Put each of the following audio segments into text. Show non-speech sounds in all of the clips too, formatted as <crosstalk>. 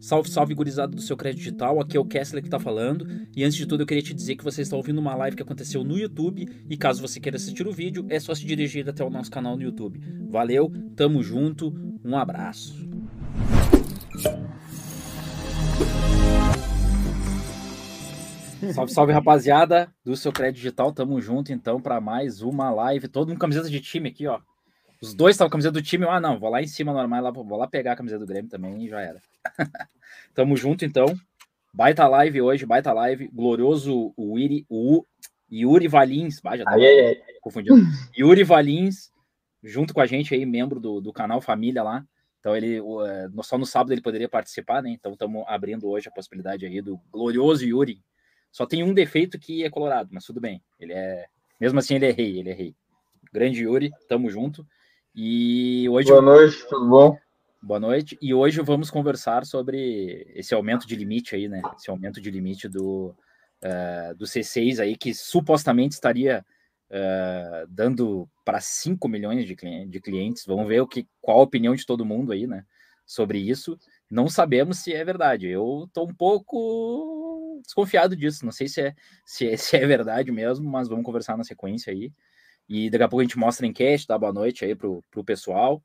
Salve, salve, gurizada do seu crédito digital. Aqui é o Kessler que tá falando. E antes de tudo, eu queria te dizer que você está ouvindo uma live que aconteceu no YouTube. E caso você queira assistir o vídeo, é só se dirigir até o nosso canal no YouTube. Valeu, tamo junto, um abraço. Salve, salve, rapaziada do seu crédito digital. Tamo junto então para mais uma live. Todo mundo com camiseta de time aqui, ó. Os dois estavam com a camiseta do time. Ah, não, vou lá em cima normal, lá, vou lá pegar a camiseta do Grêmio também e já era. <laughs> Tamo junto, então. Baita live hoje, baita live. Glorioso o Yuri, o Yuri Valins. Bah, já tava. Yuri Valins, junto com a gente aí, membro do, do canal Família lá. Então ele é, só no sábado ele poderia participar, né? Então estamos abrindo hoje a possibilidade aí do glorioso Yuri. Só tem um defeito que é colorado, mas tudo bem. Ele é, mesmo assim ele é rei, ele é rei. Grande Yuri, tamo junto. E hoje. Boa noite, tudo bom? Boa noite. E hoje vamos conversar sobre esse aumento de limite aí, né? Esse aumento de limite do, uh, do C6 aí, que supostamente estaria uh, dando para 5 milhões de, de clientes. Vamos ver o que, qual a opinião de todo mundo aí, né? Sobre isso. Não sabemos se é verdade. Eu estou um pouco desconfiado disso. Não sei se é, se é, <laughs> se é verdade mesmo, mas vamos conversar na sequência aí. E daqui a pouco a gente mostra a enquete, dá boa noite aí pro, pro pessoal.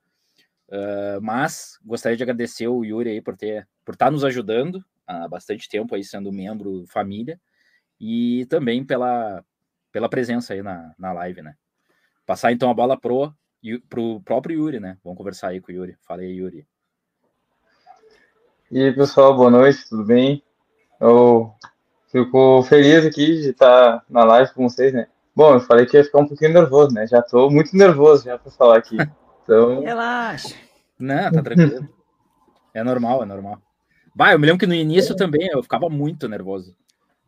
Uh, mas gostaria de agradecer o Yuri aí por ter por estar tá nos ajudando há bastante tempo aí sendo membro família e também pela, pela presença aí na, na live, né? Passar então a bola pro, pro próprio Yuri, né? Vamos conversar aí com o Yuri. Fala aí, Yuri. E aí, pessoal, boa noite, tudo bem? Eu fico feliz aqui de estar na live com vocês, né? Bom, eu falei que ia ficar um pouquinho nervoso, né? Já tô muito nervoso já para falar aqui. Então... Relaxa. Não, tá tranquilo. é normal, é normal. Vai, eu me lembro que no início é. também eu ficava muito nervoso.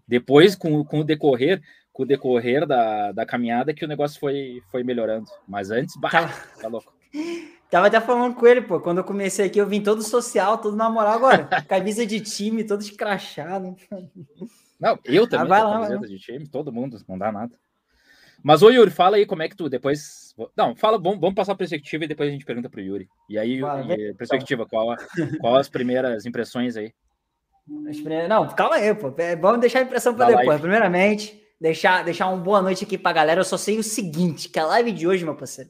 Depois, com, com o decorrer, com o decorrer da, da caminhada, que o negócio foi, foi melhorando. Mas antes, bah, tá, tá louco. Tava até falando com ele, pô. Quando eu comecei aqui, eu vim todo social, todo na moral agora. <laughs> camisa de time, todo escrachado. Não, eu também. Ah, vai lá, camiseta de time, todo mundo, não dá nada. Mas, ô Yuri, fala aí como é que tu depois. Não, fala, vamos, vamos passar a perspectiva e depois a gente pergunta pro Yuri. E aí, e, perspectiva, qual, qual as primeiras impressões aí? Não, calma aí, pô. É, vamos deixar a impressão para depois. Live. Primeiramente, deixar, deixar uma boa noite aqui pra galera. Eu só sei o seguinte: que a live de hoje, meu parceiro,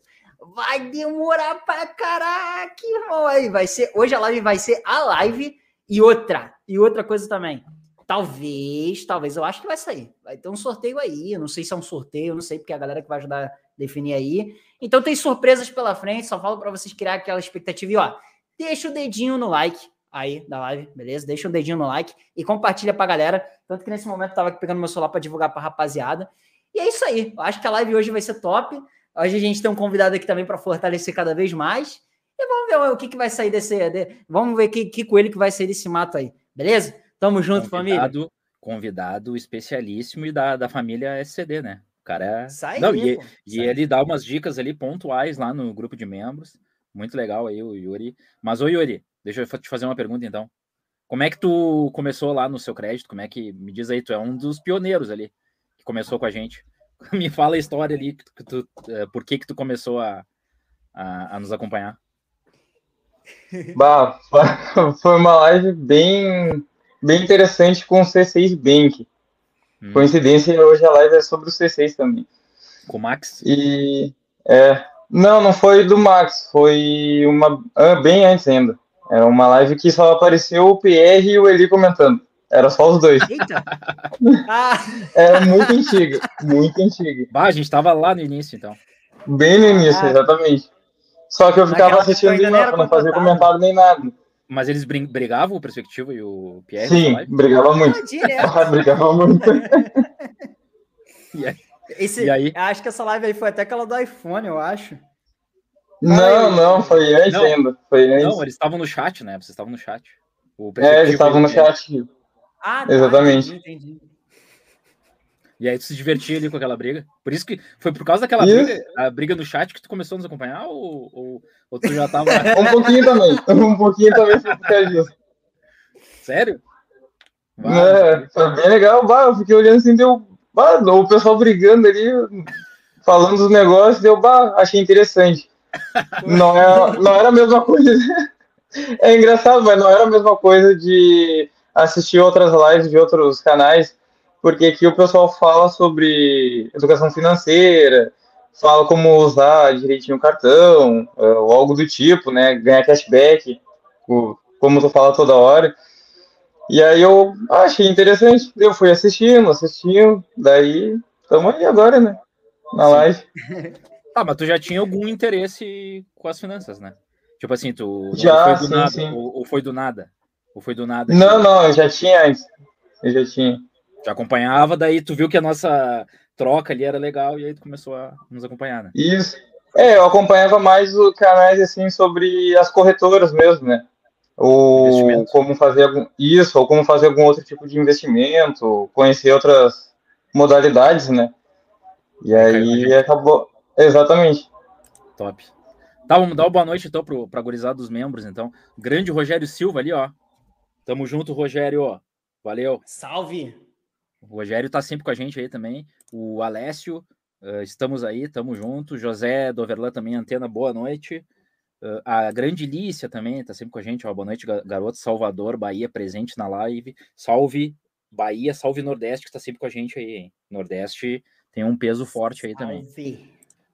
vai demorar pra caraca, irmão. Aí vai ser. Hoje a live vai ser a live e outra. E outra coisa também. Talvez, talvez, eu acho que vai sair. Vai ter um sorteio aí. Eu não sei se é um sorteio, eu não sei porque é a galera que vai ajudar a definir aí. Então tem surpresas pela frente. Só falo para vocês criar aquela expectativa. E ó, deixa o dedinho no like aí da live, beleza? Deixa o dedinho no like e compartilha pra galera. Tanto que nesse momento eu tava pegando meu celular para divulgar pra rapaziada. E é isso aí. Eu acho que a live hoje vai ser top. Hoje a gente tem um convidado aqui também para fortalecer cada vez mais. E vamos ver o que, que vai sair desse. De, vamos ver que, que coelho que vai sair desse mato aí, beleza? Tamo junto, convidado, família. Convidado especialíssimo e da, da família SCD, né? O cara é. Sai Não, aí, e, e ele dá umas dicas ali pontuais lá no grupo de membros. Muito legal aí, o Yuri. Mas, ô Yuri, deixa eu te fazer uma pergunta então. Como é que tu começou lá no seu crédito? Como é que. Me diz aí, tu é um dos pioneiros ali que começou com a gente. <laughs> Me fala a história ali, que tu, eh, por que que tu começou a, a, a nos acompanhar? Bah, <laughs> foi uma live bem bem interessante com o C6 Bank. Hum. Coincidência, hoje a live é sobre o C6 também. Com o Max? E é, não, não foi do Max, foi uma ah, bem antes ainda. Era uma live que só apareceu o PR e o Eli comentando. Era só os dois. Eita! <laughs> Ah. Era muito antiga, muito antiga. Bah, a gente tava lá no início, então. Bem no início, ah. exatamente. Só que eu ficava assistindo e não, não fazia comentário nem nada. Mas eles brigavam o Perspectiva e o Pierre? Sim, brigava muito. Ah, <laughs> brigava muito. <laughs> e aí? Esse, e aí? Acho que essa live aí foi até aquela do iPhone, eu acho. Não, não, foi antes não, ainda. Foi antes. Não, eles estavam no chat, né? Vocês estavam no chat. é, eles estavam no chat. Ah, tá, Exatamente. Entendi, entendi. E aí tu se divertia ali com aquela briga. Por isso que foi por causa daquela briga, a briga no chat que tu começou a nos acompanhar ou, ou, ou tu já tava. <laughs> um pouquinho também. Um pouquinho também foi por causa disso. Sério? é, foi bem legal. Bah, eu fiquei olhando assim, deu. Bah, o pessoal brigando ali, falando dos negócios, deu. Bah, achei interessante. Não, é, não era a mesma coisa. <laughs> É engraçado, mas não era a mesma coisa de assistir outras lives de outros canais, porque aqui o pessoal fala sobre educação financeira, fala como usar direitinho o cartão, eh, ou algo do tipo, né? Ganhar cashback, como tu fala toda hora. E aí eu achei interessante, eu fui assistindo, assistindo, daí estamos aí agora, né? Na live. <laughs> Ah, mas tu já tinha algum interesse com as finanças, né? Tipo assim, tu já, foi do sim, nada, sim. Ou, ou, foi do nada? Ou foi do nada? Não, não, eu já tinha antes. Eu já tinha. Já acompanhava, daí tu viu que a nossa troca ali era legal e aí tu começou a nos acompanhar, né? Isso. É, eu acompanhava mais os canais assim sobre as corretoras mesmo, né? Ou como fazer algum, isso, ou como fazer algum outro tipo de investimento, conhecer outras modalidades, né? E aí acabou. Exatamente. Top. Tá, vamos dar uma boa noite então para a gurizada dos membros, então. Grande Rogério Silva ali, ó. Tamo junto, Rogério. Valeu. Salve. O Rogério tá sempre com a gente aí também. O Alessio, uh, estamos aí, tamo junto. José Doverlan também, antena, boa noite. Uh, a grande Lícia também tá sempre com a gente, ó. Boa noite, garoto. Salvador, Bahia, presente na live. Salve Bahia, salve Nordeste, que tá sempre com a gente aí, hein? Nordeste tem um peso forte aí também.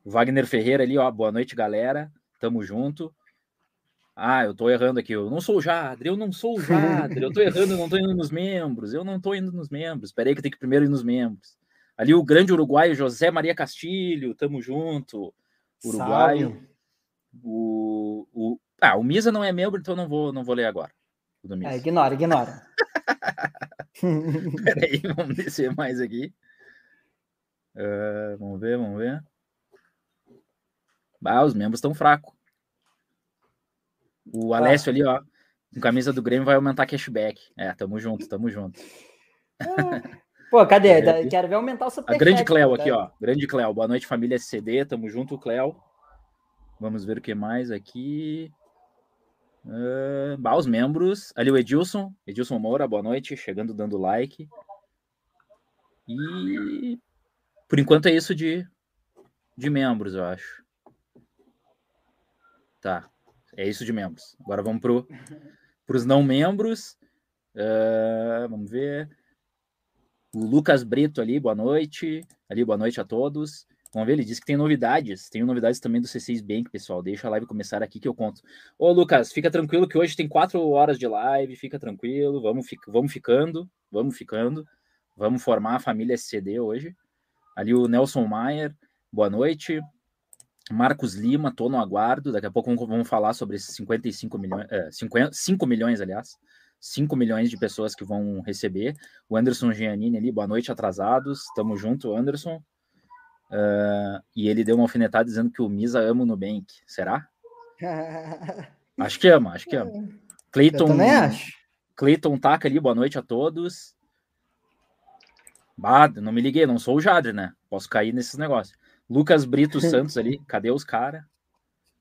Wagner Ferreira ali, ó. Boa noite, galera. Tamo junto. Ah, eu tô errando aqui. Eu não sou o Jadre, eu não sou o Jadre. Eu tô errando, eu não tô indo nos membros. Eu não tô indo nos membros. Espera aí que eu tenho que primeiro ir nos membros. Ali o grande uruguaio José Maria Castilho, tamo junto. Uruguaio. O, o, ah, o Misa não é membro, então não vou, não vou ler agora. É, ignora, ignora. <laughs> Peraí, vamos descer mais aqui. Uh, vamos ver, vamos ver. Ah, os membros estão fracos. O Alessio ah. ali, ó, com camisa do Grêmio vai aumentar cashback. É, tamo junto, tamo junto. Ah. Pô, cadê? Quero ver aumentar o super A grande Cleo aqui, ó. Grande Cleo. Boa noite, família SCD. Tamo junto, Cleo. Vamos ver o que mais aqui. Uh, bah, os membros. Ali o Edilson. Edilson Moura, boa noite. Chegando dando like. E por enquanto é isso de, de membros, eu acho. Tá. É isso de membros. Agora vamos para os não membros. Uh, vamos ver. O Lucas Brito ali, boa noite. Ali, boa noite a todos. Vamos ver, ele disse que tem novidades. Tem novidades também do C6 Bank, pessoal. Deixa a live começar aqui que eu conto. Ô, Lucas, fica tranquilo que hoje tem quatro horas de live. Fica tranquilo. Vamos, vamos ficando. Vamos ficando. Vamos formar a família SCD hoje. Ali o Nelson Maier, boa noite. Marcos Lima, tô no aguardo. Daqui a pouco vamos falar sobre esses 55 milhões, é, 50, 5 milhões, aliás, 5 milhões de pessoas que vão receber. O Anderson Giannini ali, boa noite, atrasados. Tamo junto, Anderson. Uh, e ele deu uma alfinetada dizendo que o Misa ama o Nubank. Será? <laughs> acho que ama, acho que ama. Cleiton, também acho. Cleiton Taca ali, boa noite a todos. Bah, não me liguei, não sou o Jadre, né? Posso cair nesses negócios. Lucas Brito <laughs> Santos ali, cadê os caras?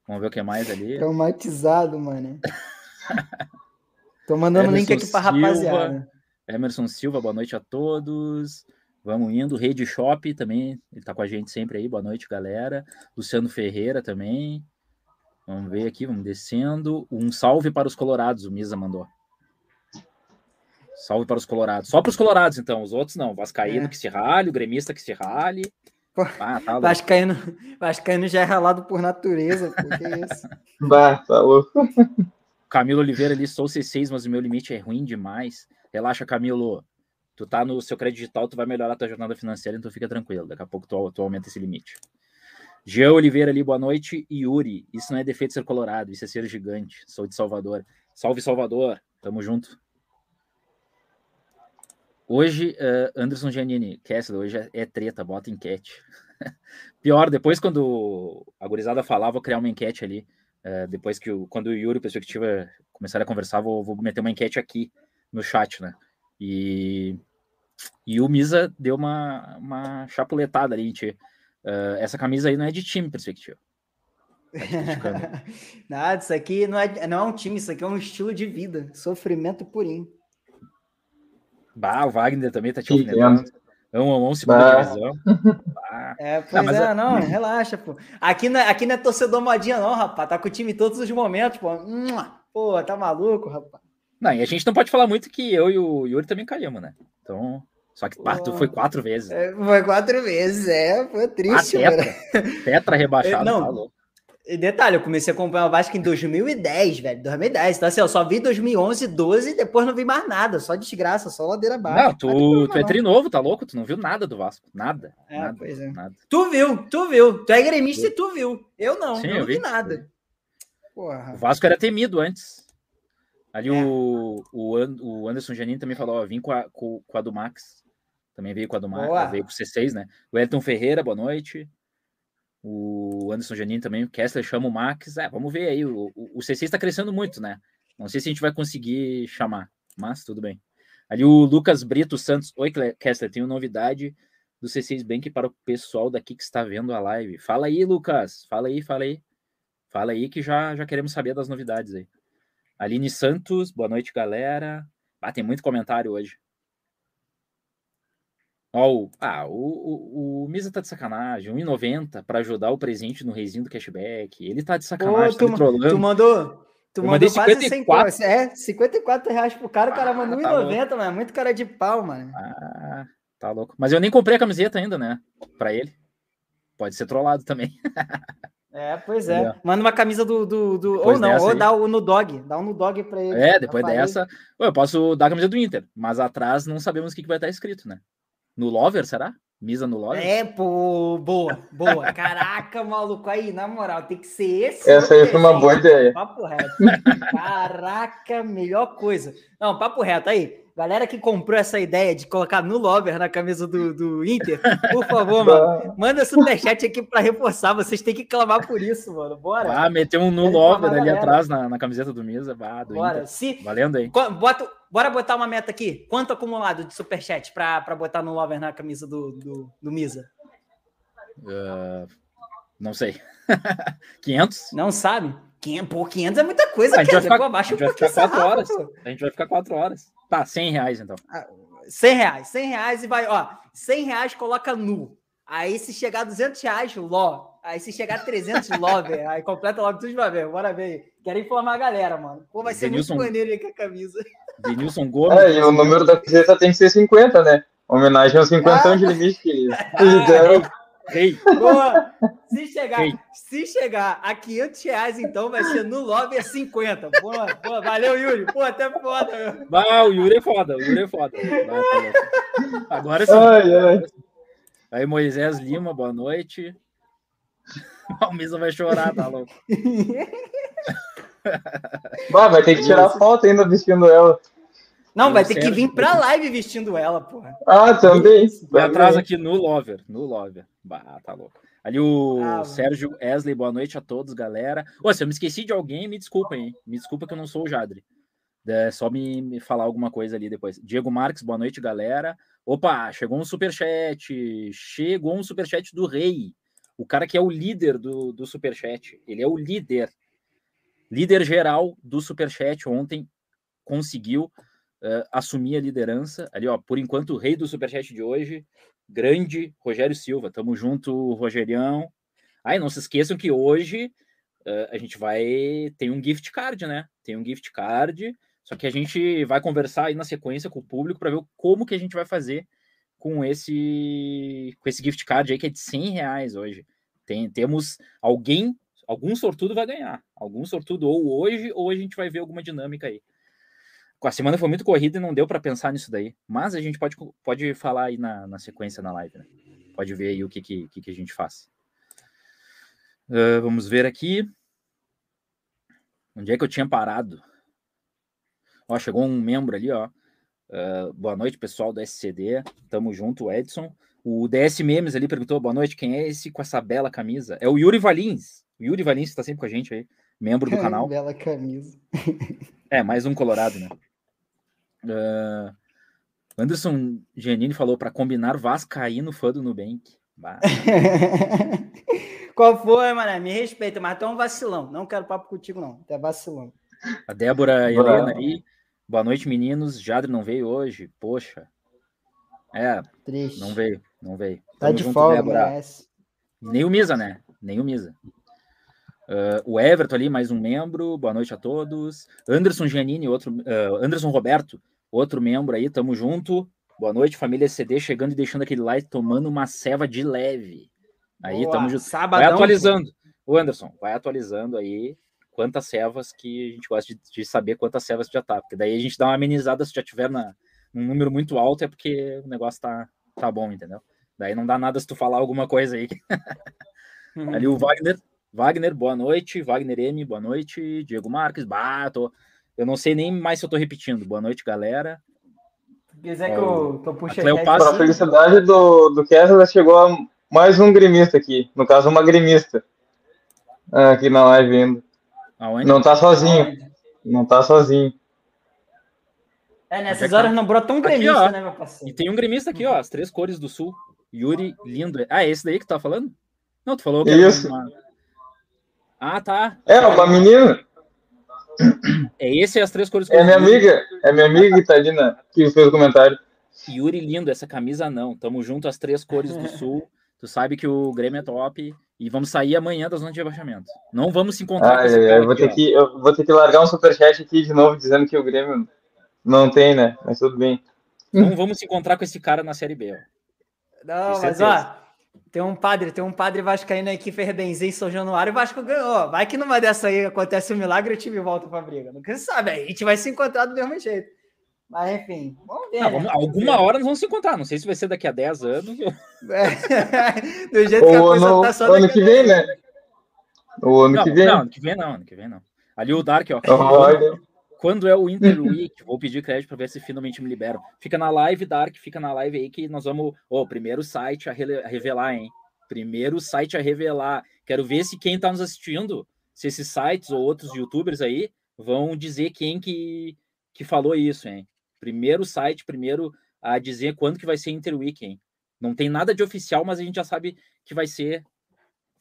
Vamos ver o que mais ali. Traumatizado, mano. Tô mandando Emerson link aqui pra Silva, rapaziada. Emerson Silva, boa noite a todos. Vamos indo. Rede Shop também, ele tá com a gente sempre aí. Boa noite, galera. Luciano Ferreira também. Vamos ver aqui, vamos descendo. Um salve para os colorados, o Misa mandou. Salve para os colorados. Só para os colorados, então. Os outros não. Vascaíno é. que se rale, o gremista que se rale. Ah, tá Vascaíno, Vascaíno já é ralado por natureza. Porque é isso. <laughs> Bah, tá louco. Camilo Oliveira ali, sou C6, mas o meu limite é ruim demais. Relaxa, Camilo. Tu tá no seu crédito digital, tu vai melhorar a tua jornada financeira, então fica tranquilo. Daqui a pouco tu, tu aumenta esse limite. Jean Oliveira ali, boa noite. Yuri, isso não é defeito ser colorado, isso é ser gigante. Sou de Salvador. Salve, Salvador. Tamo junto. Hoje, uh, Anderson Giannini, Kessler, hoje é, é treta, bota enquete. <laughs> Pior, depois quando a gurizada falar, vou criar uma enquete ali. Uh, depois que o, quando o Yuri Perspectiva começarem a conversar, vou, vou meter uma enquete aqui no chat, né? E, e o Misa deu uma, uma chapuletada ali, gente. Uh, essa camisa aí não é de time, Perspectiva. Tá <laughs> Nada, isso aqui não é, não é um time, isso aqui é um estilo de vida. Sofrimento purinho. Bah, o Wagner também tá te alfinetando. Amo, amo, segunda bah. divisão. <laughs> Bah. É, pois não, é, é, não, relaxa, pô. Aqui não, é, aqui não é torcedor modinha, não, rapaz. Tá com o time todos os momentos, pô. Pô, tá maluco, rapaz? Não, e a gente não pode falar muito que eu e o Yuri também caímos, né? Então, só que oh, foi quatro vezes. É, foi quatro vezes, é, foi triste, ah, tetra, tetra rebaixado, não, tá louco. E detalhe, eu comecei a acompanhar o Vasco em 2010, velho. 2010. Então, assim, eu só vi 2011, 12 e depois não vi mais nada. Só desgraça, só ladeira baixa. Não, tu, tu é trinovo, tá louco? Tu não viu nada do Vasco. Nada. É, nada, pois é. Nada. Tu viu, tu viu. Tu é gremista e tu viu. Eu não, Sim, eu não vi, vi nada. Porra. O Vasco era temido antes. Ali é. o, o Anderson Janine também falou, ó, vim com a, com, com a do Max. Também veio com a do Max, veio com o C6, né? O Elton Ferreira, boa noite. O Anderson Janine também, o Kessler chama o Max. É, vamos ver aí. O, o, o C6 está crescendo muito, né? Não sei se a gente vai conseguir chamar, mas tudo bem. Ali o Lucas Brito Santos. Oi, Kessler, tenho novidade do C6 Bank para o pessoal daqui que está vendo a live. Fala aí, Lucas. Fala aí, fala aí. Fala aí que já, já queremos saber das novidades aí. Aline Santos, boa noite, galera. Ah, tem muito comentário hoje. Ó, o, ah, o, o, o Misa tá de sacanagem, 1,90 para ajudar o presente no reizinho do cashback. Ele tá de sacanagem, Ô, tu, tá trolando. Tu mandou, tu mandou quase 54. 100, é, 54 reais pro cara, o cara ah, mandou tá 1,90, mano. É muito cara de pau, mano. Ah, tá louco. Mas eu nem comprei a camiseta ainda, né? Pra ele. Pode ser trollado também. <laughs> É, pois é. Manda uma camisa do. do, do... Ou não, ou dá o no dog. Dá um no dog pra ele. É, depois dessa. Eu posso dar a camisa do Inter, mas atrás não sabemos o que vai estar escrito, né? No Lover, será? Misa no Lover? É, pô, boa, boa. Caraca, maluco, aí, na moral, tem que ser esse. Essa aí foi uma boa ideia. Papo reto. Caraca, melhor coisa. Não, papo reto, aí. Galera que comprou essa ideia de colocar no Lover na camisa do, do Inter, por favor, <laughs> mano, manda superchat aqui para reforçar. Vocês têm que clamar por isso, mano. Bora. Ah, meter um no Lover ali atrás na, na camiseta do Misa. Ah, do Bora. Se, Valendo aí. Bota, bora botar uma meta aqui. Quanto acumulado de superchat para botar no Lover na camisa do, do, do Misa? Uh, não sei. <laughs> 500? Não sabe? 500, pô, 500 é muita coisa, a gente vai ficar, pô, a gente vai ficar 4 horas. A gente vai ficar 4 horas. Tá, 100 reais então. 100 ah, reais, 100 reais e vai, ó, 100 reais coloca nu. Aí se chegar 200 reais, ló. Aí se chegar 300, ló, <laughs> velho. Aí completa logo tudo de uma vez. Bora ver. Quero informar a galera, mano. Pô, vai ser Denilson, muito maneiro aí com a camisa. Denilson Gomes. É, e o número da camiseta tem que ser 50, né? Homenagem aos 50 ah. de limite que eles <laughs> deram. <laughs> Rei. Boa. Se chegar, se chegar a 500 reais, então vai ser no Love é 50. Boa, boa. Valeu, Yuri. Pô, até foda. Vai, o Yuri é foda. O Yuri é foda. Vai, Agora sim. Ai, ai. Aí, Moisés Lima, boa noite. <laughs> O Misa vai chorar, tá louco. Vai, vai ter que tirar foto ainda vestindo ela. Não, vai ter que vir pra live vestindo ela, porra. Ah, também. E atrás aqui no Lover. No Lover. Bah, tá louco. Ali o ah, Sérgio Wesley, boa noite a todos, galera. Ô, se eu me esqueci de alguém, me desculpem, hein? Me desculpa que eu não sou o Jadre. É só me, me falar alguma coisa ali depois. Diego Marques, boa noite, galera. Opa, chegou um superchat. Chegou um superchat do Rei. O cara que é o líder do, do superchat. Ele é o líder. Líder geral do superchat. Ontem conseguiu uh, assumir a liderança. Ali, ó, por enquanto, o rei do superchat de hoje, grande Rogério Silva. Tamo junto, Rogerião. Aí, não se esqueçam que hoje uh, a gente vai. Tem um gift card, né? Tem um gift card. Só que a gente vai conversar aí na sequência com o público para ver como que a gente vai fazer com esse com esse gift card aí que é de 100 reais hoje. Tem, temos alguém, algum sortudo vai ganhar. Algum sortudo ou hoje ou a gente vai ver alguma dinâmica aí a semana foi muito corrida e não deu para pensar nisso daí. Mas a gente pode, pode falar aí na, na sequência na live, né? Pode ver aí o que, que, que a gente faz. Uh, vamos ver aqui. Onde é que eu tinha parado? Ó, chegou um membro ali, ó. Uh, boa noite, pessoal do SCD. Tamo junto, Edson. O DS Memes ali perguntou: boa noite, quem é esse com essa bela camisa? É o Yuri Valins. O Yuri Valins está sempre com a gente aí, membro do canal. Bela camisa. é, mais um colorado, né? <laughs> Uh, Anderson Giannini falou para combinar Vascaíno fã do Nubank. <laughs> Qual foi, mano? Me respeita, mas tu é um vacilão. Não quero papo contigo, não. Tu é vacilão. A Débora Helena aí. Boa noite, meninos. Jadre não veio hoje. Poxa. É, Triste. não veio, não veio. Tá Tamo de junto, folga, Nem o Misa, né? Nem o Misa. Uh, o Everton ali, mais um membro. Boa noite a todos. Anderson Giannini, outro. Uh, Anderson Roberto, outro membro aí. Tamo junto. Boa noite, família CD, chegando e deixando aquele like, tomando uma ceva de leve. Aí, Boa, tamo junto. Sabadão, vai atualizando. O Anderson, vai atualizando aí quantas cevas que a gente gosta de, de, saber quantas cevas já tá. Porque daí a gente dá uma amenizada se já tiver na, um número muito alto, é porque o negócio tá, tá bom, entendeu? Daí não dá nada se tu falar alguma coisa aí. <laughs> Ali o Wagner, Wagner, boa noite. Wagner M, boa noite. Diego Marques, bah, tô... eu não sei nem mais se eu tô repetindo. Boa noite, galera. Quiser que eu, que eu puxe Para a felicidade do, do Kessler, chegou mais um gremista aqui. No caso, uma gremista. Aqui na live ainda. Aonde? Não tá sozinho. Não tá sozinho. É, nessas é horas tá? não brota um gremista, aqui, né, meu parceiro? E tem um gremista aqui, ó, as três cores do sul. Yuri Lindo. Ah, é esse daí que tu tá falando? Não, tu falou que Isso. Uma... Ah, tá. É, uma menina. É esse e as três cores. É minha amiga. É minha amiga que tá ali na... que fez o comentário. Yuri lindo, essa camisa não. Tamo junto as três cores do sul. Tu sabe que o Grêmio é top e vamos sair amanhã da zona de rebaixamento. Não vamos se encontrar. Ah, é, eu, vou ter que, eu vou ter que largar um superchat aqui de novo dizendo que o Grêmio não tem, né? Mas tudo bem. Não vamos se encontrar com esse cara na Série B. Ó. Não, mas ó, tem um padre, tem um padre vascaíno aí que fez benzer em São Januário e o Vasco ganhou. Vai que numa dessa aí acontece um milagre e o time volta pra briga. Não quer sabe, a gente vai se encontrar do mesmo jeito. Mas enfim, vamos ver. Não, né? alguma hora nós vamos se encontrar. Não sei se vai ser daqui a 10 anos. <laughs> É, do jeito que a coisa tá só ano que vem, né? O ano não, que vem. Não, ano que vem não, ano que vem não. Ali o Dark, ó. Oh, quando é o Interweek, <laughs> vou pedir crédito para ver se finalmente me liberam. Fica na live, Dark, fica na live aí que nós vamos. Ô, oh, primeiro site a, a, revelar, hein? Primeiro site a revelar. Quero ver se quem está nos assistindo, se esses sites ou outros youtubers aí vão dizer quem que, que falou isso, hein? Primeiro site, primeiro a dizer quando que vai ser Interweek, hein? Não tem nada de oficial, mas a gente já sabe que vai ser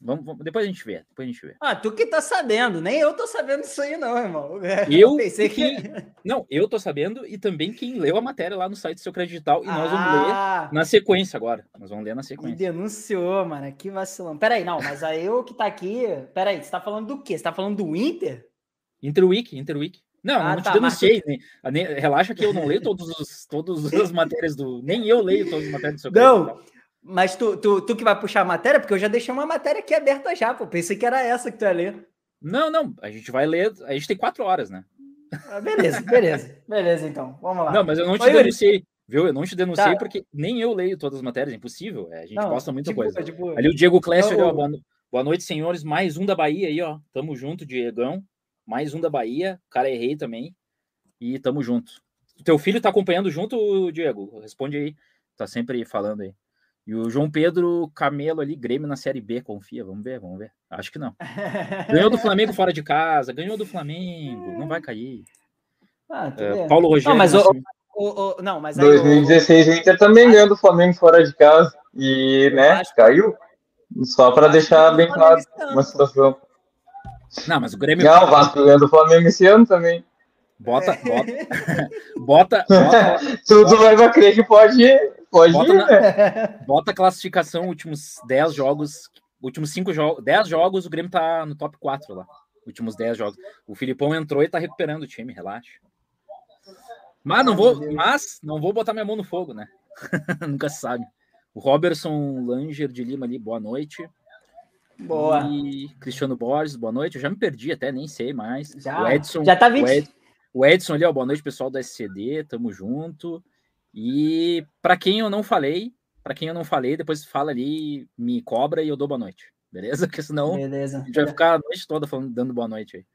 Vamos, vamos, depois a gente vê. Depois a gente vê. Ah, tu que tá sabendo, nem eu tô sabendo isso aí, não, irmão. <laughs> Eu, pensei que. Não, eu tô sabendo e também quem leu a matéria lá no site do seu Credital. E ah, nós vamos ler ah! na sequência agora. Nós vamos ler na sequência. denunciou, mano. Que vacilão. Peraí, não, mas aí eu que tá aqui. Peraí, você tá falando do quê? Você tá falando do Inter? Interweek, Interweek. Não, ah, não tá, te denunciei. Mas... Nem, relaxa que eu não leio todos os, todas as <laughs> matérias do. Nem eu leio todas as matérias do seu Não, mas tu, tu, tu que vai puxar a matéria, porque eu já deixei uma matéria aqui aberta já, pô. Pensei que era essa que tu ia ler. Não, não. A gente vai ler. A gente tem quatro horas, né? Ah, beleza, <laughs> beleza. beleza, então. Vamos lá. Não, mas eu não te Oi, denunciei. Viu? Eu não te denunciei tá. porque nem eu leio todas as matérias, é impossível. É, a gente não, posta muita tipo, coisa. Tipo, Ali o Diego Clécio, então, boa, boa noite, senhores. Mais um da Bahia aí, ó. Tamo junto, Diegão. Mais um da Bahia. O cara errei também. E tamo junto. Teu filho tá acompanhando junto, Diego? Responde aí. Tá sempre falando aí. E o João Pedro Camelo ali, Grêmio na Série B, confia. Vamos ver, vamos ver. Acho que não. Ganhou do Flamengo fora de casa, ganhou do Flamengo, não vai cair. Ah, é, Paulo Rogério. Não, mas, o, o, o, não, mas 2016 o... Inter também ganhou do Flamengo fora de casa. E, né, acho... caiu. Só para deixar bem claro uma situação. Não, mas o Grêmio. Não, o Vasco ganhou do Flamengo esse ano também. Bota, bota, <laughs> bota, bota. Tudo leva a crer que pode Pode bota, ir, na, né? bota a classificação, últimos 10 jogos, últimos 5 jogos, 10 jogos, o Grêmio tá no top 4 lá. Últimos 10 jogos. O Filipão entrou e tá recuperando o time, relaxa. Mas não vou, mas não vou botar minha mão no fogo, né? <laughs> Nunca se sabe. O Robertson Langer de Lima ali, boa noite. Boa. E Cristiano Borges, boa noite. Eu já me perdi até, nem sei mais. Já, o Edson, já tá 20. O, Ed, o Edson ali, ó, boa noite, pessoal do SCD, tamo junto. E para quem eu não falei, para quem eu não falei, depois fala ali, me cobra e eu dou boa noite. Beleza? <laughs> Porque senão Beleza. a gente vai ficar a noite toda falando, dando boa noite aí.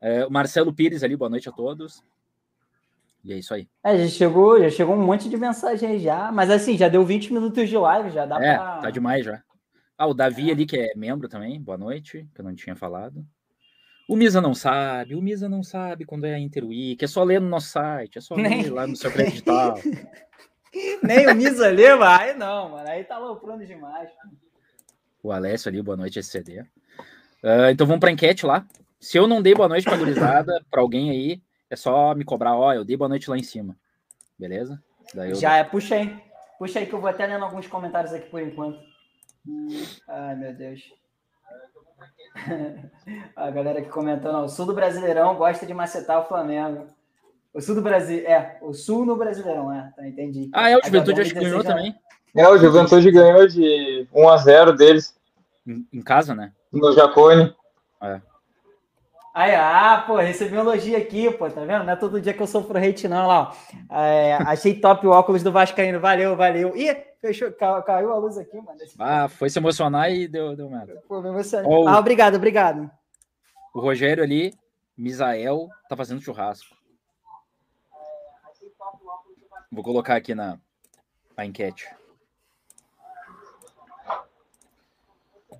É, o Marcelo Pires ali, boa noite a todos. E é isso aí. É, já chegou, já chegou um monte de mensagem aí já, mas assim, já deu 20 minutos de live, já dá é, pra... tá demais já. Ah, o Davi é. ali, que é membro também, boa noite, que eu não tinha falado. O Misa não sabe, o Misa não sabe quando é a Interweek, é só ler no nosso site, é só <laughs> Nem... ler lá no seu credital. <laughs> Nem o Misa lê, aí não, mano, aí tá loucurando demais. O Alessio ali, boa noite, SCD. Uh, ah, então vamos pra enquete lá. Se eu não dei boa noite pra gurizada, <coughs> pra alguém aí, é só me cobrar, ó, eu dei boa noite lá em cima. Beleza? Já é, puxa aí. Puxa aí que eu vou até lendo alguns comentários aqui por enquanto. Ai, meu Deus. <laughs> A galera que comentou, não, o sul do Brasileirão gosta de macetar o Flamengo. O sul do Brasil, é, o sul no Brasileirão, é, tá, entendi. Ah, é, o Juventude acho que ganhou já... também. É, o Juventude ganhou de 1 a 0 deles. Em, em casa, né? No Jacone. É. Aí, ah, pô, recebi um elogio aqui, pô, tá vendo? Não é todo dia que eu sofro hate, não, lá. É, achei top o óculos do Vascaíno, valeu, valeu. Ih, fechou, caiu, a luz aqui, mano. Ah, foi se emocionar e deu, deu merda. Pô, me emocionei. Oh, ah, obrigado, obrigado. O Rogério ali, Misael, tá fazendo churrasco. Vou colocar aqui na a enquete.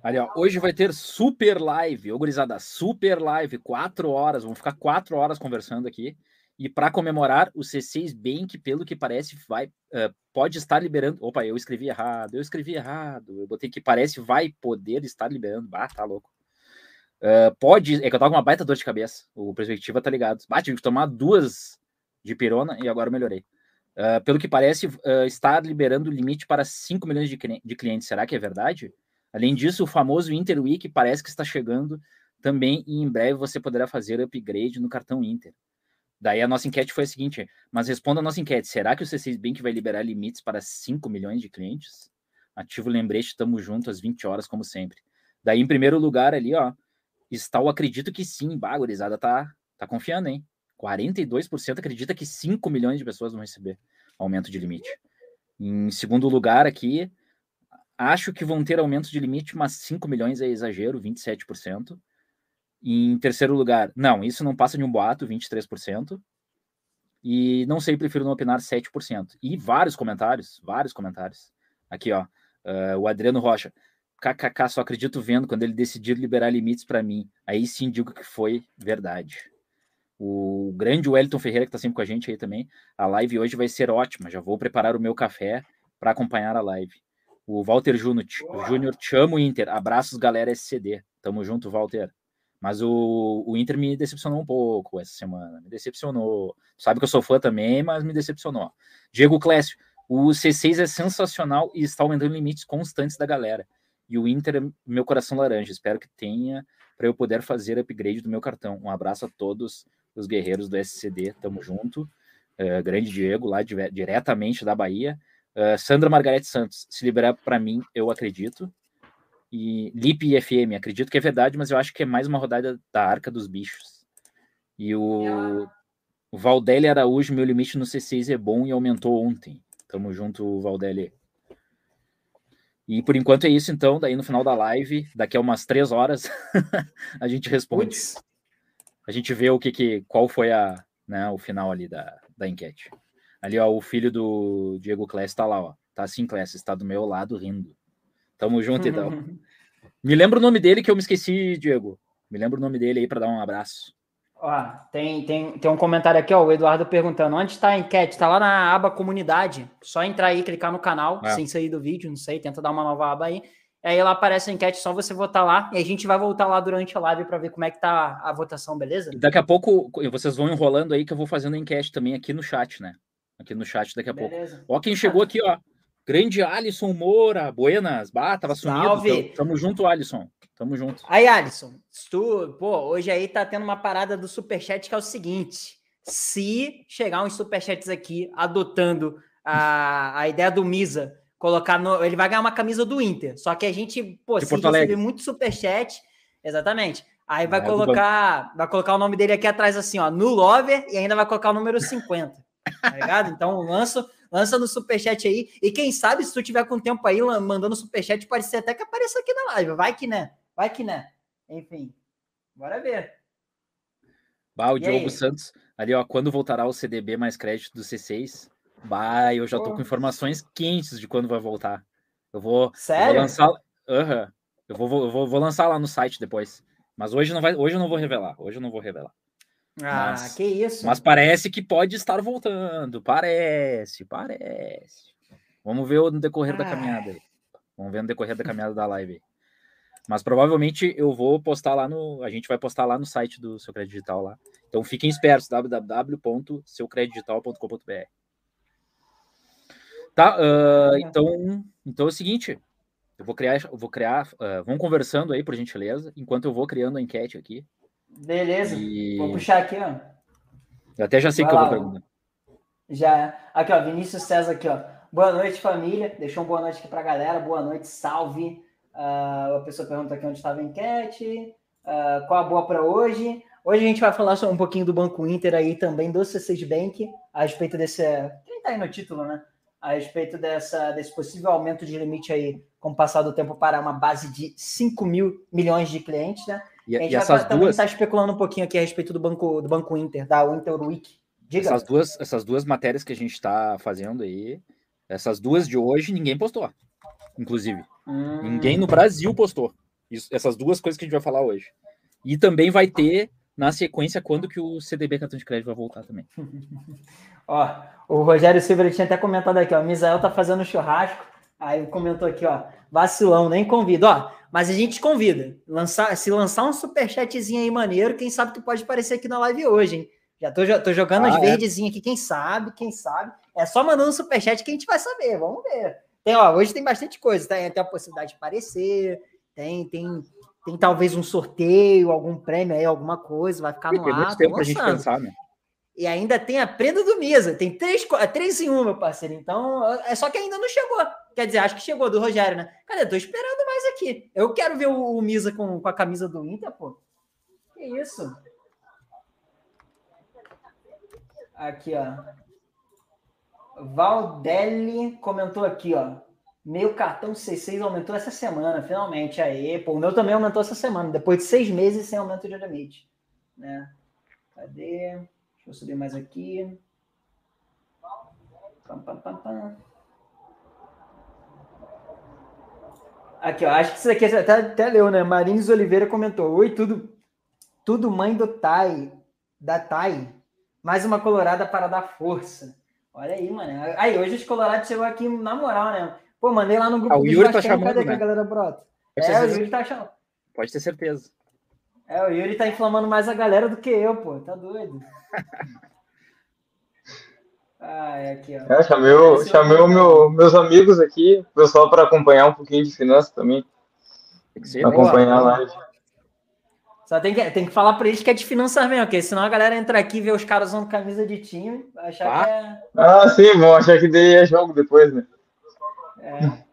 Ali, ó, hoje vai ter super live, ô gurizada, super live, quatro horas, vamos ficar quatro horas conversando aqui. E para comemorar, o C6 Bank, pelo que parece, vai uh, pode estar liberando. Opa, eu escrevi errado, eu escrevi errado. Eu botei que parece vai poder estar liberando. Bah, tá louco. Uh, pode. É que eu tava com uma baita dor de cabeça. O perspectiva tá ligado. Bah, tive que tomar duas de pirona e agora melhorei. Uh, pelo que parece, está liberando o limite para 5 milhões de, de clientes. Será que é verdade? Além disso, o famoso Interweek parece que está chegando também e em breve você poderá fazer upgrade no cartão Inter. Daí a nossa enquete foi a seguinte, mas responda a nossa enquete, será que o C6 Bank vai liberar limites para 5 milhões de clientes? Ativo lembrete, estamos juntos às 20 horas, como sempre. Daí, em primeiro lugar ali, ó, está o acredito que sim, bagurizada tá, tá confiando, hein? 42% acredita que 5 milhões de pessoas vão receber aumento de limite. Em segundo lugar aqui, Acho que vão ter aumento de limite, mas 5 milhões é exagero, 27%. Em terceiro lugar, não, isso não passa de um boato, 23%. E não sei, prefiro não opinar 7%. E vários comentários, vários comentários. Aqui, ó, uh, o Adriano Rocha. KKK, só acredito vendo quando ele decidir liberar limites para mim. Aí sim digo que foi verdade. O grande Wellington Ferreira, que está sempre com a gente aí também. A live hoje vai ser ótima. Já vou preparar o meu café para acompanhar a live. O Walter Júnior, te amo, Inter. Abraços, galera SCD. Tamo junto, Walter. Mas o, o Inter me decepcionou um pouco essa semana. Me decepcionou. Sabe que eu sou fã também, mas me decepcionou. Diego Clécio, o C6 é sensacional e está aumentando limites constantes da galera. E o Inter, é meu coração laranja. Espero que tenha para eu poder fazer upgrade do meu cartão. Um abraço a todos os guerreiros do SCD. Tamo junto. Uh, grande Diego, lá diretamente da Bahia. Uh, Sandra Margarete Santos, se liberar para mim, eu acredito. E Lip e FM, acredito que é verdade, mas eu acho que é mais uma rodada da Arca dos Bichos. E o, o Valdelli Araújo, meu limite no C6 é bom e aumentou ontem. Tamo junto, Valdelli. E por enquanto é isso, então. Daí no final da live, daqui a umas três horas, <laughs> a gente responde. Puts. A gente vê o que, que qual foi a, né, o final ali da, da enquete. Ali, ó, o filho do Diego Class tá lá, ó. Tá assim, Class, está do meu lado rindo. Tamo junto, então. <laughs> me lembra o nome dele que eu me esqueci, Diego. Me lembra o nome dele aí para dar um abraço. Ó, tem, tem, tem um comentário aqui, ó, o Eduardo perguntando, onde está a enquete? Tá lá na aba comunidade. Só entrar aí, clicar no canal, é. sem sair do vídeo, não sei, tenta dar uma nova aba aí. Aí lá aparece a enquete, só você votar lá, e a gente vai voltar lá durante a live para ver como é que tá a votação, beleza? Daqui a pouco vocês vão enrolando aí que eu vou fazendo a enquete também aqui no chat, né? aqui no chat daqui a Beleza. pouco. Ó, quem chegou aqui, ó. Grande Alisson Moura, Buenas. Bah, tava Salve. sumido. Tamo, tamo junto, Alisson. Tamo junto. Aí, Alisson, tu, pô, hoje aí tá tendo uma parada do Superchat que é o seguinte: se chegar uns Superchats aqui adotando a, a ideia do Misa, colocar no. Ele vai ganhar uma camisa do Inter. Só que a gente, pô, de se receber muito Superchat, exatamente. Aí vai colocar, vai colocar o nome dele aqui atrás, assim, ó, no Lover, e ainda vai colocar o número 50 tá ligado? Então lança, lança no superchat aí. E quem sabe, se tu tiver com tempo aí mandando superchat, pode ser até que apareça aqui na live. Vai que né? Vai que né? Enfim, bora ver. Bah, o e Diogo aí? Santos, ali ó, quando voltará o CDB mais crédito do C6? Bah, eu já tô com informações quentes de quando vai voltar. Eu vou, Sério? Eu vou lançar, uhum. eu vou, eu vou, vou lançar lá no site depois. Mas hoje não vai, hoje eu não vou revelar. Hoje eu não vou revelar. Ah, mas, que isso. Mas parece que pode estar voltando. Parece, parece. Vamos ver no decorrer da caminhada aí. Vamos ver no decorrer da caminhada da live. Mas provavelmente eu vou postar lá no. A gente vai postar lá no site do Seu Crédito Digital lá. Então fiquem espertos, www.seucredidital.com.br. Tá, uh, então, então é o seguinte. Eu vou criar, eu vão criar, uh, vão conversando aí, por gentileza, enquanto eu vou criando a enquete aqui. Beleza. E... Vou puxar aqui, ó. Eu até já sei o que eu vou perguntar. Já. Aqui, ó, Vinícius César aqui, ó. Boa noite, família. Deixou um boa noite aqui pra galera. Boa noite, salve. Uh, a pessoa pergunta aqui onde estava a enquete. Uh, qual a boa para hoje? Hoje a gente vai falar só um pouquinho do Banco Inter aí também, do C6 Bank, a respeito desse. Quem tá aí no título, né? A respeito dessa, desse possível aumento de limite aí, com o passar do tempo, para uma base de 5 mil milhões de clientes, né? E, a gente e essas vai, também está especulando um pouquinho aqui a respeito do Banco, do banco Inter, da Inter Week. Diga. Essas duas, essas duas matérias que a gente está fazendo aí, essas duas de hoje, ninguém postou, inclusive. Hum. Ninguém no Brasil postou. Isso, essas duas coisas que a gente vai falar hoje. E também vai ter, na sequência, quando que o CDB cartão de crédito vai voltar também. <laughs> ó, o Rogério Silva tinha até comentado aqui, ó, o Misael tá fazendo churrasco, aí comentou aqui, ó, vacilão, nem convido, ó, mas a gente convida. Lançar, se lançar um superchatzinho aí maneiro, quem sabe tu pode aparecer aqui na live hoje, hein? Já tô, tô jogando ah, as é? verdezinhas aqui, quem sabe, quem sabe. É só mandando um superchat que a gente vai saber, vamos ver. Tem, ó, hoje tem bastante coisa, tá? tem a possibilidade de aparecer, tem, tem, tem talvez um sorteio, algum prêmio aí, alguma coisa, vai ficar no tem ar. Muito tempo pra gente pensar, né? E ainda tem a prenda do Misa, tem três, três em um, meu parceiro. Então, é só que ainda não chegou. Quer dizer, acho que chegou do Rogério, né? Cadê? Tô esperando mais aqui. Eu quero ver o, o Misa com, com a camisa do Inter, pô. Que isso? Aqui, ó. Valdelli comentou aqui, ó. Meu cartão C6 aumentou essa semana, finalmente. Aí, pô, o meu também aumentou essa semana, depois de seis meses sem aumento de limite. Né? Cadê? Deixa eu subir mais aqui. Pam, pam, pam, pam. Aqui, ó, acho que isso aqui até, até leu, né? Marins Oliveira comentou: Oi, tudo, tudo mãe do Tai, da Tai. Mais uma colorada para dar força. Olha aí, mano. Aí, hoje os colorados chegou aqui na moral, né? Pô, mandei lá no grupo ah, o Yuri tá chamando, cadê né? a galera brota? Pode é, o Yuri tá chamando. Pode ter certeza. É, o Yuri tá inflamando mais a galera do que eu, pô. Tá doido. Ah, é aqui, ó. É, chamei, o, chamei o meu, meus amigos aqui, pessoal para acompanhar um pouquinho de finanças também. Tem que ser, acompanhar a live. Só tem que, tem que falar para eles que é de finanças mesmo, porque senão a galera entra aqui e vê os caras usando camisa de time, vai achar ah. que é. Ah, sim, vão achar que daí é jogo depois, né? É.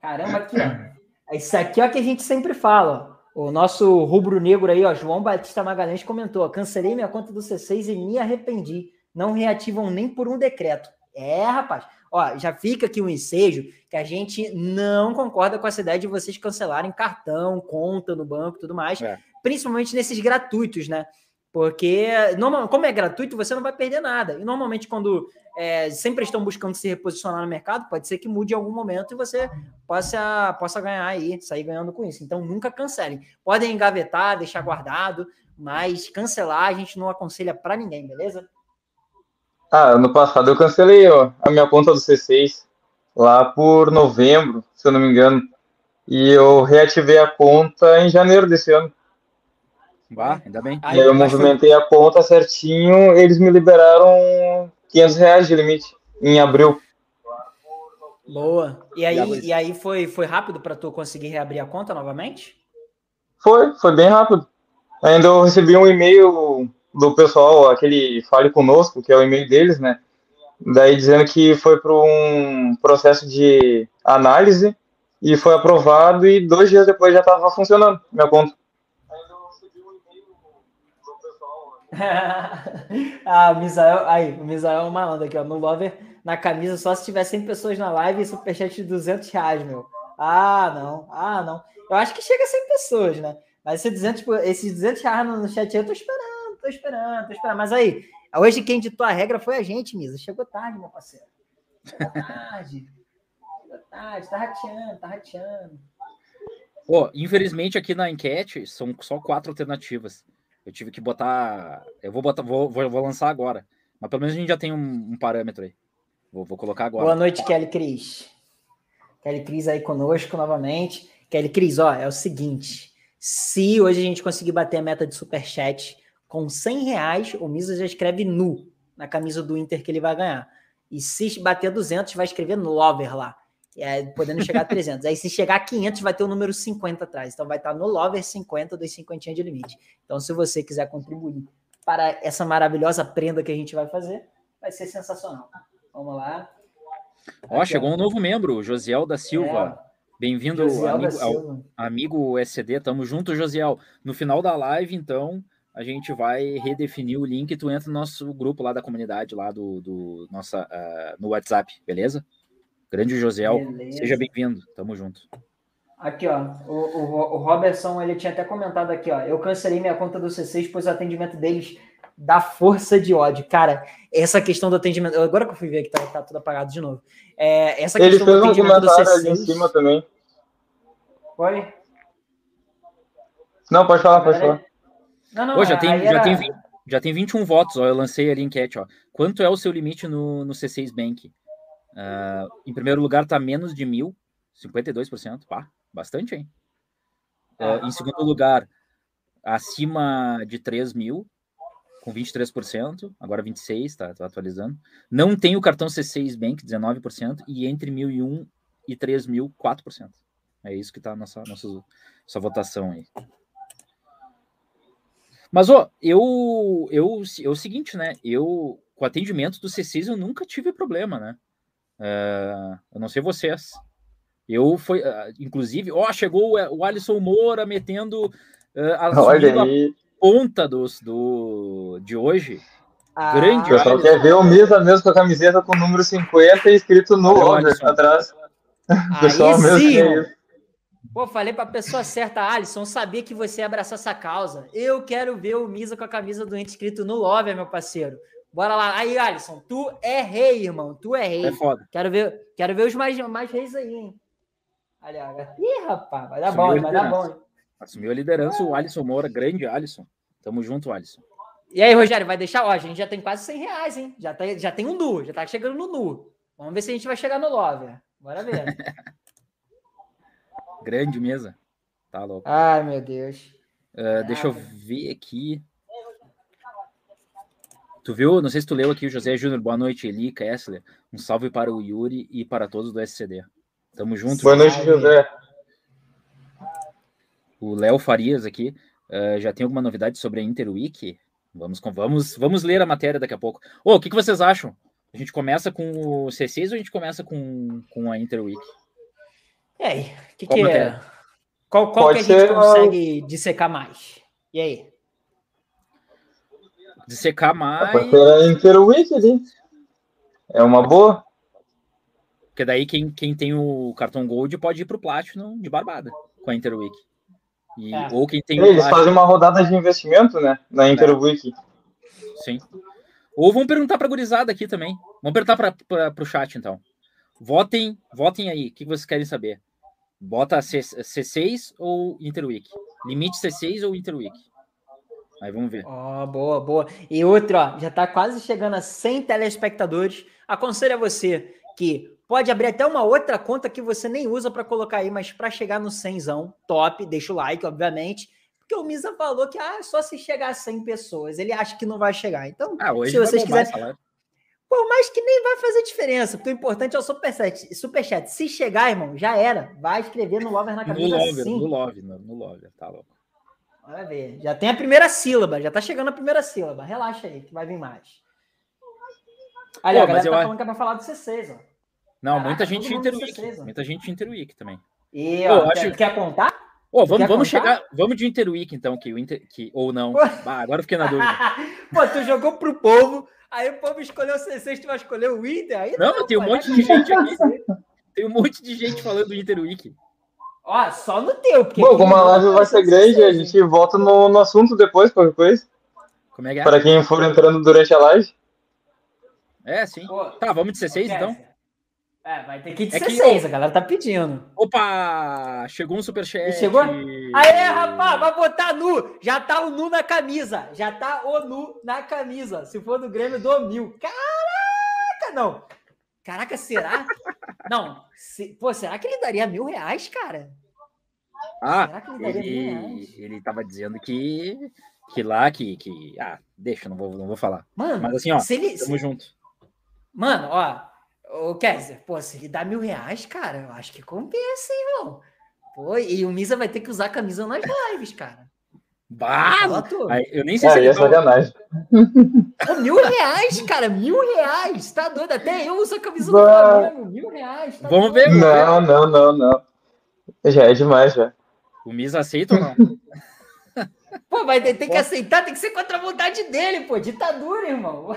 Caramba, aqui, ó. Isso aqui é o que a gente sempre fala. O nosso rubro-negro aí, ó, João Batista Magalhães comentou: cancelei minha conta do C6 e me arrependi. Não reativam nem por um decreto. É, rapaz. Ó, já fica aqui um ensejo que a gente não concorda com essa ideia de vocês cancelarem cartão, conta no banco e tudo mais, é. principalmente nesses gratuitos, né? Porque, normal, como é gratuito, você não vai perder nada. E normalmente, quando é, sempre estão buscando se reposicionar no mercado, pode ser que mude em algum momento e você possa, possa ganhar aí, sair ganhando com isso. Então, nunca cancelem. Podem engavetar, deixar guardado, mas cancelar a gente não aconselha para ninguém, beleza? Ah, ano passado eu cancelei ó, a minha conta do C6 lá por novembro, se eu não me engano. E eu reativei a conta em janeiro desse ano. Bah, ainda bem. Aí eu movimentei a conta certinho, eles me liberaram 500 reais de limite em abril. Boa. E aí, e aí foi, foi rápido para tu conseguir reabrir a conta novamente? Foi, foi bem rápido. Ainda eu recebi um e-mail do pessoal, aquele Fale Conosco, que é o e-mail deles, né? Daí dizendo que foi para um processo de análise e foi aprovado e dois dias depois já estava funcionando minha conta. <laughs> ah, o Misael, aí, o Misael é um malandro aqui, ó, no Lover, na camisa, só se tiver 100 pessoas na live e superchat de 200 reais, meu. Ah, não, ah, não. Eu acho que chega a 100 pessoas, né? Mas esse 200, tipo, esses 200 reais no chat eu tô esperando, tô esperando, tô esperando. Mas aí, hoje quem ditou a regra foi a gente, Misa. Chegou tarde, meu parceiro. Chegou tarde. Chegou tarde, tá rateando, tá rateando. Pô, infelizmente aqui na enquete são só quatro alternativas. Eu tive que botar. Eu vou botar, vou, vou, vou lançar agora. Mas pelo menos a gente já tem um, um parâmetro aí. Vou, vou, colocar agora. Boa noite, Kelly Cris. Kelly Cris aí conosco novamente. Kelly Cris, ó, é o seguinte. Se hoje a gente conseguir bater a meta de superchat com 100 reais, o Misa já escreve nu na camisa do Inter que ele vai ganhar. E se bater 200, vai escrever Lover lá. É, podendo chegar a 300. Aí, se chegar a 500, vai ter o número 50 atrás. Então, vai estar no Lover 50 dos 50 de limite. Então, se você quiser contribuir para essa maravilhosa prenda que a gente vai fazer, vai ser sensacional. Vamos lá. Ó, Aqui, chegou ó. um novo membro, Josiel da Silva. É. Bem-vindo, amigo, amigo SCD. Tamo junto, Josiel. No final da live, então, a gente vai redefinir o link. Tu entra no nosso grupo lá da comunidade, lá do, do nossa, uh, no WhatsApp, beleza? Grande Josiel, beleza. seja bem-vindo. Tamo junto. Aqui, ó, o, o, o, Robertson, ele tinha até comentado aqui, ó, eu cancelei minha conta do C6, pois o atendimento deles dá força de ódio. Cara, essa questão do atendimento, agora que eu fui ver que tá, tá tudo apagado de novo. É, essa ele questão do atendimento do C6... ali em cima também. Oi? Não, pode falar, pode falar. Não, não, Pô, já, tem, já, tem 20, já tem 21 votos, ó, eu lancei ali a enquete, ó. Quanto é o seu limite no, no C6 Bank? Uh, em primeiro lugar tá menos de mil, 52%, pá, bastante, hein? Uh, em segundo lugar, acima de 3 mil, com 23%, agora 26%, tá, tá atualizando. Não tem o cartão C6 Bank, 19%, e entre 1.001 e 3 mil, 4%. É isso que tá a nossa, nossa, nossa votação aí. Mas, ó, eu, eu, é o seguinte, né? Eu, com o atendimento do C6, eu nunca tive problema, né? Uh, eu não sei vocês. Eu foi, uh, inclusive, ó, chegou o Alisson Moura metendo uh, a, ponta dos, do, de hoje. Ah, Grande. O pessoal quer ver o Misa mesmo com a camiseta com o número 50 escrito no over atrás. <laughs> pessoal mesmo sim, Pô, falei pra pessoa certa, Alisson, sabia que você ia abraçar essa causa. Eu quero ver o Misa com a camisa do ente escrito no Love, meu parceiro. Bora lá. Aí, Alisson, tu é rei, irmão. Tu é rei. É foda. Quero ver, quero ver os mais, mais reis aí, hein? Olha, ih, rapaz, vai dar bom, vai dar bom. Hein? Assumiu a liderança o Alisson Moura, grande Alisson. Tamo junto, Alisson. E aí, Rogério, vai deixar? Ó, a gente já tem quase 100 reais, hein? Já, tá, já tem um nu, já tá chegando no nu. Vamos ver se a gente vai chegar no Love. Bora ver. <laughs> Grande mesa. Tá louco. Ai, meu Deus. Uh, deixa eu ver aqui. Tu viu? Não sei se tu leu aqui o José Júnior. Boa noite, Eli, Kessler. Um salve para o Yuri e para todos do SCD. Tamo junto. Boa noite, José. O Léo Farias aqui. Uh, já tem alguma novidade sobre a Interweek? Vamos, vamos, vamos ler a matéria daqui a pouco. Ô, oh, o que, que vocês acham? A gente começa com o C6 ou a gente começa com, com a Interweek? E aí, o que, que é? Qual, qual que a gente consegue dissecar mais? E aí? Dissecar mais. Pode ser a Interweek ali. É uma boa. Porque daí quem, quem tem o cartão Gold pode ir para o Platinum de barbada com a Interweek. E, é. Ou quem tem Eles Platinum... fazem uma rodada de investimento, né? Na é. Interweek. É. Sim. Ou vão perguntar para a gurizada aqui também. Vamos perguntar para o chat, então. Votem, votem aí. O que vocês querem saber? Bota C, C6 ou Interweek? Limite C6 ou Interweek? Aí vamos ver. Ó, oh, boa, boa. E outro, ó, já tá quase chegando a 100 telespectadores. Aconselho a você que pode abrir até uma outra conta que você nem usa para colocar aí, mas para chegar no 100, top, deixa o like, obviamente. Porque o Misa falou que ah, só se chegar a 100 pessoas. Ele acha que não vai chegar. Então, ah, se vocês quiserem. Por mais que nem vai fazer diferença, porque o importante é o superchat. superchat. Se chegar, irmão, já era. Vai escrever no Lover na cabeça. No Lover, sim. no Lover, no, no Lover, tá louco. Bora ver. Já tem a primeira sílaba, já tá chegando a primeira sílaba. Relaxa aí, que vai vir mais. Aliás, Pô, a galera tá falando que é pra falar do C6, ó. Não, Caraca, muita gente Interweek. Muita gente Interweek também. E, ó, Pô, quer, acho... quer contar? Oh, vamos, vamos chegar. Vamos de Interweek, então, que o Inter, que, ou não. Ah, agora fiquei na dúvida. <laughs> Pô, tu jogou pro povo Aí o povo escolheu o C6, tu vai escolher o Inter? Aí não, não tem um monte de gente aqui. Tem um monte de gente falando do Inter Week. Ó, só no teu. Porque Bom, como a live vai ser grande, a gente volta no, no assunto depois, qualquer coisa. Como é que é? Para quem for entrando durante a live. É, sim. Pô, tá, vamos de C6 então? É, vai ter que ir de é 16, que... a galera tá pedindo. Opa! Chegou um superchat. Chegou? Aê, rapaz, vai botar nu. Já tá o nu na camisa. Já tá o nu na camisa. Se for do Grêmio, do mil. Caraca, não. Caraca, será? não. Se... Pô, será que ele daria mil reais, cara? Ah, ele, ele, tava dizendo que, que lá, que, que... Ah, deixa, não vou, não vou falar. Mano, Mas assim, ó, se ele, tamo se... junto. Mano, ó, o Kézia, pô, se ele dá mil reais, cara, eu acho que compensa, hein, irmão. Pô, e o Misa vai ter que usar a camisa nas lives, cara. Bah, eu nem sei ah, se ele é sacanagem. Pô, mil reais, cara, mil reais. Tá doido? Até eu uso a camisa bah. do Flamengo. Mil reais. Tá vamos ver. Não, não, não, não. Já é demais, já. O Misa aceita ou não? pô, vai ter, tem que aceitar, tem que ser contra a vontade dele, pô. Ditadura, irmão.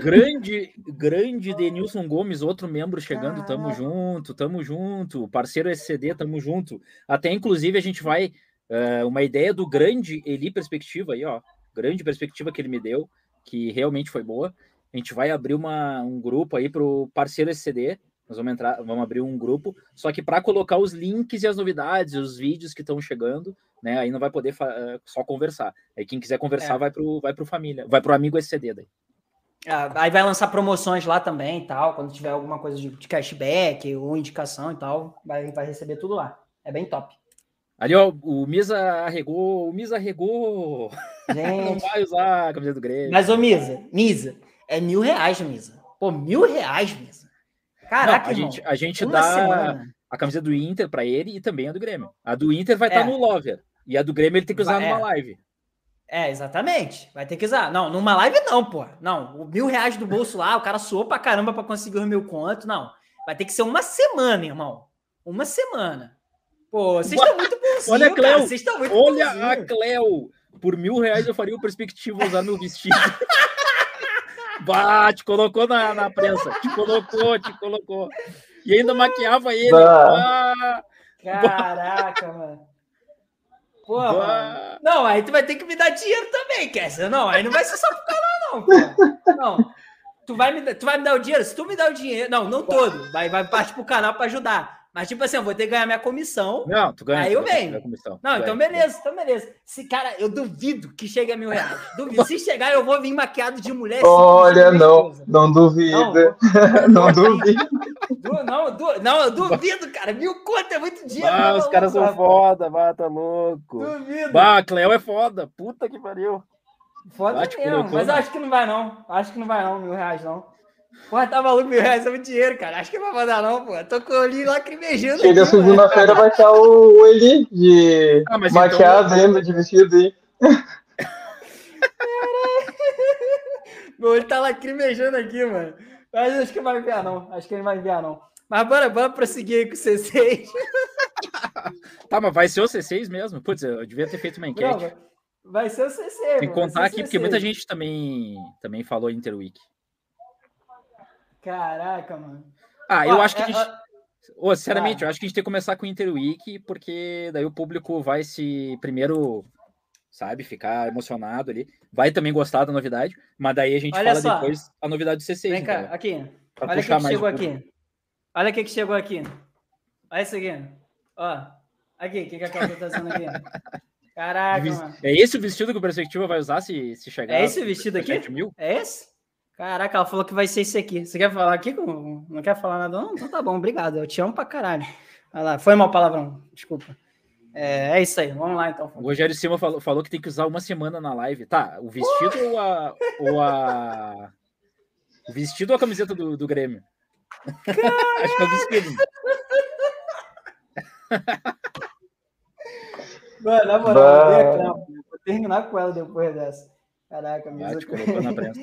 Grande, grande Denilson Gomes, outro membro chegando, tamo junto, tamo junto. Parceiro SCD, tamo junto. Até inclusive a gente vai uh, uma ideia do grande Eli Perspectiva aí, ó. Grande perspectiva que ele me deu, que realmente foi boa. A gente vai abrir uma, um grupo aí pro parceiro SCD. Nós vamos entrar, vamos abrir um grupo, só que para colocar os links e as novidades, os vídeos que estão chegando, né? Aí não vai poder só conversar. Aí quem quiser conversar é. vai pro vai pro família, vai pro amigo SCD daí. Ah, aí vai lançar promoções lá também e tal, quando tiver alguma coisa de, de cashback ou indicação e tal, vai, vai receber tudo lá. É bem top. Ali, ó, o Misa arregou, o Misa arregou. <laughs> Não vai usar a camisa do Grêmio. Mas, ô Misa, Misa, é mil reais, Misa. Pô, mil reais, Misa. Caraca, Não, a irmão, gente, a gente dá semana. a camisa do Inter para ele e também a do Grêmio. A do Inter vai estar é. tá no Lover. E a do Grêmio ele tem que usar numa é. live. É, exatamente. Vai ter que usar. Não, numa live não, pô. Não, o mil reais do bolso lá, o cara suou pra caramba pra conseguir os mil conto. Não. Vai ter que ser uma semana, irmão. Uma semana. Pô, vocês estão muito Olha a Cleo. Vocês estão muito Olha bonzinho. a Cleo. Por mil reais eu faria o perspectiva usar meu vestido. <laughs> bah, te colocou na, na prensa. Te colocou, te colocou. E ainda maquiava ele. Bah. Caraca, mano. Porra. Não, aí tu vai ter que me dar dinheiro também, Kessler. Não, aí não vai ser só pro canal, não. Não. Tu vai, me, tu vai me dar o dinheiro? Se tu me dar o dinheiro. Não, não todo. Vai, vai parte pro canal para ajudar. Mas, tipo assim, eu vou ter que ganhar minha comissão. Não, tu ganha. Aí eu venho. Não, então beleza, então beleza. Se, cara, eu duvido que chegue a mil reais. <laughs> Duvido. Se chegar, eu vou vir maquiado de mulher. Olha, não, não duvida. Não, não <laughs> duvido. Não, du, não, eu duvido, cara. Mil conto é muito dinheiro. Ah, os caras são foda, bah, tá louco. Duvido. Bah, Cleo é foda. Puta que pariu. Foda mesmo, mas eu acho que não vai não. Acho que não vai não, mil reais não. Porra, tá maluco, mil reais é muito dinheiro, cara. Acho que não vai mandar, não, pô. Tô com o olhinho lacrimejando. Chega segunda-feira, vai estar o, Eli de ah, maquiado então... ainda, de vestido aí. <laughs> Meu olho tá lacrimejando aqui, mano. Mas acho que não vai enviar, não. Acho que ele vai enviar, não. Mas bora, bora prosseguir aí com o C6. tá, mas vai ser o C6 mesmo? Putz, eu devia ter feito uma enquete. Não, vai ser o C6. Tem que contar aqui, porque muita gente também, também falou Interweek. Caraca, mano. Ah, eu acho que a é, gente. Oh, sinceramente, ah. eu acho que a gente tem que começar com o Interweek, porque daí o público vai se primeiro, sabe, ficar emocionado ali. Vai também gostar da novidade, mas daí a gente Olha fala só. depois a novidade do C6. Vem cá, aqui. Olha o que chegou aqui. Olha o que chegou aqui. Olha isso aqui. Ó. Aqui, o que, que a Cláudia tá fazendo aqui? <laughs> Caraca, mano. É esse o vestido que o Perspectiva vai usar se, se chegar? É esse o vestido aqui? Mil? É esse? Caraca, ela falou que vai ser esse aqui. Você quer falar aqui? Não quer falar nada? Não? Então tá bom, obrigado. Eu te amo pra caralho. Vai lá, foi mal palavrão, desculpa. É, é, isso aí, vamos lá então. O Rogério Silva falou, falou, que tem que usar uma semana na live. Tá, o vestido ou a, ou a. O vestido ou a camiseta do, do Grêmio? <laughs> Acho que é o vestido. Mano, na moral, vou terminar com ela depois dessa. Caraca, mesmo. Ah, te colocou na prensa.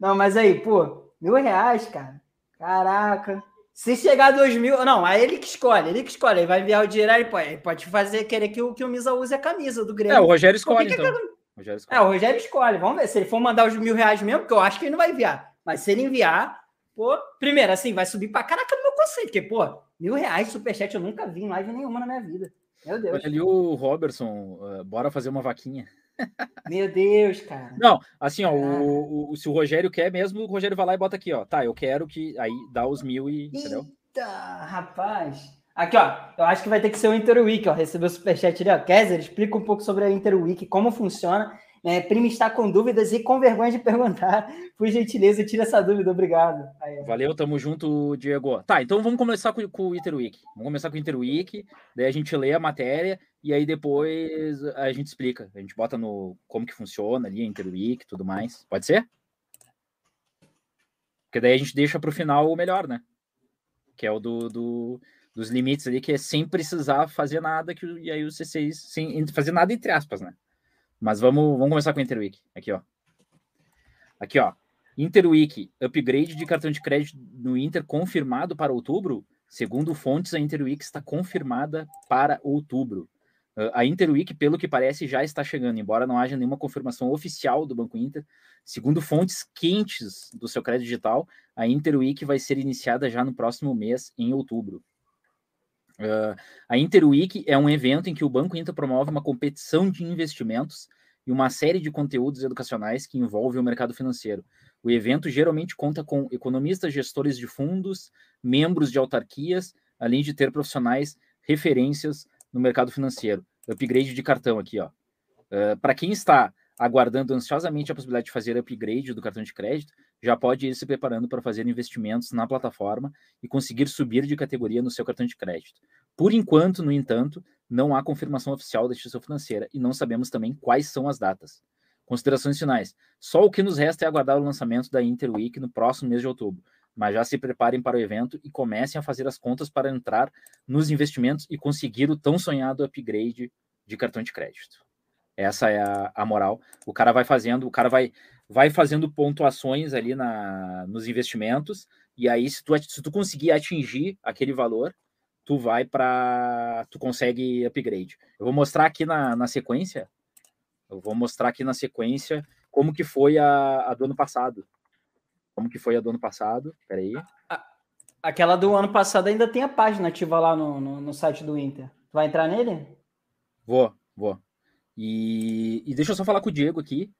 Não, mas aí, pô, mil reais, cara. Caraca. Se chegar a dois mil. Não, aí ele que escolhe, ele que escolhe. Ele vai enviar o dinheiro, aí pode, pode fazer querer que o, que o Misa use a camisa do Grêmio. É, o Rogério escolhe, que então. Que... O Rogério escolhe. É, o Rogério escolhe. Vamos ver. Se ele for mandar os mil reais mesmo, porque eu acho que ele não vai enviar. Mas se ele enviar, pô, primeiro, assim, vai subir pra caraca no meu conceito, porque, pô, mil reais superchat eu nunca vi em live nenhuma na minha vida. Meu Deus. Olha ali o Robertson, uh, bora fazer uma vaquinha. Meu Deus, cara. Não, assim, ó, o, o, se o Rogério quer mesmo, o Rogério vai lá e bota aqui, ó. Tá, eu quero que. Aí dá os mil e. Entendeu? Eita, rapaz. Aqui, ó. Eu acho que vai ter que ser o Interweek, ó. Recebeu o superchat ali, ó. Kézer, explica um pouco sobre a Interweek, como funciona é, Prima está com dúvidas e com vergonha de perguntar. <laughs> Por gentileza, tira essa dúvida, obrigado. Aí. Valeu, tamo junto, Diego. Tá, então vamos começar com, com o Interweek. Vamos começar com o Interweek, daí a gente lê a matéria e aí depois a gente explica. A gente bota no como que funciona ali Interweek e tudo mais. Pode ser? Porque daí a gente deixa para o final o melhor, né? Que é o do, do, dos limites ali, que é sem precisar fazer nada, que, e aí o C6, sem fazer nada entre aspas, né? Mas vamos, vamos começar com o Interweek. Aqui, ó. Aqui, ó. Interweek, upgrade de cartão de crédito no Inter confirmado para outubro? Segundo fontes, a Interweek está confirmada para outubro. Uh, a Interweek, pelo que parece, já está chegando, embora não haja nenhuma confirmação oficial do Banco Inter. Segundo fontes quentes do seu crédito digital, a Interweek vai ser iniciada já no próximo mês, em outubro. Uh, a Interweek é um evento em que o Banco Inter promove uma competição de investimentos e uma série de conteúdos educacionais que envolvem o mercado financeiro. O evento geralmente conta com economistas, gestores de fundos, membros de autarquias, além de ter profissionais referências no mercado financeiro. Upgrade de cartão aqui, ó. Uh, Para quem está aguardando ansiosamente a possibilidade de fazer upgrade do cartão de crédito, já pode ir se preparando para fazer investimentos na plataforma e conseguir subir de categoria no seu cartão de crédito. Por enquanto, no entanto, não há confirmação oficial da instituição financeira e não sabemos também quais são as datas. Considerações finais. Só o que nos resta é aguardar o lançamento da Interweek no próximo mês de outubro, mas já se preparem para o evento e comecem a fazer as contas para entrar nos investimentos e conseguir o tão sonhado upgrade de cartão de crédito. Essa é a, a moral. O cara vai fazendo, o cara vai, vai fazendo pontuações ali na, nos investimentos, e aí, se tu, se tu conseguir atingir aquele valor, tu vai para. Tu consegue upgrade. Eu vou mostrar aqui na, na sequência. Eu vou mostrar aqui na sequência como que foi a, a do ano passado. Como que foi a do ano passado? Peraí. Aquela do ano passado ainda tem a página ativa lá no, no, no site do Inter. Tu vai entrar nele? Vou, vou. E, e deixa eu só falar com o Diego aqui.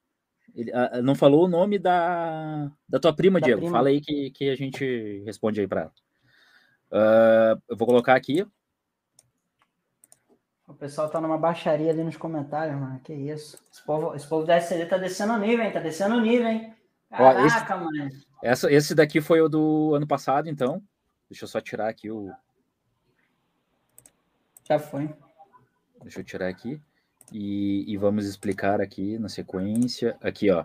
Ele uh, não falou o nome da, da tua prima, da Diego. Prima. Fala aí que, que a gente responde aí para ela. Uh, eu vou colocar aqui. O pessoal tá numa baixaria ali nos comentários, mano. Que isso. Esse povo, esse povo da SCD tá descendo o nível, hein? Tá descendo o nível, hein? Caraca, Ó, esse, mano. Essa, esse daqui foi o do ano passado, então. Deixa eu só tirar aqui o. Já foi. Deixa eu tirar aqui e, e, vamos explicar aqui na sequência. Aqui, ó.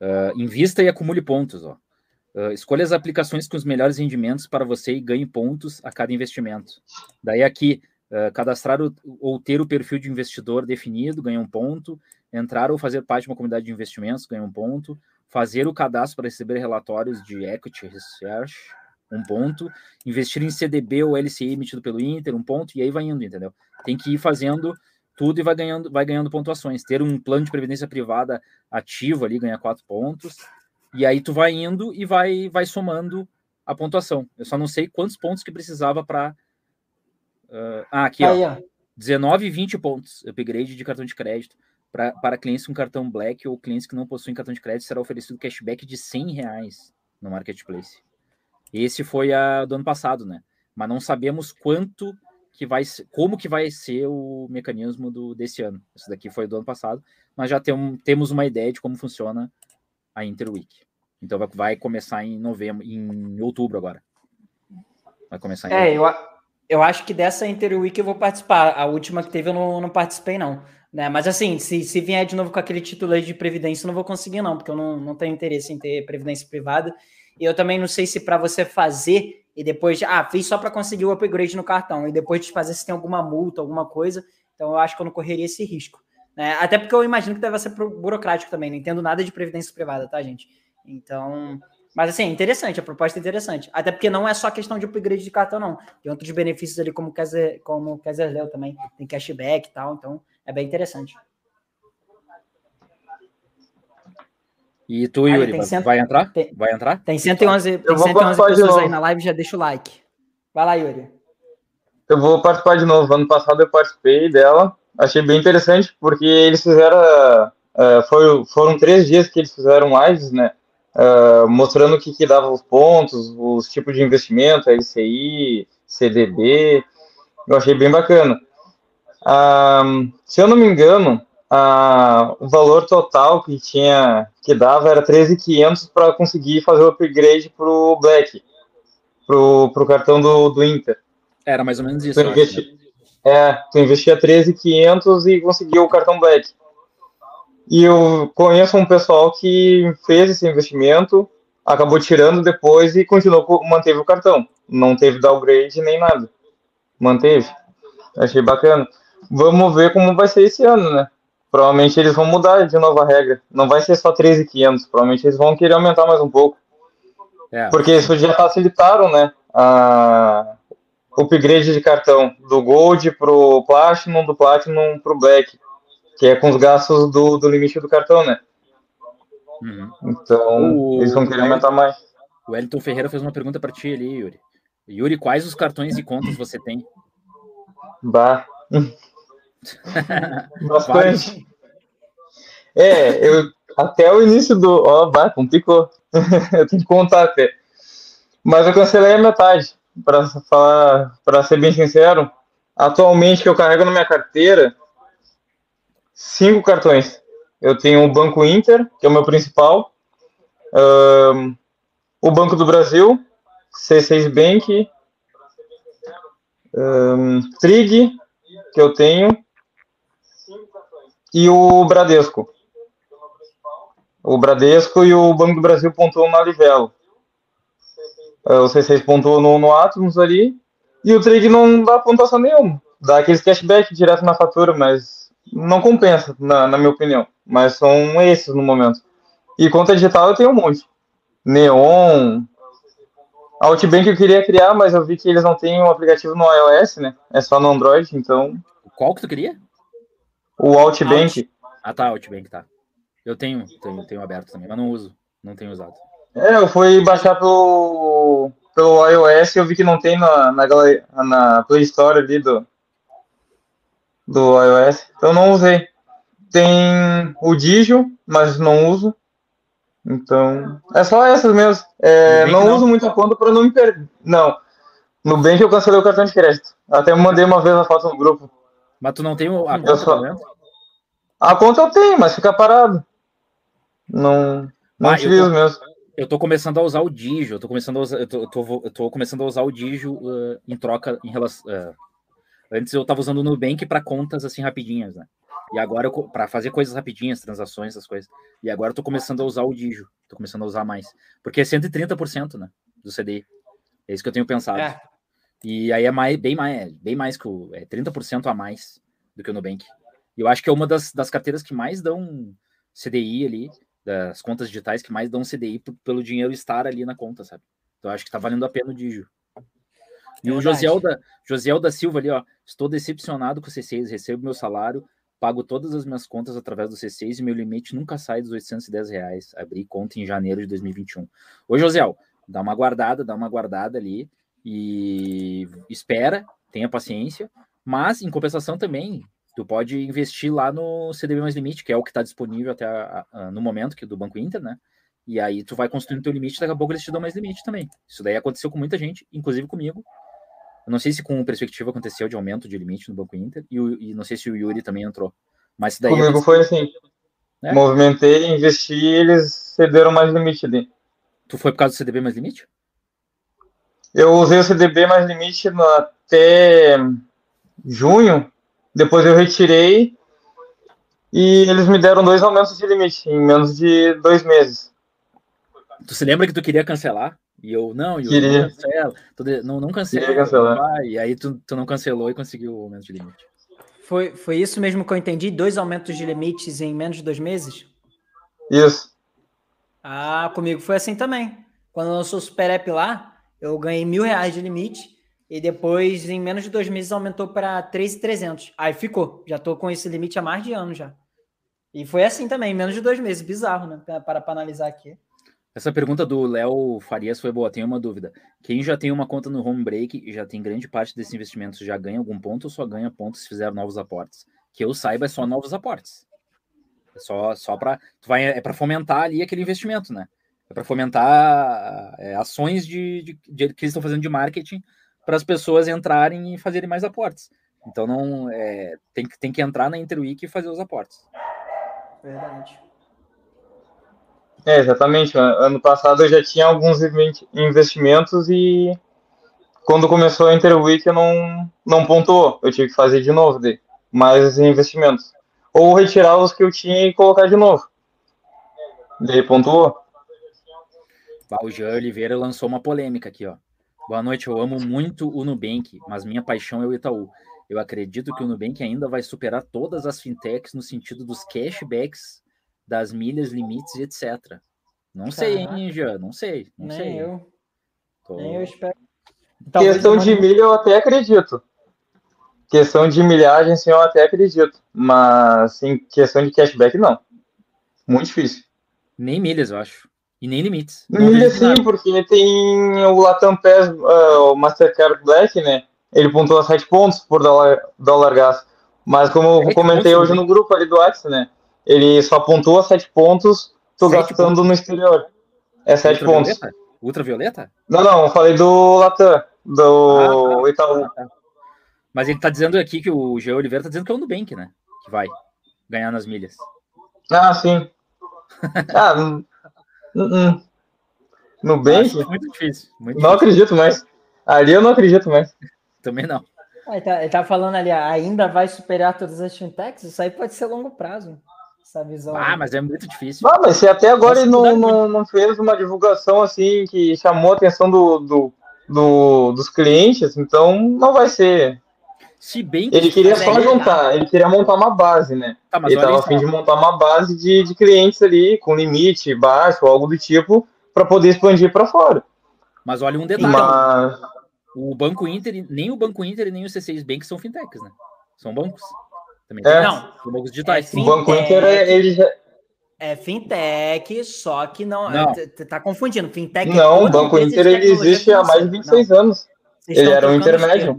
Uh, invista e acumule pontos, ó. Uh, escolha as aplicações com os melhores rendimentos para você e ganhe pontos a cada investimento. Daí aqui, uh, cadastrar o, ou ter o perfil de investidor definido, ganha um ponto. Entrar ou fazer parte de uma comunidade de investimentos, ganha um ponto. Fazer o cadastro para receber relatórios de equity research, um ponto. Investir em CDB ou LCI emitido pelo Inter, um ponto. E aí vai indo, entendeu? Tem que ir fazendo tudo e vai ganhando, vai ganhando pontuações. Ter um plano de previdência privada ativo ali ganha quatro pontos. E aí tu vai indo e vai, vai somando a pontuação. Eu só não sei quantos pontos que precisava para. Uh, ah, aqui, aí, ó. ó. 19 e 20 pontos. Upgrade de cartão de crédito. Pra, para clientes com cartão Black ou clientes que não possuem cartão de crédito, será oferecido cashback de 100 reais no Marketplace. Esse foi a do ano passado, né? Mas não sabemos quanto que vai como que vai ser o mecanismo do desse ano. Isso daqui foi do ano passado, mas já tem, temos uma ideia de como funciona a Interweek. Então vai, vai começar em novembro, em outubro agora. Vai começar em É, eu, eu acho que dessa Interweek eu vou participar. A última que teve eu não, não participei, não. Né? Mas assim, se, se vier de novo com aquele título de previdência, eu não vou conseguir, não, porque eu não, não tenho interesse em ter previdência privada. E eu também não sei se para você fazer e depois, ah, fiz só para conseguir o upgrade no cartão, e depois de fazer se tem alguma multa, alguma coisa, então eu acho que eu não correria esse risco. Né? Até porque eu imagino que deve ser burocrático também, não entendo nada de previdência privada, tá, gente? Então, mas assim, interessante, a proposta é interessante. Até porque não é só questão de upgrade de cartão, não. Tem outros benefícios ali, como o Kaiser, como Kaiser Leo também, tem cashback e tal, então é bem interessante. E tu, Yuri, vai, cento... vai entrar? Tem... Vai entrar? Tem 111, tem 111 pessoas aí na live, já deixa o like. Vai lá, Yuri. Eu vou participar de novo. Ano passado eu participei dela. Achei bem interessante, porque eles fizeram. Uh, foi, foram três dias que eles fizeram lives, né? Uh, mostrando o que, que dava os pontos, os tipos de investimento, LCI, CDB. Eu achei bem bacana. Uh, se eu não me engano, a, o valor total que tinha que dava era 13.500 para conseguir fazer o upgrade para o Black, para o cartão do, do Inter. Era mais ou menos isso. Tu investi... acho, né? É, tu investia 13.500 e conseguiu o cartão Black. E eu conheço um pessoal que fez esse investimento acabou tirando depois e continuou, manteve o cartão. Não teve downgrade nem nada. Manteve. Achei bacana. Vamos ver como vai ser esse ano, né? Provavelmente eles vão mudar de novo a regra. Não vai ser só 13,500. Provavelmente eles vão querer aumentar mais um pouco. É. Porque isso já facilitaram, né? A upgrade de cartão do Gold pro Platinum, do Platinum pro Black. Que é com os gastos do, do limite do cartão, né? Uhum. Então, o, eles vão querer aumentar mais. O Elton Ferreira fez uma pergunta para ti ali, Yuri. Yuri, quais os cartões e contas você tem? Bah. Bastante. É, eu até o início do. Ó, oh, complicou. <laughs> eu tenho que contar até. Mas eu cancelei a metade. Para falar, para ser bem sincero, atualmente que eu carrego na minha carteira cinco cartões. Eu tenho o Banco Inter, que é o meu principal, um, o Banco do Brasil, C6 Bank, um, Trig, que eu tenho, e o Bradesco. O Bradesco e o Banco do Brasil pontuam na Livelo. Uh, o C6 pontuou no, no Atmos ali, e o Trig não dá pontuação nenhuma. Dá aqueles cashback direto na fatura, mas não compensa, na, na minha opinião. Mas são esses no momento. E conta digital eu tenho um monte. Neon. Outbank eu queria criar, mas eu vi que eles não têm um aplicativo no iOS, né? É só no Android, então. Qual que tu queria? O Outbank. Out... Ah, tá, Outbank, tá. Eu tenho, tenho, tenho aberto também, mas não uso. Não tenho usado. É, eu fui baixar pelo, pelo iOS e eu vi que não tem na, na, na Play Store ali do, do iOS. Então não usei. Tem o Digio, mas não uso. Então, é só essas mesmo. É, não, não, uso muita conta para não me perder. Não. No bem que eu cancelei o cartão de crédito. Até mandei uma vez a foto no grupo. Mas tu não tem a conta, só... A conta eu tenho, mas fica parado. Não, não ah, utilizo tô, mesmo. Eu tô começando a usar o Digio. Eu tô começando a usar, eu tô, eu tô, eu tô começando a usar o Digio uh, em troca em relação. Uh, Antes eu estava usando o Nubank para contas assim rapidinhas, né? E agora para fazer coisas rapidinhas, transações, essas coisas. E agora eu tô começando a usar o Digio, tô começando a usar mais, porque é 130%, né, do CDI. É isso que eu tenho pensado. É. E aí é mais, bem mais, bem mais que o é 30% a mais do que o Nubank. E eu acho que é uma das, das carteiras que mais dão CDI ali, das contas digitais que mais dão CDI pelo dinheiro estar ali na conta, sabe? Então acho que tá valendo a pena o Digio. E o Josiel da, Josiel da Silva ali, ó. Estou decepcionado com o C6, recebo meu salário, pago todas as minhas contas através do C6 e meu limite nunca sai dos 810 reais. Abri conta em janeiro de 2021. Ô, Josiel, dá uma guardada, dá uma guardada ali e espera, tenha paciência, mas em compensação também, tu pode investir lá no CDB mais limite, que é o que está disponível até a, a, no momento que é do Banco Inter, né? E aí tu vai construindo teu limite, daqui a pouco eles te dão mais limite também. Isso daí aconteceu com muita gente, inclusive comigo. Eu não sei se com perspectiva aconteceu de aumento de limite no Banco Inter e, o, e não sei se o Yuri também entrou. Mas daí Comigo foi assim. É? Movimentei, investi eles cederam mais limite ali. Tu foi por causa do CDB mais limite? Eu usei o CDB mais limite no, até junho. Depois eu retirei e eles me deram dois aumentos de limite em menos de dois meses. Tu se lembra que tu queria cancelar? E eu, não, eu Queria. não cancelo. Não, não cancela. E aí tu, tu não cancelou e conseguiu o aumento de limite. Foi, foi isso mesmo que eu entendi? Dois aumentos de limites em menos de dois meses? Isso. Ah, comigo foi assim também. Quando eu lançou o Super App lá, eu ganhei mil reais de limite e depois, em menos de dois meses, aumentou para 3,300. Aí ficou. Já tô com esse limite há mais de ano já. E foi assim também, em menos de dois meses. Bizarro, né? Para, para analisar aqui. Essa pergunta do Léo Farias foi boa. Tenho uma dúvida. Quem já tem uma conta no Home Break e já tem grande parte desses investimentos já ganha algum ponto ou só ganha pontos se fizer novos aportes? Que eu saiba, é só novos aportes. É só, só para é para fomentar ali aquele investimento, né? É para fomentar é, ações de, de, de, que eles estão fazendo de marketing para as pessoas entrarem e fazerem mais aportes. Então não é, tem, tem que entrar na Interweek e fazer os aportes. Verdade. É, exatamente. Ano passado eu já tinha alguns investimentos e quando começou a Interweek eu não, não pontuou. Eu tive que fazer de novo de mais investimentos. Ou retirar os que eu tinha e colocar de novo. Daí pontuou. O Jean Oliveira lançou uma polêmica aqui, ó. Boa noite, eu amo muito o Nubank, mas minha paixão é o Itaú. Eu acredito que o Nubank ainda vai superar todas as fintechs no sentido dos cashbacks, das milhas, limites, etc. Não sei, hein, Jean? Não sei. Não Nem sei. eu. Tô... Nem eu espero. Talvez questão de milha eu até acredito. Questão de milhagem, sim, eu até acredito. Mas em questão de cashback, não. Muito difícil. Nem milhas, eu acho. E nem limites. Milha sim, porque tem o Latam Pass, uh, o Mastercard Black, né? Ele pontua 7 pontos por dólar, dólar gasto. Mas como eu comentei hoje no grupo ali do WhatsApp, né? Ele só pontua 7 pontos, tô gastando pontos? no exterior. É 7 pontos. Ultravioleta? Não, não, eu falei do Latam, do ah, tá. Itaú. Ah, tá. Mas ele tá dizendo aqui que o Geo Oliveira tá dizendo que é o Nubank, né? Que vai ganhar nas milhas. Ah, sim. <laughs> ah, uh -uh. Nubank? Muito difícil. Muito não difícil. acredito mais. Ali eu não acredito mais. Também não. Ele tá, ele tá falando ali, ainda vai superar todas as fintechs? Isso aí pode ser longo prazo. Essa visão. Ah, aí. mas é muito difícil. Ah, mas se até agora ele não, não, não, fez uma divulgação assim que chamou a atenção do, do, do, dos clientes, então não vai ser. Se bem que ele queria só juntar, ele queria montar uma base, né? Tá, ele estava a fim de montar uma base de, de clientes ali, com limite baixo, algo do tipo, para poder expandir para fora. Mas olha um detalhe. Mas... O Banco Inter, nem o Banco Inter nem o C6 Bank são fintechs, né? São bancos. Também é. Não, são bancos digitais. É o Banco Inter, ele já... É fintech, só que não. não. Tá confundindo. Fintech Não, o Banco Inter ele existe há mais de 26 não. anos. Vocês ele era um intermédio.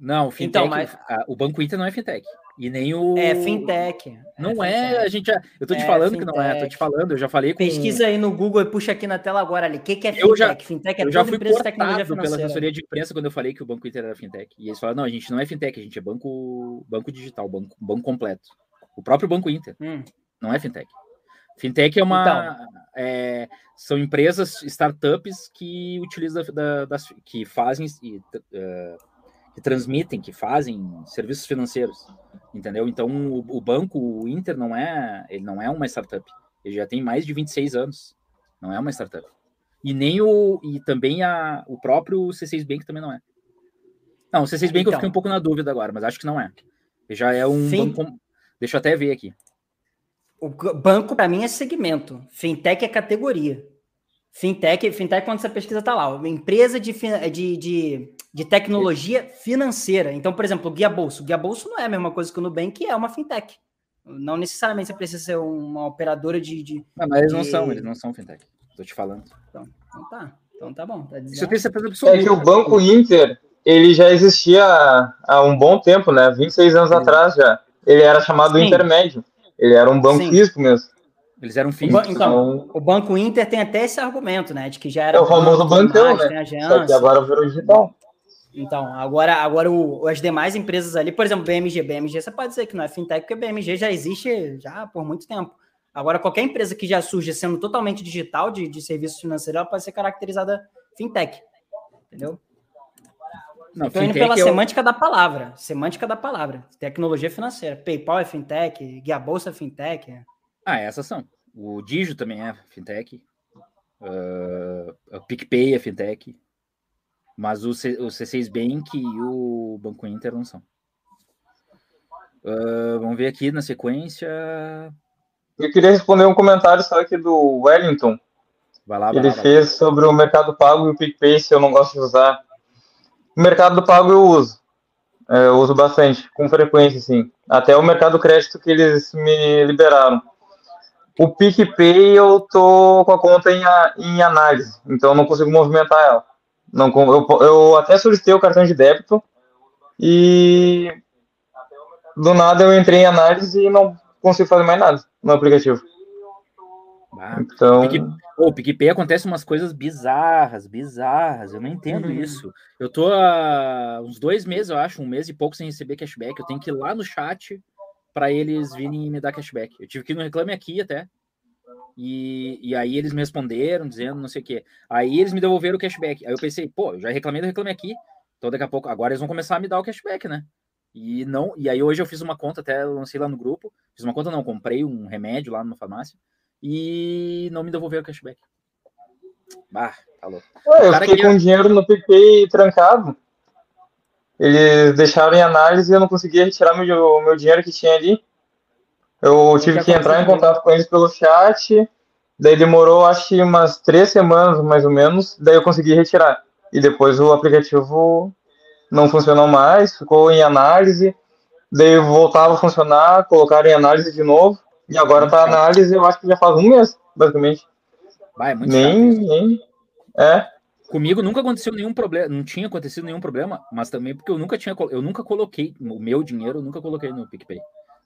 Não, o fintech, então, mas... o Banco Inter não é fintech. E nem o. É fintech. Não é, é, a gente. Eu tô te é falando fintech. que não é, tô te falando, eu já falei com. Pesquisa aí no Google e puxa aqui na tela agora ali. O que, que é fintech? Eu já, fintech é eu já fui empresa de tecnologia financeira. pela assessoria de imprensa quando eu falei que o Banco Inter era fintech. E eles falaram: não, a gente não é fintech, a gente é banco, banco digital, banco, banco completo. O próprio Banco Inter hum. não é fintech. Fintech é uma. Então, é, são empresas, startups que utilizam da, das, que fazem e, uh, que transmitem, que fazem serviços financeiros, entendeu? Então o, o, banco, o Inter não é, ele não é uma startup. Ele já tem mais de 26 anos. Não é uma startup. E nem o e também a, o próprio C6 Bank também não é. Não, o C6 Bank então, eu fiquei um pouco na dúvida agora, mas acho que não é. Ele já é um banco. Deixa eu até ver aqui. O banco para mim é segmento, fintech é categoria. Fintech, fintech quando essa pesquisa tá lá, uma empresa de, de, de de tecnologia financeira. Então, por exemplo, o Guia Bolso. O Guia Bolso não é a mesma coisa que o Nubank, é uma fintech. Não necessariamente você precisa ser uma operadora de. de não, mas eles de... não são, eles não são fintech. Estou te falando. Então, então tá. Então tá bom. Tá Isso tem certeza absoluta. É que o Banco Inter, ele já existia há um bom tempo, né? 26 anos Sim. atrás já. Ele era chamado Sim. intermédio. Ele era um banco Sim. físico mesmo. Eles eram físicos. Então, então, o Banco Inter tem até esse argumento, né? De que já era. É o famoso bancão, né? Só que agora virou digital. Então, agora, agora o, as demais empresas ali, por exemplo, BMG, BMG, você pode dizer que não é fintech, porque BMG já existe já por muito tempo. Agora, qualquer empresa que já surge sendo totalmente digital, de, de serviços financeiros, ela pode ser caracterizada fintech. Entendeu? Não, Estou indo pela é semântica da palavra. Semântica da palavra. Tecnologia financeira. PayPal é fintech, Guia Bolsa é fintech. Ah, essas são. O Digio também é fintech. Uh, o PicPay é fintech. Mas o, C, o C6 Bank e o Banco Inter não são. Uh, vamos ver aqui na sequência. Eu queria responder um comentário só aqui do Wellington. Vai lá, vai ele lá, vai fez lá. sobre o Mercado Pago e o PicPay, se eu não gosto de usar. O Mercado Pago eu uso. É, eu uso bastante, com frequência, sim. Até o Mercado Crédito que eles me liberaram. O PicPay eu tô com a conta em, em análise, então eu não consigo movimentar ela. Não, eu, eu até solicitei o cartão de débito e do nada eu entrei em análise e não consigo fazer mais nada no aplicativo. Ah, então... O PicPay acontece umas coisas bizarras, bizarras. Eu não entendo uhum. isso. Eu tô há uns dois meses, eu acho, um mês e pouco sem receber cashback. Eu tenho que ir lá no chat para eles virem me dar cashback. Eu tive que ir no Reclame Aqui até e, e aí eles me responderam dizendo não sei o quê. Aí eles me devolveram o cashback. Aí eu pensei, pô, eu já reclamei do Reclame Aqui. Então daqui a pouco, agora eles vão começar a me dar o cashback, né? E não, e aí hoje eu fiz uma conta, até lancei lá no grupo. Fiz uma conta, não, comprei um remédio lá numa farmácia e não me devolveram o cashback. Bah, tá louco. É, eu fiquei que... com dinheiro no PicPay trancado. Eles deixaram em análise e eu não conseguia retirar meu, meu dinheiro que tinha ali. Eu tive que entrar em contato com eles pelo chat. Daí demorou, acho que umas três semanas, mais ou menos. Daí eu consegui retirar. E depois o aplicativo não funcionou mais, ficou em análise. Daí voltava a funcionar, colocaram em análise de novo. E agora tá análise, eu acho que já faz um mês, basicamente. Vai, é muito nem, nem. É. Comigo nunca aconteceu nenhum problema, não tinha acontecido nenhum problema, mas também porque eu nunca tinha, eu nunca coloquei o meu dinheiro, eu nunca coloquei no PicPay.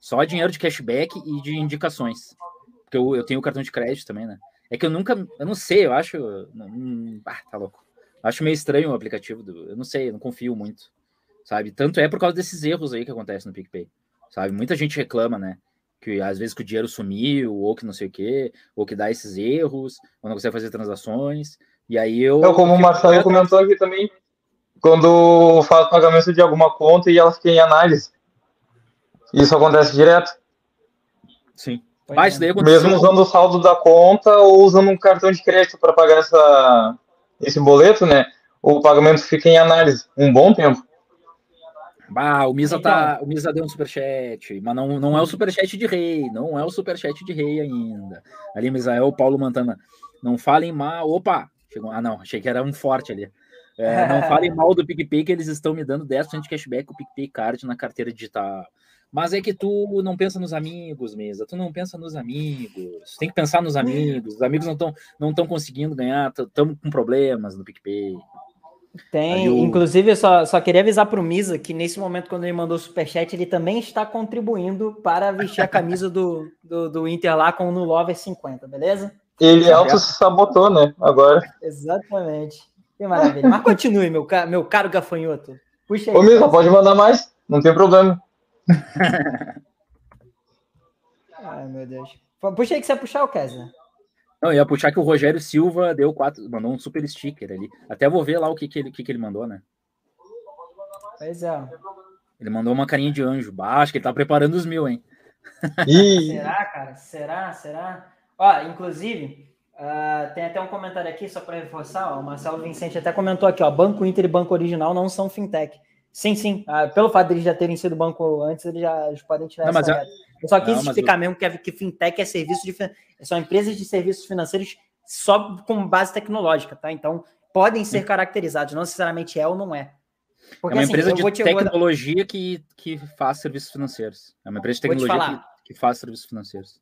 Só dinheiro de cashback e de indicações. Porque eu, eu tenho o cartão de crédito também, né? É que eu nunca, eu não sei, eu acho, hum, ah, tá louco. Acho meio estranho o aplicativo do, eu não sei, eu não confio muito, sabe? Tanto é por causa desses erros aí que acontecem no PicPay, sabe? Muita gente reclama, né? que às vezes que o dinheiro sumiu, ou que não sei o quê, ou que dá esses erros, ou não consegue fazer transações. E aí eu. Então, como o Marcelo comentou aqui também, quando faz pagamento de alguma conta e ela fica em análise. Isso acontece direto. Sim. Ah, isso daí Mesmo usando o saldo da conta ou usando um cartão de crédito para pagar essa, esse boleto, né? O pagamento fica em análise um bom tempo. Bah, o Misa, tá, então, o Misa deu um superchat, mas não, não é o superchat de rei, não é o superchat de rei ainda. Ali, Misael, Paulo Mantana, não falem mal. Opa! Chegou, ah, não, achei que era um forte ali. É, não <laughs> falem mal do PicPay, que eles estão me dando 10% de cashback com o PicPay Card na carteira digital. Mas é que tu não pensa nos amigos, Misa. Tu não pensa nos amigos. Tem que pensar nos amigos. Os amigos não estão não tão conseguindo ganhar, estamos com problemas no PicPay. Tem, eu... inclusive, eu só, só queria avisar para o Misa que nesse momento, quando ele mandou o superchat, ele também está contribuindo para vestir a camisa do, do, do Inter lá com o No Lover 50, beleza? Ele auto-sabotou, né? Agora. Exatamente. Que maravilha. Mas continue, meu, meu caro gafanhoto. Puxa aí. Ô, Misa, pode mandar mais, não tem problema. Ai, meu Deus. Puxa aí que você vai puxar o Kessler. Não, ia puxar que o Rogério Silva deu quatro, mandou um super sticker ali. Até vou ver lá o que, que, ele, que, que ele mandou, né? Pois é. Ele mandou uma carinha de anjo. Bah, acho que ele tá preparando os mil, hein? Será, cara? Será? Será? Ó, inclusive, uh, tem até um comentário aqui, só para reforçar, ó, o Marcelo Vicente até comentou aqui, ó, Banco Inter e Banco Original não são fintech. Sim, sim. Uh, pelo fato de eles já terem sido banco antes, eles já eles podem tirar não, essa mas eu só quis não, explicar eu... mesmo que, que fintech é serviço de são empresas de serviços financeiros só com base tecnológica, tá? Então podem ser hum. caracterizados, não necessariamente é ou não é. Porque, é uma assim, empresa de tecnologia que, que faz serviços financeiros. É uma empresa de tecnologia que, que faz serviços financeiros.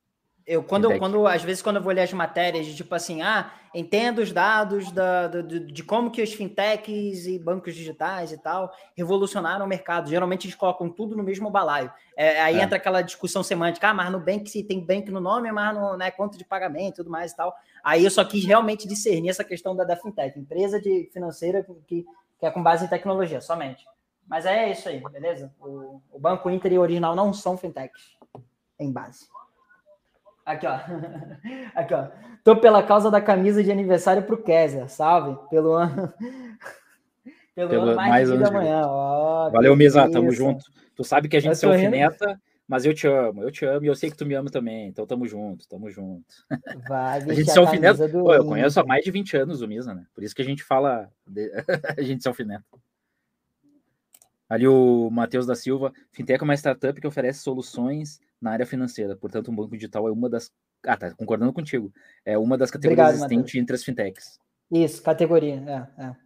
Eu, quando, quando, às vezes, quando eu vou ler as matérias de tipo assim, ah, entendo os dados da, da, de, de como que os fintechs e bancos digitais e tal revolucionaram o mercado. Geralmente eles colocam tudo no mesmo balaio. É, aí é. entra aquela discussão semântica, ah, mas no Bank se tem Bank no nome, mas no né, conta de pagamento e tudo mais e tal. Aí eu só quis realmente discernir essa questão da, da fintech, empresa de financeira que, que é com base em tecnologia, somente. Mas é isso aí, beleza? O, o Banco Inter e o Original não são fintechs em base. Aqui, ó. <laughs> Aqui, ó. Tô pela causa da camisa de aniversário pro Kézia, salve. Pelo ano. <laughs> Pelo, Pelo ano mais, mais de da manhã. Valeu, Mesa, tamo junto. Tu sabe que a gente se alfineta, mas eu te amo, eu te amo e eu sei que tu me ama também. Então tamo junto, tamo junto. <laughs> Vai, a gente se alfineta. Pô, eu conheço há mais de 20 anos o Misa, né? Por isso que a gente fala. De... a gente se alfineta. Ali o Matheus da Silva, Fintech é uma startup que oferece soluções na área financeira. Portanto, um banco digital é uma das. Ah, tá, concordando contigo. É uma das categorias Obrigado, existentes entre as fintechs. Isso, categoria. É, é.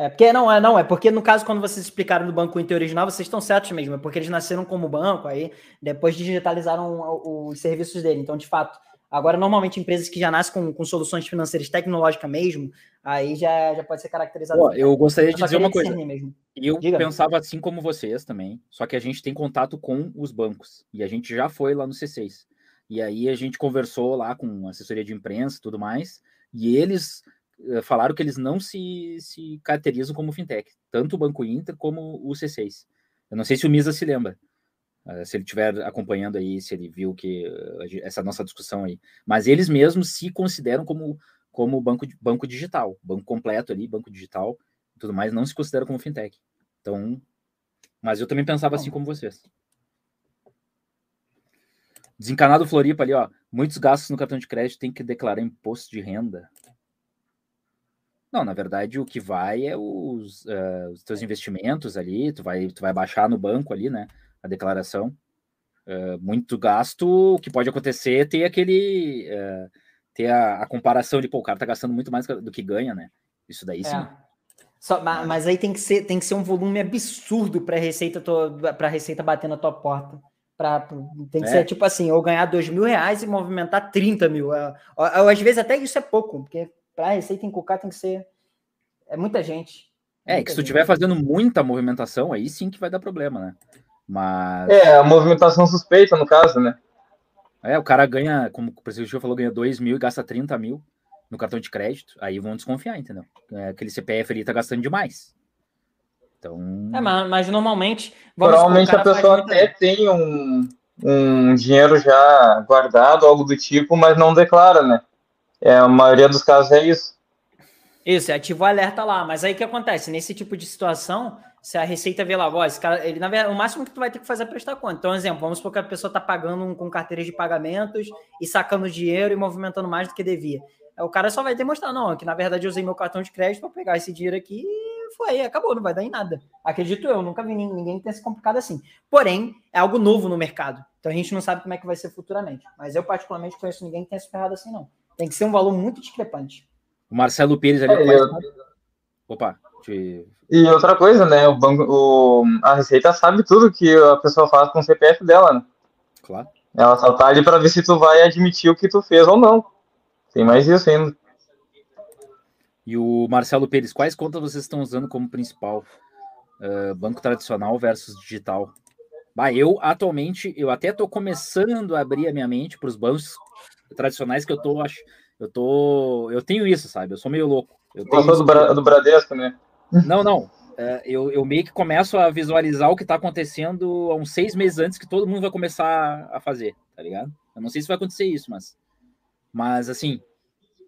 É, porque não é, não, é porque no caso, quando vocês explicaram do Banco Inter original, vocês estão certos mesmo, é porque eles nasceram como banco, aí depois digitalizaram os serviços dele. Então, de fato, Agora, normalmente, empresas que já nascem com, com soluções financeiras tecnológicas mesmo, aí já, já pode ser caracterizado. Pô, eu gostaria de dizer uma coisa. Mesmo. Eu Diga. pensava assim como vocês também, só que a gente tem contato com os bancos e a gente já foi lá no C6. E aí a gente conversou lá com assessoria de imprensa e tudo mais, e eles uh, falaram que eles não se, se caracterizam como fintech, tanto o Banco Inter como o C6. Eu não sei se o Misa se lembra. Uh, se ele estiver acompanhando aí, se ele viu que uh, essa nossa discussão aí. Mas eles mesmos se consideram como, como banco, banco digital, banco completo ali, banco digital e tudo mais, não se consideram como fintech. Então, mas eu também pensava assim como vocês. Desencanado Floripa ali, ó. Muitos gastos no cartão de crédito tem que declarar imposto de renda. Não, na verdade, o que vai é os, uh, os teus investimentos ali, tu vai, tu vai baixar no banco ali, né? A declaração. Uh, muito gasto, o que pode acontecer é ter aquele. Uh, ter a, a, comparação de, pô, o cara tá gastando muito mais do que ganha, né? Isso daí sim. É. Só, mas, mas, aí tem que ser, tem que ser um volume absurdo para receita, para receita bater na tua porta. Pra, tem que é. ser tipo assim, ou ganhar dois mil reais e movimentar 30 mil. É, às vezes até isso é pouco, porque para receita encucar tem que ser. É muita gente. É, muita que se tu estiver fazendo muita movimentação, aí sim que vai dar problema, né? Mas. É, a movimentação suspeita, no caso, né? É, o cara ganha, como o presidente falou, ganha 2 mil e gasta 30 mil no cartão de crédito, aí vão desconfiar, entendeu? É, aquele CPF ali tá gastando demais. Então. É, mas, mas normalmente. Provavelmente a pessoa até tem um, um dinheiro já guardado, algo do tipo, mas não declara, né? É, a maioria dos casos é isso. Isso, é ativo o alerta lá. Mas aí o que acontece? Nesse tipo de situação, se a Receita vê lá, voz, ele, na verdade, o máximo que tu vai ter que fazer é prestar conta. Então, exemplo, vamos supor que a pessoa está pagando um, com carteiras de pagamentos e sacando dinheiro e movimentando mais do que devia. O cara só vai demonstrar, não, que na verdade eu usei meu cartão de crédito para pegar esse dinheiro aqui e foi, acabou, não vai dar em nada. Acredito eu, nunca vi ninguém que tenha se complicado assim. Porém, é algo novo no mercado. Então a gente não sabe como é que vai ser futuramente. Mas eu, particularmente, conheço ninguém que tenha se ferrado assim, não. Tem que ser um valor muito discrepante. O Marcelo Pires ali. É, eu... Opa, te... E outra coisa, né? O banco, o, a Receita sabe tudo que a pessoa faz com o CPF dela, né? Claro. Ela só tá ali para ver se tu vai admitir o que tu fez ou não. Tem mais isso ainda. E o Marcelo Pires, quais contas vocês estão usando como principal? Uh, banco tradicional versus digital? Bah, eu atualmente, eu até estou começando a abrir a minha mente para os bancos tradicionais que eu tô, acho, eu tô, eu tenho isso, sabe? Eu sou meio louco. Eu tenho do, Bra do Bradesco, né? Não, não. Uh, eu, eu meio que começo a visualizar o que está acontecendo há uns seis meses antes que todo mundo vai começar a fazer, tá ligado? Eu não sei se vai acontecer isso, mas mas, assim,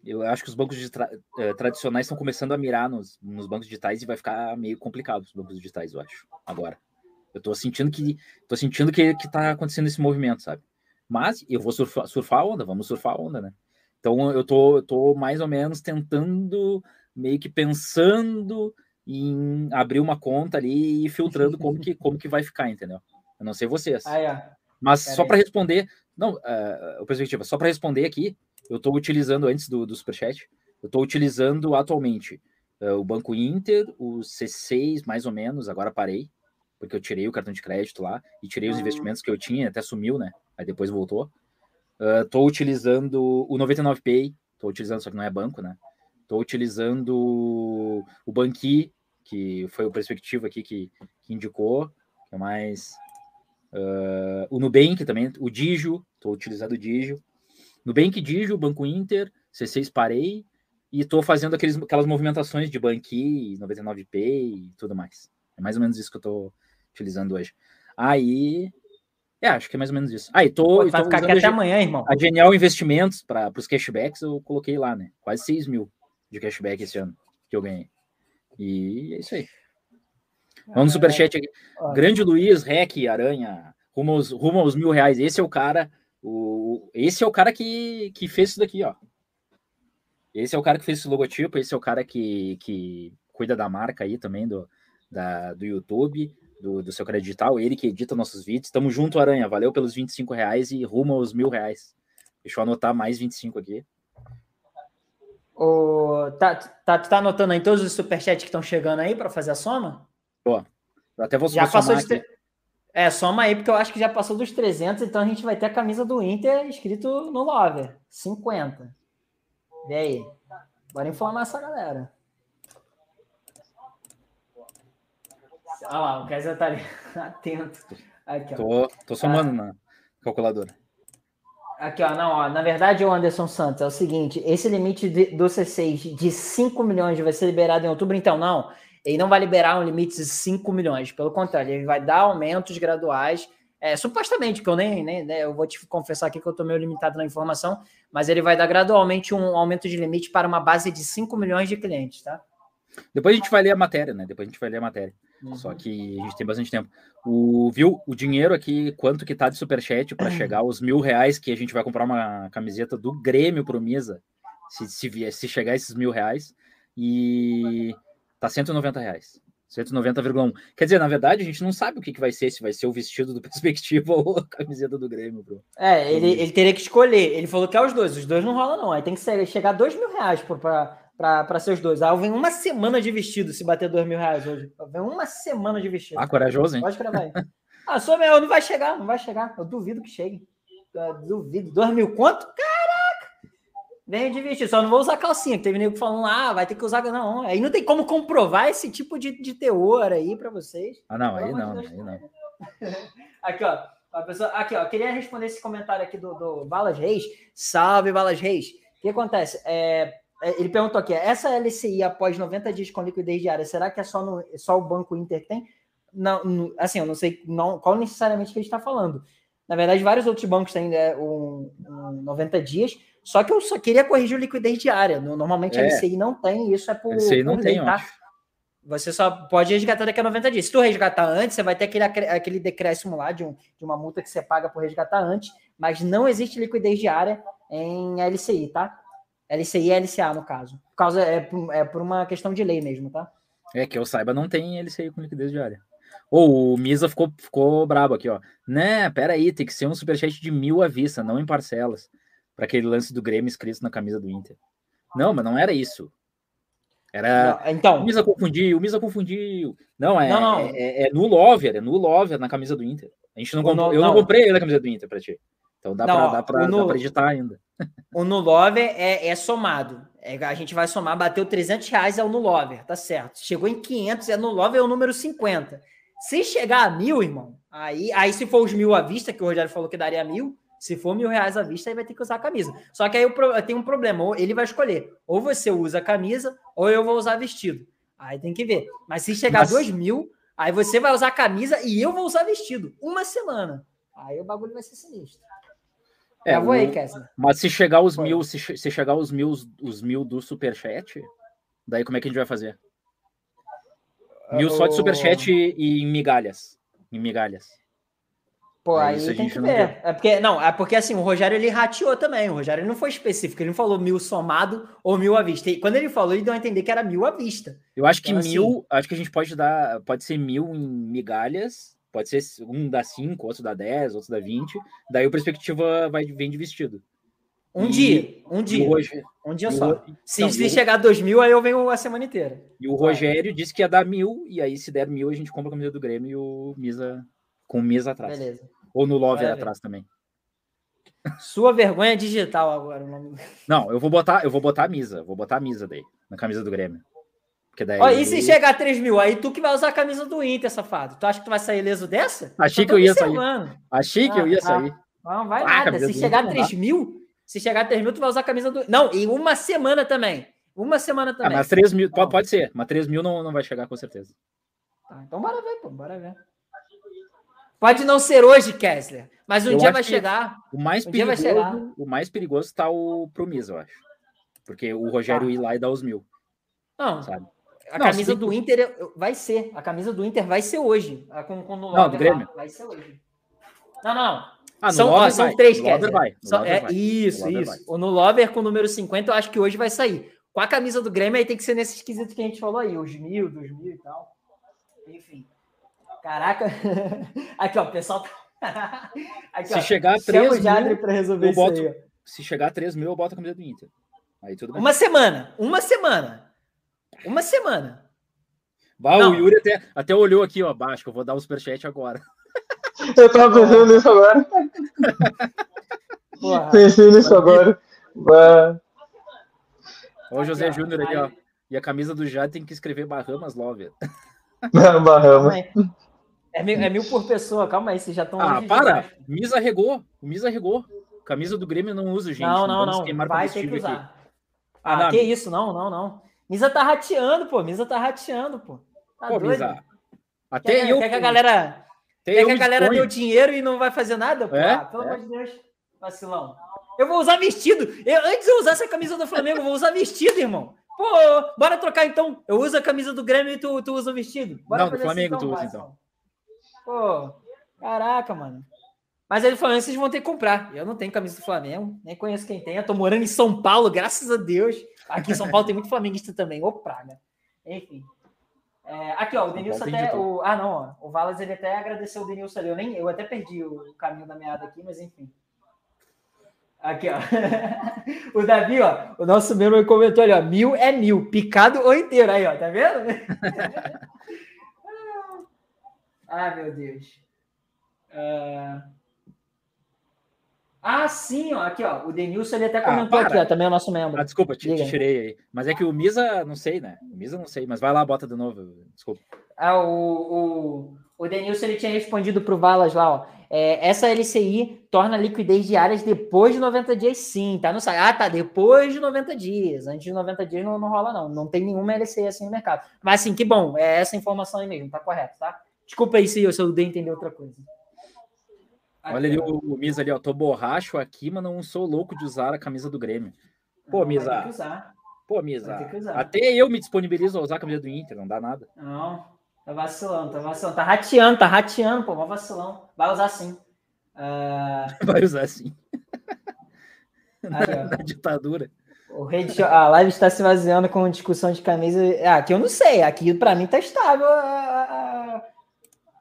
eu acho que os bancos tra eh, tradicionais estão começando a mirar nos, nos, bancos digitais e vai ficar meio complicado os bancos digitais, eu acho, agora. Eu tô sentindo que tô sentindo que, que tá acontecendo esse movimento, sabe? Mas eu vou surfar, surfar a onda, vamos surfar a onda, né? Então eu tô, eu tô mais ou menos tentando, meio que pensando em abrir uma conta ali e filtrando como que, como que vai ficar, entendeu? Eu não sei vocês. Ah, é. Mas Pera só para responder, não, uh, perspectiva, só para responder aqui, eu estou utilizando antes do, do Superchat, eu estou utilizando atualmente uh, o Banco Inter, o C6, mais ou menos, agora parei, porque eu tirei o cartão de crédito lá e tirei os ah. investimentos que eu tinha, até sumiu, né? Aí depois voltou. Estou uh, utilizando o 99Pay, estou utilizando, só que não é banco, né? Estou utilizando o Banqui, que foi o perspectiva aqui que, que indicou, que é mais. Uh, o Nubank também, o Digio, estou utilizando o Digio. Nubank Digio, Banco Inter, C6 Parei, e estou fazendo aqueles, aquelas movimentações de Banqui, 99P e tudo mais. É mais ou menos isso que eu estou utilizando hoje. Aí. É, acho que é mais ou menos isso. Aí, ah, tô. Pô, vai ficar aqui até amanhã, irmão. A Genial Investimentos para os cashbacks eu coloquei lá, né? Quase 6 mil de cashback esse ano que eu ganhei. E é isso aí. Vamos no superchat aqui. Grande Luiz, Rec, Aranha, rumo aos, rumo aos mil reais. Esse é o cara o, esse é o cara que, que fez isso daqui, ó. Esse é o cara que fez esse logotipo, esse é o cara que, que cuida da marca aí também do, da, do YouTube, do, do seu crédito digital, ele que edita nossos vídeos. Tamo junto, Aranha. Valeu pelos 25 reais e rumo aos mil reais. Deixa eu anotar mais 25 aqui. O, tá, tá, tá anotando aí todos os superchats que estão chegando aí para fazer a soma? Pô, eu até vou Já passou de. É, soma aí, porque eu acho que já passou dos 300, então a gente vai ter a camisa do Inter escrito no Lover. 50. Vê aí. Bora informar essa galera. Olha lá, o Kaiser tá ali <laughs> atento. Aqui, tô, tô somando ah. na calculadora. Aqui, ó, não, ó, na verdade, o Anderson Santos, é o seguinte, esse limite de, do C6 de 5 milhões vai ser liberado em outubro, então não, ele não vai liberar um limite de 5 milhões, pelo contrário, ele vai dar aumentos graduais, é, supostamente, que eu nem, nem né, eu vou te confessar aqui que eu estou meio limitado na informação, mas ele vai dar gradualmente um aumento de limite para uma base de 5 milhões de clientes, tá? Depois a gente vai ler a matéria, né? Depois a gente vai ler a matéria. Uhum. Só que a gente tem bastante tempo. O, viu o dinheiro aqui, quanto que tá de superchat para chegar aos mil reais que a gente vai comprar uma camiseta do Grêmio pro Misa, se, se, se chegar esses mil reais. e tá 190 reais. 190,1. Quer dizer, na verdade, a gente não sabe o que, que vai ser, se vai ser o vestido do <laughs> Perspectiva ou a camiseta do Grêmio, bro. É, ele, ele teria que escolher. Ele falou que é os dois. Os dois não rola, não. Aí tem que ser, chegar a dois mil reais para ser os dois. Aí vem uma semana de vestido se bater dois mil reais hoje. Vem uma semana de vestido. Ah, corajoso, hein? Pode gravar aí. ah, sou meu, não vai chegar, não vai chegar. Eu duvido que chegue. Eu duvido. Dois mil quanto? Caraca! Vem de vestido. Só não vou usar calcinha, que teve nego falando, ah, vai ter que usar. Não, aí não tem como comprovar esse tipo de, de teor aí para vocês. Ah, não, aí não, aí <laughs> não. aqui, ó. A pessoa, aqui, ó. Queria responder esse comentário aqui do, do Balas Reis. Salve, Balas Reis. O que acontece? É ele perguntou aqui: essa LCI após 90 dias com liquidez diária, será que é só, no, só o Banco Inter que tem? Não, assim, eu não sei não, qual necessariamente que ele está falando. Na verdade, vários outros bancos têm né, um, um 90 dias. Só que eu só queria corrigir o liquidez diária. Normalmente é. a LCI não tem, isso é por. LCI não tem, tá? Você só pode resgatar daqui a 90 dias. Se tu resgatar antes, você vai ter aquele, aquele decréscimo lá de, um, de uma multa que você paga por resgatar antes, mas não existe liquidez diária em LCI, tá? LCI e LCA, no caso. Por causa, é, é por uma questão de lei mesmo, tá? É, que eu saiba, não tem LCI com liquidez diária. Ou oh, o Misa ficou, ficou brabo aqui, ó. Né, peraí, tem que ser um superchat de mil à vista, não em parcelas para aquele lance do Grêmio escrito na camisa do Inter. Não, mas não era isso. Era. Não, então. O Misa confundiu, o Misa confundiu. Não, é, não, não. é, é, é no Lover, é no Lover na camisa do Inter. A gente não comprou, eu não, comprei ele na camisa do Inter para ti. Então dá para no... editar ainda. <laughs> O Nulover é, é somado. É, a gente vai somar, bateu 300 reais é o Nulover, tá certo. Chegou em 500, é Nulover é o número 50. Se chegar a mil, irmão, aí, aí se for os mil à vista, que o Rogério falou que daria mil, se for mil reais à vista, aí vai ter que usar a camisa. Só que aí tem um problema, ou ele vai escolher, ou você usa a camisa, ou eu vou usar vestido. Aí tem que ver. Mas se chegar Mas... a dois mil, aí você vai usar a camisa e eu vou usar vestido. Uma semana. Aí o bagulho vai ser sinistro. É, vou aí, Kessler. Mas se chegar os mil, se, se chegar os mil, os mil do Superchat, daí como é que a gente vai fazer? Mil só de Superchat e em migalhas. Em migalhas. Pô, é aí tem que ver. É porque, não, é porque assim, o Rogério ele rateou também. O Rogério não foi específico, ele não falou mil somado ou mil à vista. E quando ele falou, ele deu a entender que era mil à vista. Eu acho que então, mil, assim, acho que a gente pode dar, pode ser mil em migalhas, pode ser um dá cinco, outro dá dez, outro dá vinte. Daí o perspectiva vai vem de vestido. Um e, dia, um dia. Hoje, um dia só. O, se, não, se o, chegar a dois mil, aí eu venho a semana inteira. E o Rogério disse que ia dar mil, e aí se der mil, a gente compra a camisa do Grêmio e o Misa com mesa atrás. Beleza. Ou no Love atrás também. Sua vergonha digital agora. Não, eu vou botar, eu vou botar a misa, vou botar a misa daí, na camisa do Grêmio. Porque daí... Ó, e se chegar a 3 mil, aí tu que vai usar a camisa do Inter, safado. Tu acha que tu vai sair leso dessa? Achei que eu ia sair. Achei que ah, eu ia sair. Não, vai ah, nada. Se chegar a 3 mil, se chegar a 3 mil, tu vai usar a camisa do. Não, em uma semana também. Uma semana também. Ah, mas 3 mil, pode, pode ser, mas 3 mil não, não vai chegar com certeza. Tá, então bora ver, pô, bora ver. Pode não ser hoje, Kessler, mas um eu dia vai chegar. O mais um perigoso, o mais perigoso está o Promisa, eu acho. Porque o Rogério ah. ir lá e dar os mil. Não. Sabe? A não, camisa do Inter vai ser. A camisa do Inter vai ser hoje. Com, com não, do Grêmio. Vai ser hoje. Não, não. Ah, são, ó, são três. Vai. Só, é, vai. Isso, isso. Vai. No Lover com o número 50, eu acho que hoje vai sair. Com a camisa do Grêmio, aí tem que ser nesses quesitos que a gente falou aí, os mil, dois mil e tal. Enfim. Caraca. <laughs> Aqui, ó, o pessoal tá. <laughs> Aqui, se ó, chegar a 3 mil, para resolver eu boto, aí, Se chegar a 3 mil, eu boto a camisa do Inter. Aí tudo bem. Uma semana. Uma semana. Uma semana. Bah, o Yuri até, até olhou aqui, ó, abaixo, que eu vou dar o superchat agora. <laughs> Eu tava pensando nisso agora. Pensei nisso agora. Bah. Ó, o José Júnior ali, ó. E a camisa do Jade tem que escrever Bahamas Love. Bahamas. É mil, é mil por pessoa, calma aí, vocês já estão. Ah, para! Misa regou, o Misa regou. Camisa do Grêmio não usa, gente. Não, não, não. não. Vai ter que usar. Aqui. Ah, ah que isso, não, não, não. Misa tá rateando, pô. Misa tá rateando, pô. Tá pô, doido. Misa. Até quer, eu. Quer que a galera. Quer que a galera deu dinheiro e não vai fazer nada? Pô? É? Ah, pelo é. amor de Deus, vacilão. Eu vou usar vestido. Eu, antes de eu usar essa camisa do Flamengo, eu vou usar vestido, irmão. Pô, bora trocar então. Eu uso a camisa do Grêmio e tu, tu usa o vestido. Bora não, do Flamengo assim, então, tu usa então. Pô, caraca, mano. Mas aí do Flamengo vocês vão ter que comprar. Eu não tenho camisa do Flamengo, nem conheço quem tem. Eu tô morando em São Paulo, graças a Deus. Aqui em São Paulo tem muito flamenguista também, ô praga. Enfim. É, aqui, ó, o Denilson até. O, ah, não, ó, o Valas ele até agradeceu o Denilson ali. Eu, nem, eu até perdi o caminho da meada aqui, mas enfim. Aqui, ó. <laughs> o Davi, ó, o nosso membro comentou ali, ó. Mil é mil, picado ou inteiro. Aí, ó, tá vendo? <laughs> ah, meu Deus. Uh... Ah, sim, ó, aqui, ó. O Denilson ele até ah, comentou ah, aqui, ó, também é o nosso membro. Ah, desculpa, te, te, tirei aí. Mas é que o Misa, não sei, né? O Misa não sei, mas vai lá, bota de novo. Desculpa. Ah, o, o, o Denilson ele tinha respondido pro Valas lá, ó. É, essa LCI torna liquidez diárias depois de 90 dias, sim, tá no site. Ah, tá, depois de 90 dias. Antes de 90 dias não, não rola, não. Não tem nenhuma LCI assim no mercado. Mas, assim, que bom, é essa informação aí mesmo, tá correto, tá? Desculpa aí se eu, se eu dei entender outra coisa. Olha ali o, Misa ali, ó. Tô borracho aqui, mas não sou louco de usar a camisa do Grêmio. Pô, Misa. Pô, Misa. Até eu me disponibilizo a usar a camisa do Inter, não dá nada. Não, tá vacilando, tá vacilando. Tá rateando, tá rateando, pô, vai vacilão. Vai usar sim. Uh... <laughs> Vai usar sim. <laughs> na, na, ditadura. O rede, a live está se vaziando com discussão de camisa. Ah, aqui eu não sei. Aqui para mim tá estável a,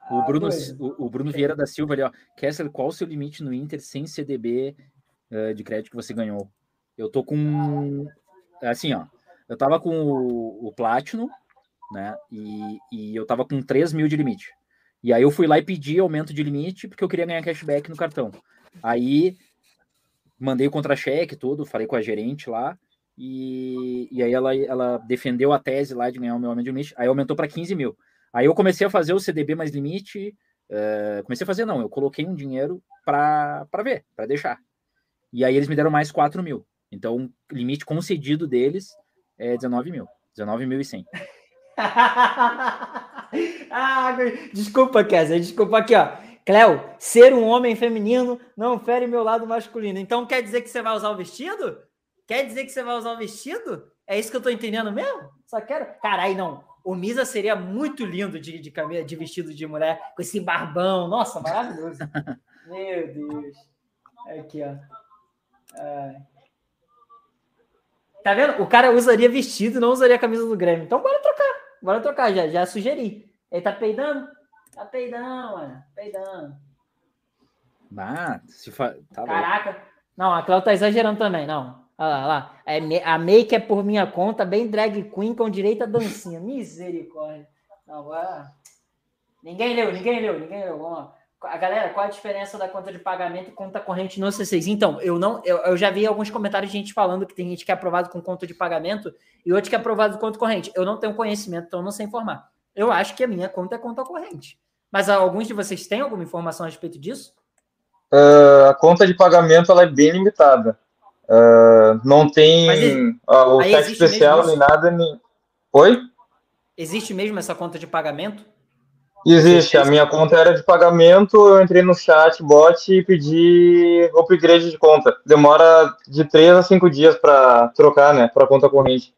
o Bruno, o, o, Bruno Vieira da Silva ali, ó. Kessler, qual o seu limite no Inter sem CDB uh, de crédito que você ganhou? Eu tô com. Assim, ó. Eu tava com o, o Platinum, né? E, e eu tava com 3 mil de limite. E aí eu fui lá e pedi aumento de limite porque eu queria ganhar cashback no cartão. Aí mandei o contra-cheque todo, falei com a gerente lá. E, e aí ela, ela defendeu a tese lá de ganhar o meu aumento de limite. Aí aumentou para 15 mil. Aí eu comecei a fazer o CDB mais limite. Uh, comecei a fazer, não, eu coloquei um dinheiro para ver, para deixar. E aí eles me deram mais 4 mil. Então, o limite concedido deles é 19 mil. 19.100. <laughs> ah, desculpa, Kézia, desculpa aqui, ó. Cléo, ser um homem feminino não fere meu lado masculino. Então quer dizer que você vai usar o vestido? Quer dizer que você vai usar o vestido? É isso que eu tô entendendo mesmo? Só quero. Caralho, não. O Misa seria muito lindo de, de, camisa, de vestido de mulher, com esse barbão. Nossa, maravilhoso. <laughs> Meu Deus. Aqui, ó. Tá vendo? O cara usaria vestido e não usaria a camisa do Grêmio. Então bora trocar. Bora trocar, já, já sugeri. Ele tá peidando? Tá peidando, mano. Peidando. Ah, se fa... tá Caraca. Não, a Cláudia tá exagerando também, não. Olha lá, lá. É, a make é por minha conta, bem drag queen com direito a dancinha. Misericórdia. Não, agora. Ninguém leu, ninguém leu, ninguém leu. Vamos lá. A galera, qual a diferença da conta de pagamento e conta corrente no C6? Então, eu não, eu, eu, já vi alguns comentários de gente falando que tem gente que é aprovado com conta de pagamento e outro que é aprovado com conta corrente. Eu não tenho conhecimento, então não sei informar. Eu acho que a minha conta é conta corrente. Mas alguns de vocês têm alguma informação a respeito disso? Uh, a conta de pagamento ela é bem limitada. Uh, não tem uh, o cheque especial nem nada. Nem... Oi? Existe mesmo essa conta de pagamento? Existe. A minha conta era de pagamento. Eu entrei no chat, bot e pedi upgrade de conta. Demora de 3 a 5 dias para trocar, né? Para conta corrente.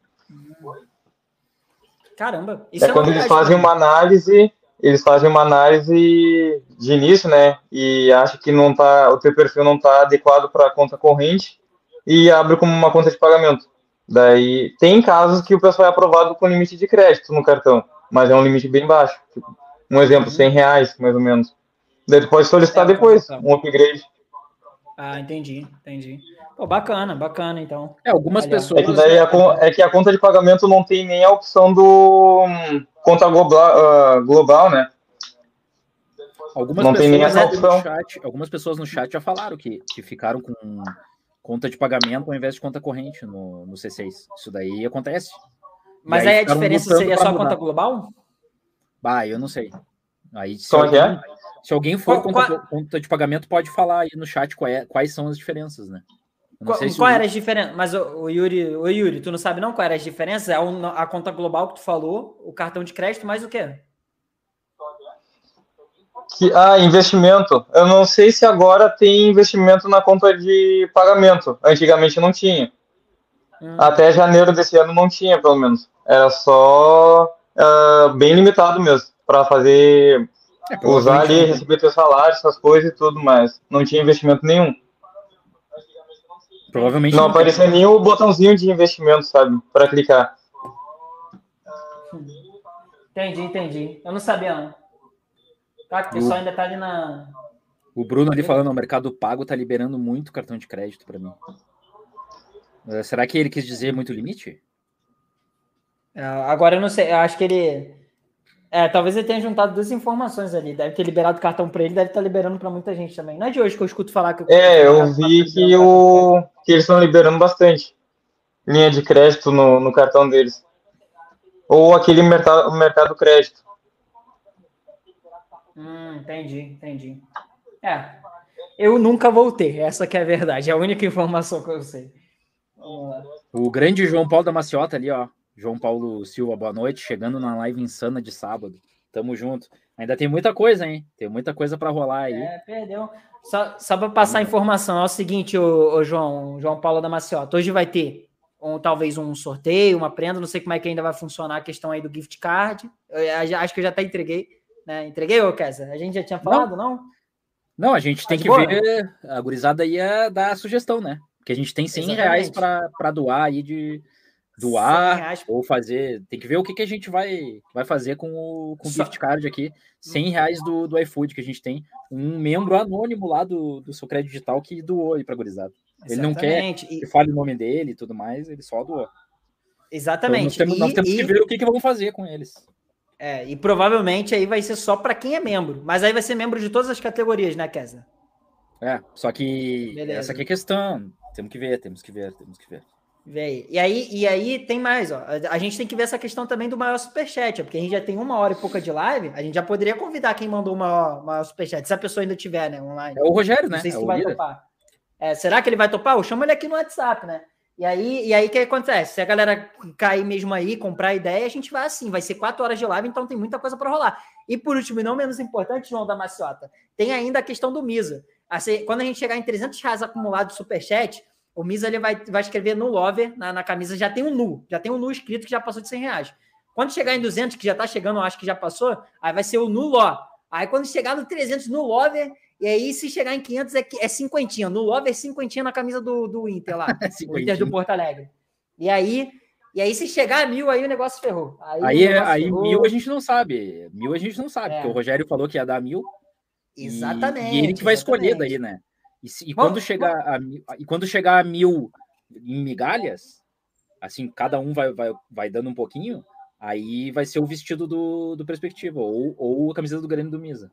Caramba. Isso é, é quando eles fazem uma análise. Eles fazem uma análise de início, né? E acham que não tá, o teu perfil não está adequado para a conta corrente e abre como uma conta de pagamento. Daí tem casos que o pessoal é aprovado com limite de crédito no cartão, mas é um limite bem baixo. Tipo, um exemplo, 100 uhum. reais, mais ou menos. Daí tu pode solicitar depois um upgrade. Ah, entendi, entendi. Pô, bacana, bacana, então. É, algumas pessoas. É que, daí a, é que a conta de pagamento não tem nem a opção do um, conta global, uh, global, né? Algumas não pessoas tem nem essa opção. Chat, algumas pessoas no chat já falaram que, que ficaram com conta de pagamento ao invés de conta corrente no, no C6. Isso daí acontece. Mas aí, aí, a diferença seria só conta global? Bah, eu não sei. Aí, se, é alguém, é? se alguém for qual, conta, conta, de pagamento, pode falar aí no chat é, quais são as diferenças, né? Qual, qual era as diferenças? Mas o, o, Yuri, o Yuri, tu não sabe não qual era as diferenças? É a, a conta global que tu falou, o cartão de crédito, mais o quê? Que, ah, investimento. Eu não sei se agora tem investimento na conta de pagamento. Antigamente não tinha. Hum. Até janeiro desse ano não tinha, pelo menos. Era só uh, bem limitado mesmo. Para fazer. É, usar ali, receber teu salário, essas coisas e tudo, mas não tinha investimento nenhum. Provavelmente. Não, não apareceu nem o botãozinho de investimento, sabe? Para clicar. Entendi, entendi. Eu não sabia, não. Tá, o pessoal ainda tá ali na. O Bruno ali falando, o Mercado Pago tá liberando muito cartão de crédito para mim. Uh, será que ele quis dizer muito limite? É, agora eu não sei, eu acho que ele. É, talvez ele tenha juntado duas informações ali. Deve ter liberado o cartão para ele, deve estar tá liberando para muita gente também. Não é de hoje que eu escuto falar que. É, eu vi que, o... que eles estão liberando bastante linha de crédito no, no cartão deles. Ou aquele mercado, mercado crédito. Hum, entendi, entendi. É, eu nunca voltei, essa que é a verdade, é a única <laughs> informação que eu sei. O grande João Paulo da Maciota ali, ó. João Paulo Silva, boa noite, chegando na live insana de sábado. Tamo junto. Ainda tem muita coisa, hein? Tem muita coisa para rolar aí. É, perdeu. Só, só para passar a informação, é o seguinte, o, o João, João Paulo da Maciota. Hoje vai ter um, talvez um sorteio, uma prenda, não sei como é que ainda vai funcionar a questão aí do gift card. Eu, acho que eu já até entreguei. Né? Entreguei, ô Kessa? A gente já tinha falado, não? Não, não a gente tá tem que boa, ver. Né? A gurizada ia dar a sugestão, né? Porque a gente tem 100 Exatamente. reais para doar aí de doar ou fazer. Tem que ver o que, que a gente vai, vai fazer com o, com o gift card aqui. 100 reais do, do iFood que a gente tem. Um membro anônimo lá do, do seu crédito digital que doou aí para gurizada. Ele não quer que fale o nome dele e tudo mais, ele só doou. Exatamente. Então, nós temos, e, nós temos e... que ver o que, que vamos fazer com eles. É, e provavelmente aí vai ser só para quem é membro. Mas aí vai ser membro de todas as categorias, né, Kesa? É, só que Beleza. essa aqui é a questão. Temos que ver, temos que ver, temos que ver. Vê E aí, e aí tem mais, ó. A gente tem que ver essa questão também do maior superchat, porque a gente já tem uma hora e pouca de live, a gente já poderia convidar quem mandou o maior, maior superchat, se a pessoa ainda tiver, né, online. É o Rogério, né? Não sei se é vai líder. topar. É, será que ele vai topar? Eu chamo ele aqui no WhatsApp, né? E aí, e aí que acontece? Se a galera cair mesmo aí, comprar a ideia, a gente vai assim, vai ser quatro horas de live, então tem muita coisa para rolar. E por último, e não menos importante, João da Maciota, tem ainda a questão do Misa. Assim, quando a gente chegar em 300 reais acumulado de superchat, o Misa ele vai, vai escrever no Lover, na, na camisa, já tem um nu, já tem um nu escrito que já passou de 100 reais. Quando chegar em 200, que já tá chegando, acho que já passou, aí vai ser o nu Ló. Aí quando chegar no 300 no Lover, e aí, se chegar em 500, é, é cinquentinha. No Love é cinquentinha na camisa do, do Inter lá. <laughs> o Inter do Porto Alegre. E aí, e aí, se chegar a mil, aí o negócio ferrou. Aí, aí, é, aí ferrou. mil a gente não sabe. Mil a gente não sabe, é. porque o Rogério falou que ia dar mil. Exatamente. E, e ele que vai exatamente. escolher daí, né? E, se, e quando chegar a, e quando chegar a mil em migalhas, assim, cada um vai, vai, vai dando um pouquinho, aí vai ser o vestido do, do Perspectiva, ou, ou a camiseta do Grêmio do Misa.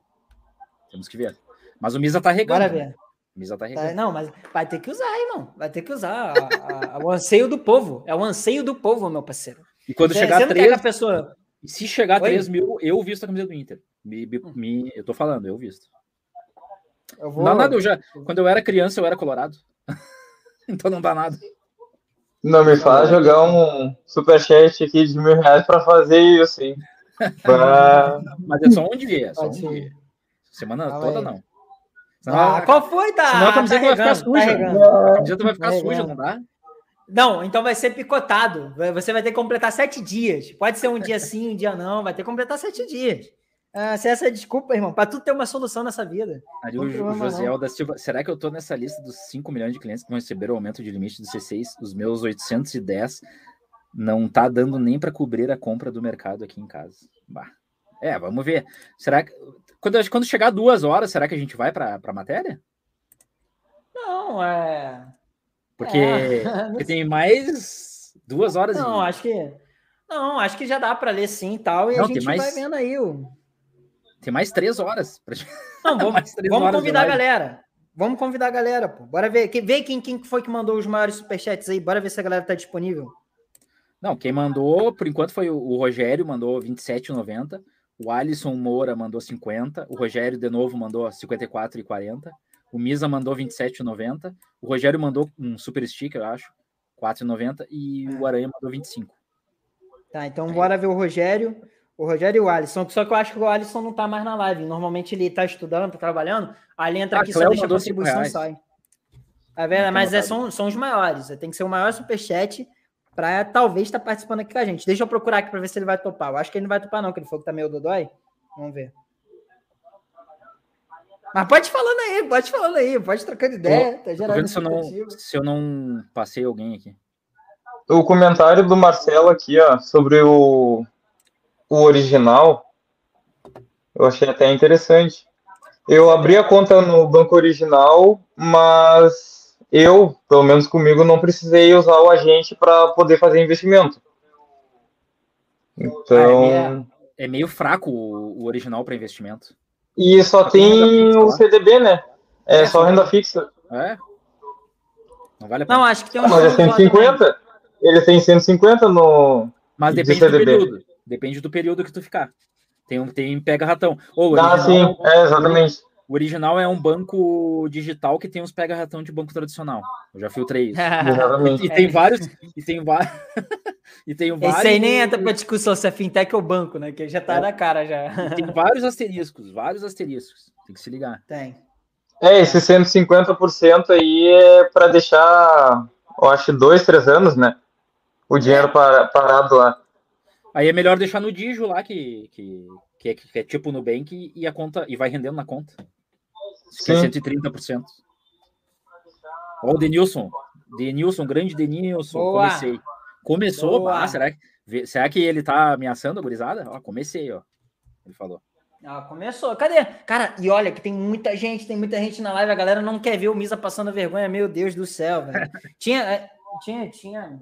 Temos que ver. Mas o Misa tá regando. Bora ver. Né? O Misa tá, tá regando. Tá, não, mas vai ter que usar, irmão. Vai ter que usar. A, a, o anseio do povo. É o anseio do povo, meu parceiro. E quando você, chegar a 3... A pessoa... Se chegar a 3 mil, eu visto a camisa do Inter. Me, me, eu tô falando, eu visto. Eu vou... Não dá nada, eu já. Quando eu era criança, eu era colorado. <laughs> então não dá nada. Não me faz jogar um superchat aqui de mil reais pra fazer isso, hein? <laughs> Pra... Mas é só um dia, é só um dia. Semana toda, aí. não. Senão, ah, qual foi, tá? Senão a camiseta tá vai ficar suja. Tá a camiseta vai ficar tá suja, não dá? Não, então vai ser picotado. Você vai ter que completar sete dias. Pode ser um dia sim, um dia não. Vai ter que completar sete dias. Ah, se essa é desculpa, irmão, para tudo ter uma solução nessa vida. Ali, o, o Josiel da Silva, será que eu tô nessa lista dos 5 milhões de clientes que vão receber o aumento de limite do C6? Os meus 810 não tá dando nem para cobrir a compra do mercado aqui em casa. Bah. É, vamos ver. Será que quando, quando chegar duas horas, será que a gente vai para a matéria? Não, é. Porque, é. <laughs> porque tem mais duas horas. Não, e... acho que. Não, acho que já dá para ler sim e tal. E Não, a gente mais... vai vendo aí o. Tem mais três horas. Pra... <laughs> Não, <laughs> vamos, vamos convidar a galera. Vamos convidar a galera, pô. Bora ver. Vê quem, quem foi que mandou os maiores superchats aí. Bora ver se a galera tá disponível. Não, quem mandou, por enquanto, foi o Rogério, mandou 27,90. O Alisson Moura mandou 50. O Rogério, de novo, mandou 54,40. O Misa mandou 27,90. O Rogério mandou um super stick, eu acho, 4,90. E é. o Aranha mandou 25. Tá, então Aí. bora ver o Rogério. O Rogério e o Alisson. Só que eu acho que o Alisson não tá mais na live. Normalmente ele tá estudando, tá trabalhando. Aí ele entra ah, aqui só deixa a contribuição e sai. Tá vendo? Mas é, são, são os maiores. Tem que ser o maior superchat para talvez estar tá participando aqui com a gente. Deixa eu procurar aqui para ver se ele vai topar. Eu acho que ele não vai topar, não, que ele falou que tá meio dodói. Vamos ver. Mas pode falando aí, pode falando aí, pode trocando ideia. Tá vendo se eu, não, se eu não passei alguém aqui. O comentário do Marcelo aqui, ó, sobre o, o original, eu achei até interessante. Eu abri a conta no banco original, mas eu, pelo menos comigo, não precisei usar o agente para poder fazer investimento. Então. Ah, é, é, meio fraco o, o original para investimento. E só, só tem o CDB, né? É, é só renda fixa. É? Não vale a pena. Não, acho que tem um. Mas é 150? Ele tem 150 no. Mas depende do período. Depende do período que tu ficar. Tem um tem pega ratão. Ou ah, sim, é, exatamente. O original é um banco digital que tem uns pega ratão de banco tradicional. Eu já filtrei isso. <laughs> E, e, tem vários e tem vários <laughs> e tem vários Esse aí nem entra para discussão se é fintech ou banco, né? Que já tá é. na cara já. E tem <laughs> vários asteriscos, vários asteriscos. Tem que se ligar. Tem. É, esse 150% aí é para deixar, eu acho, dois, três anos, né? O dinheiro parado lá. Aí é melhor deixar no Digio lá, que, que, que, é, que é tipo Nubank, e a conta e vai rendendo na conta. É 130%. Ó, o Denilson. Denilson, grande Denilson. Boa. Comecei. Começou, ah, será que, será que ele tá ameaçando a gurizada? Ó, comecei, ó. Ele falou. Ah, começou. Cadê? Cara, e olha que tem muita gente, tem muita gente na live, a galera não quer ver o Misa passando vergonha, meu Deus do céu, velho. <laughs> tinha, é, tinha, tinha.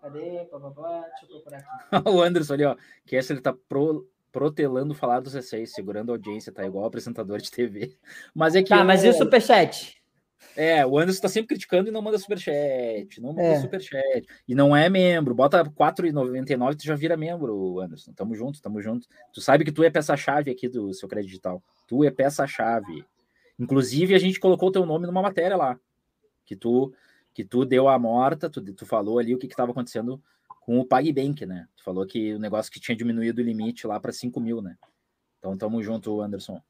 Cadê? Pá, pá, pá. Deixa eu procurar aqui. <laughs> o Anderson ali, ó. Que essa ele tá pro, protelando falar do C6, segurando a audiência, tá igual apresentador de TV. <laughs> Mas é que. Tá, eu... mas e o superchat? É, o Anderson tá sempre criticando e não manda superchat, não manda é. superchat. E não é membro, bota 4,99 tu já vira membro, Anderson. Tamo junto, tamo junto. Tu sabe que tu é peça-chave aqui do seu crédito digital. Tu é peça-chave. Inclusive, a gente colocou teu nome numa matéria lá. Que tu que tu deu a morta, tu, tu falou ali o que estava acontecendo com o PagBank, né? Tu falou que o negócio que tinha diminuído o limite lá para 5 mil, né? Então tamo junto, Anderson.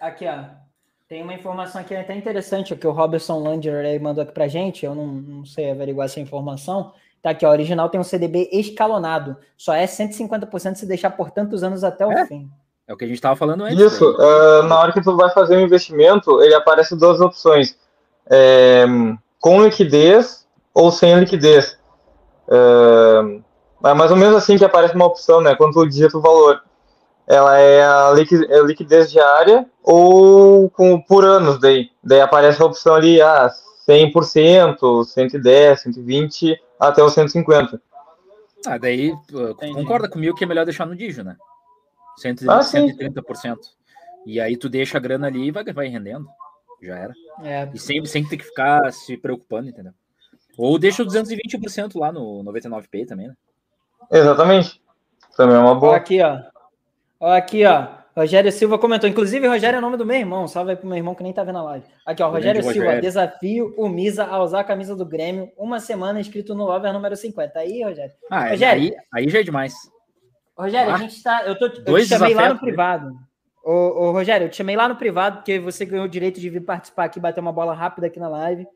Aqui, ó. Tem uma informação aqui até interessante que o Robertson Lander mandou aqui pra gente. Eu não, não sei averiguar essa informação. Tá aqui, ó. O original tem um CDB escalonado. Só é 150% se deixar por tantos anos até o é? fim. É o que a gente estava falando antes. Isso. Uh, na hora que tu vai fazer um investimento, ele aparece duas opções. É, com liquidez ou sem liquidez. Uh, é mais ou menos assim que aparece uma opção, né? Quando tu digita o valor ela é a é liquidez diária ou com, por anos daí. Daí aparece a opção ali, ah, 100%, 110, 120, até os 150. Ah, daí Entendi. concorda comigo que é melhor deixar no Digio, né? 130%. Ah, 130%. E aí tu deixa a grana ali e vai, vai rendendo. Já era. É. E sempre, sem ter que ficar se preocupando, entendeu? Ou deixa o 220% lá no 99P também, né? Exatamente. Também é uma boa. Aqui, ó. Ó, aqui, ó. Rogério Silva comentou. Inclusive, Rogério é o nome do meu irmão. Salve aí pro meu irmão que nem tá vendo a live. Aqui, ó. Rogério Silva. Rogério. Desafio o Misa a usar a camisa do Grêmio. Uma semana inscrito no Over número 50. Aí, Rogério. Ah, é, Rogério. Aí, aí já é demais. Rogério, ah, a gente tá. Eu, tô, eu te chamei lá no privado. Ô, ô, Rogério, eu te chamei lá no privado porque você ganhou o direito de vir participar aqui, bater uma bola rápida aqui na live.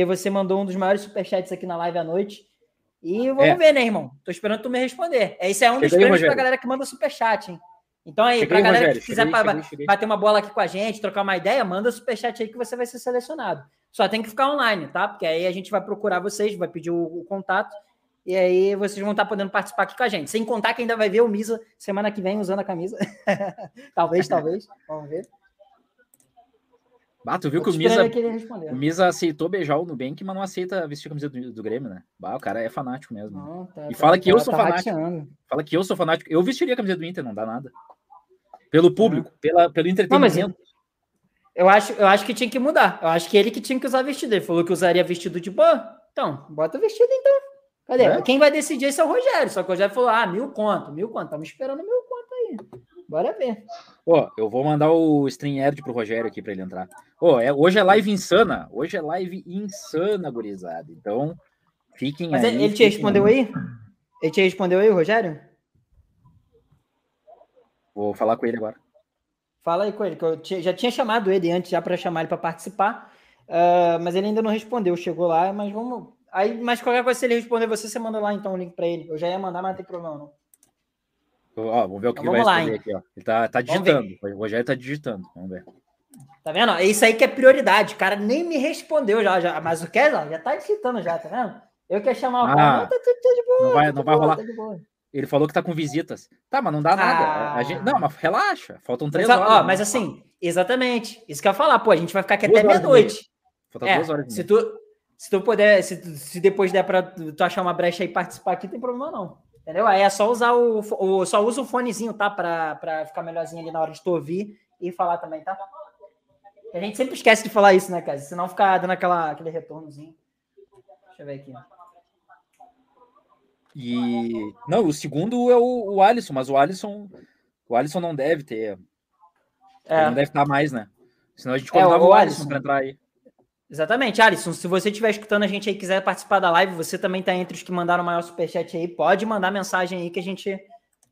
Porque você mandou um dos maiores superchats aqui na live à noite. E vamos é. ver, né, irmão? Tô esperando tu me responder. Esse é um dos prêmios pra galera que manda superchat, hein? Então aí, para a galera Rogério, que quiser cheguei, cheguei, cheguei. bater uma bola aqui com a gente, trocar uma ideia, manda superchat aí que você vai ser selecionado. Só tem que ficar online, tá? Porque aí a gente vai procurar vocês, vai pedir o, o contato, e aí vocês vão estar podendo participar aqui com a gente. Sem contar que ainda vai ver o Misa semana que vem usando a camisa. <laughs> talvez, talvez. Vamos ver. Bah, tu viu que o Misa, o Misa aceitou beijar o Nubank, mas não aceita vestir a camisa do, do Grêmio, né? Bah, o cara é fanático mesmo. Não, tá, e tá, fala que tá, eu sou tá fanático. Fala que eu sou fanático. Eu vestiria a camisa do Inter, não dá nada. Pelo público, pela, pelo entretenimento. Não, eu, acho, eu acho que tinha que mudar. Eu acho que ele que tinha que usar vestido. Ele falou que usaria vestido de boa. Então, bota vestido então. Cadê? É? Quem vai decidir esse é o Rogério. Só que o Rogério falou: ah, mil conto, mil conto. Estamos esperando mil conto. Bora ver. Pô, eu vou mandar o StreamYard pro Rogério aqui para ele entrar. Pô, é, hoje é live insana. Hoje é live insana, gurizada. Então, fiquem Mas aí. Mas ele te respondeu aí? aí? Ele te respondeu aí, Rogério? Vou falar com ele agora. Fala aí com ele, que eu já tinha chamado ele antes já para chamar ele para participar, uh, mas ele ainda não respondeu. Chegou lá, mas vamos. Aí, mas qualquer coisa, se ele responder você, você manda lá então o link para ele. Eu já ia mandar, mas não tem problema não. Ó, vamos ver o que então, vai lá, aqui, ó. Ele tá, tá digitando. O Rogério tá digitando. Vamos ver. Tá vendo? É isso aí que é prioridade. O cara nem me respondeu já, já. mas o Kessler já tá digitando já, tá vendo? Eu quero chamar o ah, cara. Não, tá, tá, tá de boa. Não vai, tá não vai boa, rolar. Tá ele falou que tá com visitas. Tá, mas não dá nada. Ah. A gente, não, mas relaxa. Faltam três mas, horas. Ó, né? mas assim, exatamente. Isso que eu ia falar. Pô, a gente vai ficar aqui duas até meia-noite. Faltam é, duas horas. Se tu, se tu puder, se, se depois der pra tu achar uma brecha e participar aqui, tem problema não. Entendeu? Aí é só usar o, o só usa o fonezinho, tá? Pra, pra ficar melhorzinho ali na hora de tu ouvir e falar também, tá? A gente sempre esquece de falar isso, né, cara? Senão ficar dando aquela, aquele retornozinho. Deixa eu ver aqui. E. Não, o segundo é o, o Alisson, mas o Alisson. O Alisson não deve ter. É. não deve estar mais, né? Senão a gente convidava é, o, o Alisson, Alisson para entrar aí. Exatamente, Alisson. Se você estiver escutando a gente aí quiser participar da live, você também está entre os que mandaram o maior superchat aí. Pode mandar mensagem aí que a gente,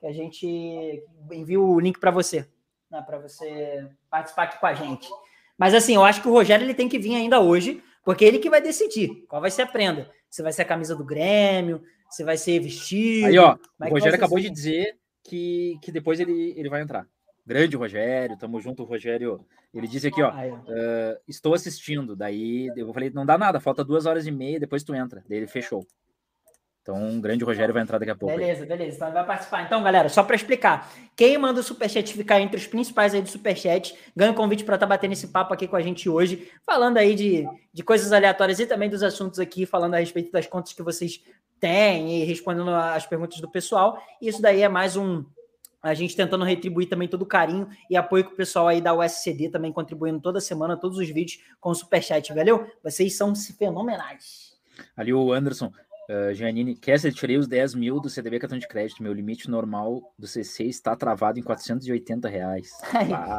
que a gente envia o link para você, né, para você participar aqui com a gente. Mas assim, eu acho que o Rogério ele tem que vir ainda hoje, porque ele que vai decidir qual vai ser a prenda. Se vai ser a camisa do Grêmio, se vai ser vestido. Aí, ó, é o Rogério acabou assim? de dizer que, que depois ele, ele vai entrar. Grande Rogério, tamo junto, Rogério. Ele disse aqui, ó, uh, estou assistindo. Daí eu falei, não dá nada, falta duas horas e meia, depois tu entra. Daí ele fechou. Então, um grande Rogério vai entrar daqui a pouco. Beleza, aí. beleza. Então, vai participar. Então, galera, só para explicar. Quem manda o superchat ficar entre os principais aí do superchat, ganha o um convite para estar tá batendo esse papo aqui com a gente hoje, falando aí de, de coisas aleatórias e também dos assuntos aqui, falando a respeito das contas que vocês têm e respondendo as perguntas do pessoal. Isso daí é mais um. A gente tentando retribuir também todo o carinho e apoio que o pessoal aí da USCD também contribuindo toda semana, todos os vídeos com o superchat, valeu? Vocês são fenomenais. Ali o Anderson, Uh, Janine, Kessler, tirei os 10 mil do CDB cartão de crédito. Meu limite normal do CC está travado em 480 reais.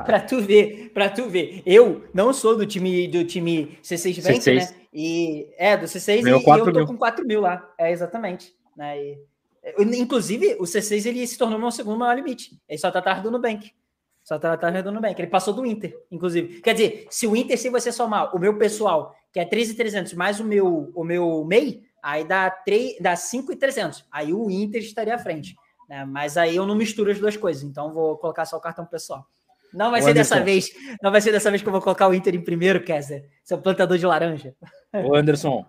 para tu ver, para tu ver. Eu não sou do time do time C6 Bank, C6. né? E é do C6 Meu e, e eu tô mil. com 4 mil lá. É exatamente. Né? E, inclusive, o C6 ele se tornou meu segundo maior limite. Ele só tá atrás do Nubank. Só tá atrás do Nubank. Ele passou do Inter, inclusive. Quer dizer, se o Inter, se você somar o meu pessoal, que é 13,300, mais o meu, o meu MEI, Aí dá, 3, dá 5,300. Aí o Inter estaria à frente. Né? Mas aí eu não misturo as duas coisas. Então vou colocar só o cartão pessoal. Não vai ser Anderson. dessa vez. Não vai ser dessa vez que eu vou colocar o Inter em primeiro, Kessler. Seu plantador de laranja. Ô Anderson,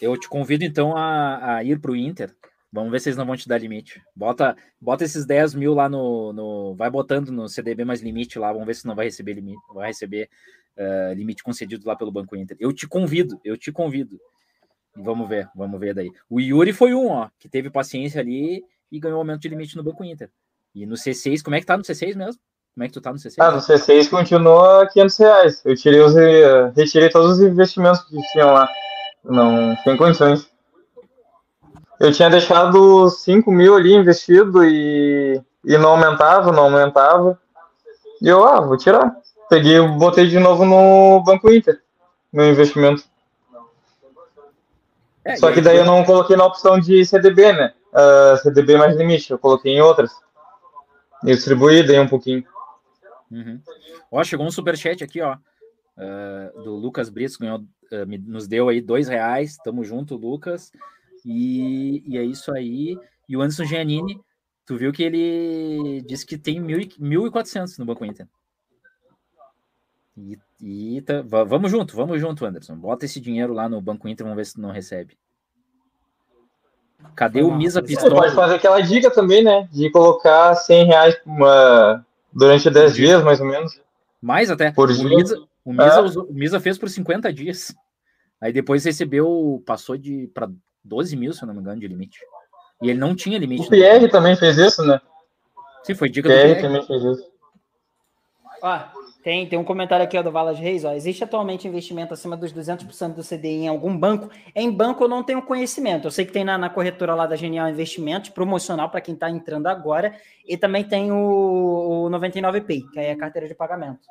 eu te convido então a, a ir para o Inter. Vamos ver se eles não vão te dar limite. Bota, bota esses 10 mil lá no, no. Vai botando no CDB mais limite lá. Vamos ver se não vai receber limite. Vai receber uh, limite concedido lá pelo Banco Inter. Eu te convido, eu te convido. Vamos ver, vamos ver daí. O Yuri foi um, ó, que teve paciência ali e ganhou aumento de limite no Banco Inter. E no C6, como é que tá no C6 mesmo? Como é que tu tá no C6? Ah, no C6 continua 500 reais. Eu tirei os, eh, retirei todos os investimentos que tinham lá. Não tem condições. Eu tinha deixado 5 mil ali investido e, e não aumentava, não aumentava. E eu, ah, vou tirar. Peguei e botei de novo no Banco Inter, meu investimento. É, Só que daí eu não coloquei na opção de CDB, né? Uh, ah, CDB mais limite, eu coloquei em outras. E distribuí, dei um pouquinho. Uhum. Ó, chegou um superchat aqui, ó. Uh, do Lucas Brito, ganhou, uh, nos deu aí dois reais. Tamo junto, Lucas. E, e é isso aí. E o Anderson Giannini, tu viu que ele disse que tem 1.400 no Banco Inter. E, e tá, vamos junto, vamos junto, Anderson. Bota esse dinheiro lá no Banco Inter, vamos ver se não recebe. Cadê o Misa Pistola? Você pode fazer aquela dica também, né? De colocar 100 reais uma... durante 10 dias, mais ou menos. Mais até. Por o Misa, o, Misa usou, o Misa fez por 50 dias. Aí depois recebeu, passou de para 12 mil, se eu não me engano, de limite. E ele não tinha limite. O Pierre também fez isso, né? Sim, foi dica Pierre do Pierre. também fez isso. Ah, tem, tem um comentário aqui ó, do Valas Reis. Ó. Existe atualmente investimento acima dos 200% do CDI em algum banco? Em banco eu não tenho conhecimento. Eu sei que tem na, na corretora lá da Genial Investimentos, promocional para quem está entrando agora. E também tem o, o 99Pay, que é a carteira de pagamento.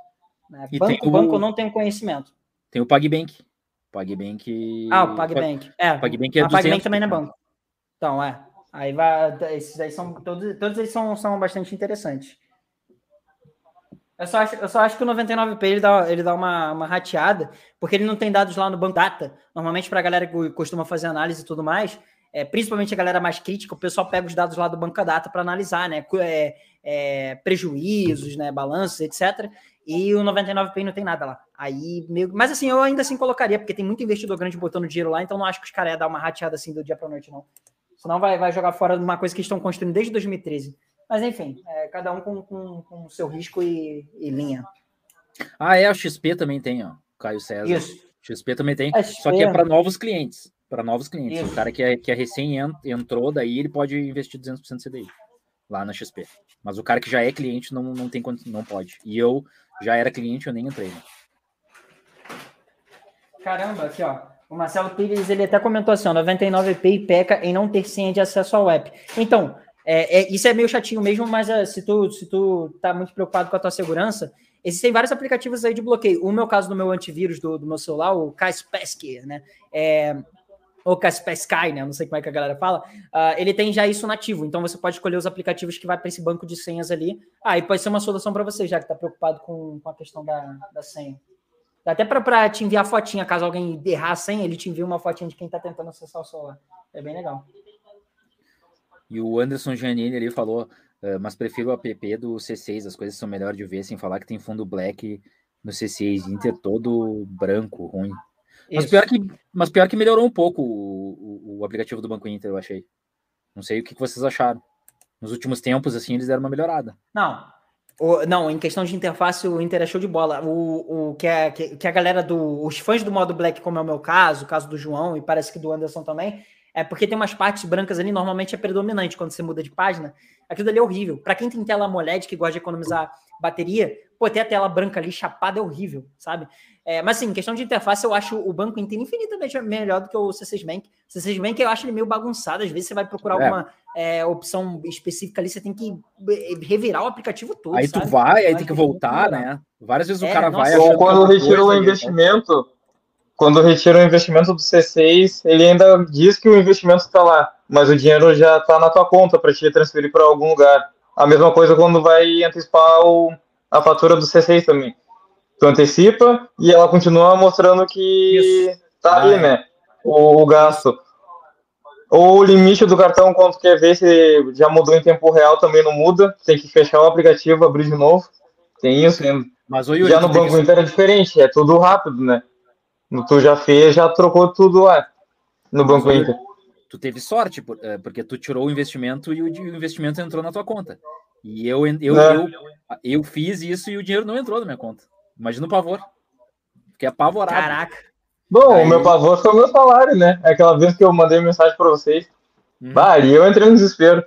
Né? Banco, o, banco eu não tenho conhecimento. Tem o PagBank. PagBank. Ah, o PagBank. É, o PagBank é o PagBank também não é banco. Então, é. Aí vai. Esses aí são. Todos, todos eles são, são bastante interessantes. Eu só acho, eu só acho que o 99P ele dá, ele dá uma, uma rateada, porque ele não tem dados lá no Banco Data. Normalmente, para a galera que costuma fazer análise e tudo mais, é, principalmente a galera mais crítica, o pessoal pega os dados lá do Banca Data para analisar, né? É, é, prejuízos, né? Balanços, etc. E o 99Pay não tem nada lá. Aí, meio... Mas assim, eu ainda assim colocaria, porque tem muito investidor grande botando dinheiro lá, então não acho que os caras iam dar uma rateada assim do dia para noite, não. Senão vai, vai jogar fora de uma coisa que estão construindo desde 2013. Mas enfim, é, cada um com, com, com seu risco e, e, linha. Ah, é, a XP também tem, ó. Caio César. Isso. XP também tem, XP. só que é para novos clientes. Para novos clientes. Isso. O cara que é, que é recém entrou, daí ele pode investir 200% CDI lá na XP. Mas o cara que já é cliente não, não tem não pode. E eu já era cliente, eu nem entrei. Né? Caramba, aqui ó. O Marcelo Pires ele até comentou assim: ó, 99p peca em não ter senha de acesso ao app. Então, é, é, isso é meio chatinho mesmo, mas é, se, tu, se tu tá muito preocupado com a tua segurança, existem vários aplicativos aí de bloqueio. O meu caso do meu antivírus do, do meu celular, o Kaspersky, né? É, ou Kaspersky, né? Não sei como é que a galera fala. Uh, ele tem já isso nativo, então você pode escolher os aplicativos que vai para esse banco de senhas ali. Ah, e pode ser uma solução para você, já que está preocupado com, com a questão da, da senha. Dá até para te enviar fotinha, caso alguém errar a senha, ele te envia uma fotinha de quem está tentando acessar o celular. É bem legal. E o Anderson Giannini ali falou, uh, mas prefiro o app do C6, as coisas são melhor de ver, sem falar que tem fundo black no C6, Inter todo branco, ruim. Mas pior, que, mas pior que melhorou um pouco o, o, o, aplicativo do Banco Inter, eu achei. Não sei o que vocês acharam. Nos últimos tempos, assim, eles deram uma melhorada. Não, o, não, em questão de interface, o Inter é show de bola. O, o que, é, que, que a galera do. Os fãs do modo Black, como é o meu caso, o caso do João e parece que do Anderson também, é porque tem umas partes brancas ali, normalmente é predominante quando você muda de página. Aquilo ali é horrível. Para quem tem tela AMOLED que gosta de economizar bateria, pô, ter a tela branca ali chapada é horrível, sabe? É, mas assim, questão de interface, eu acho o Banco Inter infinitamente melhor do que o C6 Bank. O C6 Bank eu acho ele meio bagunçado. Às vezes você vai procurar é. alguma é, opção específica ali, você tem que revirar o aplicativo todo. Aí sabe? tu vai, aí tem que voltar, né? Várias vezes o é, cara nossa, vai. Ou quando retira o investimento quando retira o investimento do C6, ele ainda diz que o investimento está lá, mas o dinheiro já está na tua conta para te transferir para algum lugar. A mesma coisa quando vai antecipar o, a fatura do C6 também. Tu antecipa e ela continua mostrando que está ali, né? O, o, gasto. Ou o limite do cartão, quando quer ver se já mudou em tempo real, também não muda. Tem que fechar o aplicativo, abrir de novo. Tem isso ainda. Mas, Yuri, já no Banco Inter é diferente, é tudo rápido, né? Tu já fez, já trocou tudo lá no Banco Inter. Tu teve sorte, é, porque tu tirou o investimento e o investimento entrou na tua conta. E eu, eu, é. eu, eu fiz isso e o dinheiro não entrou na minha conta. Imagina o pavor. Fiquei apavorado. Caraca. Bom, Aí... o meu pavor foi o meu salário, né? Aquela vez que eu mandei mensagem para vocês. Hum. Bah, e eu entrei no desespero.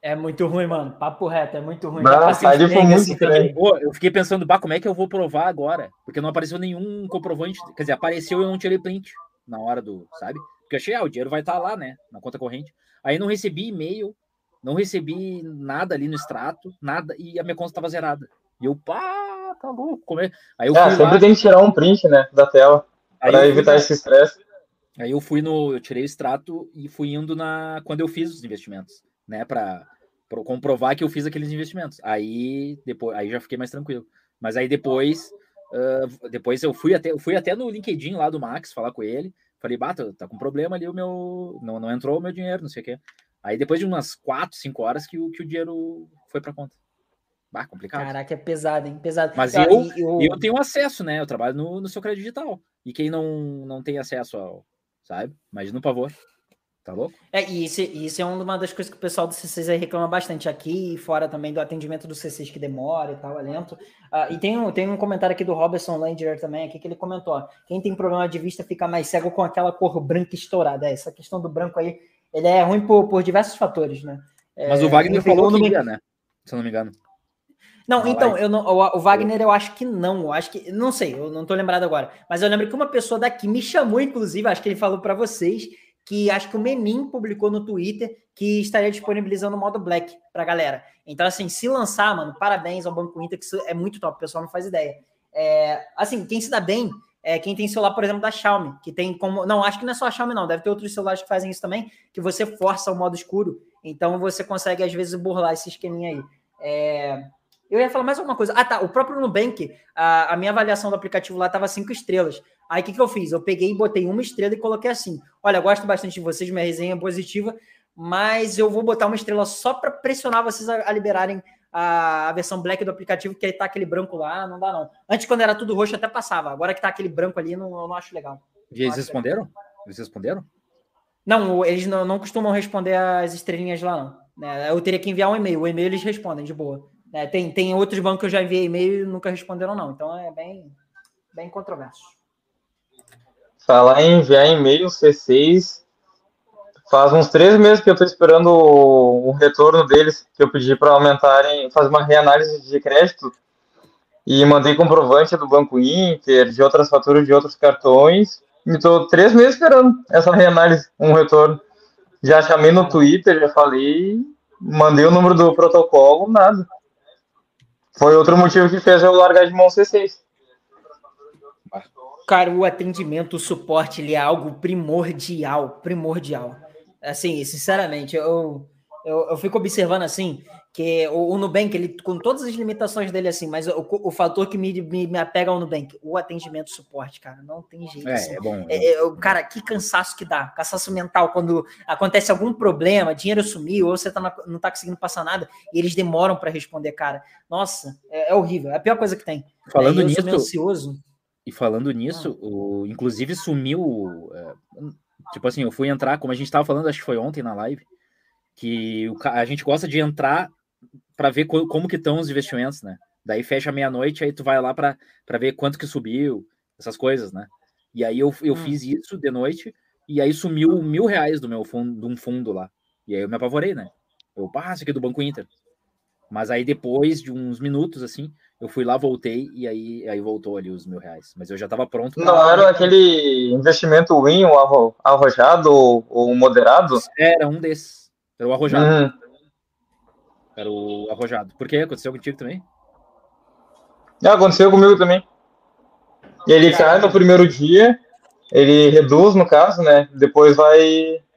É muito ruim, mano. Papo reto, é muito ruim. Bah, ali foi muito assim, Pô, eu fiquei pensando, bah, como é que eu vou provar agora? Porque não apareceu nenhum comprovante. Quer dizer, apareceu e eu não tirei print na hora do, sabe? Porque eu achei, ah, o dinheiro vai estar tá lá, né? Na conta corrente. Aí não recebi e-mail, não recebi nada ali no extrato, nada, e a minha conta estava zerada. E eu, pá, tá louco. Como é? Aí eu é, sempre lá, tem que tirar um print, né, da tela, para evitar esse estresse. Aí eu fui no, eu tirei o extrato e fui indo na, quando eu fiz os investimentos né, para comprovar que eu fiz aqueles investimentos. Aí depois, aí já fiquei mais tranquilo. Mas aí depois, uh, depois eu fui até, eu fui até no LinkedIn lá do Max falar com ele. Falei, bata, tá com problema ali o meu, não, não entrou o meu dinheiro, não sei o quê. Aí depois de umas 4, 5 horas que o, que o dinheiro foi para conta. Bah, complicado. Caraca, é pesado, hein? Pesado. Mas eu, eu... eu tenho acesso, né? Eu trabalho no, no seu crédito digital. E quem não, não tem acesso ao, sabe? Imagina o pavor. Tá louco? É, e isso, isso é uma das coisas que o pessoal do C6 aí reclama bastante aqui, e fora também do atendimento do C6 que demora e tal, é lento. Uh, e tem um, tem um comentário aqui do Robertson Langer também, aqui que ele comentou: ó, quem tem problema de vista fica mais cego com aquela cor branca estourada. É, essa questão do branco aí, ele é ruim por, por diversos fatores, né? É, Mas o Wagner falou que ia, né? Se eu não me engano. Não, então, eu não, o, o, Wagner eu acho que não, eu acho que, não sei, eu não tô lembrado agora, mas eu lembro que uma pessoa daqui me chamou, inclusive, acho que ele falou para vocês, que acho que o Menin publicou no Twitter que estaria disponibilizando o modo Black para a galera. Então, assim, se lançar, mano, parabéns ao Banco Inter, que isso é muito top, o pessoal não faz ideia. É, assim, quem se dá bem é quem tem celular, por exemplo, da Xiaomi, que tem como. Não, acho que não é só a Xiaomi, não, deve ter outros celulares que fazem isso também, que você força o modo escuro, então você consegue, às vezes, burlar esse esqueminha aí. É, eu ia falar mais alguma coisa. Ah, tá. O próprio Nubank, a, a minha avaliação do aplicativo lá estava cinco estrelas. Aí o que, que eu fiz? Eu peguei e botei uma estrela e coloquei assim: olha, gosto bastante de vocês, minha resenha é positiva, mas eu vou botar uma estrela só para pressionar vocês a, a liberarem a, a, versão black do aplicativo, que aí tá aquele branco lá, não dá não. Antes, quando era tudo roxo, até passava. Agora que tá aquele branco ali, não, eu não acho legal. E eles responderam? Legal. Eles responderam? Não, eles não, não costumam responder as estrelinhas lá, não. É, eu teria que enviar um e-mail. O e-mail eles respondem de boa. É, tem, tem outros bancos que eu já enviei e-mail e nunca responderam, não. Então é bem, bem controverso. Falar em enviar e-mail C6, faz uns três meses que eu estou esperando o, o, retorno deles, que eu pedi para aumentarem, fazer uma reanálise de crédito e mandei comprovante do Banco Inter, de outras faturas de outros cartões. E estou três meses esperando essa reanálise, um retorno. Já chamei no Twitter, já falei, mandei o número do protocolo, nada. Foi outro motivo que fez eu largar de mão C6. Cara, o atendimento, o suporte, ele é algo primordial, primordial. Assim, sinceramente, eu, eu, eu fico observando assim, que o, o, Nubank, ele, com todas as limitações dele, assim, mas o, o fator que me, me, me apega ao Nubank, o atendimento suporte, cara, não tem jeito. É, assim. é bom. É, é, cara, que cansaço que dá, cansaço mental, quando acontece algum problema, dinheiro sumiu, ou você tá na, não tá conseguindo passar nada, e eles demoram para responder, cara. Nossa, é, é, horrível, é a pior coisa que tem. Falando nisso. ansioso. E falando nisso, ah. o, inclusive sumiu. É, tipo assim, eu fui entrar, como a gente tava falando, acho que foi ontem na live, que o, a gente gosta de entrar para ver co como que estão os investimentos, né? Daí fecha meia-noite, aí tu vai lá para ver quanto que subiu, essas coisas, né? E aí eu, eu hum. fiz isso de noite, e aí sumiu mil reais do meu fundo, de um fundo lá. E aí eu me apavorei, né? Eu, isso aqui é do Banco Inter. Mas aí depois de uns minutos, assim, eu fui lá, voltei e aí, aí voltou ali os mil reais. Mas eu já estava pronto. Pra... Não era aquele investimento win, o arrojado ou, o moderado? Era um desses. Era o arrojado. Uhum. Era o arrojado. Por quê? Aconteceu contigo também? Ah, aconteceu comigo também. Ele cai no primeiro dia, ele reduz, no caso, né? Depois vai.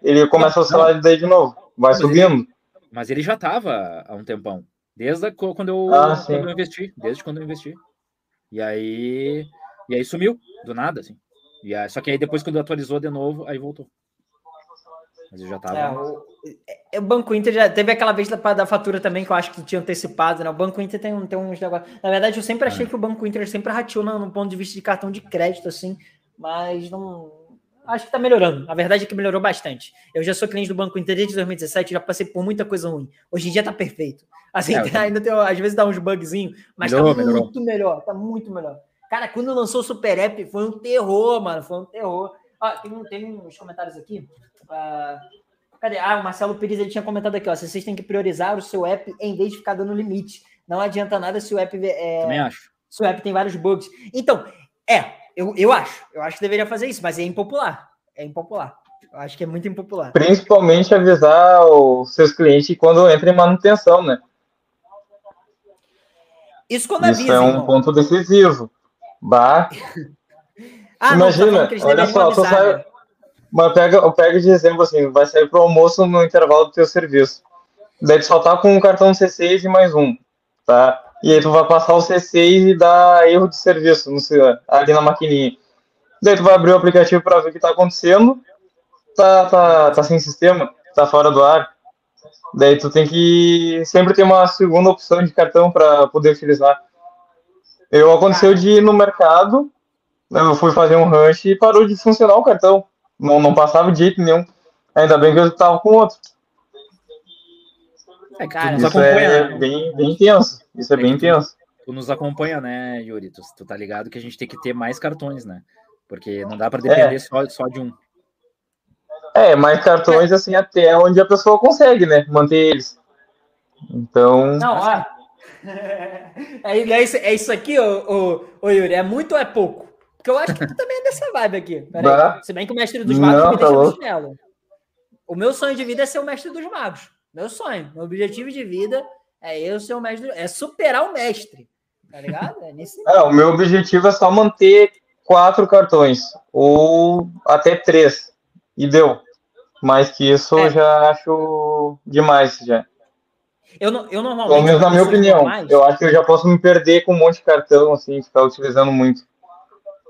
Ele começa a oscilar daí de novo. Vai mas subindo. Ele, mas ele já estava há um tempão. Desde quando eu, ah, quando eu investi. Desde quando eu investi. E aí. E aí sumiu, do nada, assim. E aí, só que aí depois, quando atualizou de novo, aí voltou. Mas eu já tava. É, o, é, o, Banco Inter já teve aquela vez da, da, fatura também que eu acho que tinha antecipado, né? O Banco Inter tem, tem uns negócios. Na verdade, eu sempre achei é. que o Banco Inter sempre rateou no, no ponto de vista de cartão de crédito, assim, mas não acho que tá melhorando. A verdade é que melhorou bastante. Eu já sou cliente do Banco Inter desde 2017, já passei por muita coisa ruim. Hoje em dia tá perfeito. Assim, é, <laughs> ainda tem, às vezes dá uns bugzinhos, mas melhorou, tá muito melhorou. melhor, tá muito melhor. Cara, quando lançou o Super App, foi um terror, mano, foi um terror. Ah, tem, tem uns comentários aqui. Uh, cadê? Ah, o Marcelo Pires ele tinha comentado aqui, ó. Vocês têm que priorizar o seu app em vez de ficar dando limite. Não adianta nada se o app. É, Também acho. Se o app tem vários bugs. Então, é, eu, eu acho. Eu acho que deveria fazer isso, mas é impopular. É impopular. Eu acho que é muito impopular. Principalmente avisar os seus clientes quando entra em manutenção, né? Isso quando avisa. Isso é um irmão. ponto decisivo. Bah. <laughs> ah, Imagina, não, olha só, tu sai, né? Mas pega, pega de exemplo assim, vai sair pro almoço no intervalo do teu serviço. Daí tu só tá com um cartão C6 e mais um, tá? E aí tu vai passar o C6 e dar erro de serviço no, ali na maquininha. Daí tu vai abrir o aplicativo para ver o que está acontecendo. Tá, tá, tá sem sistema, tá fora do ar. Daí tu tem que sempre ter uma segunda opção de cartão para poder utilizar. Eu aconteceu de ir no mercado, eu fui fazer um rush e parou de funcionar o cartão. Não, não passava de jeito nenhum. Ainda bem que eu estava com outro. É, cara, isso é né? bem, bem intenso. Isso é, é bem intenso. Tu nos acompanha, né, Yuri? Tu, tu tá ligado que a gente tem que ter mais cartões, né? Porque não dá para depender é. só, só de um. É, mais cartões assim até onde a pessoa consegue, né? Manter eles. Então. Não, ó. <laughs> É, é, isso, é isso aqui, ô, ô, ô, Yuri, é muito ou é pouco? Porque eu acho que tu também é dessa vibe aqui. Peraí. Se bem que o mestre dos magos não, me tá deixa no chinelo. O meu sonho de vida é ser o mestre dos magos. Meu sonho. Meu objetivo de vida é eu ser o mestre. É superar o mestre. Tá ligado? É, nesse <laughs> é o meu objetivo é só manter quatro cartões, ou até três, e deu. Mais que isso é. eu já acho demais já. Eu, não, eu normalmente. Pelo menos na minha opinião. Eu acho que eu já posso me perder com um monte de cartão, assim, ficar utilizando muito.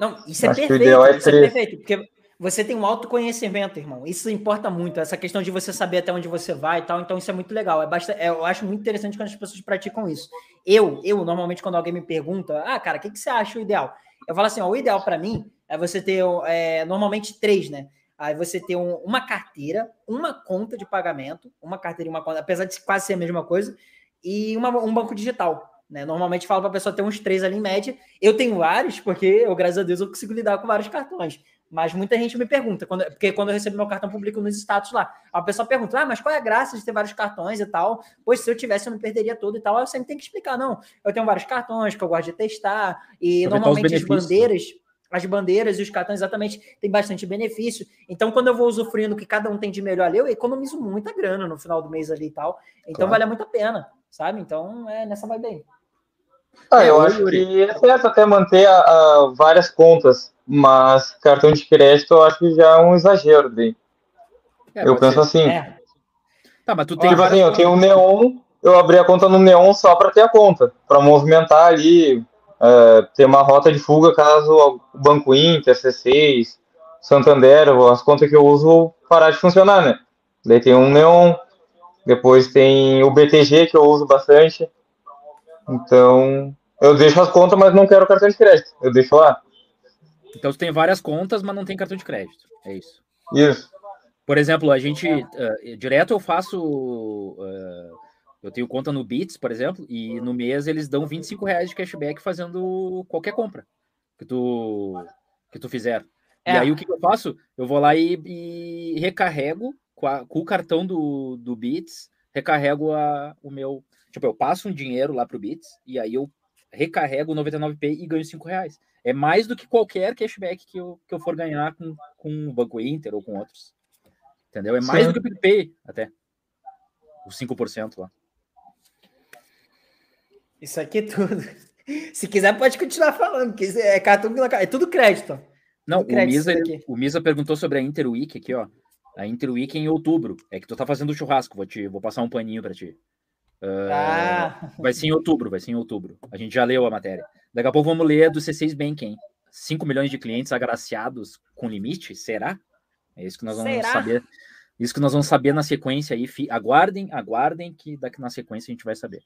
Não, isso é Acho perfeito, é isso é perfeito, porque você tem um autoconhecimento, irmão. Isso importa muito, essa questão de você saber até onde você vai e tal. Então, isso é muito legal. É basta, é, eu acho muito interessante quando as pessoas praticam isso. Eu, eu normalmente, quando alguém me pergunta, ah, cara, o que, que você acha o ideal? Eu falo assim, ó, o ideal para mim é você ter é, normalmente três, né? Aí você ter um, uma carteira, uma conta de pagamento, uma carteira e uma conta, apesar de quase ser a mesma coisa, e uma, um banco digital. Né? Normalmente falo para a pessoa ter uns três ali em média. Eu tenho vários, porque eu, graças a Deus, eu consigo lidar com vários cartões. Mas muita gente me pergunta, quando, porque quando eu recebo meu cartão público nos status lá, a pessoa pergunta, ah, mas qual é a graça de ter vários cartões e tal? Pois se eu tivesse, eu me perderia tudo e tal. Eu sempre tenho que explicar, não. Eu tenho vários cartões que eu gosto de testar, e normalmente as bandeiras, as bandeiras e os cartões exatamente têm bastante benefício. Então, quando eu vou usufruindo o que cada um tem de melhor ali, eu economizo muita grana no final do mês ali e tal. Então, claro. vale muito a pena, sabe? Então, é nessa vai bem. Ah, eu é, acho que é certo até manter a, a, várias contas, mas cartão de crédito eu acho que já é um exagero daí. É, eu penso assim. É. Tá, mas tu tem. Tipo assim, eu tenho um Neon, eu abri a conta no Neon só para ter a conta, para movimentar ali, é, ter uma rota de fuga caso o Banco Inter, C6, Santander, as contas que eu uso parar de funcionar, né? Daí tem um Neon, depois tem o BTG que eu uso bastante. Então, eu deixo as contas, mas não quero cartão de crédito. Eu deixo lá. Então, você tem várias contas, mas não tem cartão de crédito. É isso. Isso. Por exemplo, a gente. Uh, direto eu faço. Uh, eu tenho conta no Bits, por exemplo, e no mês eles dão 25 reais de cashback fazendo qualquer compra que tu, que tu fizer. É. E aí o que eu faço? Eu vou lá e, e recarrego com, a, com, o cartão do, do Bits, recarrego a, o meu Tipo, eu passo um dinheiro lá pro Bits e aí eu recarrego o 99p e ganho 5 reais. É mais do que qualquer cashback que eu, que eu for ganhar com, com o Banco Inter ou com outros. Entendeu? É mais do que o PicPay, até. Os 5% lá. Isso aqui é tudo. <laughs> Se quiser, pode continuar falando, que é cartão é tudo crédito. Não, tudo o, Misa, o Misa perguntou sobre a Interweek aqui, ó. A Interweek é em outubro. É que tu tá fazendo churrasco, vou, te, vou passar um paninho para ti. Uh, ah. Vai ser em outubro, vai ser em outubro. A gente já leu a matéria. Daqui a pouco vamos ler do C6 Bank, 5 milhões de clientes agraciados com limite? Será? É isso que nós vamos Será? saber. Isso que nós vamos saber na sequência aí. Aguardem, aguardem que daqui na sequência a gente vai saber.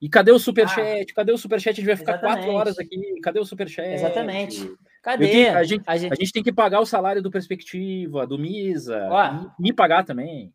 E cadê o superchat? Ah, cadê o superchat? A gente vai ficar exatamente. quatro horas aqui. Cadê o superchat? Exatamente. Cadê? Tenho, a, gente, a, gente... a, gente, tem que pagar o salário do Perspectiva, do Misa. Ó, me pagar também.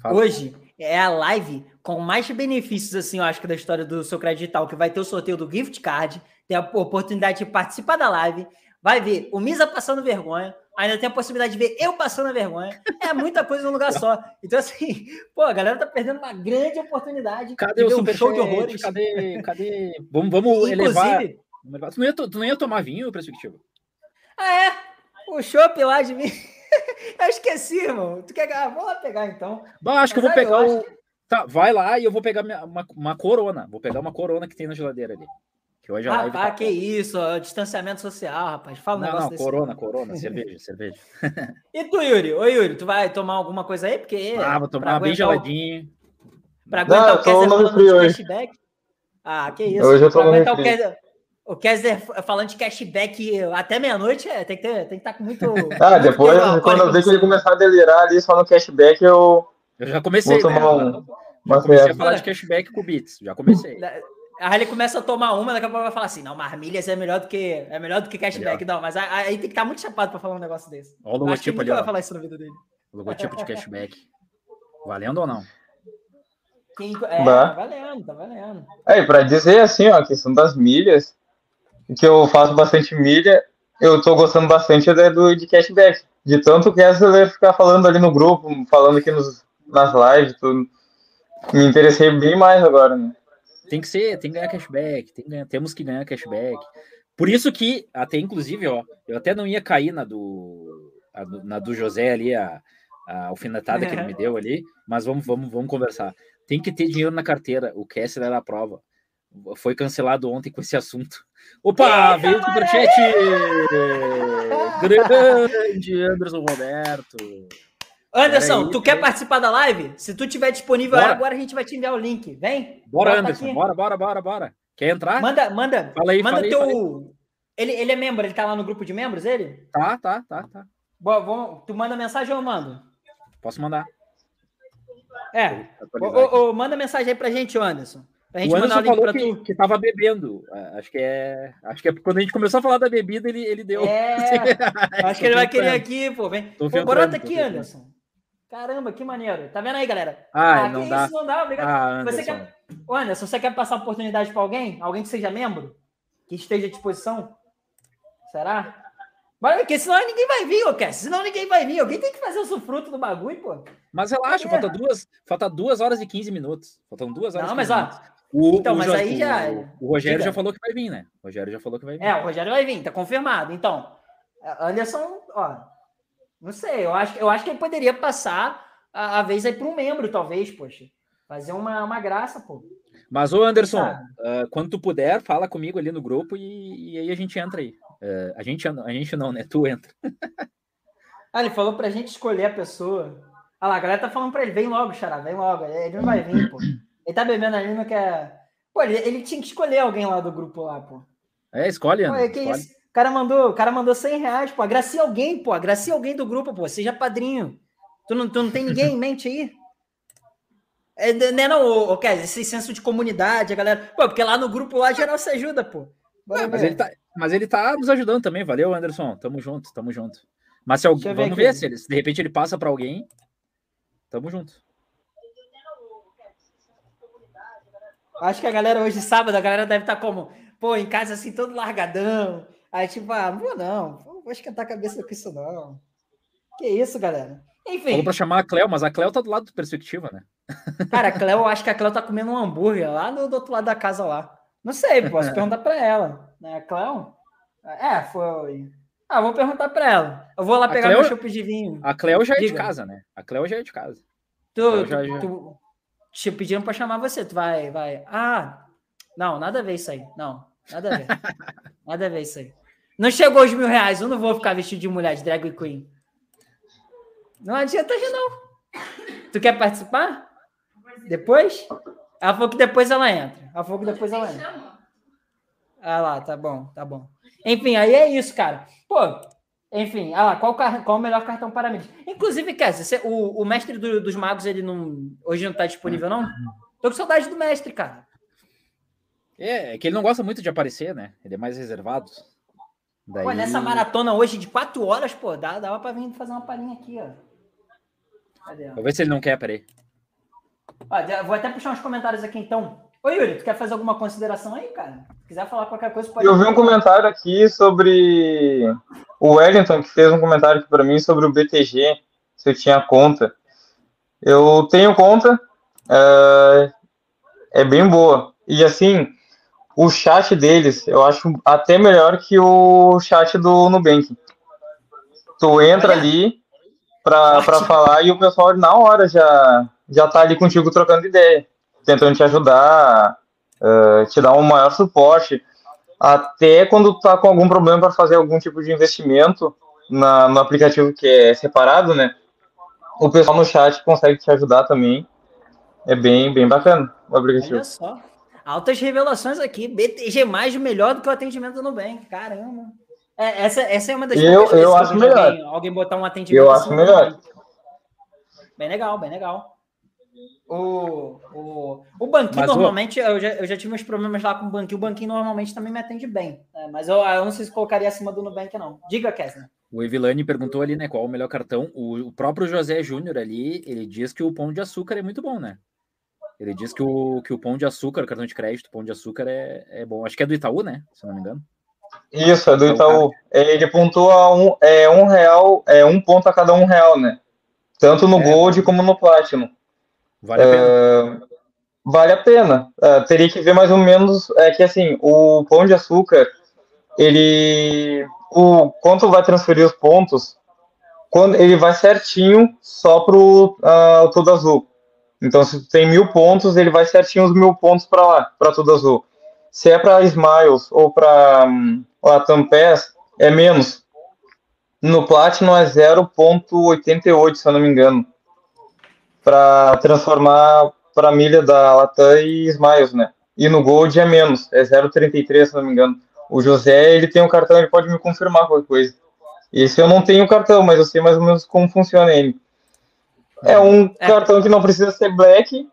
Fala. Hoje, é a live com mais benefícios, assim, eu acho que da história do seu Digital, que vai ter o sorteio do gift card, tem a oportunidade de participar da live, vai ver o Misa passando vergonha, ainda tem a possibilidade de ver eu passando a vergonha. É muita coisa num lugar só. Então, assim, <laughs> pô, a galera tá perdendo uma grande oportunidade. Cadê o super show de horrores? Cadê? Cadê? Vamos, vamos elevar. Tu não, ia, tu não ia tomar vinho, perspectiva? Ah, é? O chopp lá de mim. <laughs> eu esqueci, irmão. Tu quer. Ah, vou lá pegar então. Bom, acho Mas que eu vou pegar eu o. Que... Tá, vai lá e eu vou pegar minha, uma, uma corona. Vou pegar uma corona que tem na geladeira ali. Que hoje ah, tá... que isso, distanciamento social, rapaz. Fala um não, negócio não, corona, corona, cerveja, cerveja. <laughs> E tu, Yuri? Oi, Yuri, tu vai tomar alguma coisa aí? Porque. Ah, vou tomar bem geladinho. O... Pra aguentar não, o Kessler falando frio de cashback. Ah, que isso. Hoje eu tô pra aguentar o Kessler, o Kessler falando de cashback até meia-noite, é, tem, que ter, tem que estar tá com muito. <laughs> Ah, depois, quando eu ver que ele começar a delirar ali só no cashback, eu. Eu já comecei. Vou tomar né? um. Já comecei a falar de cashback com o Bits. Já comecei. Aí ele começa a tomar uma, daqui a pouco vai falar assim: não, mas milhas é melhor do que, é melhor do que cashback. Melhor. Não, mas aí tem que estar tá muito chapado para falar um negócio desse. Olha o logotipo ali. vai falar isso na vida dele. O logotipo de cashback. <laughs> Valendo ou não? Quem, é, tá valendo, tá valendo. É, para dizer assim, ó, a questão das milhas, que eu faço bastante milha, eu tô gostando bastante de, do, de cashback. De tanto que essa ficar falando ali no grupo, falando aqui nos, nas lives, tudo. Me interessei bem mais agora, né? Tem que ser, tem que ganhar cashback, tem que ganhar, temos que ganhar cashback. Por isso que, até inclusive, ó, eu até não ia cair na do, a, na do José ali, a, a alfinetada é. que ele <laughs> me deu ali, mas vamos, vamos, vamos conversar. Tem que ter dinheiro na carteira, o Kessler era a prova. Foi cancelado ontem com esse assunto. Opa, veio o superchat! Grande Anderson Roberto. Anderson, tu quer participar da live? Se tu tiver disponível bora. agora, a gente vai te enviar o link. Vem. Bora, Anderson. Bora, bora, bora, bora. Quer entrar? Manda, manda. Fala aí, manda fala teu, aí, Ele, ele é membro, ele tá lá no grupo de membros, ele? Tá, tá, tá, tá. Boa, vamos, tu manda mensagem ou eu mando? Posso mandar. É. Ô, ô, manda mensagem aí pra gente, Anderson. Pra gente o Anderson falou que, que tava bebendo. É, acho que é. Acho que é quando a gente começou a falar da bebida, ele, ele deu. É, <laughs> acho que ele vai querer aqui, pô. Vem. Pô, brota aqui, Anderson. Caramba, que maneiro. Tá vendo aí, galera? Ah, ah não dá. Isso não dá, obrigado. Ah, você quer... Ô, Anderson, você quer passar oportunidade para alguém? Alguém que seja membro? Que esteja à disposição? Será? Bora, porque senão ninguém vai vir, ô Cass. Senão ninguém vai vir. Alguém tem que fazer o sufruto do bagulho, pô. Mas relaxa, é. falta, duas, falta duas horas e 15 minutos. Faltam duas horas Não, mas ó. O, então, o, mas aí já. O, Rogério Diga. já falou que vai vir, né? O Rogério já falou que vai vir. É, o Rogério vai vir, tá confirmado. Então, Anderson, ó. Não sei, eu acho, eu acho que ele poderia passar a, a vez aí para um membro, talvez, poxa. Fazer uma, uma graça, pô. Mas, ô Anderson, uh, quando tu puder, fala comigo ali no grupo e, e aí a gente entra aí. Uh, a, gente, a gente não, né? Tu entra. <laughs> ah, ele falou pra gente escolher a pessoa. Ah lá, a galera tá falando pra ele, vem logo, Xará, vem logo. Ele não vai vir, pô. Ele tá bebendo ali, não quer. Pô, ele, ele tinha que escolher alguém lá do grupo lá, pô. É, escolhe, Pô, é que escolhe. Isso? O cara mandou, o cara mandou 100 reais, pô. Agracie alguém, pô. Agracie alguém do grupo, pô. Seja padrinho. Tu não, tu não tem ninguém em mente aí? É, né, não, o, Kézia, esse senso de comunidade, a galera. Pô, porque lá no grupo lá geral se ajuda, pô. Não, mas, ele tá, mas ele tá nos ajudando também, valeu, Anderson. Tamo junto, tamo junto. Mas se alguém, vamos ver, ver se, ele, de repente ele passa para alguém, tamo junto. Acho que a galera hoje, sábado, a galera deve estar tá como, pô, em casa assim, todo largadão. Aí, tipo, ah, não vou não, vou esquentar a cabeça com isso não. Que isso, galera. Enfim. Falou pra chamar a Cleo, mas a Cleo tá do lado do perspectiva, né? <laughs> Cara, a Cleo, acho que a Cleo tá comendo um hambúrguer lá do, do outro lado da casa lá. Não sei, posso perguntar pra ela. Né, Cleo? É, foi. Ah, vou perguntar pra ela. Eu vou lá pegar Cleo, meu chopp de vinho. A Cleo já é Diga. de casa, né? A Cleo já é de casa. Tu, já, já... tu te pediram pra chamar você, tu vai, vai. Ah, não, nada a ver isso aí. Não, nada a ver. <laughs> nada a ver isso aí. Não chegou os mil reais, eu não vou ficar vestido de mulher, de drag queen. Não adianta já não. Tu quer participar? Depois? Ela falou que depois ela entra. Ela falou que depois ela entra. Ah lá, tá bom, tá bom. Enfim, aí é isso, cara. Pô, enfim, ah lá, qual, qual o melhor cartão para mim? Inclusive, Cassia, o, o mestre do, dos magos, ele não. Hoje não tá disponível, não? Tô com saudade do mestre, cara. É, é que ele não gosta muito de aparecer, né? Ele é mais reservado. Daí... Pô, nessa maratona hoje de quatro horas, pô, dá, dava pra vir fazer uma palhinha aqui, ó. Cadê? Vou ver se ele não quer, peraí. Ó, vou até puxar uns comentários aqui então. Ô Yuri, tu quer fazer alguma consideração aí, cara? Se quiser falar qualquer coisa, pode. Eu vi um comentário aqui sobre o Wellington, que fez um comentário aqui para mim sobre o BTG, se eu tinha conta. Eu tenho conta, é, é bem boa. E assim, o chat deles eu acho até melhor que o chat do Nubank. Tu entra ali para falar e o pessoal na hora já, já tá ali contigo trocando ideia, tentando te ajudar, uh, te dar um maior suporte. Até quando tu tá com algum problema para fazer algum tipo de investimento na, no aplicativo que é separado, né? O pessoal no chat consegue te ajudar também. É bem, bem bacana o aplicativo. Olha só. Altas revelações aqui. BTG mais melhor do que o atendimento do Nubank. Caramba. É, essa, essa é uma das eu, eu acho melhor. Alguém, alguém, botar um atendimento. Eu acho melhor. Bem legal, bem legal. O, o, o banquinho mas normalmente, o... eu, já, eu já tive uns problemas lá com o banquinho. O banquinho normalmente também me atende bem. Né? Mas eu, eu não sei se colocaria acima do Nubank, não. Diga, Kessler. O Evilani perguntou ali, né, qual o melhor cartão. O, o próprio José Júnior ali, ele diz que o pão de açúcar é muito bom, né? Ele diz que o, que o pão de açúcar, o cartão de crédito, o pão de açúcar é, é bom. Acho que é do Itaú, né? Se eu não me engano. Isso, é do Itaú. Ele pontua um, é, um real, é um ponto a cada um real, né? Tanto no é. Gold como no Platinum. Vale a pena. Uh, vale a pena. Uh, teria que ver mais ou menos. É que assim, o pão de açúcar, ele. O, quando vai transferir os pontos, quando ele vai certinho só pro uh, Tudo Azul. Então, se tem mil pontos, ele vai certinho os mil pontos para lá, para Tudo Azul. Se é para Smiles ou para um, a é menos. No Platinum é 0.88, se eu não me engano. Para transformar para a milha da Latam e Smiles, né? E no Gold é menos, é 0.33, se não me engano. O José, ele tem um cartão, ele pode me confirmar qualquer coisa. Esse eu não tenho o cartão, mas eu sei mais ou menos como funciona ele. É um é. cartão que não precisa ser black,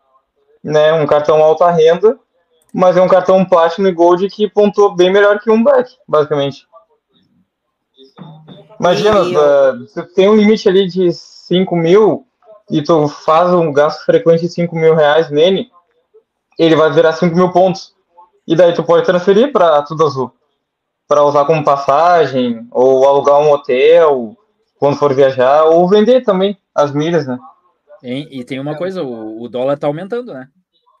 né? Um cartão alta renda, mas é um cartão Platinum e Gold que pontuou bem melhor que um black, basicamente. Imagina, uh, você tem um limite ali de 5 mil e tu faz um gasto frequente de 5 mil reais nele, ele vai virar 5 mil pontos. E daí tu pode transferir para Tudo Azul. Para usar como passagem, ou alugar um hotel quando for viajar, ou vender também as milhas, né? E, e tem uma coisa, o, o, dólar tá aumentando, né?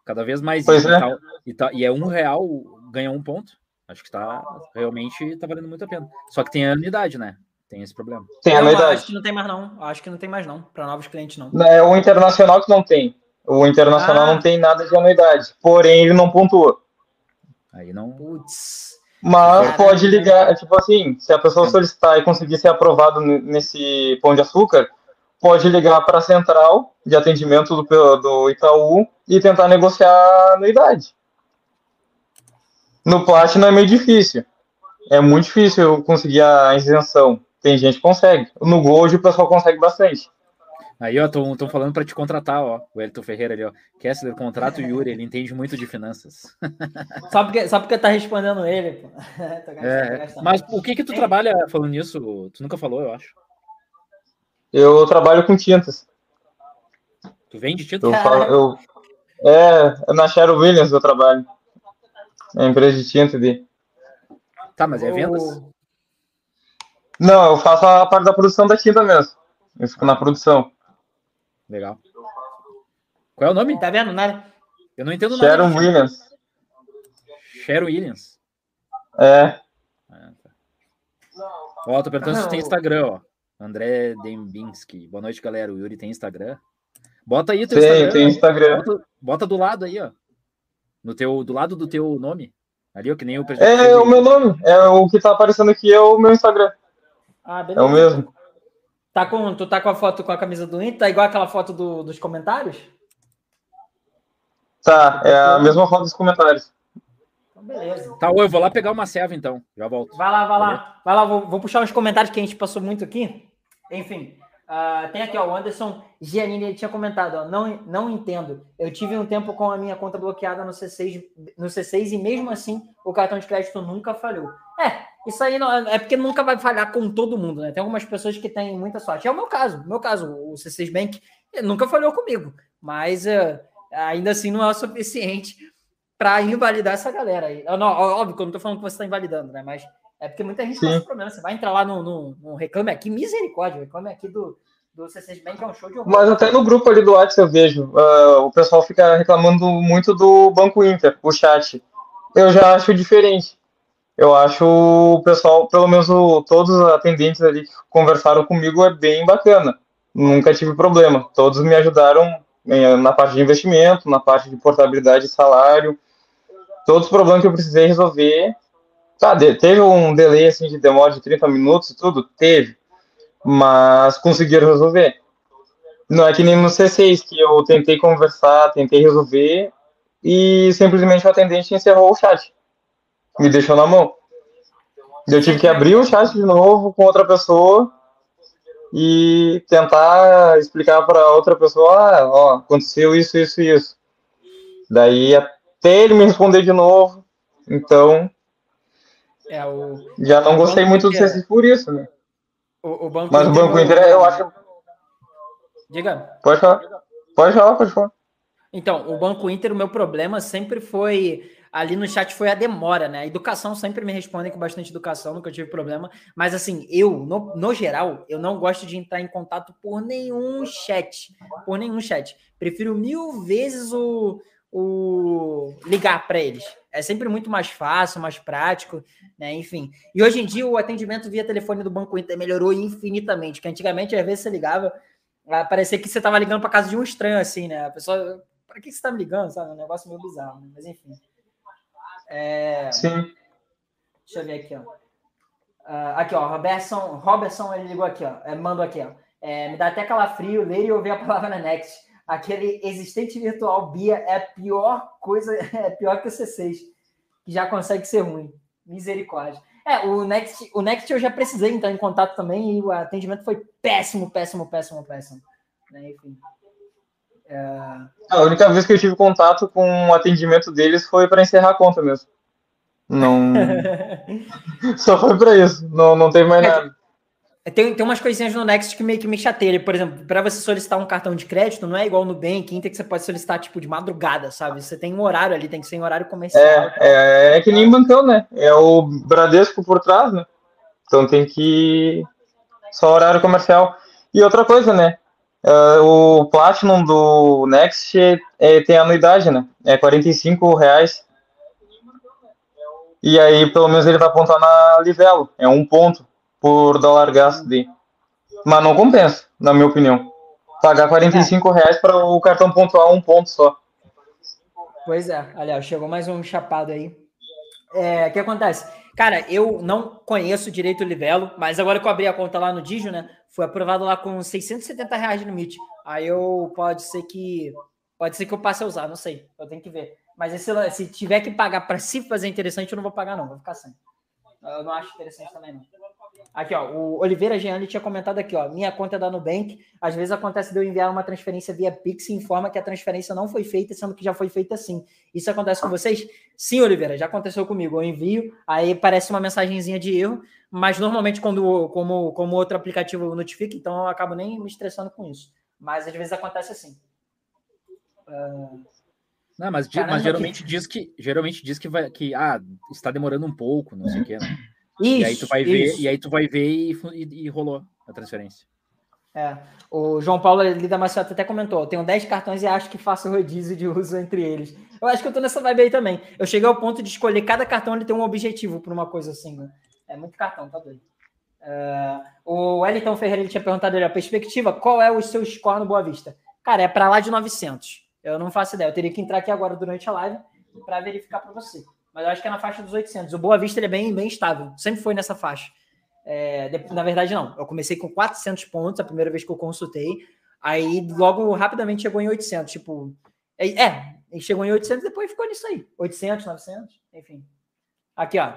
Cada vez mais. Pois e, é. Tá, e, tá, e é um real ganha um ponto. Acho que tá realmente tá valendo muito a pena. Só que tem anuidade, né? Tem esse problema. Tem anuidade. Acho que não tem mais, não. Acho que não tem mais, não. Para novos clientes, não. É o internacional que não tem. O internacional ah. não tem nada de anuidade. Porém, ele não pontua. Aí não. Putz. Mas pode ligar, tipo assim, se a pessoa solicitar e conseguir ser aprovado nesse pão de açúcar, pode ligar para a central de atendimento do, do Itaú e tentar negociar a anuidade. No Platinum é meio difícil. É muito difícil conseguir a isenção. Tem gente que consegue. No Gold o pessoal consegue bastante. Aí, ó, estão falando para te contratar, ó. O Elton Ferreira ali, ó. Kessler, contrato o Yuri, ele entende muito de finanças. <laughs> só, porque, só porque tá respondendo ele, pô. <laughs> é, mas o que que tu trabalha falando nisso? Tu nunca falou, eu acho. Eu trabalho com tintas. Tu vende tintas? Eu falo, eu, é, na Cheryl Williams eu trabalho. É empresa de tinta de. Tá, mas é vendas? Não, eu faço a parte da produção da tinta mesmo. Eu fico na produção. Legal. Qual é o nome? Tá vendo, né? Eu não entendo nada. Sharon Williams. Sharon Williams? É. Ah, tá. Ó, tô perguntando se tem Instagram, ó. André Dembinski. Boa noite, galera. O Yuri tem Instagram? Bota aí teu tem, Instagram. Tem Instagram. Bota, bota, do lado aí, ó. No teu, do lado do teu nome. Ali, ó, que nem o É, o meu nome. É o que tá aparecendo aqui é o meu Instagram. Ah, beleza. É o mesmo. Tá com, tu tá com a foto com a camisa do Inter? Tá igual aquela foto do, dos comentários? Tá, é a mesma foto dos comentários. Então, beleza. Tá, eu vou lá pegar uma serva então. Já volto. Vai lá, vai lá. Vai lá, vou, vou puxar uns comentários que a gente passou muito aqui. Enfim, uh, tem aqui, ó, o Anderson Giannini, ele tinha comentado, ó, não, não entendo. Eu tive um tempo com a minha conta bloqueada no C6, no C6 e mesmo assim o cartão de crédito nunca falhou. É, isso aí não, é porque nunca vai falhar com todo mundo, né? Tem algumas pessoas que têm muita sorte. É o meu caso. Meu caso, o C6 Bank nunca falhou comigo, mas uh, ainda assim não é o suficiente para invalidar essa galera aí. Não, óbvio que eu não tô falando que você está invalidando, né? Mas é porque muita gente tem problema. Você vai entrar lá no, no, no, Reclame Aqui, misericórdia, Reclame Aqui do, do C6 Bank é um show de horror. Mas até no grupo ali do WhatsApp eu vejo, uh, o pessoal fica reclamando muito do Banco Inter, o chat. Eu já acho diferente eu acho o pessoal, pelo menos o, todos os atendentes ali que conversaram comigo, é bem bacana. Nunca tive problema. Todos me ajudaram eh, na parte de investimento, na parte de portabilidade de salário. Todos os problemas que eu precisei resolver. Tá, teve um delay assim, de demora de 30 minutos e tudo? Teve. Mas conseguiram resolver. Não é que nem no C6, que eu tentei conversar, tentei resolver, e simplesmente o atendente encerrou o chat me deixou na mão. Eu tive que abrir o chat de novo com outra pessoa e tentar explicar para outra pessoa, ah, ó, aconteceu isso, isso e isso. Daí até ele me responder de novo, então é, o... já não gostei muito do CSI por isso, né? O, o banco Mas o Banco Inter, eu acho... Diga. Pode falar. Pode falar, pode falar. Então, o Banco Inter, o meu problema sempre foi ali no chat foi a demora, né? Educação sempre me respondem com bastante educação, nunca tive problema. Mas assim, eu, no, no geral, eu não gosto de entrar em contato por nenhum chat. Por nenhum chat. Prefiro mil vezes o, o ligar para eles. É sempre muito mais fácil, mais prático, né? Enfim. E hoje em dia o atendimento via telefone do Banco Inter melhorou infinitamente. Que antigamente, às vezes, você ligava, ah, parecia que você estava ligando para casa de um estranho, assim, né? A pessoa, para que você está me ligando? Sabe? Um negócio meio bizarro, né? Mas enfim. É... Sim. Deixa eu ver aqui, ó. Uh, aqui, ó, Robertson, Robertson, ele ligou aqui, ó. É, mandou aqui, ó. É, me dá até calafrio ler e ouvir a palavra na Next. Aquele existente virtual BIA é a pior coisa, <laughs> é pior que o C6, que já consegue ser ruim. Misericórdia. É, o Next, o Next eu já precisei entrar em contato também e o atendimento foi péssimo, péssimo, péssimo, péssimo. Né? Enfim. É... A única vez que eu tive contato com o atendimento deles foi para encerrar a conta mesmo. Não. <laughs> Só foi para isso. Não, não tem mais é, nada. Tem, tem umas coisinhas no Next que meio que me chateiam. Por exemplo, para você solicitar um cartão de crédito, não é igual no Bank, Inter, que você pode solicitar tipo de madrugada, sabe? Você tem um horário ali, tem que ser em horário comercial. É, é, é que nem bancão, né? É o Bradesco por trás, né? Então tem que. Só horário comercial. E outra coisa, né? Uh, o Platinum do Next é, tem anuidade, né? É 45 reais. E aí, pelo menos, ele vai apontar na Livelo. É um ponto por dólar gasto de. Mas não compensa, na minha opinião. Pagar 45 reais para o cartão pontuar um ponto só. Pois é, aliás, chegou mais um chapado aí. É, o que acontece? Cara, eu não conheço direito o Livelo, mas agora que eu abri a conta lá no Digio, né? Foi aprovado lá com 670 reais de limite. Aí eu pode ser que. Pode ser que eu passe a usar, não sei. Eu tenho que ver. Mas esse, se tiver que pagar para se fazer interessante, eu não vou pagar, não. Vou ficar sem. Eu não acho interessante também, não. Aqui, ó, o Oliveira Jean tinha comentado aqui, ó, minha conta é da Nubank, às vezes acontece de eu enviar uma transferência via Pix e informa que a transferência não foi feita, sendo que já foi feita sim. Isso acontece com vocês? Sim, Oliveira, já aconteceu comigo. Eu envio, aí parece uma mensagenzinha de erro, mas normalmente quando como, como outro aplicativo notifica, então eu acabo nem me estressando com isso. Mas às vezes acontece assim. Uh... Não, mas, Caramba, mas geralmente que... diz que geralmente diz que vai que ah, está demorando um pouco, não sei o quê. Né? Isso, e aí tu vai isso. ver, e aí tu vai ver e, e, e, rolou a transferência. É. O João Paulo Lida Maciota até comentou: tenho 10 cartões e acho que faço rodízio de uso entre eles. Eu acho que eu tô nessa vibe aí também. Eu cheguei ao ponto de escolher cada cartão ele tem um objetivo para uma coisa assim. Né? É muito cartão, tá doido. Uh, o Wellington Ferreira ele tinha perguntado a perspectiva: qual é o seu score no Boa Vista? Cara, é para lá de 900. Eu não faço ideia. Eu teria que entrar aqui agora durante a live para verificar para você mas eu acho que é na faixa dos 800. O Boa Vista ele é bem, bem estável, sempre foi nessa faixa. É, na verdade, não. Eu comecei com 400 pontos a primeira vez que eu consultei, aí logo rapidamente chegou em 800. Tipo, é, é chegou em 800 e depois ficou nisso aí. 800, 900, enfim. Aqui, ó.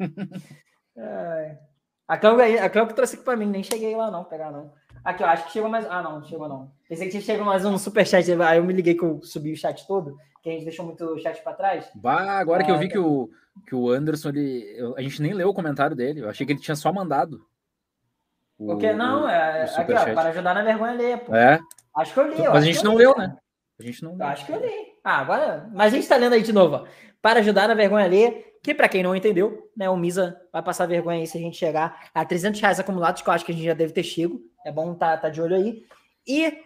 <laughs> é. A Cláudia, a Cláudia trouxe aqui para mim, nem cheguei lá não, pegar não. Aqui, ó, acho que chegou mais. Ah, não, chegou não. Pensei que chegou mais um superchat, aí eu me liguei que eu subi o chat todo que a gente deixou muito chat para trás. Bah, agora que eu vi que o, que o Anderson, ele, eu, a gente nem leu o comentário dele, eu achei que ele tinha só mandado. O, Porque não, é, o aqui, ó, para ajudar na vergonha ler, pô. É. Acho que eu li. Mas a gente não li, leu, né? A gente não leu. Acho que eu li. Ah, agora. Mas a gente tá lendo aí de novo, ó. Para ajudar na vergonha ler, que para quem não entendeu, né, o Misa vai passar vergonha aí se a gente chegar a 300 reais acumulados, que eu acho que a gente já deve ter chego. É bom tá, tá de olho aí. E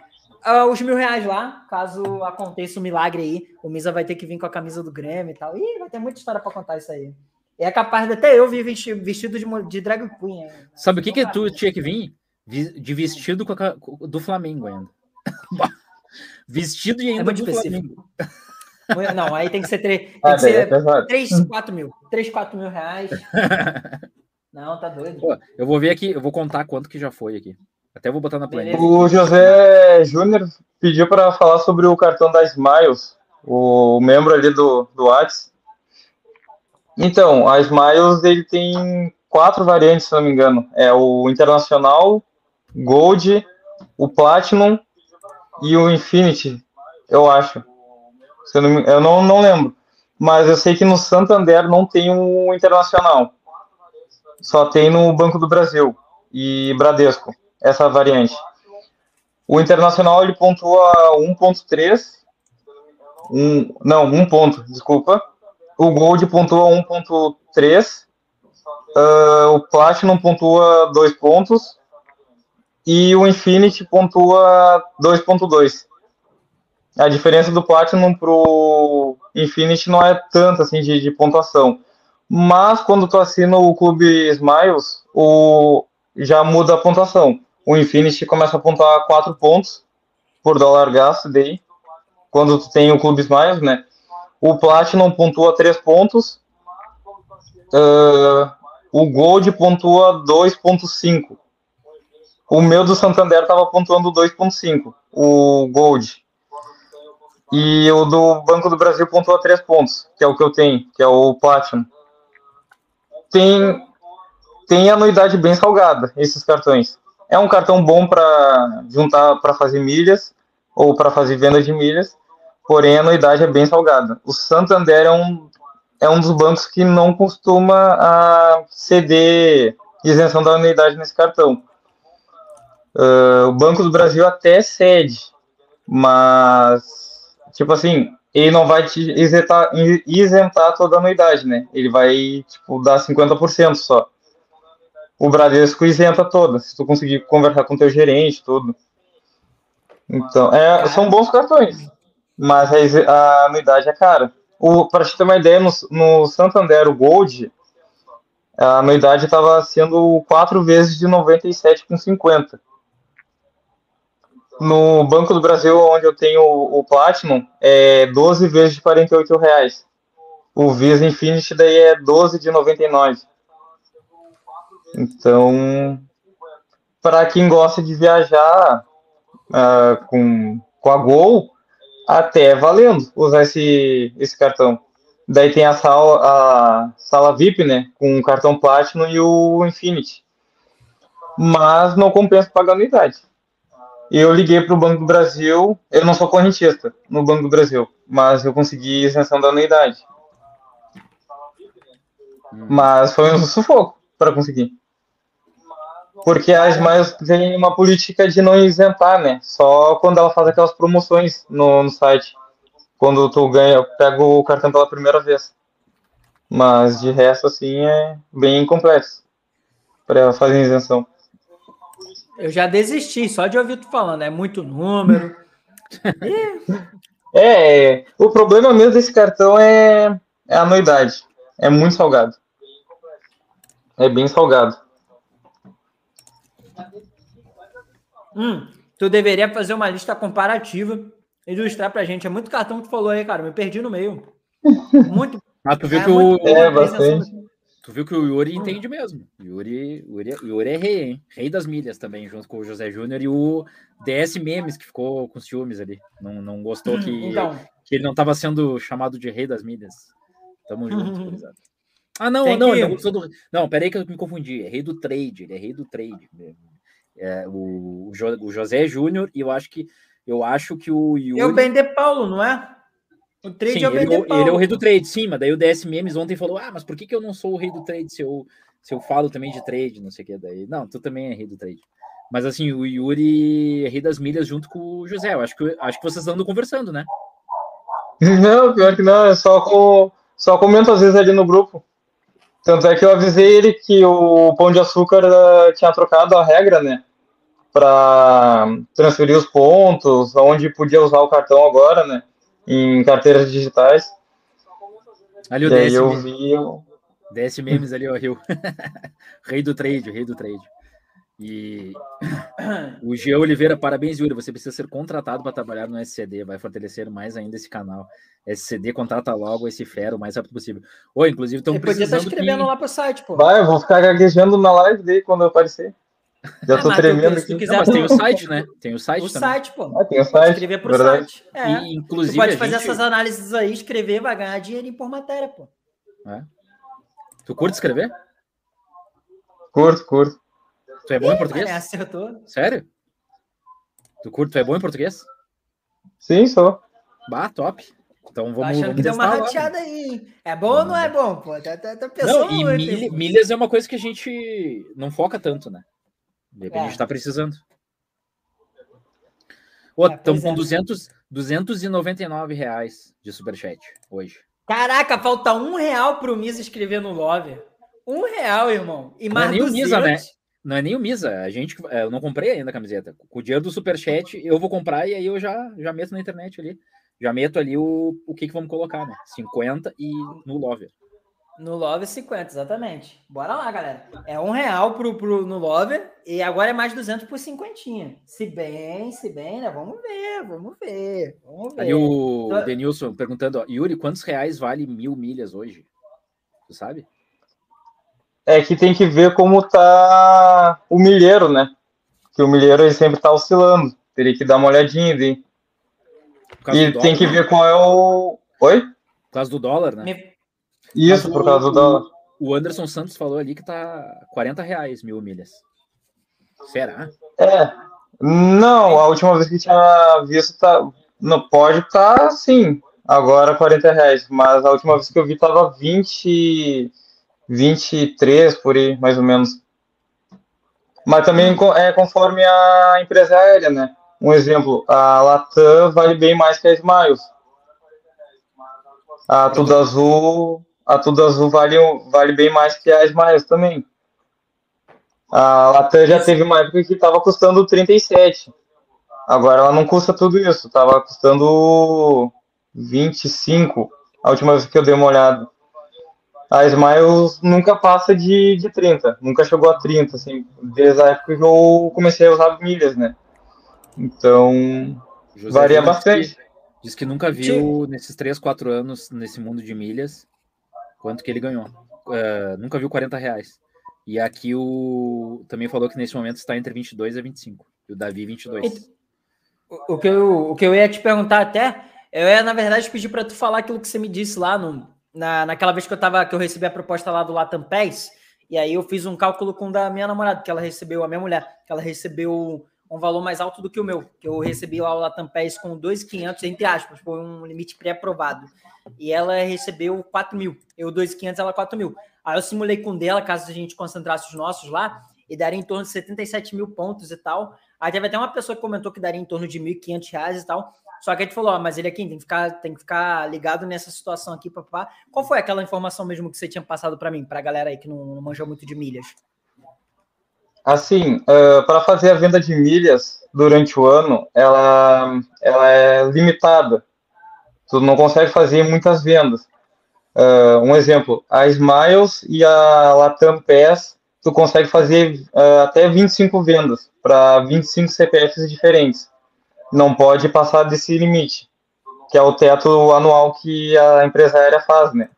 uh, os mil reais lá, caso aconteça um milagre aí. O Misa vai ter que vir com a camisa do Grêmio e tal. Ih, vai ter muita história para contar isso aí. É capaz de até eu vir vestido de, de drag queen. Hein? Sabe o que, que tu tinha que vir? De vestido a, do Flamengo ainda. <laughs> vestido e ainda é do Flamengo. Não, aí tem que ser, tre... <laughs> tem ah, que ser é 3, 4 mil. 3, 4 mil reais. <laughs> Não, tá doido. Pô, eu vou ver aqui, eu vou contar quanto que já foi aqui. Até vou botar na planilha. O José Júnior pediu para falar sobre o cartão da Smiles, o membro ali do, do Whats. Então, a Smiles ele tem quatro variantes, se não me engano. É o Internacional, Gold, o Platinum e o Infinity, eu acho. Eu não, eu não, não lembro. Mas eu sei que no Santander não tem o Internacional. Só tem no Banco do Brasil e Bradesco essa variante. O Internacional ele pontua 1.3, um, não, 1 ponto, desculpa. O Gold pontua 1.3, uh, ah, o Platinum pontua 2 pontos e o Infinity pontua 2.2. A diferença do Platinum pro Infinity não é tanta assim de, de pontuação. Mas quando tu assina o Clube Smiles, o, já muda a pontuação o Infinity começa a pontuar 4 pontos por dólar gasto daí, quando tu tem o Clube Smiles, né? O Platinum pontua 3 pontos, uh, o Gold pontua 2.5. O meu do Santander estava pontuando 2.5, o Gold. E o do Banco do Brasil pontua 3 pontos, que é o que eu tenho, que é o Platinum. Tem, tem anuidade bem salgada, esses cartões. É um cartão bom para juntar para fazer milhas ou para fazer venda de milhas, porém a anuidade é bem salgada. O Santander é um, é um dos bancos que não costuma a ceder isenção da anuidade nesse cartão. Uh, o Banco do Brasil até cede, mas, tipo assim, ele não vai te isentar, isentar toda a anuidade, né? Ele vai, tipo, dar 50% só. O Bradesco isenta toda, se tu conseguir conversar com teu gerente, tudo. Então, é, são bons cartões, mas a, anuidade é cara. Para te ter uma ideia, no, no Santander, o Gold, a anuidade estava sendo 4 vezes de 97,50. No Banco do Brasil, onde eu tenho o, o Platinum, é 12 vezes de 48 reais. O Visa Infinity daí é 12 de 99. Então, para quem gosta de viajar uh, com, com a Gol, até é valendo usar esse, esse cartão. Daí tem a sala, a sala VIP, né? Com o cartão Platinum e o Infinity. Mas não compensa pagar anuidade. Eu liguei para o Banco do Brasil, eu não sou correntista no Banco do Brasil, mas eu consegui isenção da anuidade. Hum. Mas foi um sufoco para conseguir. Porque as mais têm uma política de não isentar, né? Só quando ela faz aquelas promoções no, no site. Quando tu ganha, pega o cartão pela primeira vez. Mas de resto, assim, é bem complexo para fazer isenção. Eu já desisti, só de ouvir tu falando, é muito número. <laughs> é, o problema mesmo desse cartão é, é a anuidade. É muito salgado. É bem salgado. Hum, tu deveria fazer uma lista comparativa e ilustrar pra gente. É muito cartão que tu falou aí, cara. Me perdi no meio. <laughs> Muito. Ah, tu viu é que o. É, bastante. Tu viu que o Yuri entende mesmo. O Yuri, Yuri, Yuri é rei, hein? Rei das milhas também, junto com o José Júnior e o DS Memes, que ficou com ciúmes ali. Não, não gostou que, então, que ele não estava sendo chamado de rei das milhas. Tamo junto, <laughs> Ah, não, não, que... ele não gostou do. Não, peraí que eu me confundi. É rei do trade, ele é rei do trade. É, o, o José Júnior, e eu acho que eu acho que o Yuri. É o Ben De Paulo, não é? O trade sim, é o ele, ele, é o rei do trade, sim, mas daí o DS Memes ontem falou: Ah, mas por que, que eu não sou o rei do trade se eu, se eu falo também de trade, não sei o que daí? Não, tu também é rei do trade. Mas assim, o Yuri é rei das milhas junto com o José. Eu acho que, acho que vocês andam conversando, né? <laughs> Não, pior que não, é só, com, só comento às vezes ali no grupo. Tanto é que eu avisei ele que o Pão de Açúcar uh, tinha trocado a regra, né? Para transferir os pontos, onde podia usar o cartão agora, né? Em carteiras digitais. Ali o DS, eu vi... DS Memes ali, ó, Rio. <laughs> rei do trade, rei do trade. E <clears throat> o Jean Oliveira, parabéns, Yuri. Você precisa ser contratado para trabalhar no SCD. Vai fortalecer mais ainda esse canal. SCD contrata logo esse fera o mais rápido possível. Oi, inclusive, estão precisando. Podia estar escrevendo que... lá pro site, pô. Vai, eu vou ficar gaguejando na live dele quando eu aparecer. Já tô ah, tremendo aqui. Quiser, Não, mas tem o site, né? Tem o site. O também. site, pô. Ah, tem o site. Escrever pro verdade. site. É. E, inclusive, tu pode fazer gente... essas análises aí, escrever, vai ganhar dinheiro por matéria, pô. É. Tu curte escrever? Curto, curto. Tu é bom em português? acertou. Sério? Tu curte, tu é bom em português? Sim, sou. Bah, top. Então vamos. Tô achando vamos que deu uma rateada aí. É bom ou não é bom, pô? Tá, tá, tá pensando não, e milha, milhas é uma coisa que a gente não foca tanto, né? De repente é. a gente tá precisando. Estamos é, com é. 200, 299 reais de superchat hoje. Caraca, falta um real pro Misa escrever no Love. Um real, irmão. E mais não é nem 200. o Misa, né? Não é nem o Misa. A gente, é, eu não comprei ainda a camiseta. Com o dinheiro do Superchat, eu vou comprar e aí eu já, já meto na internet ali. Já meto ali o, o que, que vamos colocar, né? 50 e no Lover. No Lover 50, exatamente. Bora lá, galera. É um real pro, pro, no Lover e agora é mais 200 por cinquentinha. Se bem, se bem, né? Vamos ver, vamos ver. Vamos ver. Aí o então... Denilson perguntando, ó, Yuri, quantos reais vale mil milhas hoje? Tu sabe? É que tem que ver como tá o milheiro, né? Que o milheiro ele sempre tá oscilando. Teria que dar uma olhadinha ali. E tem que ver qual é o. Oi? Por causa do dólar, né? Isso, por causa do dólar. O Anderson Santos falou ali que tá 40 reais mil milhas. Será? É. Não, a última vez que tinha visto tá. Não pode estar tá, sim. Agora 40 reais. Mas a última vez que eu vi tava 20. 23 por aí, mais ou menos. Mas também é conforme a empresa aérea, né? Um exemplo, a Latam vale bem mais que a Smiles. A Tudo Azul, a Tudo Azul vale, vale bem mais que a Smiles também. A Latam já teve uma época que estava custando 37. Agora ela não custa tudo isso, estava custando 25 a última vez que eu dei uma olhada a Smiles nunca passa de, de 30, nunca chegou a 30, assim, desde a época que eu comecei a usar milhas, né? Então, José varia bastante. Diz que, diz que nunca viu Sim. nesses 3, 4 anos nesse mundo de milhas quanto que ele ganhou. Uh, nunca viu 40 reais. E aqui o também falou que nesse momento está entre 22 e 25. E o Davi 22. O, o, que eu, o que eu ia te perguntar até, eu ia, na verdade, pedir para tu falar aquilo que você me disse lá no, na, naquela vez que eu tava, que eu recebi a proposta lá do Latam Pés, e aí eu fiz um cálculo com da minha namorada, que ela recebeu, a minha mulher, que ela recebeu um valor mais alto do que o meu, que eu recebi lá o Latam Pés com 2.500, entre aspas, foi um limite pré-aprovado. E ela recebeu 4 mil, eu 2.500, ela 4 mil. Aí eu simulei com dela, caso a gente concentrasse os nossos lá, e daria em torno de 77 mil pontos e tal. Aí teve até uma pessoa que comentou que daria em torno de 1.500 reais e tal. Só que a gente falou, ó, mas ele aqui tem que ficar, tem que ficar ligado nessa situação aqui, papá. Qual foi aquela informação mesmo que você tinha passado para mim, para a galera aí que não, não manjou muito de milhas? Assim, uh, para fazer a venda de milhas durante o ano, ela, ela é limitada. Tu não consegue fazer muitas vendas. Uh, um exemplo, a Smiles e a Latam Pass, tu consegue fazer uh, até 25 vendas para 25 CPFs diferentes não pode passar desse limite, que é o teto anual que a empresa aérea faz, né?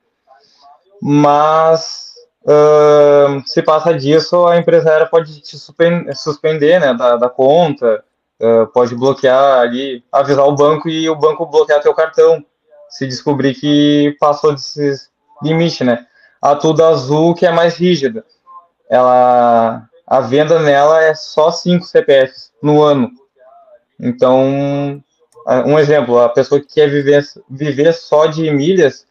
Mas uh, se passa disso, a empresa aérea pode te suspender, né, da, da conta, uh, pode bloquear ali, avisar o banco e o banco bloquear teu cartão, se descobrir que passou desses limites, né? A Tudo Azul, que é mais rígida, ela, a venda nela é só 5 CPFs no ano, então, um exemplo, a pessoa que quer viver, viver só de milhas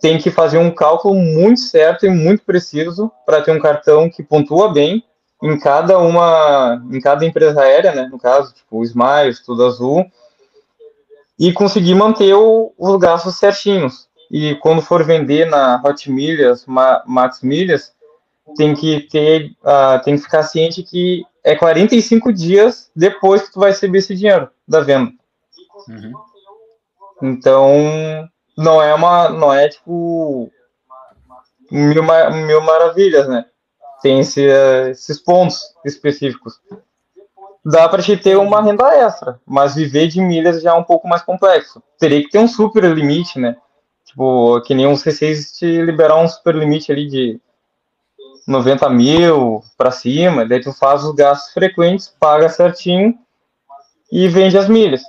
tem que fazer um cálculo muito certo e muito preciso para ter um cartão que pontua bem em cada uma, em cada empresa aérea, né? No caso, tipo o Smiles, Tudo Azul, e conseguir manter o, os gastos certinhos. E quando for vender na Hot Milhas, Max Milhas, tem que ter, uh, tem que ficar ciente que é 45 dias depois que tu vai receber esse dinheiro da venda. Uhum. Então, não é uma, não é tipo mil, mil maravilhas, né? Tem esse, esses pontos específicos. Dá para te ter uma renda extra, mas viver de milhas já é um pouco mais complexo. Teria que ter um super limite, né? Tipo, que nem um C6 te liberar um super limite ali de 90 mil para cima, daí tu faz os gastos frequentes, paga certinho e vende as milhas.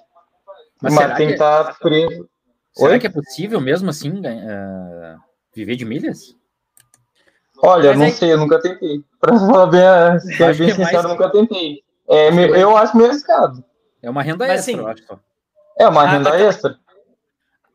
Mas, Mas tem que estar tá preso. Será Oi? que é possível mesmo assim uh, viver de milhas? Olha, Mas não é... sei, eu nunca tentei. Para falar bem, ser bem é sincero, mais... nunca tentei. É, eu acho meio arriscado. É uma renda Mas, extra, assim, eu acho. É uma renda a, extra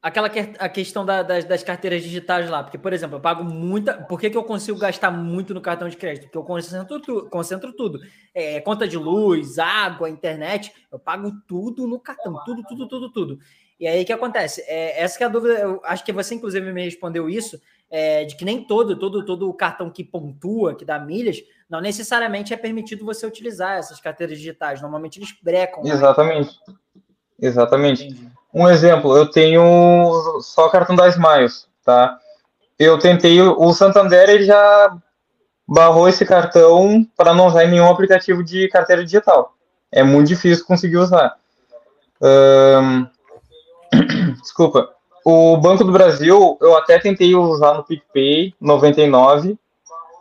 aquela que, a questão da, das, das, carteiras digitais lá, porque, por exemplo, eu pago muita. Por que, que eu consigo gastar muito no cartão de crédito? Porque eu concentro, tu, concentro tudo. É, conta de luz, água, internet, eu pago tudo no cartão, tudo, tudo, tudo, tudo. E aí o que acontece? É, essa que é a dúvida, eu acho que você, inclusive, me respondeu isso, é, de que nem todo, todo, todo cartão que pontua, que dá milhas, não necessariamente é permitido você utilizar essas carteiras digitais. Normalmente eles brecam. Exatamente. Né? Exatamente. Entendi. Um exemplo, eu tenho só cartão da Smiles, tá? Eu tentei, o Santander ele já barrou esse cartão para não usar em nenhum aplicativo de carteira digital. É muito difícil conseguir usar. <clears throat> Desculpa. O Banco do Brasil, eu até tentei usar no PicPay 99,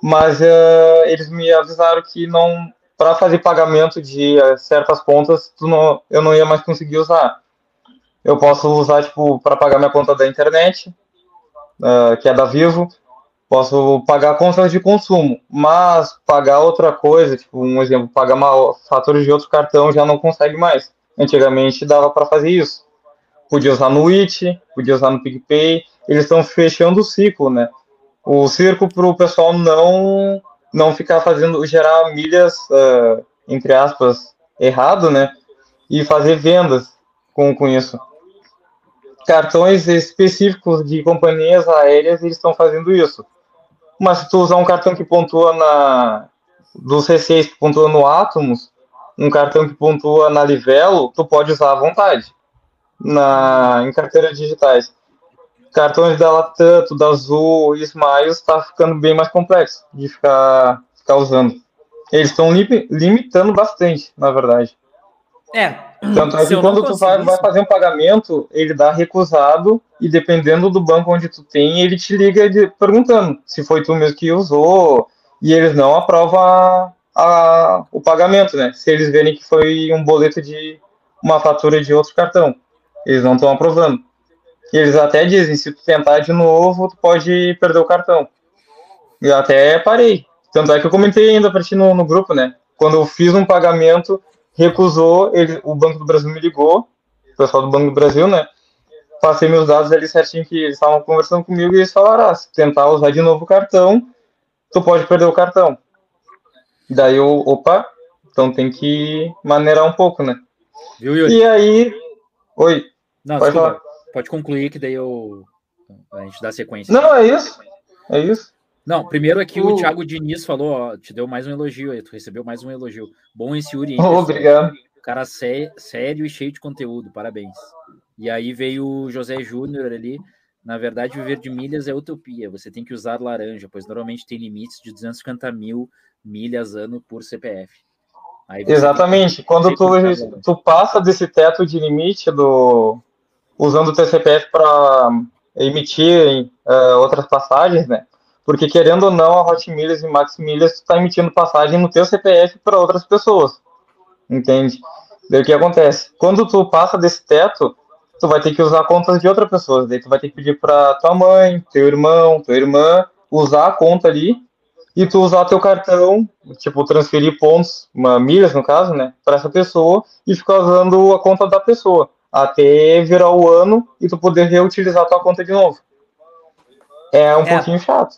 mas uh, eles me avisaram que não para fazer pagamento de uh, certas contas, não, eu não ia mais conseguir usar. Eu posso usar, tipo, para pagar minha conta da internet, uh, que é da Vivo. Posso pagar contas de consumo, mas pagar outra coisa, tipo, um exemplo, pagar fatura de outro cartão já não consegue mais. Antigamente dava para fazer isso. Podia usar no IT, podia usar no PicPay. Eles estão fechando o ciclo, né? O circo para o pessoal não não ficar fazendo gerar milhas uh, entre aspas errado, né? E fazer vendas com, com isso. Cartões específicos de companhias aéreas eles estão fazendo isso. Mas se tu usar um cartão que pontua na do C6 que pontua no Atomos, um cartão que pontua na Livelo, tu pode usar à vontade na, em carteiras digitais. Cartões da Latam, da Azul e Smiles está ficando bem mais complexo de ficar, ficar usando. Eles estão limitando bastante, na verdade. É. Tanto é que quando tu vai, vai, fazer um pagamento, ele dá recusado e dependendo do banco onde tu tem, ele te liga perguntando se foi tu mesmo que usou e eles não aprovam a, a, o pagamento, né? Se eles verem que foi um boleto de uma fatura de outro cartão. Eles não estão aprovando. E eles até dizem, se tu tentar de novo, tu pode perder o cartão. E eu até parei. Tanto é que eu comentei ainda para ti no, no grupo, né? Quando eu fiz um pagamento, recusou, ele, o Banco do Brasil me ligou, o pessoal do Banco do Brasil, né? Passei meus dados ali certinho que eles estavam conversando comigo e eles falaram, ah, se tentar usar de novo o cartão, tu pode perder o cartão. Daí eu, opa, então tem que maneirar um pouco, né? Viu, Yuri? E aí, oi, Não, pode desculpa. Pode concluir que daí eu, a gente dá sequência. Não, é isso, é isso. Não, primeiro aqui o, o Thiago Diniz falou, ó, te deu mais um elogio aí, tu recebeu mais um elogio. Bom esse Yuri. Oh, obrigado. Cara sé, sério e cheio de conteúdo, parabéns. E aí veio o José Júnior ali. Na verdade, viver de milhas é utopia. Você tem que usar laranja, pois normalmente tem limites de 250 mil milhas ano por CPF. Exatamente. Quando tu, tu passa desse teto de limite do usando o TCPF para emitir uh, outras passagens, né? Porque, querendo ou não, a Hot Milhas e Max Milhas está emitindo passagem no teu CPF para outras pessoas. Entende? Daí o que acontece? Quando tu passa desse teto, tu vai ter que usar contas de outras pessoas. Daí tu vai ter que pedir para tua mãe, teu irmão, tua irmã, usar a conta ali e tu usar teu cartão, tipo, transferir pontos, uma, milhas no caso, né, para essa pessoa e ficar usando a conta da pessoa até virar o ano e tu poder reutilizar tua conta de novo. É um é. pouquinho chato.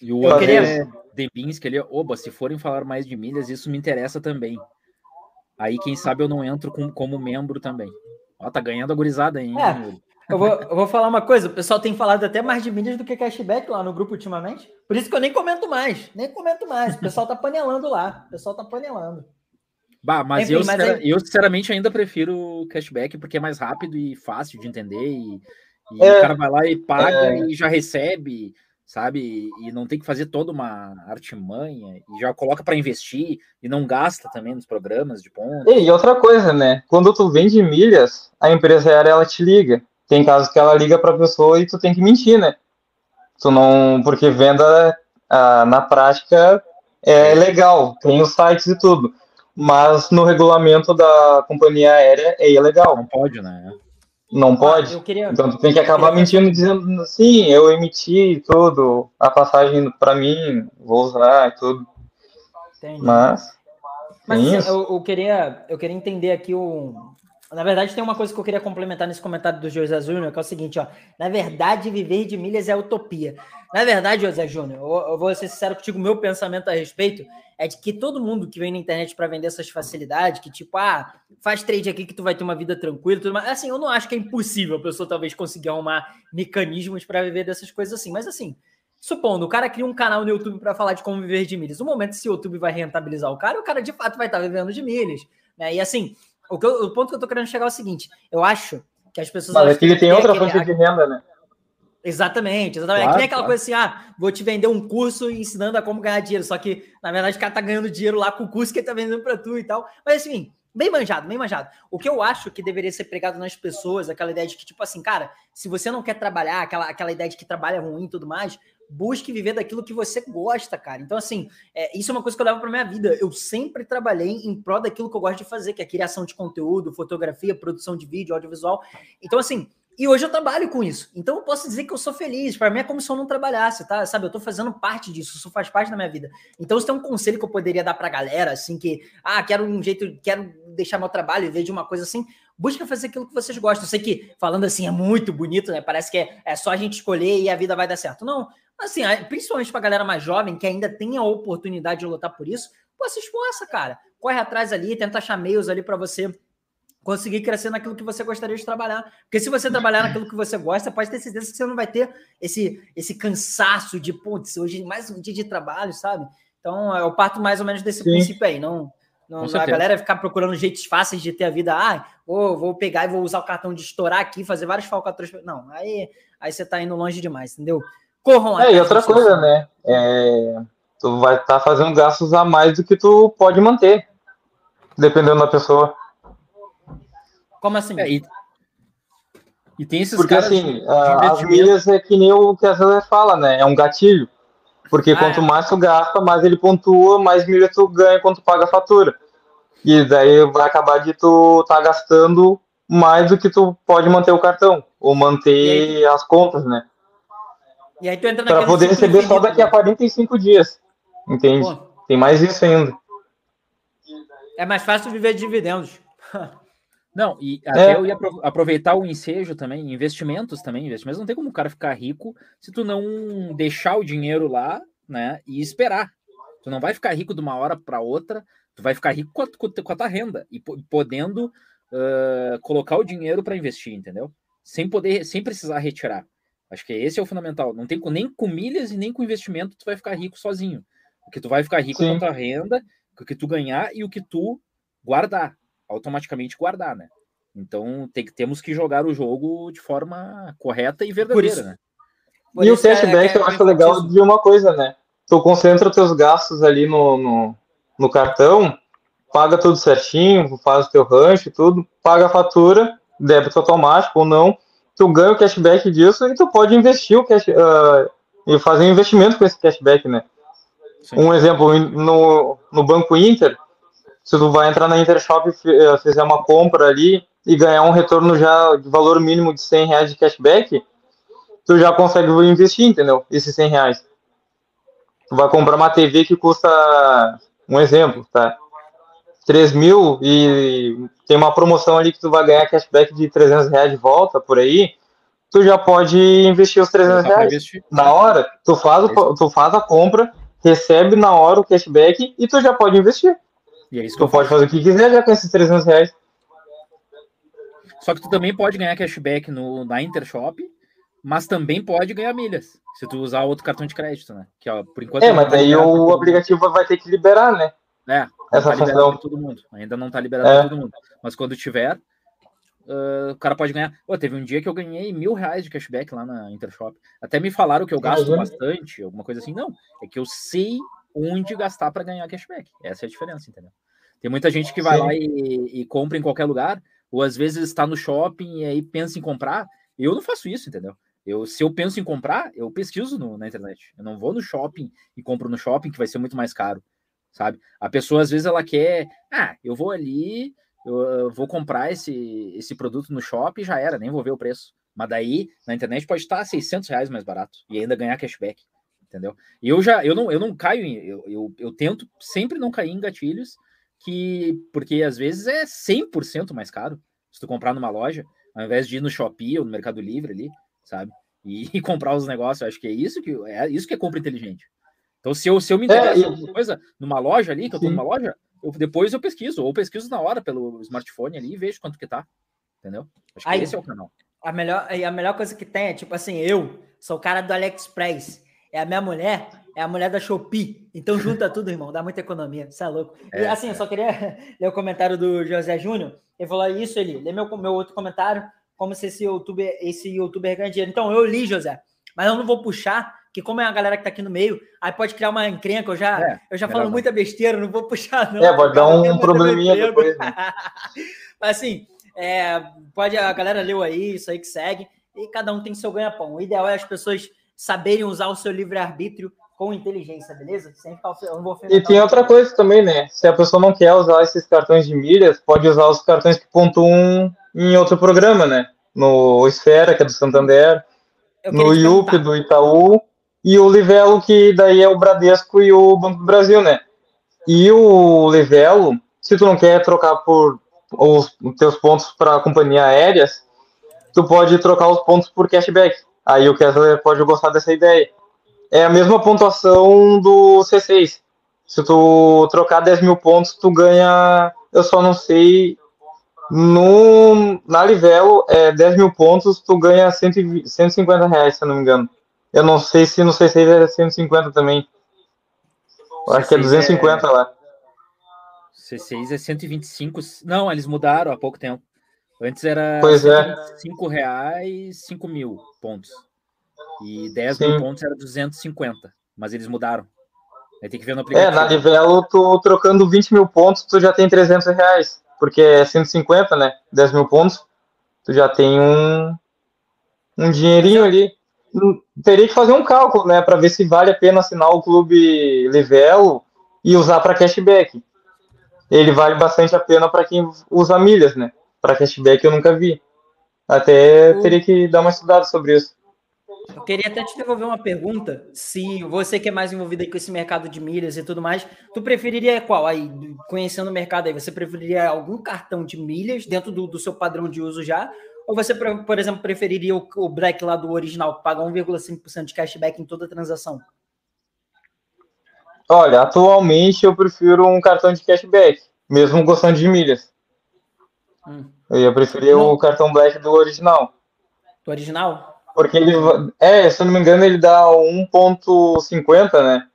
E o André queria... Debinski, ele, oba, se forem falar mais de milhas, isso me interessa também. Aí, quem sabe, eu não entro com, como membro também. Ó, tá ganhando a gurizada aí, hein? É, eu, vou, eu vou falar uma coisa, o pessoal tem falado até mais de milhas do que cashback lá no grupo ultimamente. Por isso que eu nem comento mais, nem comento mais. O pessoal tá panelando lá, o pessoal tá panelando. Bah, mas, Enfim, eu, mas é... eu, sinceramente, ainda prefiro o cashback porque é mais rápido e fácil de entender. E, e é, o cara vai lá e paga é... e já recebe sabe? E não tem que fazer toda uma artimanha e já coloca para investir e não gasta também nos programas de ponto. E outra coisa, né? Quando tu vende milhas, a empresária ela te liga. Tem casos que ela liga para pessoa e tu tem que mentir, né? Tu não, porque venda ah, na prática é legal, tem os sites e tudo, mas no regulamento da companhia aérea é ilegal. Não pode, né? Não ah, pode? Queria... Então tu tem que acabar mentindo dizendo assim, eu emiti tudo, a passagem para mim, vou usar e tudo. Entendi. Mas. Mas eu, eu, queria, eu queria entender aqui o. Na verdade, tem uma coisa que eu queria complementar nesse comentário do José Júnior, que é o seguinte, ó. Na verdade, viver de milhas é utopia. Na verdade, José Júnior, eu, eu vou ser sincero contigo, meu pensamento a respeito é de que todo mundo que vem na internet para vender essas facilidades, que tipo, ah, faz trade aqui que tu vai ter uma vida tranquila, tudo mais. Assim, eu não acho que é impossível a pessoa talvez conseguir arrumar mecanismos para viver dessas coisas assim, mas assim, supondo, o cara cria um canal no YouTube para falar de como viver de milhas. No momento se o YouTube vai rentabilizar o cara, o cara de fato vai estar tá vivendo de milhas, né? E assim, o, eu, o ponto que eu tô querendo chegar é o seguinte, eu acho que as pessoas Mas aqui ele tem outra fonte de renda, né? Exatamente, exatamente. Claro, é que nem aquela claro. coisa assim, ah, vou te vender um curso ensinando a como ganhar dinheiro. Só que, na verdade, o cara tá ganhando dinheiro lá com o curso que ele tá vendendo para tu e tal. Mas, assim, Bem manjado, bem manjado. O que eu acho que deveria ser pregado nas pessoas, aquela ideia de que, tipo assim, cara, se você não quer trabalhar, aquela, aquela ideia de que trabalho é ruim e tudo mais, busque viver daquilo que você gosta, cara. Então, assim, é, isso é uma coisa que eu levo para minha vida. Eu sempre trabalhei em prol daquilo que eu gosto de fazer, que é criação de conteúdo, fotografia, produção de vídeo, audiovisual. Então, assim, e hoje eu trabalho com isso. Então eu posso dizer que eu sou feliz. Para mim é como se eu não trabalhasse, tá? Sabe, eu tô fazendo parte disso, isso faz parte da minha vida. Então, se tem um conselho que eu poderia dar pra galera, assim, que, ah, quero um jeito, quero deixar meu trabalho e ver de uma coisa assim, busca fazer aquilo que vocês gostam. Eu sei que falando assim é muito bonito, né? Parece que é, é só a gente escolher e a vida vai dar certo. Não, assim, principalmente pra galera mais jovem que ainda tem a oportunidade de lutar por isso, pô, se esforça, cara. Corre atrás ali, tenta achar meios ali para você conseguir crescer naquilo que você gostaria de trabalhar. Porque se você trabalhar naquilo que você gosta, pode ter certeza que você não vai ter esse, esse cansaço de, putz, hoje mais um dia de trabalho, sabe? Então, eu parto mais ou menos desse Sim. princípio aí. Não, não a galera ficar procurando jeitos fáceis de ter a vida. Ah, vou, vou pegar e vou usar o cartão de estourar aqui, fazer vários falcatruas. Não, aí, aí você tá indo longe demais, entendeu? Corram É, e outra coisa, né? É, tu vai estar tá fazendo gastos a mais do que tu pode manter, dependendo da pessoa. Como assim? É, e, e, tem esses Porque assim, as milhas é que nem o que a Zé fala, né? É um gatilho. Porque ah, quanto é. mais tu gasta, mais ele pontua, mais milha tu ganha quando tu paga a fatura. E daí vai acabar de tu tá gastando mais do que tu pode manter o cartão, ou manter as contas, né? E aí tu entra Para poder receber só daqui a 45 dias. Entende? Pô. Tem mais isso ainda. É mais fácil viver de dividendos. <laughs> Não, e até é. eu ia aproveitar o ensejo também, investimentos também, investimentos. Não tem como o cara ficar rico se tu não deixar o dinheiro lá, né, e esperar. Tu não vai ficar rico de uma hora para outra, tu vai ficar rico com a, com a tua renda e podendo uh, colocar o dinheiro para investir, entendeu? Sem poder, sem precisar retirar. Acho que esse é o fundamental. Não tem nem com milhas e nem com investimento tu vai ficar rico sozinho. Porque tu vai ficar rico Sim. com a tua renda, com o que tu ganhar e o que tu guardar automaticamente guardar, né? Então tem, temos que jogar o jogo de forma correta e verdadeira, né? e o cashback é, é, eu acho legal de uma coisa, né? Tu concentra teus gastos ali no, no, no, cartão, paga tudo certinho, faz o teu rancho, tudo, paga a fatura, débito automático ou não, tu ganha o cashback disso e tu pode investir o cash, uh, e fazer um investimento com esse cashback, né? Sim. Um exemplo, no, no Banco Inter, se tu vai entrar na Intershop e eh, fizer uma compra ali e ganhar um retorno já de valor mínimo de 100 reais de cashback, tu já consegue investir, entendeu? Esses 100 reais. Tu vai comprar uma TV que custa, um exemplo, tá? 3 mil e tem uma promoção ali que tu vai ganhar cashback de 300 reais de volta, por aí, tu já pode investir os 300 reais. Na hora, tu faz, o, tu faz a compra, recebe na hora o cashback e tu já pode investir. E é isso que tu pode fazer o que quiser já com esses 300 reais. Só que tu também pode ganhar cashback no, na Intershop, mas também pode ganhar milhas, se tu usar outro cartão de crédito, né? Que, ó, por enquanto, é, mas daí o aplicativo vai ter que liberar, né? É, essa tá função. todo mundo. Ainda não tá liberado é. para todo mundo. Mas quando tiver, uh, o cara pode ganhar. Pô, teve um dia que eu ganhei mil reais de cashback lá na Intershop. Até me falaram que eu gasto Imagina. bastante, alguma coisa assim. Não, é que eu sei onde gastar para ganhar cashback. Essa é a diferença, entendeu? Tem muita gente que vai Sim. lá e, e, compra em qualquer lugar, ou às vezes está no shopping e aí pensa em comprar. Eu não faço isso, entendeu? Eu, se eu penso em comprar, eu pesquiso no, na internet. Eu não vou no shopping e compro no shopping, que vai ser muito mais caro, sabe? A pessoa, às vezes, ela quer... Ah, eu vou ali, eu, vou comprar esse, esse produto no shopping já era, nem vou ver o preço. Mas daí, na internet, pode estar 600 reais mais barato e ainda ganhar cashback entendeu? E eu já, eu não, eu não caio em, eu, eu, eu, tento sempre não cair em gatilhos que, porque às vezes é 100% mais caro se tu comprar numa loja, ao invés de ir no Shopee ou no Mercado Livre ali, sabe? E, <laughs> e comprar os negócios, acho que é isso que é isso que é compra inteligente. Então, se eu, se eu me interesso é, alguma coisa numa loja ali, que eu tô numa loja, eu, depois eu pesquiso, ou pesquiso na hora pelo smartphone ali e vejo quanto que tá. Entendeu? Acho que Aí, esse é o canal. A melhor, a melhor coisa que tem é, tipo assim, eu sou o cara do AliExpress é a minha mulher, é a mulher da Shopee. Então junta tudo, irmão, dá muita economia. Isso é louco. É, e assim, eu só queria <laughs> ler o comentário do José Júnior. Ele falou isso, ele lê meu, meu outro comentário, como se esse youtuber, esse youtuber ganha dinheiro. Então, eu li, José, mas eu não vou puxar, que como é a galera que tá aqui no meio, aí pode criar uma encrenca. Eu já, é, eu já falo muita besteira, não vou puxar, não. É, pode dar um probleminha depois. Né? <laughs> Mas assim, é, pode, a galera leu aí, isso aí que segue, e cada um tem seu ganha-pão. O ideal é as pessoas saberem usar o seu livre-arbítrio com inteligência, beleza? Sem ficar, eu não vou e tem outra coisa também, né? Se a pessoa não quer usar esses cartões de milhas, pode usar os cartões que pontuam em outro programa, né? No Esfera, que é do Santander, no IUP do Itaú, e o Livelo, que daí é o Bradesco e o Banco do Brasil, né? E o Livelo, se tu não quer trocar por os teus pontos para companhia aéreas, tu pode trocar os pontos por cashback. Aí o Kessler pode gostar dessa ideia é a mesma pontuação do C6. Se tu trocar 10 mil pontos, tu ganha. Eu só não sei. No, na Livelo, é 10 mil pontos, tu ganha 120, 150 reais, se eu não me engano. Eu não sei se no C6 é 150 também. Eu acho que é 250 é... lá. C6 é 125. Não, eles mudaram há pouco tempo. Antes era pois é. 5 reais, 5 mil pontos. E 10 Sim. mil pontos era 250, mas eles mudaram. Aí tem que ver no aplicativo. É, na Livelo, tu trocando 20 mil pontos, tu já tem 300 reais, porque é 150, né? 10 mil pontos, tu já tem um, um dinheirinho ali. Teria que fazer um cálculo, né, para ver se vale a pena assinar o clube Livelo e usar para cashback. Ele vale bastante a pena para quem usa milhas, né? Para cashback eu nunca vi. Até teria que dar uma estudada sobre isso. Eu queria até te devolver uma pergunta. Se você que é mais envolvido com esse mercado de milhas e tudo mais, tu preferiria qual? Aí, conhecendo o mercado aí, você preferiria algum cartão de milhas dentro do, do seu padrão de uso já? Ou você, por exemplo, preferiria o, Black lá do original, que paga 1,5% de cashback em toda transação? Olha, atualmente eu prefiro um cartão de cashback, mesmo gostando de milhas. Hum. Eu ia preferir Não. o cartão Black do original. Do original? Porque ele, é, se eu não me engano, ele dá 1,50, né?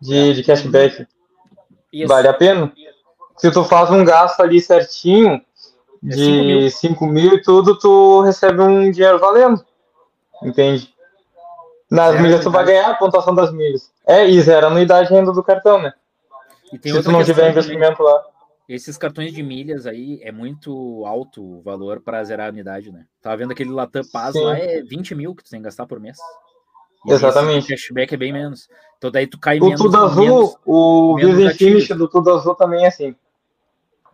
De, de cashback. Isso. Vale a pena? Se tu faz um gasto ali certinho, de 5 mil. mil e tudo, tu recebe um dinheiro valendo. Entende? Nas milhas tu vai ganhar a pontuação das milhas. É, e zero anuidade ainda do cartão, né? Se tu não tiver investimento também. lá. Esses cartões de milhas aí é muito alto o valor para zerar a unidade, né? Tava vendo aquele Latam Paz Sim. lá, é 20 mil que tu tem que gastar por mês. E Exatamente. O cashback é bem menos. Então daí tu cai o menos. Tudo Azul, menos, o Visa Finish do Tudo Azul também é assim.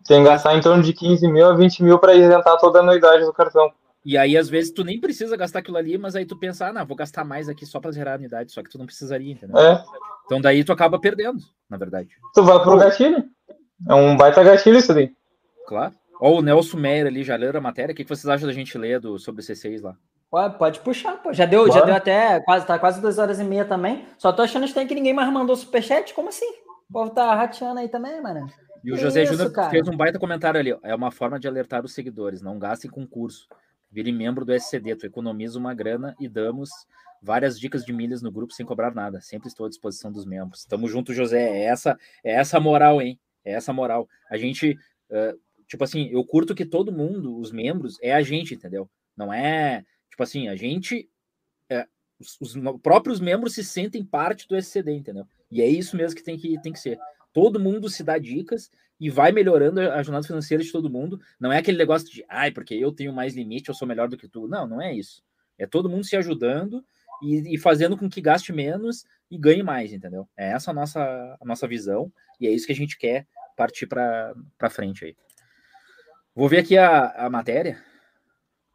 Tem que gastar em torno de 15 mil a 20 mil para isentar toda a anuidade do cartão. E aí, às vezes, tu nem precisa gastar aquilo ali, mas aí tu pensa, ah, não, vou gastar mais aqui só para zerar a unidade, só que tu não precisaria, entendeu? É. Então daí tu acaba perdendo, na verdade. Tu vai pro gatilho. É um baita gatilho isso ali. Claro. Ó, o Nelson Meyer ali já leu a matéria. O que vocês acham da gente ler do, sobre o C6 lá? Pode, pode puxar, pô. Já deu, já deu até quase, tá quase duas horas e meia também. Só tô achando estranho que ninguém mais mandou superchat. Como assim? O povo tá rateando aí também, mano. E o José Júnior fez um baita comentário ali. Ó. É uma forma de alertar os seguidores. Não gastem com curso. Vire membro do SCD. Tu economiza uma grana e damos várias dicas de milhas no grupo sem cobrar nada. Sempre estou à disposição dos membros. Tamo junto, José. É essa, é essa moral, hein? É essa moral. A gente, uh, tipo assim, eu curto que todo mundo, os membros, é a gente, entendeu? Não é, tipo assim, a gente, é, os, os, próprios membros se sentem parte do SCD, entendeu? E é isso mesmo que tem que, tem que ser. Todo mundo se dá dicas e vai melhorando a jornada financeira de todo mundo. Não é aquele negócio de, ai, porque eu tenho mais limite, eu sou melhor do que tu. Não, não é isso. É todo mundo se ajudando e, e fazendo com que gaste menos e ganhe mais, entendeu? É essa a nossa, a nossa visão e é isso que a gente quer partir para frente aí. Vou ver aqui a, a matéria.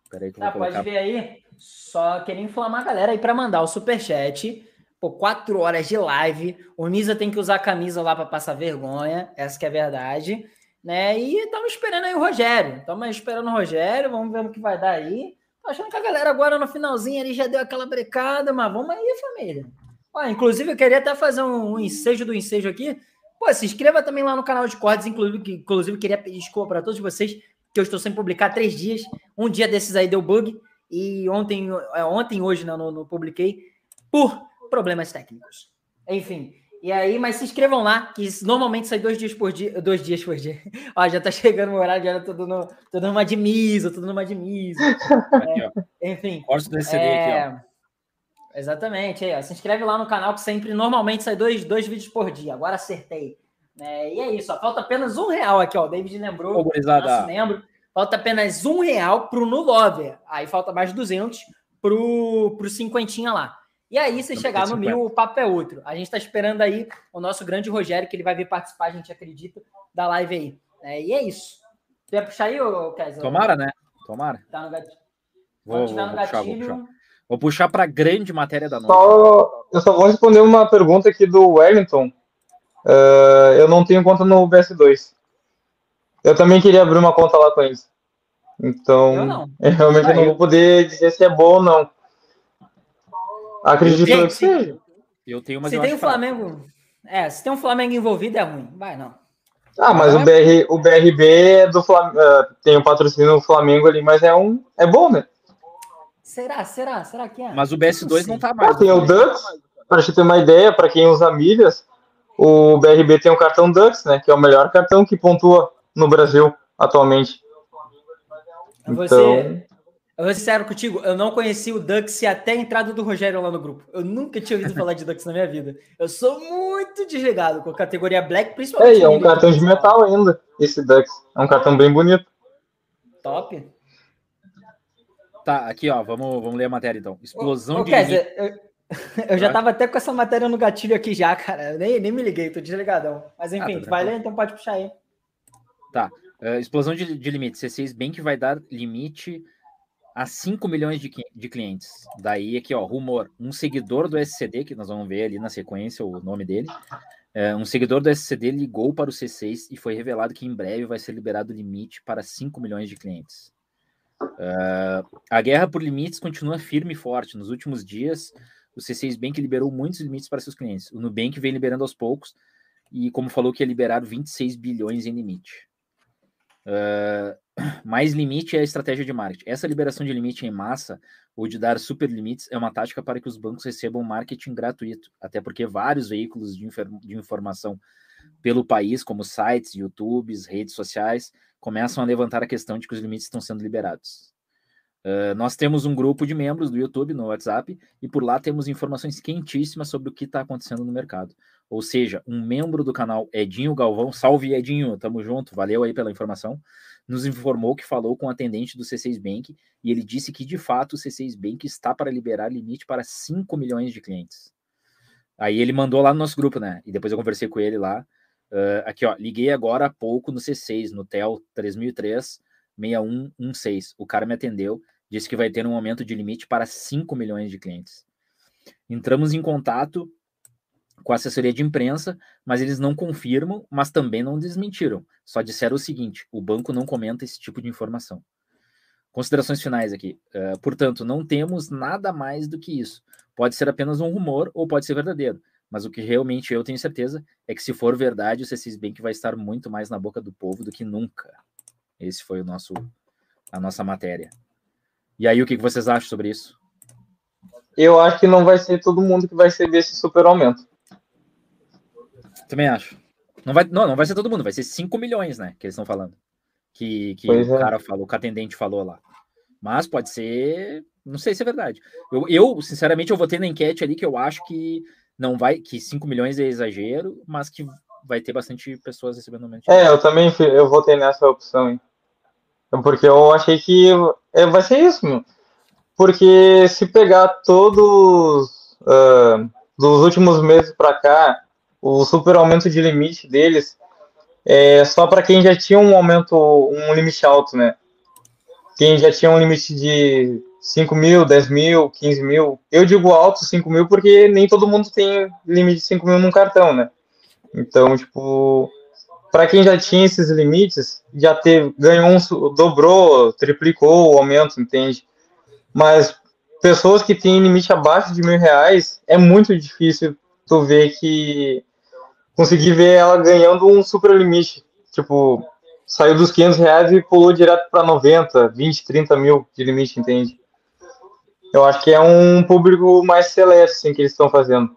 Peraí que eu tá, vou colocar... Pode ver aí. Só queria inflamar a galera aí para mandar o superchat. Pô, quatro horas de live. O Nisa tem que usar camisa lá para passar vergonha. Essa que é a verdade. Né? E estamos esperando aí o Rogério. Estamos esperando o Rogério. Vamos ver o que vai dar aí. Tô achando que a galera agora no finalzinho ali já deu aquela brecada, mas vamos aí, família. Ó, inclusive, eu queria até fazer um, um ensejo do ensejo aqui. Pô, se inscreva também lá no canal de cortes, inclusive, inclusive queria pedir desculpa para todos vocês, que eu estou sem publicar três dias. Um dia desses aí deu bug, e ontem, é, ontem hoje, não, não, não publiquei, por problemas técnicos. Enfim, e aí, mas se inscrevam lá, que normalmente sai dois dias por dia. Dois dias por dia. <laughs> Ó, já tá chegando o horário, já tô dando, tô dando uma de miso, tô dando uma de miso. <laughs> é, enfim. Corte do CD é... aqui, ó. Exatamente. Aí, ó, se inscreve lá no canal que sempre, normalmente, sai dois, dois vídeos por dia. Agora acertei. É, e é isso, ó, falta apenas um real aqui, ó. O David lembrou, nosso membro. Falta apenas um real pro Nulover. Aí falta mais 200 pro, pro cinquentinha lá. E aí, se chegar no mil, o papo é outro. A gente está esperando aí o nosso grande Rogério, que ele vai vir participar, a gente acredita, da live aí. É, e é isso. Quer puxar aí, Kézia? Tomara, né? Tomara. Tá no gatilho. Vou, vou, vou, puxar, vou puxar. Vou puxar para a grande matéria da noite. Só, eu só vou responder uma pergunta aqui do Wellington. Uh, eu não tenho conta no BS2. Eu também queria abrir uma conta lá com eles. Então, eu, não. eu realmente ah, não eu... vou poder dizer se é bom ou não. Acredito que seja. Eu tenho, mas se tem o Flamengo. É, se tem um Flamengo envolvido é ruim. Vai, não. Ah, mas o, BR, o BRB é do Flamengo. Uh, tem o um patrocínio do Flamengo ali, mas é um. É bom, né? Será? Será? Será que é? Mas o BS2 não, não tá mais. Ah, tem o Dux. Para você ter uma ideia, para quem usa milhas, o BRB tem o cartão Dux, né? Que é o melhor cartão que pontua no Brasil atualmente. Você, então... Eu vou ser sincero contigo, eu não conheci o Dux até a entrada do Rogério lá no grupo. Eu nunca tinha ouvido falar de Dux na minha vida. Eu sou muito desligado com a categoria Black, principalmente. É, é um cartão de metal ainda, esse Dux. É um cartão bem bonito. Top. Tá, aqui ó, vamos, vamos ler a matéria então. Explosão ô, ô, de. Dizer, eu, <laughs> eu já tava até com essa matéria no gatilho aqui já, cara. Eu nem, nem me liguei, tô desligadão. Mas enfim, ah, tá vai ler, então pode puxar aí. Tá. Uh, explosão de, de limite. C6 bem que vai dar limite a 5 milhões de, de clientes. Daí aqui, ó, rumor, um seguidor do SCD, que nós vamos ver ali na sequência o nome dele, é, um seguidor do SCD ligou para o C6 e foi revelado que em breve vai ser liberado o limite para 5 milhões de clientes. Uh, a guerra por limites continua firme e forte. Nos últimos dias, o C6 Bank liberou muitos limites para seus clientes. O Nubank vem liberando aos poucos e, como falou, que ia liberar 26 bilhões em limite. Uh, <clears throat> mais limite é a estratégia de marketing. Essa liberação de limite em massa ou de dar super limites é uma tática para que os bancos recebam marketing gratuito, até porque vários veículos de, de informação pelo país, como sites, YouTubes, redes sociais, começam a levantar a questão de que os limites estão sendo liberados. Uh, nós temos um grupo de membros do YouTube no WhatsApp e por lá temos informações quentíssimas sobre o que está acontecendo no mercado. Ou seja, um membro do canal Edinho Galvão, salve Edinho, tamo junto, valeu aí pela informação nos informou que falou com o atendente do C6 Bank e ele disse que de fato o C6 Bank está para liberar limite para 5 milhões de clientes. Aí ele mandou lá no nosso grupo, né? E depois eu conversei com ele lá. Uh, aqui, ó, liguei agora há pouco no C6, no TEL 3003 6116. O cara me atendeu, disse que vai ter um aumento de limite para 5 milhões de clientes. Entramos em contato com assessoria de imprensa, mas eles não confirmam, mas também não desmentiram. Só disseram o seguinte: o banco não comenta esse tipo de informação. Considerações finais aqui. Uh, portanto, não temos nada mais do que isso. Pode ser apenas um rumor ou pode ser verdadeiro. Mas o que realmente eu tenho certeza é que, se for verdade, o C6 Bank vai estar muito mais na boca do povo do que nunca. Esse foi o nosso, a nossa matéria. E aí, o que vocês acham sobre isso? Eu acho que não vai ser todo mundo que vai receber esse super aumento. Também acho. Não vai, não, não vai ser todo mundo, vai ser 5 milhões, né? Que eles estão falando. Que, que o é. cara falou, o atendente falou lá. Mas pode ser. Não sei se é verdade. Eu, eu, sinceramente, eu votei na enquete ali que eu acho que não vai. Que 5 milhões é exagero, mas que vai ter bastante pessoas recebendo aumento. É, eu também eu votei nessa opção, hein? Porque eu achei que é, vai ser isso, meu. Porque se pegar todos uh, dos últimos meses para cá, o super aumento de limite deles é só para quem já tinha um aumento, um limite alto, né? Quem já tinha um limite de 5 mil, 10 mil, 15 mil. Eu digo alto 5 mil porque nem todo mundo tem limite de 5 mil num cartão, né? Então, tipo, para quem já tinha esses limites, já teve, ganhou um, dobrou, triplicou o aumento, entende? Mas pessoas que têm limite abaixo de mil reais, é muito difícil tu ver que consegui ver ela ganhando um super limite. Tipo, saiu dos 500 reais e pulou direto para 90, 20, 30 mil de limite, entende? Eu acho que é um público mais seleto, assim, que eles estão fazendo.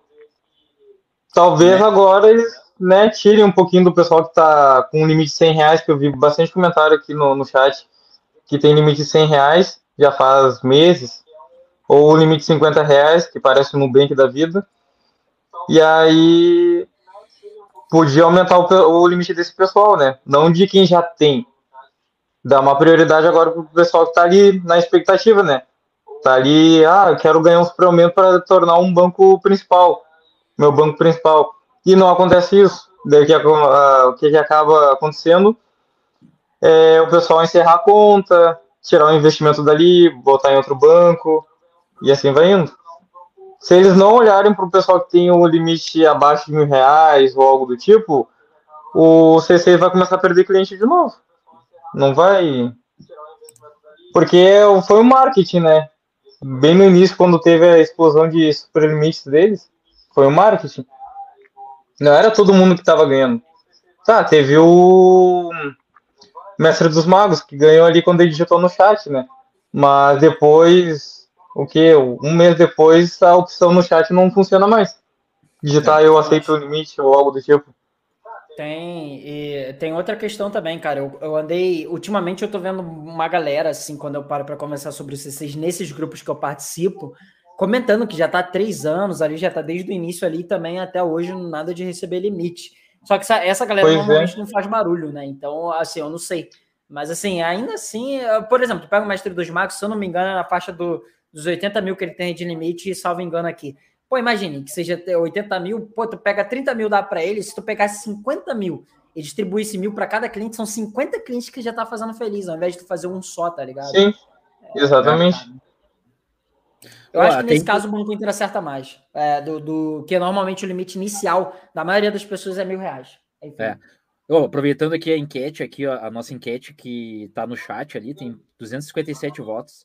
Talvez é. agora eles né, tirem um pouquinho do pessoal que está com um limite de 100 reais, que eu vi bastante comentário aqui no, no chat, que tem limite de 100 reais, já faz meses. ou o limite de 50 reais, que parece no Nubank da vida. E aí podia aumentar o, o limite desse pessoal, né? Não de quem já tem. Dá uma prioridade agora pro pessoal que tá ali na expectativa, né? Tá ali, ah, quero ganhar uns prêmios para tornar um banco principal, meu banco principal. E não acontece isso. Daí que, o que, que acaba acontecendo é o pessoal encerrar a conta, tirar o investimento dali, botar em outro banco, e assim vai indo. Se eles não olharem para o pessoal que tem o limite abaixo de mil reais ou algo do tipo, o C6 vai começar a perder cliente de novo. Não vai. Porque foi o marketing, né? Bem no início, quando teve a explosão de super limites deles, foi o marketing. Não era todo mundo que estava ganhando. Tá, teve o Mestre dos Magos, que ganhou ali quando ele digitou no chat, né? Mas depois, o que? Um mês depois, a opção no chat não funciona mais. Digitar é, eu aceito o limite ou algo do tipo. Tem, e tem outra questão também, cara. Eu, eu andei. Ultimamente eu tô vendo uma galera, assim, quando eu paro para conversar sobre os C6 nesses grupos que eu participo, comentando que já está há três anos ali, já está desde o início ali também até hoje, nada de receber limite. Só que essa, essa galera pois é. normalmente é. não faz barulho, né? Então, assim, eu não sei. Mas, assim, ainda assim, por exemplo, tu pega o Mestre dos Magos, se eu não me engano, é na faixa do, dos 80 mil que ele tem de limite, salvo engano aqui. Pô, imagine que seja 80 mil, pô, tu pega 30 mil, dá para ele, se tu pegasse 50 mil e distribuísse mil para cada cliente, são 50 clientes que já tá fazendo feliz, ao invés de tu fazer um só, tá ligado? Sim, exatamente. É, eu acho que nesse caso o Banco Inter acerta mais. É, do, do que normalmente o limite inicial da maioria das pessoas é mil reais. Enfim. É. Oh, aproveitando aqui a enquete, aqui ó, a nossa enquete que está no chat ali, tem 257 votos.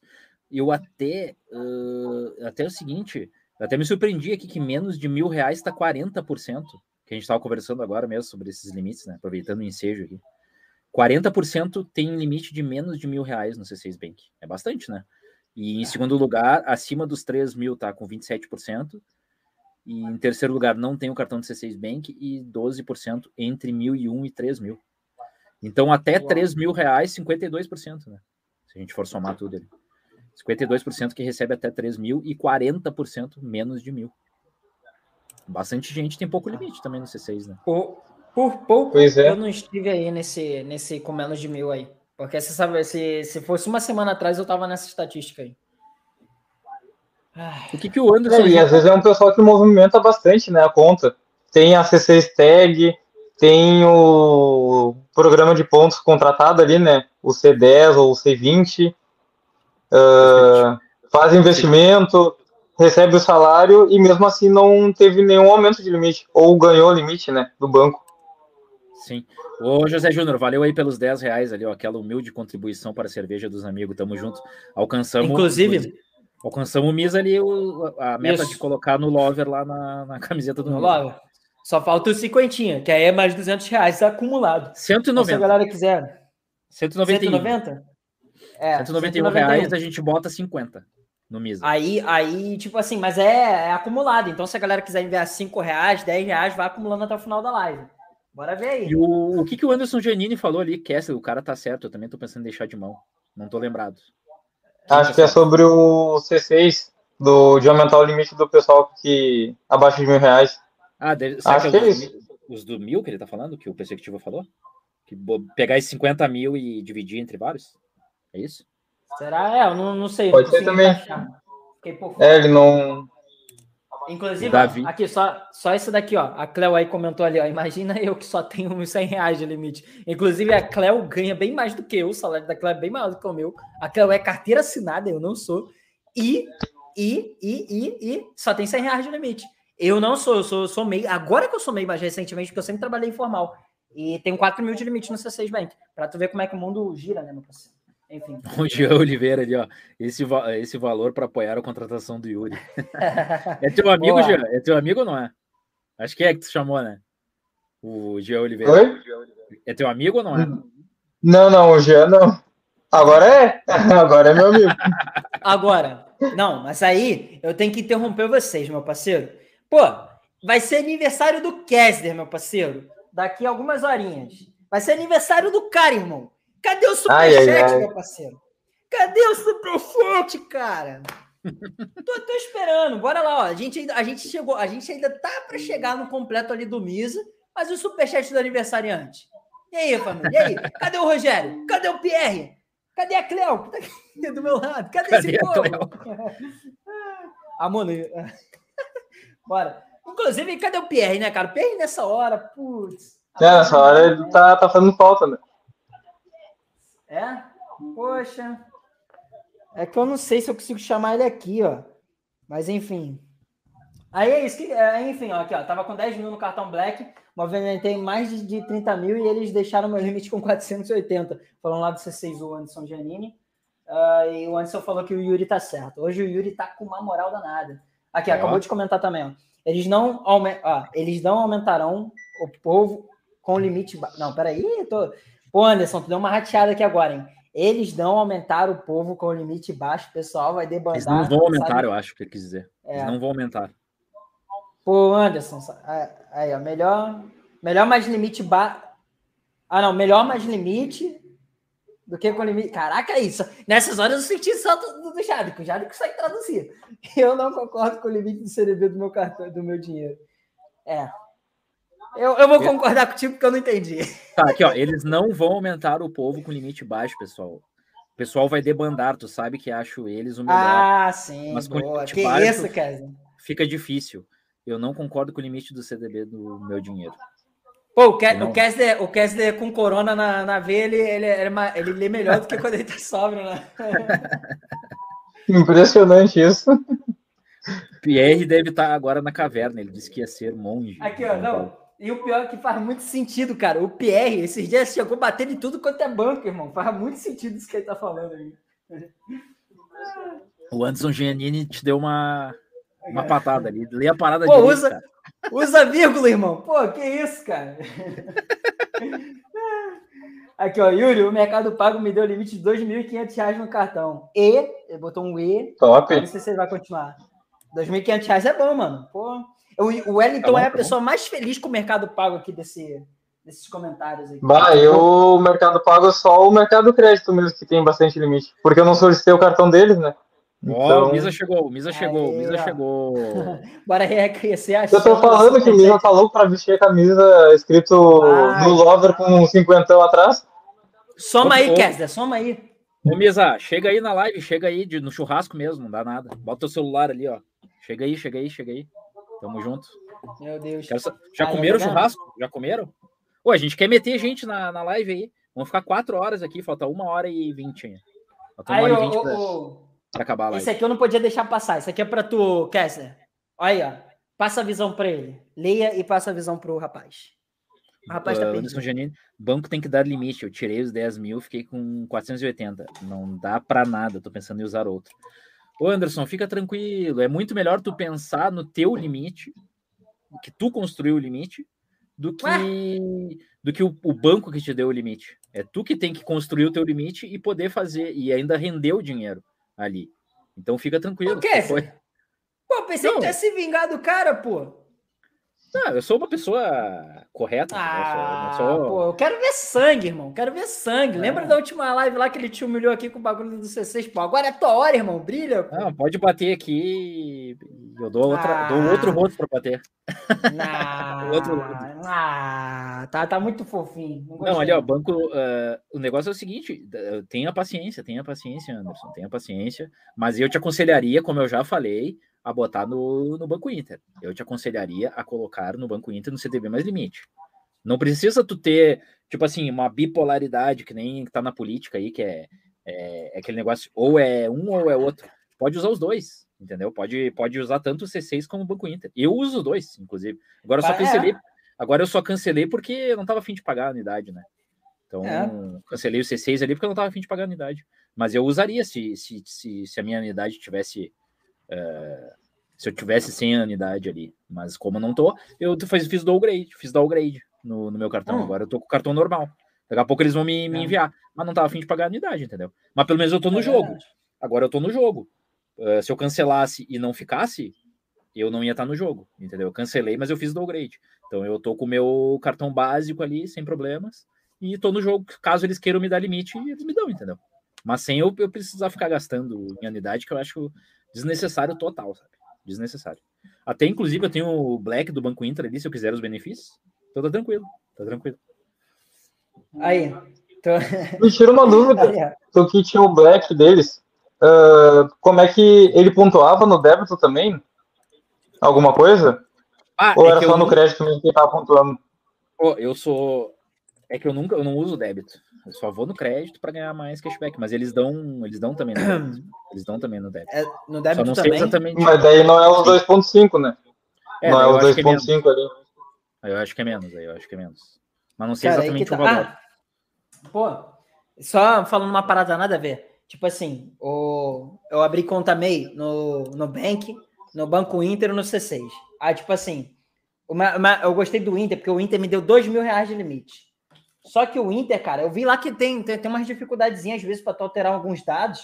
Eu até, uh, até o seguinte, até me surpreendi aqui que menos de mil reais está 40%, que a gente estava conversando agora mesmo sobre esses limites, né? Aproveitando o ensejo aqui. 40% tem limite de menos de mil reais no C6 Bank. É bastante, né? E em segundo lugar, acima dos 3 mil, tá com 27%. E em terceiro lugar, não tem o cartão de C6 Bank e 12% entre 1.001 e 3 mil. Então, até 3 mil reais, 52%, né? Se a gente for somar tudo ali. 52% que recebe até 3 mil e 40% menos de mil. Bastante gente tem pouco limite também no C6, né? Por, por pouco, é. eu não estive aí nesse, nesse com menos de mil aí. Porque você sabe, se, se fosse uma semana atrás, eu tava nessa estatística aí. O que, que o Anderson. É, e às vezes é um pessoal que movimenta bastante, né? A conta. Tem a C6 Tag, tem o programa de pontos contratado ali, né? O C10 ou o C20. Uh, faz investimento, recebe o salário e mesmo assim não teve nenhum aumento de limite. Ou ganhou o limite, né? Do banco. Sim. Ô, José Júnior, valeu aí pelos 10 reais ali, ó, aquela humilde contribuição para a cerveja dos amigos. Tamo junto. Alcançamos. Inclusive. Alcançamos o MIS ali, o, a meta Isso. de colocar no Lover lá na, na camiseta do no Lover. Só falta o cinquentinha, que aí é mais 200 reais acumulado. 190. Então, se a galera quiser. 191. 190? É, 191 reais a gente bota 50 no MIS. Aí, aí, tipo assim, mas é, é, acumulado. Então, se a galera quiser enviar 5 reais, 10 reais, vai acumulando até o final da live. Bora ver aí. E o, o que, que o Anderson Giannini falou ali, Kessler, o cara tá certo, eu também tô pensando em deixar de mão. Não tô lembrado. Acho que é sobre o C6, do, de aumentar o limite do pessoal que abaixo de mil reais. Ah, deve, Acho que é, é isso. Os do mil que ele tá falando, que o Perspectiva falou? Que pegar esses 50 mil e dividir entre vários? É isso? Será? É, eu não, não sei. Pode ser também. É, ele não. Inclusive, Davi. aqui, só, só isso daqui, ó. A Cleo aí comentou ali, ó. Imagina <laughs> eu que só tenho uns 100 reais de limite. Inclusive, a Cleo ganha bem mais do que eu. O salário da Cleo é bem maior do que o meu. A Cleo é carteira assinada, eu não sou. E, e, e, e, e só tem 100 reais de limite. Eu não sou, eu sou, sou meio. Agora que eu sou meio mais recentemente, porque eu sempre trabalhei informal. E tenho 4 mil de limite no C6 Bank. Pra tu ver como é que o mundo gira, né, meu parceiro? Enfim. <laughs> O Jean Oliveira ali, ó. Esse, esse valor para apoiar a contratação do Yuri. é teu <laughs> amigo, Jean? É teu amigo ou não é? Acho que é que tu chamou, né? O Jean Oliveira. Oi? É teu amigo ou não é? Não, não, o Jean não. Agora é. <laughs> Agora é meu amigo. Agora. Não, mas aí eu tenho que interromper vocês, meu parceiro. Pô, vai ser aniversário do Kessler, meu parceiro. Daqui a algumas horinhas. Vai ser aniversário do cara, irmão. Cadê o superchat, meu parceiro? Cadê o superchat, cara? tô, tô, esperando. Bora lá, ó. A gente, ainda, a gente chegou, a gente ainda tá para chegar no completo ali do Misa, mas o superchat do aniversariante. E aí, família? E aí? Cadê o Rogério? Cadê o Pierre? Cadê a Cleo? Tá aqui do meu lado. Cadê, Cadê esse povo? <laughs> ah, mano. Bora. Inclusive, cadê o Pierre, né, cara? O Pierre nessa hora, putz. É, nessa hora ele tá, tá fazendo falta, né? É? Poxa. É que eu não sei se eu consigo chamar ele aqui, ó. Mas enfim. Aí é isso que. É, enfim, ó, aqui, ó. Tava com 10 mil no cartão Black, movimentei mais de, de 30 mil e eles deixaram meu limite com 480. Falando lá do C6 o Anderson Giannini. Uh, e o Anderson falou que o Yuri tá certo. Hoje o Yuri tá com uma moral danada. Aqui, acabou de comentar também, ó. Eles não, aument... ah, eles não aumentarão o povo com limite. Ba... Não, peraí, tô. Pô, Anderson, tu deu uma rateada aqui agora, hein? Eles não aumentaram o povo com limite baixo, o pessoal vai debandar. Eles não vão aumentar, sabe? eu acho que ele quis dizer. É. Eles não vão aumentar. Pô, Anderson, aí, ó, melhor, melhor mais limite baixo. Ah, não, melhor mais limite do que com limite. Caraca, é isso. Nessas horas eu senti salto do, do que o Jade consegue traduzir. <laughs> Eu não concordo com o limite do CDB do meu cartão, do meu dinheiro. É, eu, eu vou concordar contigo porque eu não entendi. Tá, aqui, ó. Eles não vão aumentar o povo com limite baixo, pessoal. O pessoal vai debandar, tu sabe que acho eles o melhor. Ah, sim. Mas com boa. limite que baixo, isso, Kevin? Fica difícil. Eu não concordo com o limite do CDB do meu dinheiro. Pô, o, Ke o, Kessler, o Kessler com corona na, na veia, ele, ele, ele, ele lê melhor do que quando ele tá <laughs> sóbrio, né? <laughs> Impressionante isso. Pierre deve estar agora na caverna. Ele disse que ia ser monge. Aqui, ó, não. E o pior é que faz muito sentido, cara. O Pierre, esses dias chegou batendo em tudo quanto é banco, irmão. Faz muito sentido isso que ele tá falando aí. O Anderson Giannini te deu uma, uma patada ali. Lê a parada Pô, usa, usa vírgula, irmão. Pô, que isso, cara. Aqui, ó, Yuri, o Mercado Pago me deu limite de R$ 2.500 no cartão. E, ele botou um E. Top. Não sei se ele vai continuar. R$ 2.500 é bom, mano. Pô, o Wellington tá é a tá pessoa mais feliz com o Mercado Pago aqui desse, desses comentários. Aqui. Bah, eu, o Mercado Pago é só o Mercado Crédito mesmo que tem bastante limite. Porque eu não solicitei o cartão deles, né? Então... Oh, o Misa chegou, o Misa chegou, o Misa chegou. <laughs> Bora reconhecer a Eu tô falando que o Misa falou para vestir a camisa escrito ah, no Lover com um cinquentão atrás. Soma aí, Kessler, soma aí. Ô, Misa, chega aí na live, chega aí de, no churrasco mesmo, não dá nada. Bota o celular ali, ó. Chega aí, chega aí, chega aí. Tamo junto. Meu Deus. Já comeram churrasco? Já comeram? Pô, a gente quer meter gente na, na live aí. Vamos ficar quatro horas aqui, falta uma hora e vinte ainda. Falta uma aí, hora e vinte pra, pra, acabar a live. Esse aqui eu não podia deixar passar. Isso aqui é pra tu, Kessler. Olha aí, ó. Passa a visão pra ele. Leia e passa a visão pro rapaz. O rapaz tá uh, Janine, banco tem que dar limite. Eu tirei os 10 mil, fiquei com 480. Não dá pra nada. Tô pensando em usar outro. Ô Anderson, fica tranquilo. É muito melhor tu pensar no teu limite, que tu construiu o limite, do que, do que o, o, banco que te deu o limite. É tu que tem que construir o teu limite e poder fazer, e ainda render o dinheiro ali. Então fica tranquilo. O quê? Foi... Pô, pensei Não. que tu ia se vingar do cara, pô. Não, eu sou uma pessoa correta. Ah, eu, sou... pô, eu quero ver sangue, irmão. Quero ver sangue. É. Lembra da última live lá que ele te humilhou aqui com o bagulho do C6? Pô, agora é tua hora, irmão. Brilha. Pô. Não, pode bater aqui. Eu dou, outra, ah. <laughs> dou outro rosto para bater. Ah, outro ah, tá, tá muito fofinho. Não, não ali, ó, banco. Uh, o negócio é o seguinte: tenha paciência, tenha paciência, Anderson. Tenha paciência. Mas eu te aconselharia, como eu já falei a botar no, no Banco Inter. Eu te aconselharia a colocar no Banco Inter no CDB mais limite. Não precisa tu ter, tipo assim, uma bipolaridade que nem tá na política aí, que é, é, é aquele negócio, ou é um ou é outro. Pode usar os dois, entendeu? Pode, pode usar tanto o C6 como o Banco Inter. Eu uso os dois, inclusive. Agora eu só cancelei. É. Agora eu só cancelei porque eu não tava afim de pagar a anuidade, né? Então, é. cancelei o C6 ali porque eu não tava afim de pagar a anuidade. Mas eu usaria se, se, se, se a minha anuidade tivesse é, se eu tivesse sem anuidade ali. Mas como eu não tô, eu fiz, fiz downgrade, fiz downgrade no, no meu cartão. Hum. Agora eu tô com o cartão normal. Daqui a pouco eles vão me, me é. enviar. Mas não tava afim de pagar a anuidade, entendeu? Mas pelo menos eu tô no é jogo. Agora eu tô no jogo. Uh, se eu cancelasse e não ficasse, eu não ia estar no jogo, entendeu? Eu cancelei, mas eu fiz downgrade. Então eu tô com o meu cartão básico ali, sem problemas, e tô no jogo. Caso eles queiram me dar limite, eles me dão, entendeu? Mas sem eu, eu precisar ficar gastando em anuidade, que eu acho Desnecessário total, sabe? Desnecessário. Até, inclusive, eu tenho o Black do Banco Inter ali, se eu quiser os benefícios. Então tá tranquilo, tá tranquilo. Aí. Tô... <laughs> Me tira uma dúvida. Tu que tinha o Black deles, uh, como é que ele pontuava no débito também? Alguma coisa? Ah, Ou é era só no crédito mesmo que ele tava pontuando? Pô, eu sou. É que eu nunca eu não uso débito. Eu só vou no crédito para ganhar mais cashback, mas eles dão, eles dão também no débito. <clears throat> Eles dão também no débito. É, no débito também. Exatamente... Mas daí não é os 2.5, né? É, não é os 2.5 é ali. Eu acho que é menos, aí eu acho que é menos. Mas não sei Cara, exatamente tá... o valor. Ah, pô, só falando uma parada nada a ver. Tipo assim, o... eu abri conta MEI no, no Bank, no Banco Inter no C6. Aí, tipo assim, uma, uma, eu gostei do Inter, porque o Inter me deu 2 mil reais de limite. Só que o Inter, cara, eu vi lá que tem, tem, tem umas dificuldadezinhas às vezes para alterar alguns dados.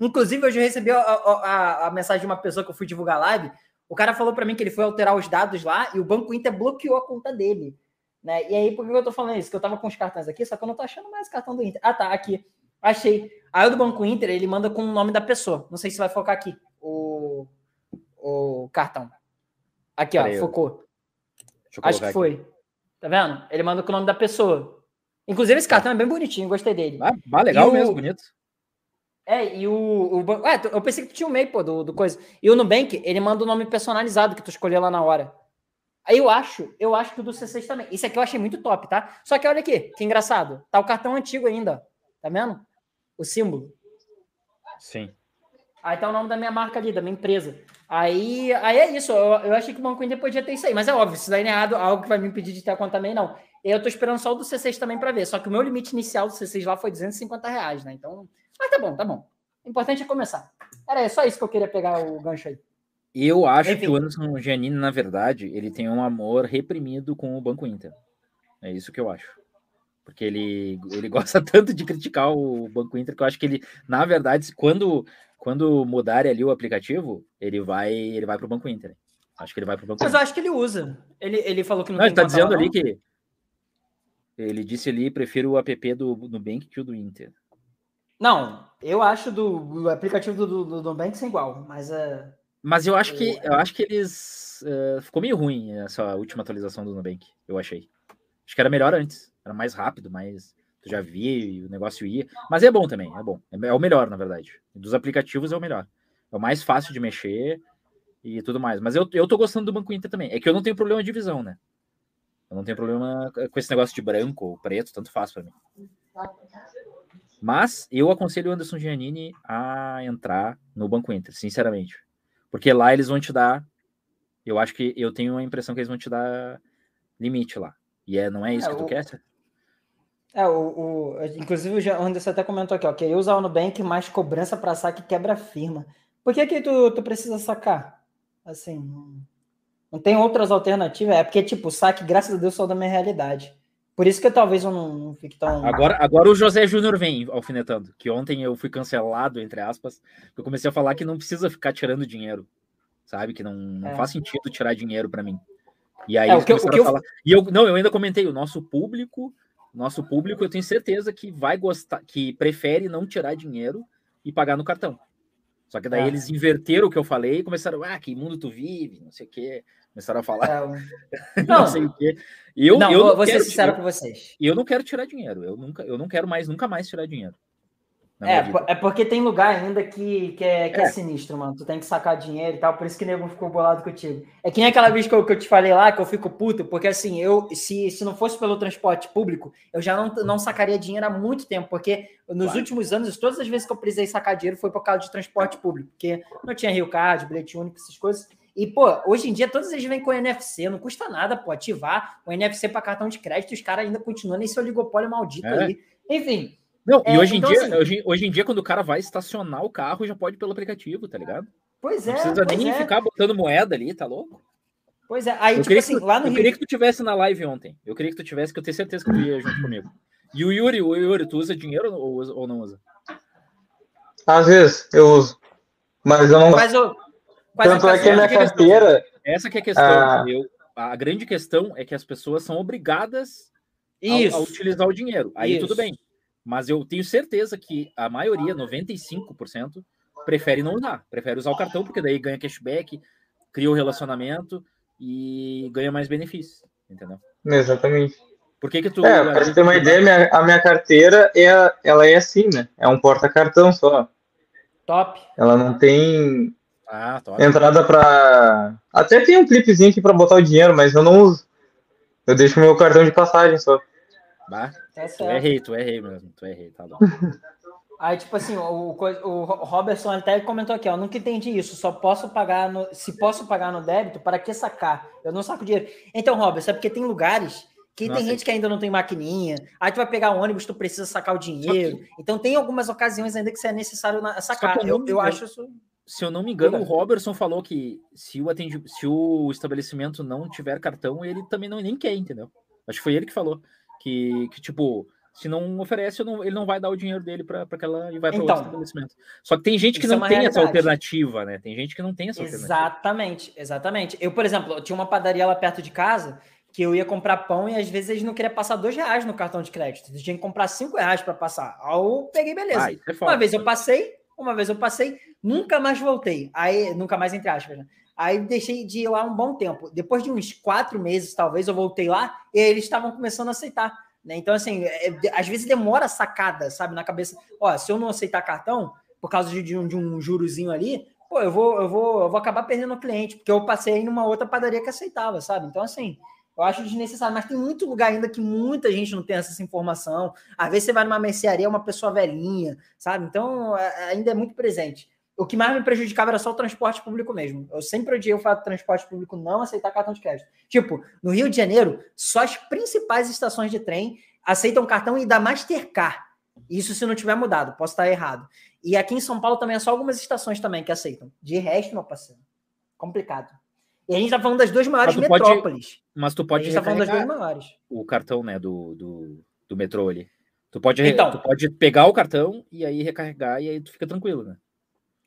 Inclusive, hoje eu recebi a, a, a, mensagem de uma pessoa que eu fui divulgar live. O cara falou para mim que ele foi alterar os dados lá e o Banco Inter bloqueou a conta dele. Né? E aí, por que eu tô falando isso? Que eu tava com os cartões aqui, só que eu não tô achando mais cartão do Inter. Ah, tá, aqui. Achei. Aí o do Banco Inter, ele manda com o nome da pessoa. Não sei se vai focar aqui o, o cartão. Aqui, ó, focou. Acho que foi. Tá vendo? Ele manda com o nome da pessoa. Inclusive, esse cartão é bem bonitinho, gostei dele. Ah, legal mesmo, bonito. É, e o, o. É, eu pensei que tinha o MEI, pô, do, do coisa. E o Nubank, ele manda o nome personalizado que tu escolheu lá na hora. Aí eu acho, eu acho que o do C6 também. Isso aqui eu achei muito top, tá? Só que olha aqui, que engraçado. Tá o cartão antigo ainda. Tá vendo? O símbolo. Sim. Aí tá o nome da minha marca ali, da minha empresa. Aí, aí é isso. Eu, eu achei que o Banco Inter podia ter isso aí. Mas é óbvio, isso daí não é algo que vai me impedir de ter a conta também, não. Eu tô esperando só o do C6 também para ver. Só que o meu limite inicial do C6 lá foi 250 reais, né? Então. Mas tá bom, tá bom. O importante é começar. Era só isso que eu queria pegar o gancho aí. Eu acho Enfim. que o Anderson Giannini, na verdade, ele tem um amor reprimido com o Banco Inter. É isso que eu acho. Porque ele, ele <laughs> gosta tanto de criticar o Banco Inter que eu acho que ele, na verdade, quando, quando mudarem ali o aplicativo, ele vai ele vai para o Banco Inter. Acho que ele vai para o Banco Mas Inter. eu acho que ele usa. Ele, ele falou que não, não tem Ele tá dizendo ali que ele disse ali, prefiro o app do Nubank que o do Inter. Não, eu acho do o aplicativo do, do, Nubank sem igual, mas é. Mas eu acho que eu acho que eles uh, ficou meio ruim essa última atualização do Nubank, eu achei. Acho que era melhor antes, era mais rápido, mais tu já via e o negócio ia. Mas é bom também, é bom. É, é o melhor, na verdade. Dos aplicativos é o melhor. É o mais fácil de mexer e tudo mais. Mas eu, eu tô gostando do Banco Inter também. É que eu não tenho problema de visão, né? Eu não tenho problema com esse negócio de branco ou preto, tanto faz para mim. Mas eu aconselho o Anderson Giannini a entrar no Banco Inter, sinceramente. Porque lá eles vão te dar. Eu acho que eu tenho a impressão que eles vão te dar limite lá. E é, não é isso é, que tu o... quer? É, o, o, inclusive o Anderson até comentou aqui, ó, queria usar o Nubank mais cobrança para saque quebra firma. Por que que tu, tu precisa sacar? Assim, não tem outras alternativas. É porque, tipo, o saque, graças a Deus, só da minha realidade. Por isso que eu, talvez eu não, não fique tão. Agora, agora o José Júnior vem alfinetando. Que ontem eu fui cancelado, entre aspas. Eu comecei a falar que não precisa ficar tirando dinheiro. Sabe? Que não, não é. faz sentido tirar dinheiro para mim. E aí é, eles começaram a falar. Eu... E eu, não, eu ainda comentei, o nosso público, nosso público, eu tenho certeza que vai gostar, que prefere não tirar dinheiro e pagar no cartão. Só que daí é. eles inverteram o que eu falei e começaram, ah, que mundo tu vive, não sei o quê. Começaram a falar. É, <laughs> não, não sei o quê. Eu, não, eu vou ser sincero com vocês. E eu não quero tirar dinheiro. Eu, nunca, eu não quero mais, nunca mais tirar dinheiro. É, é porque tem lugar ainda que, que, é, que é. é. sinistro, mano. Tu tem que sacar dinheiro e tal, por isso que o nego ficou bolado contigo. É que nem aquela vez que eu, que eu te falei lá, que eu fico puto, porque assim, eu, se, se não fosse pelo transporte público, eu já não, não sacaria dinheiro há muito tempo, porque nos claro. últimos anos, todas as vezes que eu precisei sacar dinheiro foi por causa de transporte público, porque não tinha Rio Card, bilhete único, essas coisas. E, pô, hoje em dia todos eles vêm com NFC, não custa nada, pô, ativar o NFC para cartão de crédito, os caras ainda continuam nesse oligopólio maldito é. aí. Enfim, não, é, e hoje, então, em dia, assim, hoje, hoje, em dia, quando o cara vai estacionar o carro, já pode pelo aplicativo, tá ligado? Pois é. Não precisa nem é. ficar botando moeda ali, tá louco? Pois é, aí, eu tipo assim, lá no Eu Rio... queria que tu tivesse na live ontem. Eu queria que tu tivesse, que eu tenho certeza que tu ia junto comigo. E o Yuri, o Yuri, tu usa dinheiro ou, ou não usa? Às vezes eu uso. Mas eu não. Mas o, Tanto é que a minha carteira. Essa que é a questão. Ah. Eu, a grande questão é que as pessoas são obrigadas a, a, utilizar o dinheiro. Aí Isso. tudo bem. Mas eu tenho certeza que a maioria, 95%, prefere não usar, prefere usar o cartão, porque daí ganha cashback, cria o um relacionamento e ganha mais benefícios, entendeu? Exatamente. Por que que tu... É, pra ter uma ideia, minha, a minha carteira, é, ela é assim, né? É um porta-cartão só. Top. Ela não tem ah, top. entrada pra... Até tem um clipezinho aqui pra botar o dinheiro, mas eu não uso. Eu deixo meu cartão de passagem só. Bah, tá tu errei, tu errei mesmo, tu errei, tá bom. <laughs> Aí, tipo assim, o, o Robertson até comentou aqui, ó, nunca entendi isso, só posso pagar no, se posso pagar no débito, para que sacar? Eu não saco dinheiro. Então, Robertson, é porque tem lugares que Nossa, tem gente que ainda não tem maquininha, aí tu vai pegar o ônibus, tu precisa sacar o dinheiro. Que... Então tem algumas ocasiões ainda que é necessário sacar. Eu, eu, eu acho isso. Se eu não me engano, o Robertson falou que se o, atendi... se o estabelecimento não tiver cartão, ele também não nem quer, entendeu? Acho que foi ele que falou. Que, que tipo, se não oferece, não, ele não vai dar o dinheiro dele para aquela e vai para então, outro estabelecimento. Só que tem gente que não é tem realidade. essa alternativa, né? Tem gente que não tem essa exatamente, alternativa. Exatamente, Eu, por exemplo, tinha uma padaria lá perto de casa que eu ia comprar pão e às vezes eles não queriam passar dois reais no cartão de crédito. Eles tinham que comprar cinco reais para passar. Aí eu peguei, beleza. Ah, é uma vez eu passei, uma vez eu passei, nunca mais voltei. Aí, nunca mais entre aspas, né? Aí deixei de ir lá um bom tempo. Depois de uns quatro meses, talvez, eu voltei lá e eles estavam começando a aceitar. Né? Então, assim, é, às vezes demora sacada, sabe, na cabeça. Ó, se eu não aceitar cartão, por causa de, de, um, de um jurozinho ali, pô, eu vou, eu vou, eu vou acabar perdendo o cliente, porque eu passei numa outra padaria que aceitava, sabe? Então, assim, eu acho desnecessário, mas tem muito lugar ainda que muita gente não tem essa informação. Às vezes você vai numa mercearia, uma pessoa velhinha, sabe? Então é, ainda é muito presente. O que mais me prejudicava era só o transporte público mesmo. Eu sempre odiei o fato do transporte público não aceitar cartão de crédito. Tipo, no Rio de Janeiro, só as principais estações de trem aceitam cartão e da Mastercard. Isso se não tiver mudado, posso estar errado. E aqui em São Paulo também é só algumas estações também que aceitam. De resto, meu parceiro, complicado. E a gente tá falando das duas maiores mas metrópoles. Pode, mas tu pode a gente tá falando das duas maiores. O cartão, né, do, do, do metrô ali. Tu pode, então, tu pode pegar o cartão e aí recarregar e aí tu fica tranquilo, né?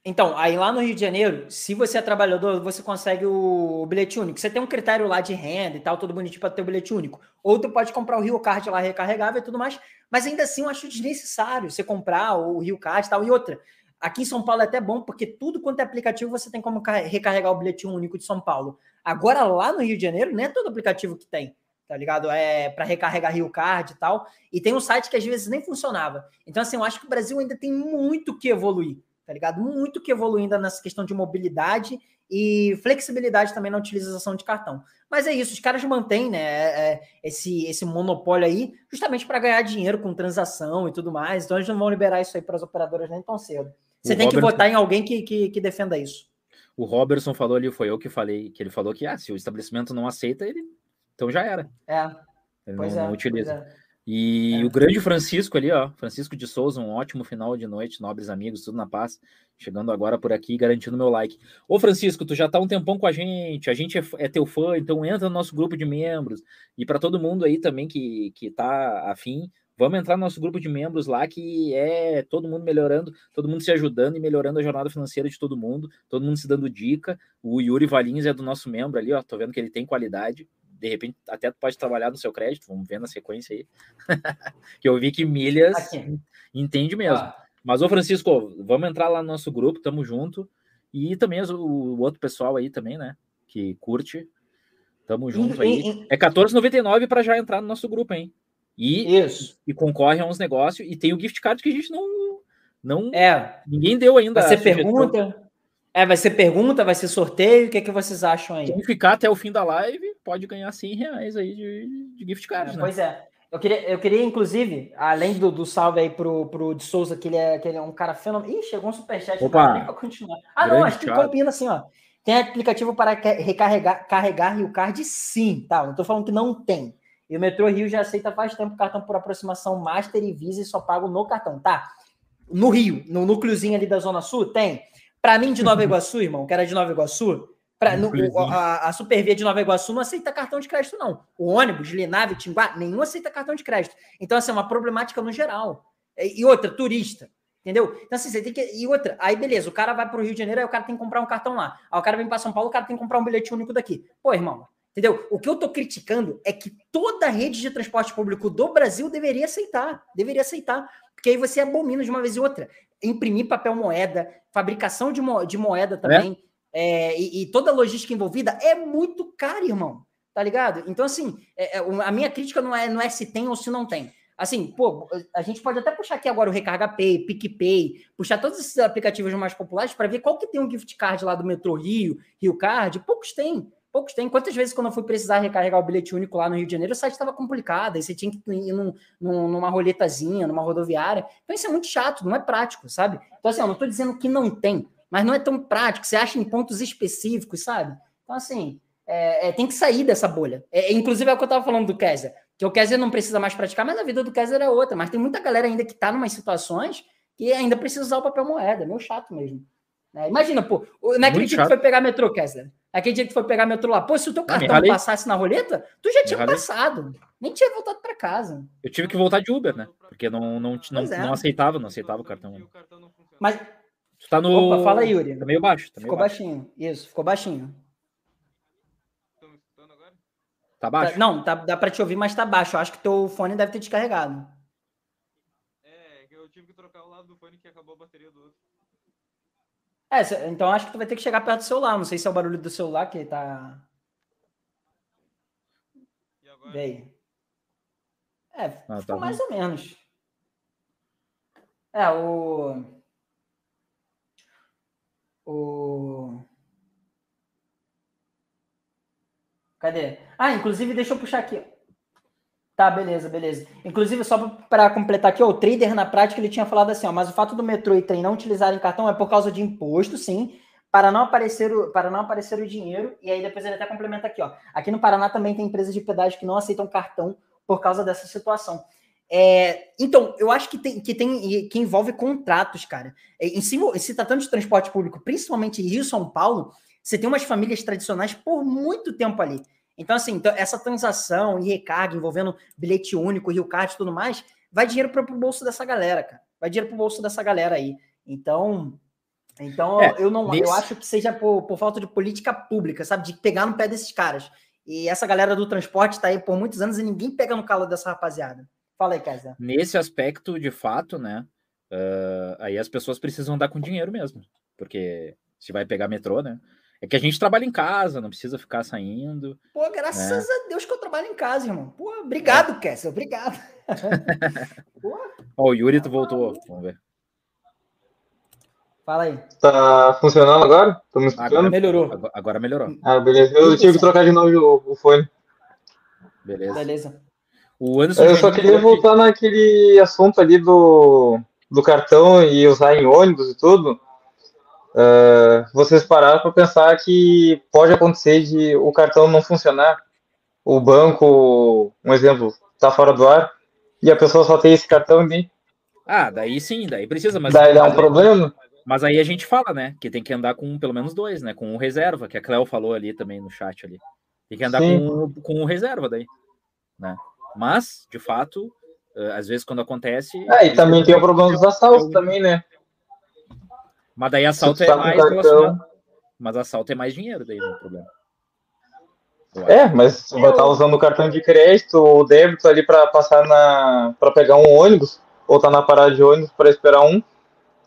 Então, aí lá no Rio de Janeiro, se você é trabalhador, você consegue o bilhete único. Você tem um critério lá de renda e tal, todo bonitinho para ter o bilhete único. Ou tu pode comprar o Rio Card lá recarregável e tudo mais. Mas ainda assim, eu acho desnecessário você comprar o Rio Card e tal. E outra, Aqui em São Paulo é até bom, porque tudo quanto é aplicativo você tem como recarregar o bilhete único de São Paulo. Agora, lá no Rio de Janeiro, não é todo aplicativo que tem, tá ligado? É para recarregar Rio Card e tal. E tem um site que às vezes nem funcionava. Então, assim, eu acho que o Brasil ainda tem muito que evoluir, tá ligado? Muito que evoluir ainda nessa questão de mobilidade e flexibilidade também na utilização de cartão. Mas é isso, os caras mantêm né, é, é esse, esse monopólio aí justamente para ganhar dinheiro com transação e tudo mais. Então eles não vão liberar isso aí para as operadoras nem tão cedo. Você o tem Robertson... que votar em alguém que, que, que, defenda isso. O Robertson falou ali, foi eu que falei, que ele falou que ah, se o estabelecimento não aceita, ele então já era. É. Ele não, é, não utiliza. E é. o grande Francisco ali, ó, Francisco de Souza, um ótimo final de noite, nobres amigos, tudo na paz, chegando agora por aqui, garantindo meu like. Ô Francisco, tu já tá um tempão com a gente, a gente é, é teu fã, então entra no nosso grupo de membros. E para todo mundo aí também que, que tá afim, vamos entrar no nosso grupo de membros lá, que é todo mundo melhorando, todo mundo se ajudando e melhorando a jornada financeira de todo mundo, todo mundo se dando dica. O Yuri Valins é do nosso membro ali, ó, tô vendo que ele tem qualidade de repente até pode trabalhar no seu crédito, vamos ver na sequência aí. <laughs> que eu vi que milhas Aqui. entende mesmo. Ah. Mas, ô Francisco, vamos entrar lá no nosso grupo, tamo junto. E também o, outro pessoal aí também, né? Que curte. Tamo junto e, aí. E, é 14,99 para já entrar no nosso grupo, hein? E, Isso. e concorre a uns negócios. E tem o gift card que a gente não. não é. Ninguém deu ainda. Você pergunta. É, vai ser pergunta, vai ser sorteio, o que, é que vocês acham aí? Quem ficar até o fim da live pode ganhar 100 reais aí de, de gift card, é, né? Pois é. Eu queria, eu queria, inclusive, além do, do salve aí pro, pro de Souza, que ele, é, que ele é um cara fenomenal. Ih, chegou um superchat Opa, pra continuar. Ah, não, acho que combina assim, ó. Tem aplicativo para recarregar carregar Rio Card? Sim, tá? Não tô falando que não tem. E o Metrô Rio já aceita faz tempo cartão por aproximação Master e Visa e só pago no cartão, tá? No Rio, no núcleozinho ali da Zona Sul, tem. Para mim, de Nova <laughs> Iguaçu, irmão, que era de Nova Iguaçu, pra, no, a, a Supervia de Nova Iguaçu não aceita cartão de crédito, não. O ônibus, Linave, Tinguá, nenhum aceita cartão de crédito. Então, assim, é uma problemática no geral. E, outra, turista. Entendeu? Então, assim, você tem que. E outra, aí beleza, o cara vai para o Rio de Janeiro, aí o cara tem que comprar um cartão lá. Aí o cara vem para São Paulo, o cara tem que comprar um bilhete único daqui. Pô, irmão, entendeu? O que eu tô criticando é que toda a rede de transporte público do Brasil deveria aceitar. Deveria aceitar. Porque aí você abomina de uma vez e outra. Imprimir papel moeda, fabricação de, mo de moeda também, é? É, e, e, toda a logística envolvida é muito caro, irmão. Tá ligado? Então, assim, é, é a minha crítica não é, não é se tem ou se não tem. Assim, pô, a gente pode até puxar aqui agora o Recarga Pay, PicPay, puxar todos esses aplicativos mais populares para ver qual que tem um gift card lá do Metrô Rio, Rio Card. Poucos tem. Poucos tem. Quantas vezes, quando eu fui precisar recarregar o bilhete único lá no Rio de Janeiro, o site estava complicado, aí você tinha que ir num, num, numa roletazinha, numa rodoviária. Então, isso é muito chato, não é prático, sabe? Então, assim, eu não estou dizendo que não tem, mas não é tão prático, você acha em pontos específicos, sabe? Então, assim, é, é, tem que sair dessa bolha. É, inclusive, é o que eu estava falando do Kaiser, que o Kaiser não precisa mais praticar, mas a vida do Kaiser é outra. Mas tem muita galera ainda que está em umas situações que ainda precisa usar o papel moeda, é meio chato mesmo. É, imagina, pô, naquele dia que foi pegar metrô, Kessler. Aquele dia que foi pegar metrô lá, pô, se o teu cartão passasse na roleta, tu já tinha passado. Nem tinha voltado para casa. Eu tive que voltar de Uber, né? Porque não, não, não, é. não aceitava, não aceitava o cartão. Mas. Tu tá no. Opa, fala aí, Yuri. Tá meio baixo. Tá ficou meio baixinho. Isso, ficou baixinho. Tá baixo? Tá, não, tá, dá para te ouvir, mas tá baixo. Eu acho que teu fone deve ter descarregado. É, eu tive que trocar o lado do fone que acabou a bateria do outro. É, então acho que tu vai ter que chegar perto do celular. Não sei se é o barulho do celular que tá. E agora? Bem. É, ah, tá mais ou menos. É, o. O. Cadê? Ah, inclusive, deixa eu puxar aqui. Tá, beleza, beleza. Inclusive, só para completar aqui, ó, o trader na prática ele tinha falado assim, ó, mas o fato do metrô e trem não utilizarem cartão é por causa de imposto, sim, para não aparecer o, para não aparecer o dinheiro. E aí depois ele até complementa aqui, ó. Aqui no Paraná também tem empresas de pedágio que não aceitam cartão por causa dessa situação. É, então, eu acho que tem que tem que envolve contratos, cara. É, em se, se tratando de transporte público, principalmente Rio São Paulo, você tem umas famílias tradicionais por muito tempo ali. Então, assim, então, essa transação e recarga envolvendo bilhete único, Rio Card e tudo mais, vai dinheiro para o bolso dessa galera, cara. Vai dinheiro para o bolso dessa galera aí. Então, então é, eu não, eu acho que seja por, por falta de política pública, sabe, de pegar no pé desses caras. E essa galera do transporte está aí por muitos anos e ninguém pega no calo dessa rapaziada. Fala aí, Kaiser. Nesse aspecto, de fato, né? Uh, aí as pessoas precisam andar com dinheiro mesmo, porque se vai pegar metrô, né? É que a gente trabalha em casa, não precisa ficar saindo. Pô, graças né? a Deus que eu trabalho em casa, irmão. Pô, obrigado, é. Kessel, obrigado. <laughs> Ó, o Yuri tu voltou, vamos ver. Fala aí. Tá funcionando agora? Estamos agora melhorou. Agora, agora, melhorou. Ah, beleza. Eu tive que trocar de novo o, o fone. Beleza. Beleza. O Anderson eu só queria voltar naquele assunto ali do, do cartão e usar em ônibus e tudo. Uh, vocês pararam para pensar que pode acontecer de o cartão não funcionar, o banco, um exemplo, está fora do ar e a pessoa só tem esse cartão ali. Ah, daí sim, daí precisa, mas daí dá um problema. Mas aí a gente fala, né, que tem que andar com pelo menos dois, né, com um reserva, que a Cleo falou ali também no chat ali. Tem que andar com, com um reserva daí, né? Mas, de fato, eh, às vezes quando acontece. É, e também tem o problema dos assaltos também, né? Mas daí assalto é mais relacionado. Mas assalto é mais dinheiro, daí não é problema. É, mas você vai estar usando o cartão de crédito ou débito ali para passar na. para pegar um ônibus, ou tá na parada de ônibus para esperar um.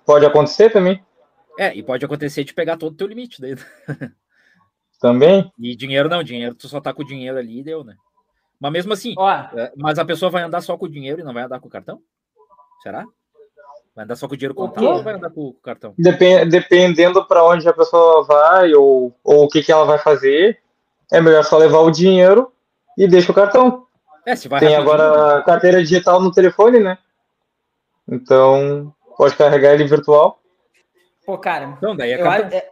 Pode acontecer também. É, e pode acontecer de pegar todo o teu limite daí. <laughs> Também? E dinheiro não, dinheiro, tu só tá com o dinheiro ali e deu, né? Mas mesmo assim, Ó, é, mas a pessoa vai andar só com o dinheiro e não vai andar com o cartão? Será? Vai andar só com o dinheiro contado ou vai andar com o cartão? Depend, dependendo para onde a pessoa vai ou, ou o que, que ela vai fazer, é melhor só levar o dinheiro e deixa o cartão. É, se vai Tem agora carteira digital no telefone, né? Então, pode carregar ele virtual. Pô, cara. Não, daí é cartão. É,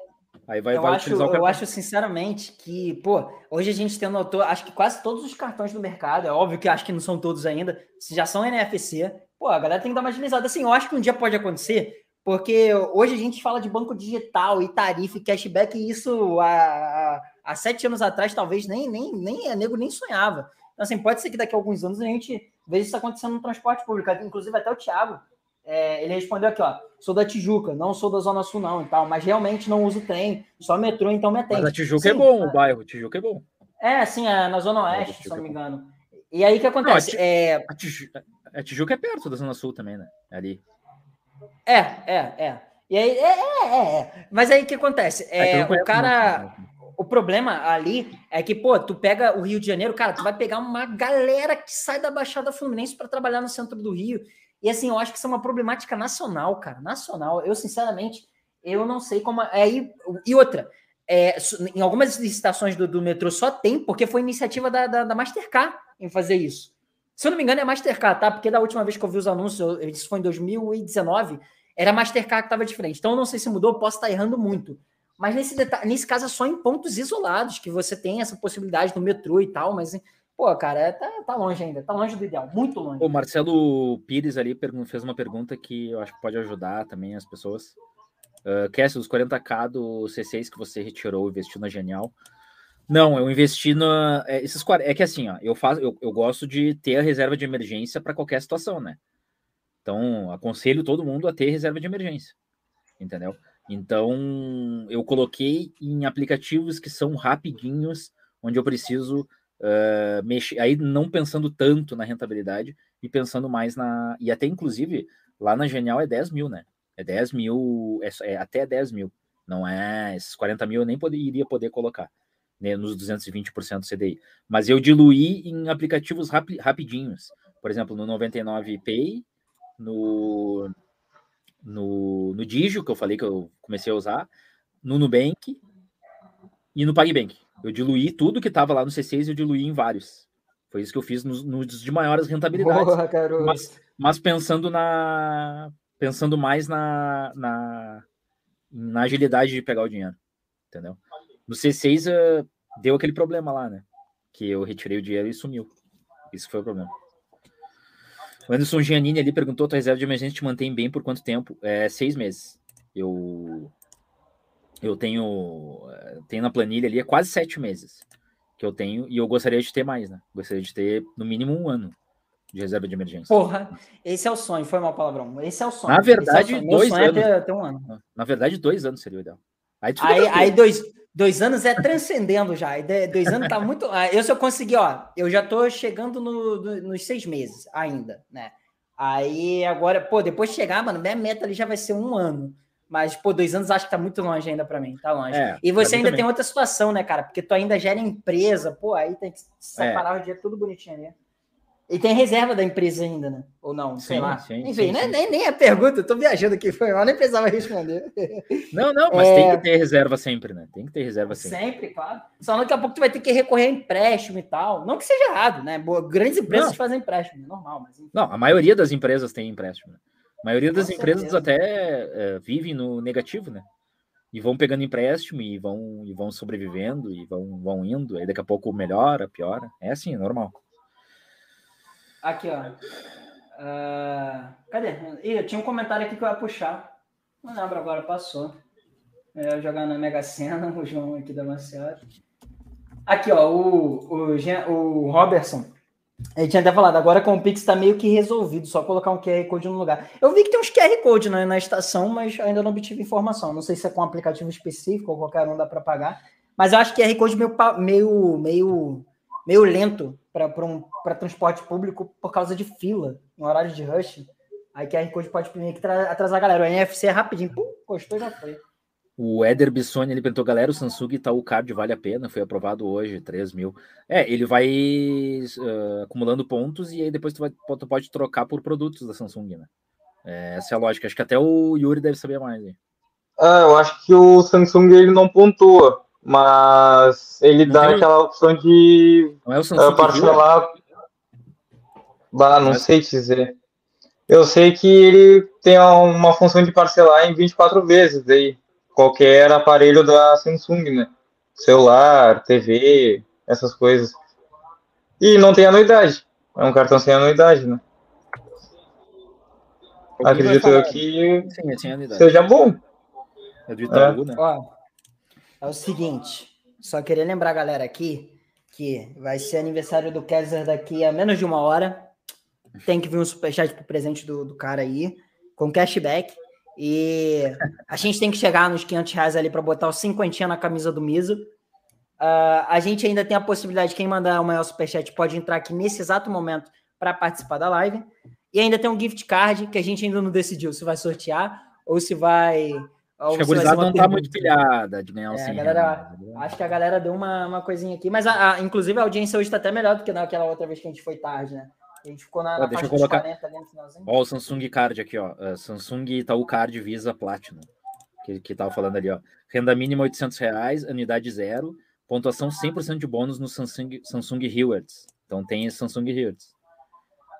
Aí vai, eu vai acho, Eu acho, sinceramente, que, pô, hoje a gente tem notou, acho que quase todos os cartões do mercado, é óbvio que acho que não são todos ainda, já são NFC, pô, a galera tem que dar uma agilizada. Assim, eu acho que um dia pode acontecer, porque hoje a gente fala de banco digital e tarifa e cashback, e isso há, há sete anos atrás talvez nem, nem, nem nego nem sonhava. Então, assim, pode ser que daqui a alguns anos a gente veja isso acontecendo no transporte público. Inclusive, até o Thiago, é, ele respondeu aqui, ó, sou da Tijuca, não sou da Zona Sul não e tal, mas realmente não uso trem, só metrô, então me atende. Mas a Tijuca é Sim, é bom, é... o bairro, Tijuca é bom. É, sim, é na Zona Oeste, se não me engano. E aí o que acontece? Não, a, é... A, Tijuca, a Tijuca é perto da Zona Sul também, né? Ali. É, é, é. E aí, é, é, é. é. Mas aí o que acontece? É, é o cara. Né? O problema ali é que, pô, tu pega o Rio de Janeiro, cara, tu vai pegar uma galera que sai da Baixada Fluminense para trabalhar no centro do Rio. E assim, eu acho que isso é uma problemática nacional, cara. Nacional. Eu, sinceramente, eu não sei como. É, e, outra, é, em algumas licitações do, do, metrô só tem, porque foi iniciativa da, da, da, Mastercard em fazer isso. Se eu não me engano, é Mastercard, tá? Porque da última vez que eu vi os anúncios, isso foi em 2019, era Mastercard que estava diferente. Então, eu não sei se mudou, posso estar errando muito. Mas nesse, nesse caso é só em pontos isolados que você tem essa possibilidade no metrô e tal, mas Pô, cara, é, tá, tá longe ainda, tá longe do ideal, muito longe. O Marcelo Pires ali fez uma pergunta que eu acho que pode ajudar também as pessoas. Uh, os 40k do C6 que você retirou investiu na Genial. Não, eu investi na. É, esses, é que assim, ó, eu, faço, eu, eu gosto de ter a reserva de emergência para qualquer situação, né? Então, aconselho todo mundo a ter reserva de emergência, entendeu? Então, eu coloquei em aplicativos que são rapidinhos, onde eu preciso uh, mexer, aí não pensando tanto na rentabilidade e pensando mais na. E até inclusive lá na Genial é 10 mil, né? É 10 mil, é, é até 10 mil. Não é esses 40 mil eu nem poder, iria poder colocar né, nos 220% CDI. Mas eu diluí em aplicativos rapi, rapidinhos. Por exemplo, no 99 Pay, no, no, no Digio, que eu falei que eu comecei a usar, no Nubank e no PagBank. Eu diluí tudo que estava lá no C6, eu diluí em vários. Foi isso que eu fiz nos, nos de maiores rentabilidades. Boa, mas, mas, pensando na. Pensando mais na, na, na agilidade de pegar o dinheiro. Entendeu? No C6 uh, eh, deu aquele problema lá, né? Que eu retirei o dinheiro e sumiu. Isso foi o problema. O Anderson Giannini ali perguntou: tua reserva de emergência te mantém bem por quanto tempo? É seis meses. Eu eu tenho, eh, tenho na planilha ali é quase sete meses que eu tenho e eu gostaria de ter mais, né? Gostaria de ter no mínimo um ano de reserva de emergência. Porra, esse é o sonho, foi mal palavrão. Esse é o sonho. Na verdade, é dois anos. É ter, ter um ano. Na verdade, dois anos seria o ideal. Aí, aí, aí dois, dois anos é transcendendo já. Dois anos tá muito. Ah, eu se eu conseguir, ó, eu já tô chegando no, no, nos seis meses ainda, né? Aí agora, pô, depois de chegar, mano, minha meta ali já vai ser um ano. Mas, pô, dois anos acho que tá muito longe ainda para mim, tá longe. É, e você ainda também. tem outra situação, né, cara? Porque tu ainda gera empresa, pô, aí tem que separar é. o dia tudo bonitinho ali. E tem reserva da empresa ainda, né? Ou não, sim, sei lá. Sim, Enfim, sim, né? Nem, nem a pergunta, eu tô viajando aqui, foi mal, nem precisava responder. Não, não, mas é... tem que ter reserva sempre, né? Tem que ter reserva sempre. Sempre, claro. Só daqui a pouco tu vai ter que recorrer a empréstimo e tal. Não que seja errado, né? Grandes empresas não. fazem empréstimo, é normal, mas. Não, a maioria das empresas tem empréstimo. Né? A maioria das empresas até é, vivem no negativo, né? E vão pegando empréstimo e vão, e vão sobrevivendo e vão, vão indo. Aí daqui a pouco melhora, piora. É assim, é normal. Aqui, ó. Uh, cadê? Ih, tinha um comentário aqui que eu ia puxar. Não lembro agora, passou. É, jogar na Mega Sena, <laughs> o João aqui da Maciada. Aqui, ó, o, o, o Robertson ele tinha até falado, agora com o Pix está meio que resolvido, só colocar um QR Code no lugar. Eu vi que tem uns QR Code na, na estação, mas ainda não obtive informação. Não sei se é com um aplicativo específico ou qualquer um dá para pagar. Mas eu acho que QR Code meio, meio, meio, meio lento para um, transporte público por causa de fila, em horário de rush. Aí QR Code pode meio que atrasar a galera. O NFC é rapidinho, pum, gostou já foi. O Éder Bissoni, ele perguntou, galera, o Samsung Itaú Card vale a pena? Foi aprovado hoje, 3 mil. É, ele vai uh, acumulando pontos e aí depois tu, vai, tu pode trocar por produtos da Samsung, né? É, essa é a lógica. Acho que até o Yuri deve saber mais. Hein? Ah, eu acho que o Samsung ele não pontua, mas ele não dá aquela opção de não é o Samsung uh, parcelar. Bah, não sei te dizer. Eu sei que ele tem uma função de parcelar em 24 vezes aí qualquer aparelho da Samsung, né? Celular, TV, essas coisas. E não tem anuidade. É um cartão sem anuidade, né? Acredito eu que Sim, seja bom. É do Itaú, é. né? Ó, é o seguinte, só queria lembrar a galera aqui que vai ser aniversário do Kaiser daqui a menos de uma hora. Tem que vir um superchat pro presente do, do cara aí, com cashback. E a gente tem que chegar nos 500 reais ali para botar o cinquentinha na camisa do Miso. Uh, a gente ainda tem a possibilidade, quem mandar o maior superchat pode entrar aqui nesse exato momento para participar da live. E ainda tem um gift card que a gente ainda não decidiu se vai sortear ou se vai. Acho que a gurizada não tá muito pilhada de ganhar o é, galera, Acho que a galera deu uma, uma coisinha aqui, mas a, a, inclusive a audiência hoje tá até melhor do que naquela outra vez que a gente foi tarde, né? A gente ficou na, ó, na deixa eu colocar... 40 ali no finalzinho. Ó, o Samsung Card aqui, ó. Uh, Samsung Itaú Card Visa Platinum. Que, que tava falando ali, ó. Renda mínima 800 reais, anuidade zero, pontuação 100% de bônus no Samsung, Samsung Rewards. Então tem esse Samsung Rewards.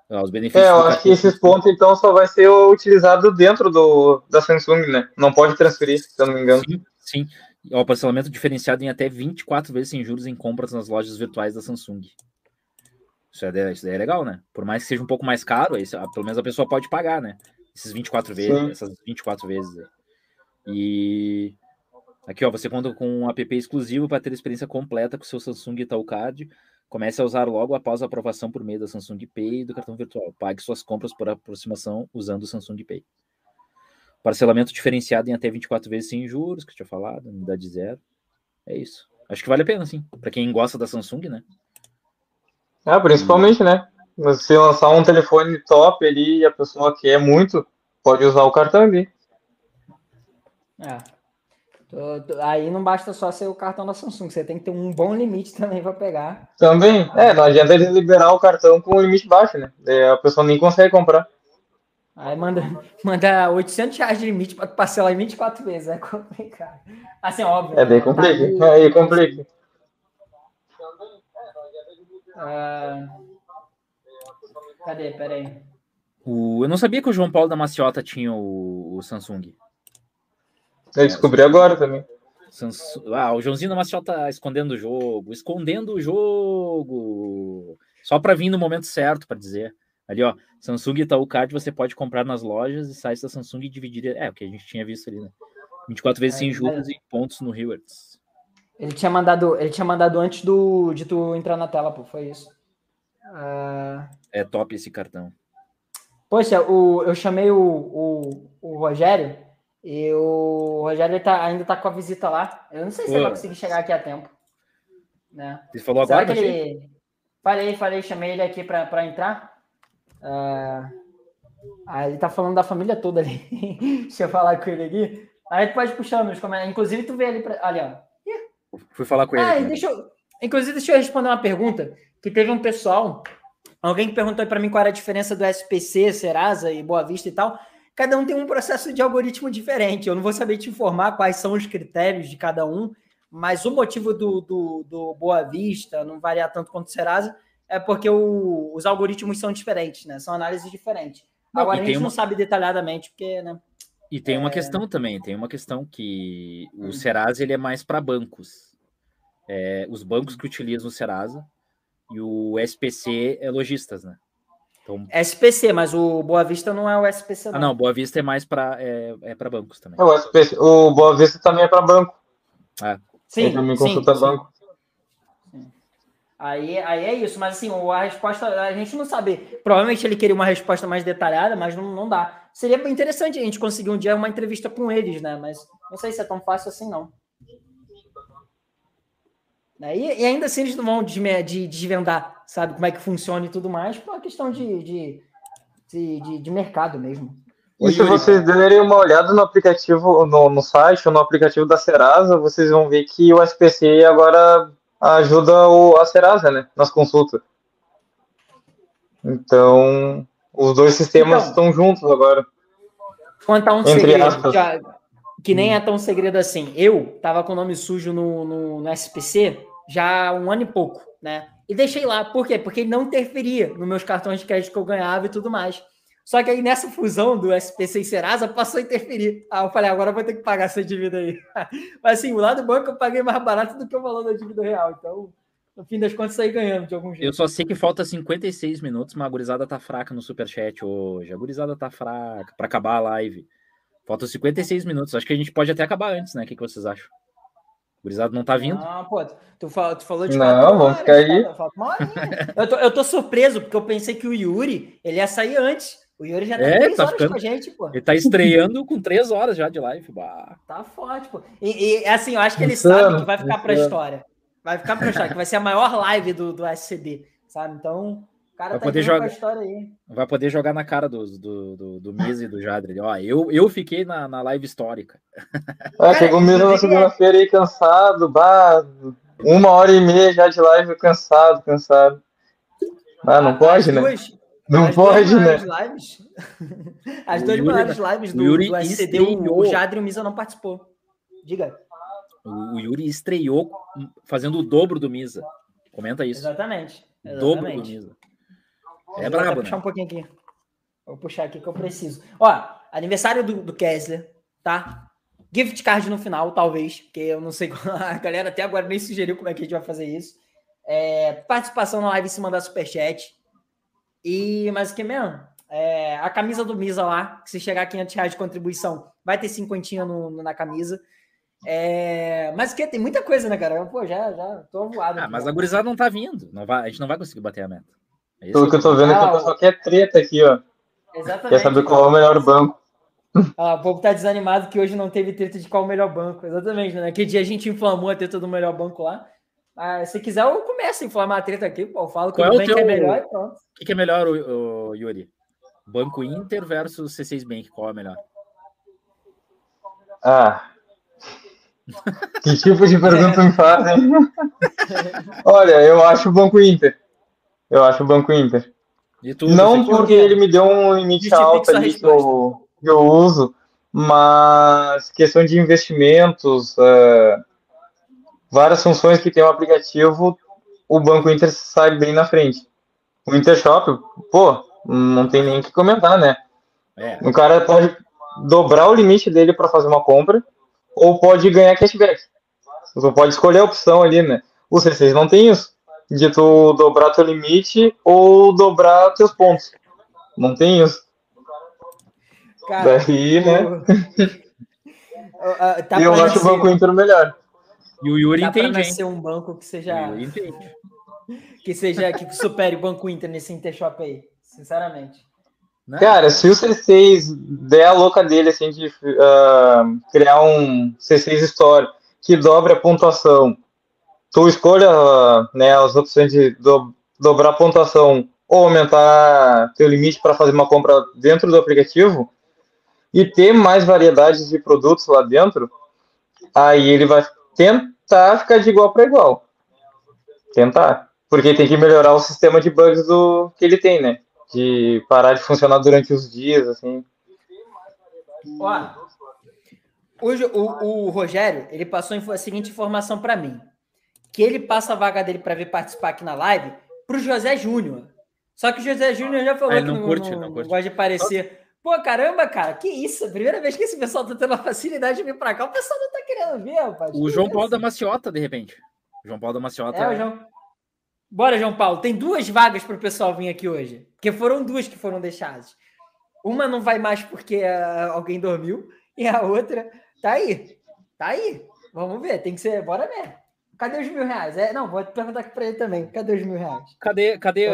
Os benefícios é, eu acho que esses pontos, então, só vai ser utilizado dentro do, da Samsung, né? Não pode transferir, se eu não me engano. Sim, sim. O parcelamento diferenciado em até 24 vezes sem juros em compras nas lojas virtuais da Samsung. Isso é, isso é legal, né? Por mais que seja um pouco mais caro, aí, pelo menos a pessoa pode pagar, né? Esses 24 vezes, sim. essas 24 vezes. E aqui, ó, você conta com um app exclusivo para ter experiência completa com o seu Samsung Itaú Card Comece a usar logo após a aprovação por meio da Samsung Pay e do cartão virtual. Pague suas compras por aproximação usando o Samsung Pay. Parcelamento diferenciado em até 24 vezes sem juros, que eu tinha falado, unidade zero. É isso. Acho que vale a pena, sim. Para quem gosta da Samsung, né? Ah, principalmente, né? Se lançar um telefone top ali e a pessoa quer muito, pode usar o cartão ali. É. Aí não basta só ser o cartão da Samsung, você tem que ter um bom limite <laughs> também para pegar. Também, é, não adianta eles liberar o cartão com um limite baixo, né? a pessoa nem consegue comprar. Aí manda, <laughs> manda 800 reais de limite para parcelar em 24 vezes, é complicado. Assim, óbvio. É bem complicado, tá aí complica. Ah, cadê? Peraí. O, eu não sabia que o João Paulo da Maciota tinha o, o Samsung. Eu descobri agora também. Ah, o Joãozinho Maciel tá escondendo o jogo, escondendo o jogo. Só para vir no momento certo para dizer. Ali, ó, Samsung Itaú Card você pode comprar nas lojas e sites da Samsung e dividir. É, o que a gente tinha visto ali, né? 24 vezes é, sem juros é. e pontos no Rewards. Ele tinha mandado, ele tinha mandado antes do de tu entrar na tela, pô, foi isso. Uh... É top esse cartão. Poxa, o, eu chamei o, o, o Rogério e o Rogério tá, ainda tá com a visita lá. Eu não sei se ele vai conseguir chegar aqui a tempo. Né? Ele falou agora? que ele... Falei, falei, chamei ele aqui para entrar. Uh... Ah, ele tá falando da família toda ali. <laughs> Deixa eu falar com ele aqui. Aí tu pode puxar nos comentários. Inclusive, tu vê ali. Pra... Ali, ó. Fui falar com ele. Ah, deixa eu... Inclusive, deixa eu responder uma pergunta que teve um pessoal. Alguém que perguntou para mim qual era a diferença do SPC, Serasa e Boa Vista e tal cada um tem um processo de algoritmo diferente. Eu não vou saber te informar quais são os critérios de cada um, mas o motivo do, do, do Boa Vista não variar tanto quanto o Serasa é porque o, os algoritmos são diferentes, né? São análises diferentes. Agora, a gente uma... não sabe detalhadamente, porque, né? E tem uma é... questão também, tem uma questão que o hum. Serasa ele é mais para bancos. É, os bancos que utilizam o Serasa e o SPC é lojistas, né? Então... SPC, mas o Boa Vista não é o SPC. Não. Ah, não, Boa Vista é mais para é, é para bancos também. É, o, SPC, o Boa Vista também é para banco. É. Sim, também consulta sim, banco. Sim. Aí, aí é isso, mas assim, a resposta a gente não sabe. Provavelmente ele queria uma resposta mais detalhada, mas não, não dá. Seria interessante a gente conseguir um dia uma entrevista com eles, né? Mas não sei se é tão fácil assim, não. Né? E, e, ainda assim eles não vão de, desvendar, sabe, como é que funciona e tudo mais, por uma questão de, de, de, de mercado mesmo. E se vocês derem uma olhada no aplicativo, no, no site ou no aplicativo da Serasa, vocês vão ver que o SPC agora ajuda o, a Serasa, né, nas consultas. Então, os dois sistemas então, estão juntos agora. Contar um segredo, que, que nem é tão segredo assim. Eu tava com o nome sujo no, no, no SPC já um ano e pouco, né? E deixei lá. Por quê? Porque ele não interferia nos meus cartões de crédito que eu ganhava e tudo mais. Só que aí nessa fusão do SPC e Serasa passou a interferir. Ah, eu falei, agora eu vou ter que pagar essa dívida aí. <laughs> Mas assim, o lado do banco eu paguei mais barato do que o valor da dívida real. Então, no fim das contas, saí ganhando de algum jeito. Eu só sei que falta 56 minutos, mas a gurizada tá fraca no superchat hoje. A gurizada tá fraca para acabar a live. Faltam 56 minutos. Acho que a gente pode até acabar antes, né? O que, que vocês acham? O gurizado não tá vindo. Ah, pô, tu, falou, tu falou de Não, vamos ficar aí. eu, tô, eu tô surpreso, porque eu pensei que o Yuri ele ia sair antes. O Yuri já tá é, três tá horas ficando... com a gente, pô. Ele tá estreando com três horas já de live. Bah. Tá forte, pô. E, e assim, eu acho que ele insano, sabe que vai ficar insano. pra história. Vai ficar pra história, que vai ser a maior live do, do SCD, sabe? Então, cara vai tá poder jogar, história aí. vai poder jogar na cara do, do, do, do Misa e do Jadre. Ó, eu, eu fiquei na, na live histórica. É, chegou mesmo na segunda-feira aí cansado, bah, uma hora e meia já de live cansado, cansado. Ah, não As pode, né? duas- Não as duas pode, né? Lives, as O duas maiores lives o do, do SCD, o, o Jadre e o Misa não participou. Diga. O, o Yuri estreou fazendo o dobro do Misa. Comenta isso. Exatamente. Dobro do Exatamente. Misa. Vou É até brabo, puxar né? um pouquinho aqui. Vou puxar aqui que eu preciso. Ó, aniversário do, do Kessler, tá? Gift card no final, talvez, porque eu não sei. <laughs> A galera até agora nem sugeriu como é que a gente vai fazer isso. É, participação na live em cima da Superchat. E, mas o que mesmo? É, a camisa do Misa lá, que se chegar a 500 reais de contribuição, vai ter cinquentinha no, no- na camisa. É, mas que? Tem muita coisa, né, cara? Eu, Pô, já, já tô voado. Ah, mas ó. a gurizada não tá vindo. Não vai, a gente não vai conseguir bater a meta. Pelo é que eu tô vendo, é que Ah, o pessoal quer treta aqui, ó. Exatamente. Quer saber qual é o melhor banco. Ah, o povo tá desanimado que hoje não teve treta de qual o melhor banco. Exatamente, né? Aquele dia a gente inflamou a treta do melhor banco lá. Ah, se quiser, eu começo a inflamar a treta aqui, pô. Eu falo que Qual o é o Bank é teu- melhor e pronto. O que, que é melhor, o, o Yuri? Banco Inter versus C6 Bank, qual é melhor? Ah. Que tipo de pergunta me fazem? Olha, eu acho o Banco Inter. Eu acho o Banco Inter. Não porque ele me deu um limite alto ali que eu, que eu uso, mas questão de investimentos, é, várias funções que tem o aplicativo, o Banco Inter sai bem na frente. O Intershop, pô, não tem nem o que comentar, né? É, O cara pode dobrar o limite dele para fazer uma compra ou pode ganhar cashback. Você pode escolher a opção ali, né? O C6 não tem isso. De tu dobrar teu limite ou dobrar teus pontos. Não tem isso. Cara, Daí, né? <laughs> o- Ah, tá eu pra acho o Banco Inter melhor. e o Yuri tá pra entende, hein? nascer um banco que seja, <laughs> que seja que supere o Banco Inter nesse Intershop aí. Sinceramente. Né? Cara, se o C6 der a louca dele, assim, de ah, criar um C6 Store que dobre a pontuação, tu escolha ah, né, as opções de do- dobrar a pontuação ou aumentar teu limite para fazer uma compra dentro do aplicativo e ter mais variedades de produtos lá dentro, aí ele vai tentar ficar de igual para igual. Tentar. Porque tem que melhorar o sistema de bugs do que ele tem, né? De parar de funcionar durante os dias, assim. Ó, hoje o, o Rogério, ele passou a seguinte informação para mim. Que ele passa a vaga dele para vir participar aqui na live pro José Júnior. Só que o José Júnior já falou Ah, que não curte, não- não não curte. gosta de parecer. Pô, caramba, cara, que isso? A primeira vez que esse pessoal tá tendo a facilidade de vir pra cá, o pessoal não tá querendo vir, rapaz. O Que João isso? Paulo da Maciota, de repente. O João Paulo da Maciota. É, o João. Bora, João Paulo. Tem duas vagas para o pessoal vir aqui hoje. Porque foram duas que foram deixadas. Uma não vai mais porque ah, alguém dormiu. E a outra tá aí. Tá aí. Vamos ver. Tem que ser. Bora ver. Cadê os mil reais? É, não, vou perguntar aqui para ele também. Cadê os mil reais? Cadê, cadê.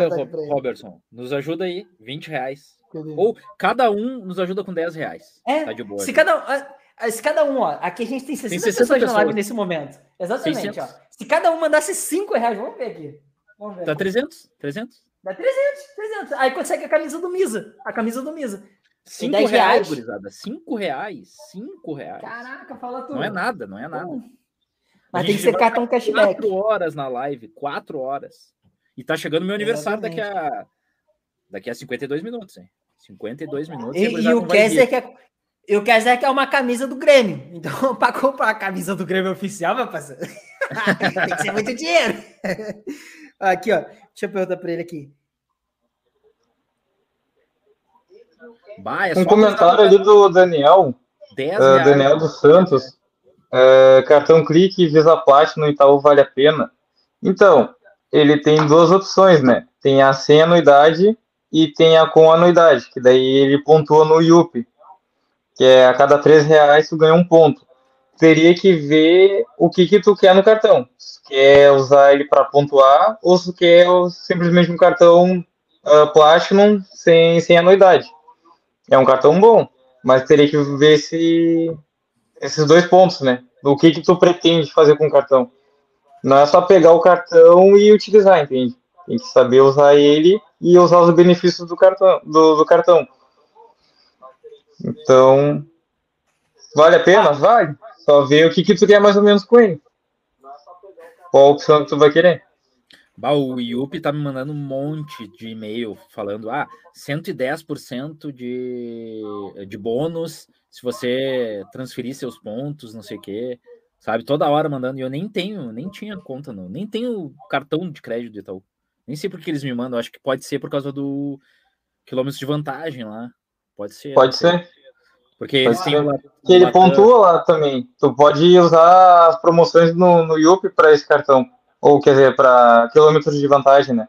Robertson? Nos ajuda aí, 20 reais. Cadê? Ou cada um nos ajuda com 10 reais. É, Tá de boa. Se cada, ah, ah, se cada um, ó, aqui a gente tem 60, 60 pessoas, na live pessoas. nesse momento. Exatamente, 600. ó. Se cada um mandasse 5 reais, vamos ver aqui. Vamos ver. Tá 300? 300? Dá 300, 300. Aí consegue a camisa do Misa. A camisa do Misa. 5 10 reais, reais. gurizada. 5 reais. 5 reais. Caraca, fala tudo. Não é nada, não é nada. A Mas tem que ser vai cartão cashback. 4 horas na live, 4 horas. E tá chegando meu aniversário daqui a daqui a 52 minutos, hein? 52 minutos. E, e o vai Kessler vir. quer. E o Kessler quer uma camisa do Grêmio. Então, <laughs> para comprar a camisa do Grêmio oficial, meu parceiro, <laughs> tem que ser muito dinheiro. Aqui, ó. Deixa eu perguntar para ele aqui. Bah, é Um só comentário ali do Daniel, 10 reais. Daniel dos Santos. ah, cartão clique Visa Platinum Itaú vale a pena. Então, ele tem duas opções, né? Tem a sem anuidade e tem a com anuidade, que daí ele pontua no IUP, que é a cada três reais tu ganha um ponto. Teria que ver o que que tu quer no cartão. Se quer usar ele para pontuar ou se quer simplesmente um cartão ah, Platinum sem, sem anuidade. É um cartão bom, mas teria que ver se esses dois pontos, né? O que que tu pretende fazer com o cartão? Não é só pegar o cartão e utilizar, entende? Tem que saber usar ele e usar os benefícios do cartão. Do, do cartão. Então, vale a pena? Vale. Só ver o que, que tu quer mais ou menos com ele. Qual opção que tu vai querer. Bah, o Yupi tá me mandando um monte de e-mail falando: ah, 110% de, de bônus se você transferir seus pontos, não sei o quê. Sabe, toda hora mandando, e eu nem tenho, nem tinha conta, não. Nem tenho cartão de crédito de Itaú. Nem sei por que eles me mandam, acho que pode ser por causa do quilômetros de vantagem lá. Pode ser. Pode ser. Porque eles têm uma, que ele pontua lá também. Tu pode usar as promoções no, no Yup para esse cartão. Ou quer dizer, para quilômetros de vantagem, né?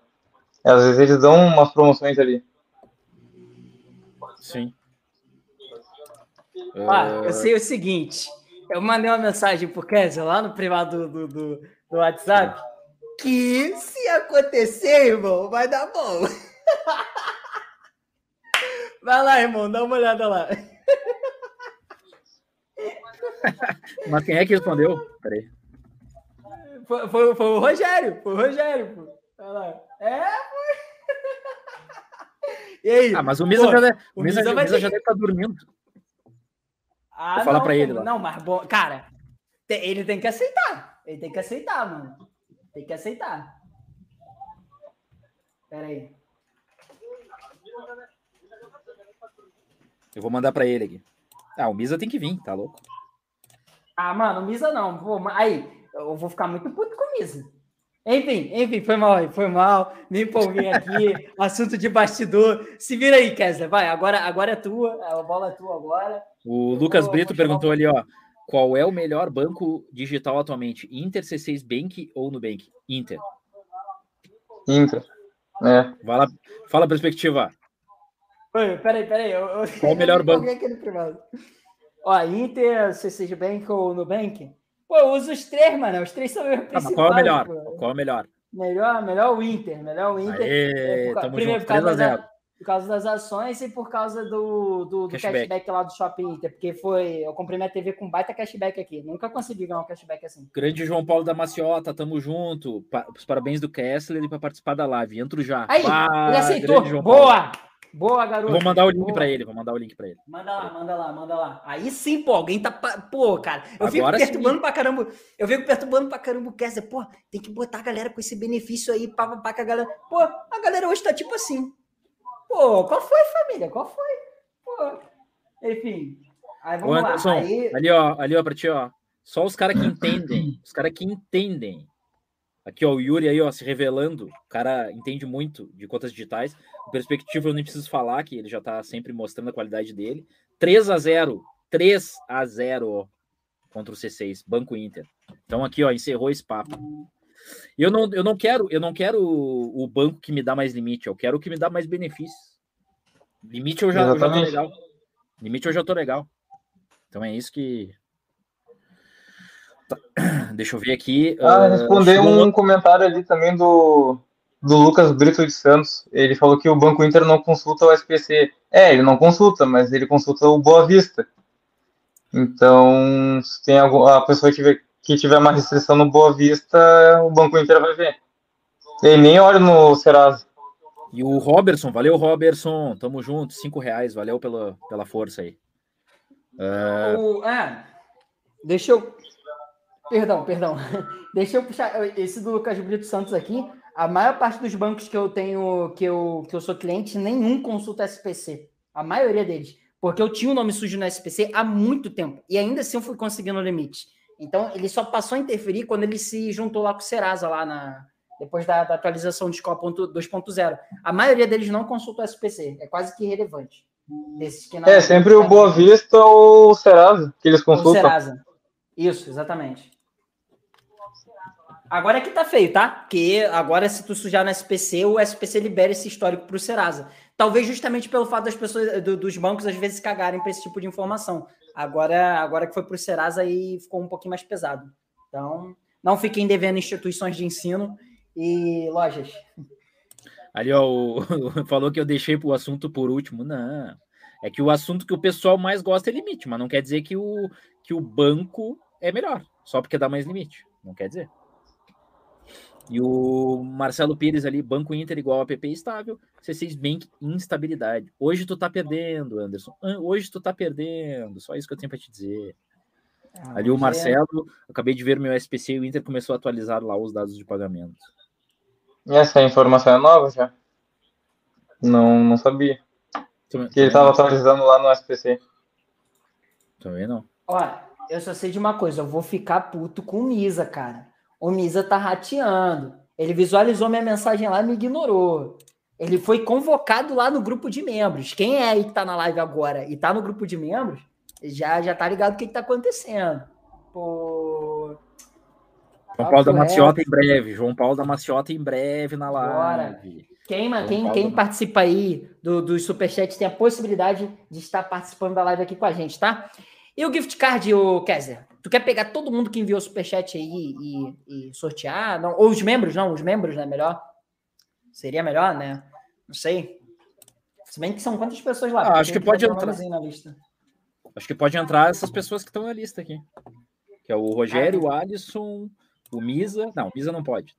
Às vezes eles dão umas promoções ali. Sim. Ah, eu sei o seguinte. Eu mandei uma mensagem pro Kézia lá no privado do, do, do WhatsApp. Que se acontecer, irmão, vai dar bom. <laughs> Vai lá, irmão, dá uma olhada lá. <laughs> Mas quem é que respondeu? Peraí. Foi, foi, foi o Rogério, foi o Rogério, pô. Lá. É, foi. <laughs> E aí? Ah, mas o Misa, pô, já, deve, o Misa, Misa, Misa já deve estar tá dormindo. Ah, Vou falar para ele lá. Não, mas bom, cara, ele tem que aceitar. Ele tem que aceitar, mano. Tem que aceitar. Pera aí. Eu vou mandar para ele aqui. Ah, o Misa tem que vir, tá louco? Ah, mano, Misa não. Pô, aí, eu vou ficar muito puto com o Misa. Enfim, enfim, foi mal, foi mal. Me empolguei aqui. <laughs> assunto de bastidor. Se vira aí, Kessler. Vai, agora, agora é tua. A bola é tua agora. O Lucas Brito perguntou ali, ó. Qual é o melhor banco digital atualmente? Inter, C6 Bank ou Nubank? Inter. Inter. É. Fala, fala a perspectiva. Oi, peraí, peraí. Eu, eu... Qual o <laughs> melhor banco? Ó, Inter, C6 Bank ou Nubank? Pô, eu uso os três, mano. Os três são meus principais. qual é o melhor? Pô. Qual é o melhor? Melhor, melhor o Inter. Melhor o Inter. Aê, é, por, primeiro, por causa, da, por causa das ações e por causa do, do, do cashback. cashback. lá do Shopping Inter. Porque foi. Eu comprei minha TV com baita cashback aqui. Nunca consegui ganhar um cashback assim. Grande João Paulo da Maciota, tamo junto. Pa os parabéns do Kessler para participar da live. Entro já. Aí, ah, ele aceitou. Boa! Boa, garoto. Vou mandar o link para ele, vou mandar o link para ele. Manda lá, manda lá, manda lá. Aí sim, pô, alguém tá. Pô, cara, eu fico perturbando sim. pra caramba. Eu fico perturbando pra caramba o Kessler. Pô, tem que botar a galera com esse benefício aí, pá, pá, pá, que a galera. Pô, a galera hoje tá tipo assim. Pô, qual foi, família? Qual foi? Pô. Enfim. Aí vamos Anderson, lá. Aí... Ali, ó, ali, ó, pra ti, ó. Só os caras que entendem. Os caras que entendem Aqui, ó, o Yuri aí, ó, se revelando. O cara entende muito de contas digitais. O perspectiva eu nem preciso falar, que ele já tá sempre mostrando a qualidade dele. 3 a 0 3 a 0 contra o C6, Banco Inter. Então aqui, ó, encerrou esse papo. Eu não, eu não quero, eu não quero o, o banco que me dá mais limite, eu quero o que me dá mais benefícios. Limite eu já, eu já tô legal. Limite eu já tô legal. Então é isso que Tá. Deixa eu ver aqui. Ah, uh, responder um, um comentário ali também do, do Lucas Brito de Santos. Ele falou que o Banco Inter não consulta o SPC. É, ele não consulta, mas ele consulta o Boa Vista. Então, se tem alguma, a pessoa que tiver, que tiver uma restrição no Boa Vista, o Banco Inter vai ver. Ele nem olha no Serasa. E o Robertson, valeu, Robertson. Tamo junto, cinco reais, valeu pela, pela força aí. Uh... O, é, deixa eu Perdão, perdão. <laughs> Deixa eu puxar esse do Lucas Brito Santos aqui. A maior parte dos bancos que eu tenho, que eu, que eu sou cliente, nenhum consulta SPC. A maioria deles. Porque eu tinha o um nome sujo no SPC há muito tempo. E ainda assim eu fui conseguindo o limite. Então, ele só passou a interferir quando ele se juntou lá com o Serasa, lá na, depois da, da atualização de Score 2.0. A maioria deles não consulta o SPC. É quase que irrelevante. Desses que não, é, sempre o Boa Vista ou o Serasa que eles consultam. O Serasa. Isso, exatamente. Agora é que tá feio, tá? Porque agora, se tu sujar no SPC, o SPC libera esse histórico pro Serasa. Talvez justamente pelo fato das pessoas, do, dos bancos, às vezes, cagarem para esse tipo de informação. Agora, agora que foi pro Serasa, aí ficou um pouquinho mais pesado. Então, não fiquem devendo instituições de ensino e lojas. Ali, ó, o, falou que eu deixei o assunto por último. Não. É que o assunto que o pessoal mais gosta é limite, mas não quer dizer que o, que o banco é melhor, só porque dá mais limite. Não quer dizer. E o Marcelo Pires ali, Banco Inter igual a PP estável, C6 Bank instabilidade. Hoje tu tá perdendo, Anderson. Hoje tu tá perdendo. Só isso que eu tenho para te dizer. Ah, ali o é. Marcelo, é... acabei de ver meu SPC e o Inter começou a atualizar lá os dados de pagamento. Essa informação é nova já? Não, não sabia. Também, que ele estava atualizando lá no SPC. Também não. Olha, eu só sei de uma coisa, eu vou ficar puto com o Misa, cara. O Misa tá rateando. Ele visualizou minha mensagem lá e me ignorou. Ele foi convocado lá no grupo de membros. Quem é aí que tá na live agora e tá no grupo de membros, já, já tá ligado o que, que tá acontecendo. Pô. João Paulo da Maciota em breve. João Paulo da Maciota em breve na live. Bora. Quem, quem, quem participa aí do, do Superchat tem a possibilidade de estar participando da live aqui com a gente, tá? E o gift card, o Kézia? Tu quer pegar todo mundo que enviou superchat aí e, e, sortear? Não, ou os membros, não, os membros, né? Melhor. Seria melhor, né? Não sei. Se bem que são quantas pessoas lá? Ah, acho que pode entrar. Na lista. Acho que pode entrar essas pessoas que estão na lista aqui. Que é o Rogério, ah, o Alisson, o Misa. Não, o Misa não pode.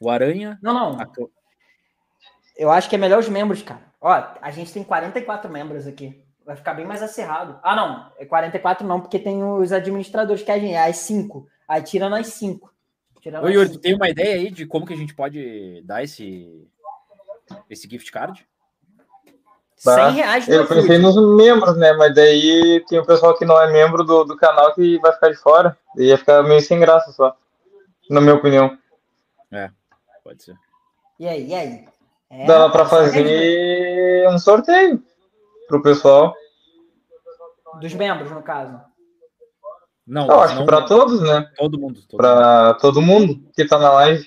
O Aranha. Não, não. A... Eu acho que é melhor os membros, cara. Ó, a gente tem 44 membros aqui vai ficar bem mais acirrado. Ah, não, é 44 não, porque tem os administradores que a gente, as 5. Aí tira nós 5. Ô, Yuri, tu tem uma ideia aí de como que a gente pode dar esse, esse gift card? 100 reais. Eu pensei nos membros, né? Mas daí tem o pessoal que não é membro do, do canal que vai ficar de fora. E ia ficar meio sem graça só. Na minha opinião. É, pode ser. E aí, e aí? É, Dá pra fazer um sorteio pro pessoal. Dos membros, no caso. Não, eu acho não, que para todos, né? Todo mundo. Para todo mundo que tá na live.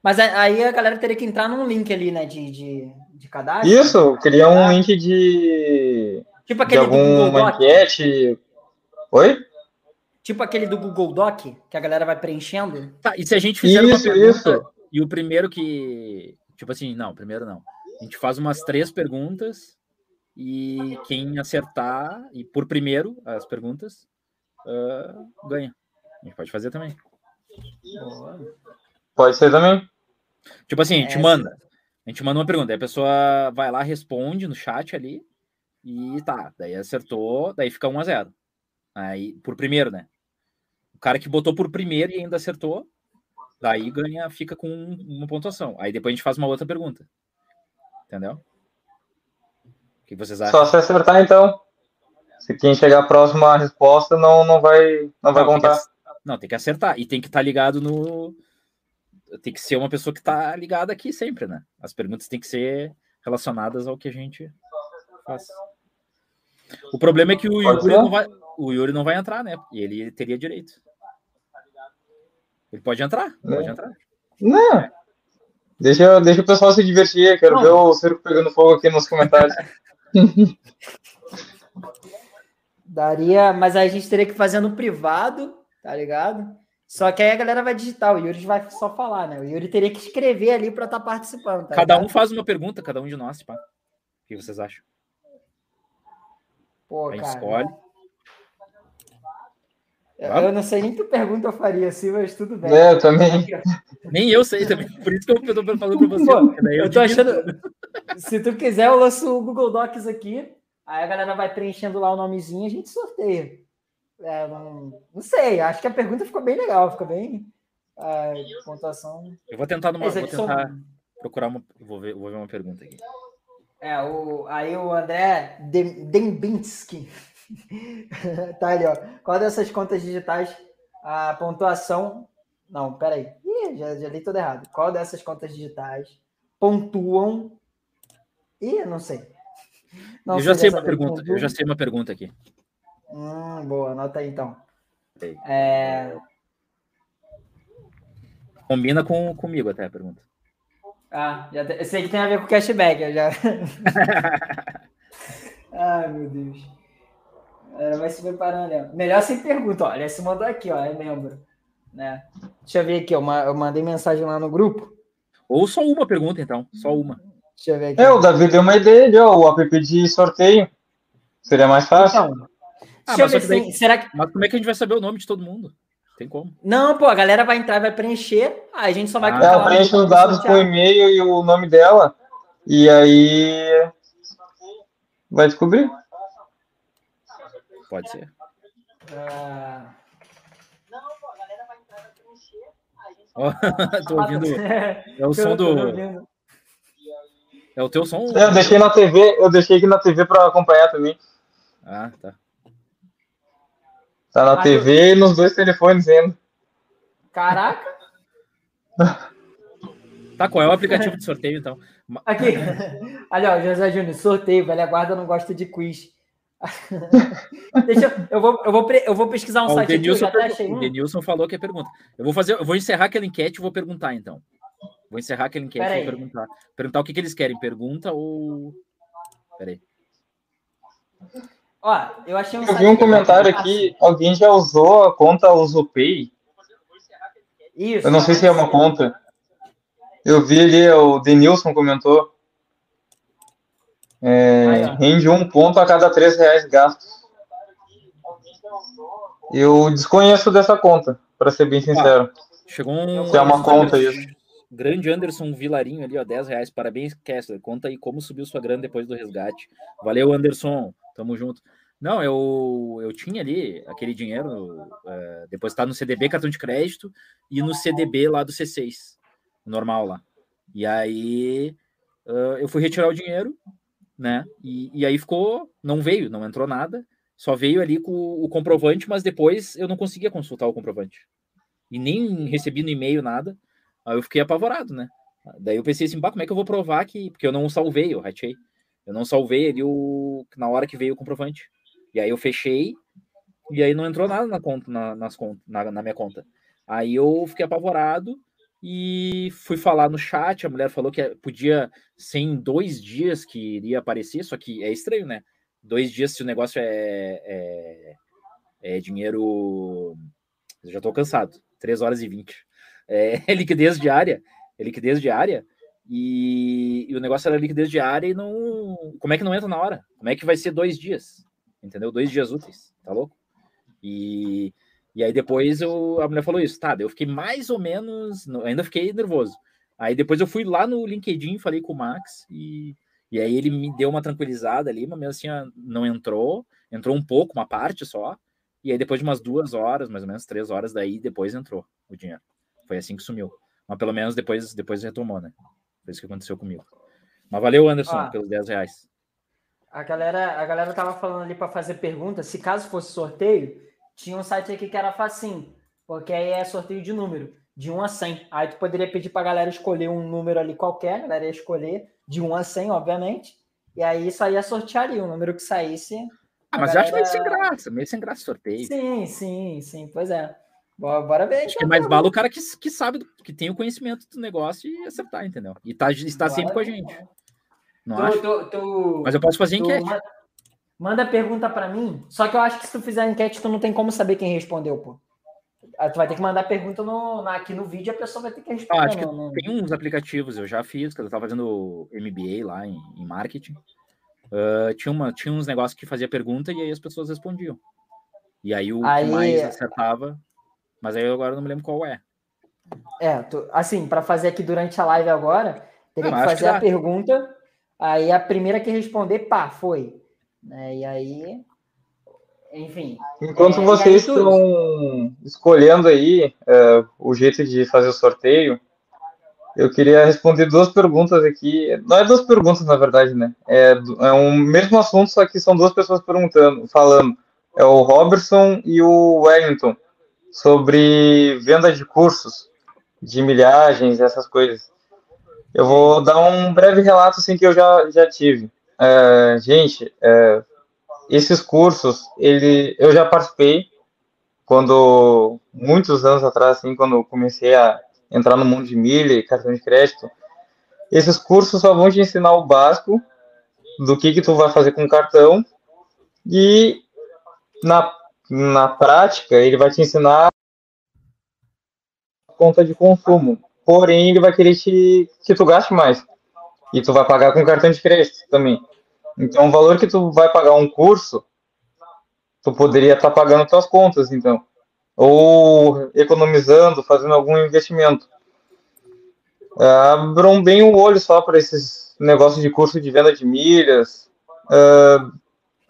Mas aí a galera teria que entrar num link ali, né? De, de, de cadastro. Isso, criar um link de. Tipo aquele de alguma enquete. Oi? Tipo aquele do Google Doc, que a galera vai preenchendo. Tá, e se a gente fizer isso, uma pergunta, isso. e o primeiro que. Tipo assim, não, primeiro não. A gente faz umas três perguntas e quem acertar, e por primeiro as perguntas, uh, ganha. A gente pode fazer também. Pode ser também. Tipo assim, a gente é, manda. A gente manda uma pergunta, aí a pessoa vai lá, responde no chat ali, e tá, daí acertou, daí fica 1 a 0 Aí, por primeiro, né? O cara que botou por primeiro e ainda acertou, daí ganha, fica com uma pontuação. Aí depois a gente faz uma outra pergunta. Entendeu? O que vocês acham? Só se acertar, então. Se quem chegar próximo à resposta não, não vai, não, não vai contar. Que, não, tem que acertar. E tem que estar tá ligado no. Tem que ser uma pessoa que está ligada aqui sempre, né? As perguntas têm que ser relacionadas ao que a gente faz. O problema é que o Yuri, não vai, o Yuri não vai entrar, né? E ele teria direito. Ele pode entrar, pode entrar. Não. Deixa, deixa o pessoal se divertir, quero não. ver o circo pegando fogo aqui nos comentários. <laughs> Daria, mas aí a gente teria que fazer no privado, tá ligado? Só que aí a galera vai digitar, o Yuri vai só falar, né? O Yuri teria que escrever ali para estar tá participando. Tá cada ligado? um faz uma pergunta, cada um de nós, pá. O que vocês acham? Pô, a gente cara. escolhe. Eu não sei nem que pergunta eu faria assim, mas tudo bem. É, eu também. Nem eu sei também. Por isso que eu tô falando pra você. Pô, eu, eu tô achando. Se tu quiser, eu lanço o Google Docs aqui. Aí a galera vai preenchendo lá o nomezinho e a gente sorteia. É, não, não, sei, acho que a pergunta ficou bem legal, ficou bem. A pontuação. Eu vou tentar numa. Vou tentar são... procurar uma. Vou ver, vou ver uma pergunta aqui. É, o, aí o André Dembinski. <laughs> tá ali, ó. Qual dessas contas digitais a pontuação. Não, peraí. Ih, já, já li tudo errado. Qual dessas contas digitais pontuam. Ih, não sei. Não eu já sei uma pergunta. Eu já sei uma pergunta aqui. Hum, boa, anota aí então. É... Combina com, comigo até a pergunta. Ah, já te... eu sei que tem a ver com cashback. Eu já... <laughs> <laughs> Ai, meu Deus. Ela vai se preparando. Né? Melhor sem pergunta. Olha, se mandou aqui, ó, é membro. Né? Deixa eu ver aqui, ó, eu mandei mensagem lá no grupo. Ou só uma pergunta, então. Só uma. Deixa eu ver aqui. É, o Davi deu uma ideia, ó, o app de sorteio. Seria mais fácil. Então, ah, mas, daí, será que... mas como é que a gente vai saber o nome de todo mundo? Tem como. Não, pô, a galera vai entrar, vai preencher, aí a gente só vai ah, Ela preenche os dados com o e-mail e o nome dela, e aí vai descobrir. Pode ser. Não, pô, a galera vai entrar, vai preencher, aí a gente só vai... <laughs> Tô ouvindo. É o <laughs> som do. É o teu som? Eu deixei na TV, eu deixei aqui na TV para acompanhar também. Ah, tá. Tá na ah, TV e nos dois telefones ainda. Caraca! <laughs> Tá, qual é o aplicativo de sorteio, então? Aqui. Olha, ó, José Júnior, sorteio, velha guarda não gosta de quiz. <laughs> Deixa eu, eu, vou, eu, vou, eu vou pesquisar um ó, site o Denilson, aqui, o Denilson falou que é pergunta. Eu vou fazer, eu vou encerrar aquela enquete e vou perguntar, então. Vou encerrar aquela enquete e vou perguntar. Perguntar o que, que eles querem, pergunta ou. Peraí. Ó, eu achei um. Eu vi um comentário aqui, alguém já usou a conta UsuPay? Isso. Eu não sei se é uma conta. Eu vi ali, o Denilson comentou. É, rende um ponto a cada três reais gastos. Eu desconheço dessa conta, para ser bem sincero. Ah, chegou um. Se é uma conta isso. Grande Anderson Vilarinho ali, ó, 10 reais. Parabéns, Kessler. Conta aí como subiu sua grana depois do resgate. Valeu, Anderson. Tamo junto. Não, eu, eu tinha ali aquele dinheiro uh, depositado no CDB, cartão de crédito, e no CDB lá do C6, normal lá. E aí uh, eu fui retirar o dinheiro, né? E, e aí ficou, não veio, não entrou nada, só veio ali com o comprovante, mas depois eu não conseguia consultar o comprovante. E nem recebi no e-mail nada. Aí eu fiquei apavorado, né? Daí eu pensei assim, bah, como é que eu vou provar que. Porque eu não salvei, eu ratei. Eu não salvei ali o. na hora que veio o comprovante. E aí eu fechei e aí não entrou nada na conta, na, nas na, na minha conta. Aí eu fiquei apavorado e fui falar no chat. A mulher falou que podia ser em dois dias que iria aparecer, só que é estranho, né? Dois dias se o negócio é, é, é dinheiro. Eu já tô cansado. Três horas e vinte. É, é <laughs> liquidez diária. É liquidez diária. E, e, o negócio era liquidez diária e não. Como é que não entra na hora? Como é que vai ser dois dias? entendeu? Dois dias úteis, tá louco? E, e aí depois eu, a mulher falou isso, tá? Eu fiquei mais ou menos, ainda fiquei nervoso. Aí depois eu fui lá no LinkedIn, falei com o Max e, e aí ele me deu uma tranquilizada ali, mas mesmo assim não entrou, entrou um pouco, uma parte só. E aí depois de umas duas horas, mais ou menos três horas daí, depois entrou o dinheiro. Foi assim que sumiu. Mas pelo menos depois, depois retomou, né? Foi isso que aconteceu comigo. Mas valeu, Anderson, ah, pelos 10 reais. A galera, a galera tava falando ali para fazer pergunta. Se caso fosse sorteio, tinha um site aqui que era facinho, porque aí é sorteio de número, de 1 a 100. Aí tu poderia pedir para a galera escolher um número ali qualquer, a galera ia escolher de 1 a 100, obviamente. E aí isso aí ia sortear ali, o número que saísse. Ah, mas galera... eu acho meio sem graça, meio sem graça sorteio. Sim, sim, sim, pois é. Bora, bora ver. Acho que é mais bala o cara que, que sabe, que tem o conhecimento do negócio e acertar, entendeu? E tá, está sempre com a gente. Não tu, acho? Tu, tu, Mas eu posso fazer enquete. Manda, pergunta para mim. Só que eu acho que se tu fizer enquete, tu não tem como saber quem respondeu, pô. Ah, tu vai ter que mandar pergunta no, aqui no vídeo e a pessoa vai ter que responder. Ah, acho que no... tem uns aplicativos, eu já fiz, que eu estava fazendo MBA lá em, em marketing. Uh, tinha, uma, tinha uns negócios que fazia pergunta e aí as pessoas respondiam. E aí o aí... que mais acertava, mas aí eu agora não me lembro qual é. É, tu, assim, para fazer aqui durante a live agora, teria não, que fazer que a pergunta Aí a primeira que responder, pá, foi. Né? E aí, enfim. Enquanto é, vocês estão escolhendo aí é, o jeito de fazer o sorteio, eu queria responder duas perguntas aqui. Não é duas perguntas, na verdade, né? É, é um mesmo assunto, só que são duas pessoas perguntando, falando. É o Robertson e o Wellington sobre venda de cursos, de milhagens, essas coisas. Eu vou dar um breve relato assim que eu já, já tive. É, gente, é, esses cursos, ele, eu já participei quando muitos anos atrás, assim, quando comecei a entrar no mundo de milha e cartão de crédito. Esses cursos só vão te ensinar o básico do que que tu vai fazer com o cartão e na, na prática ele vai te ensinar conta de consumo porém ele vai querer te, que tu gaste mais. E tu vai pagar com cartão de crédito também. Então, o valor que tu vai pagar um curso, tu poderia estar tá pagando tuas contas, então. ou economizando, fazendo algum investimento. É, abram bem o olho só para esses negócios de curso de venda de milhas. É,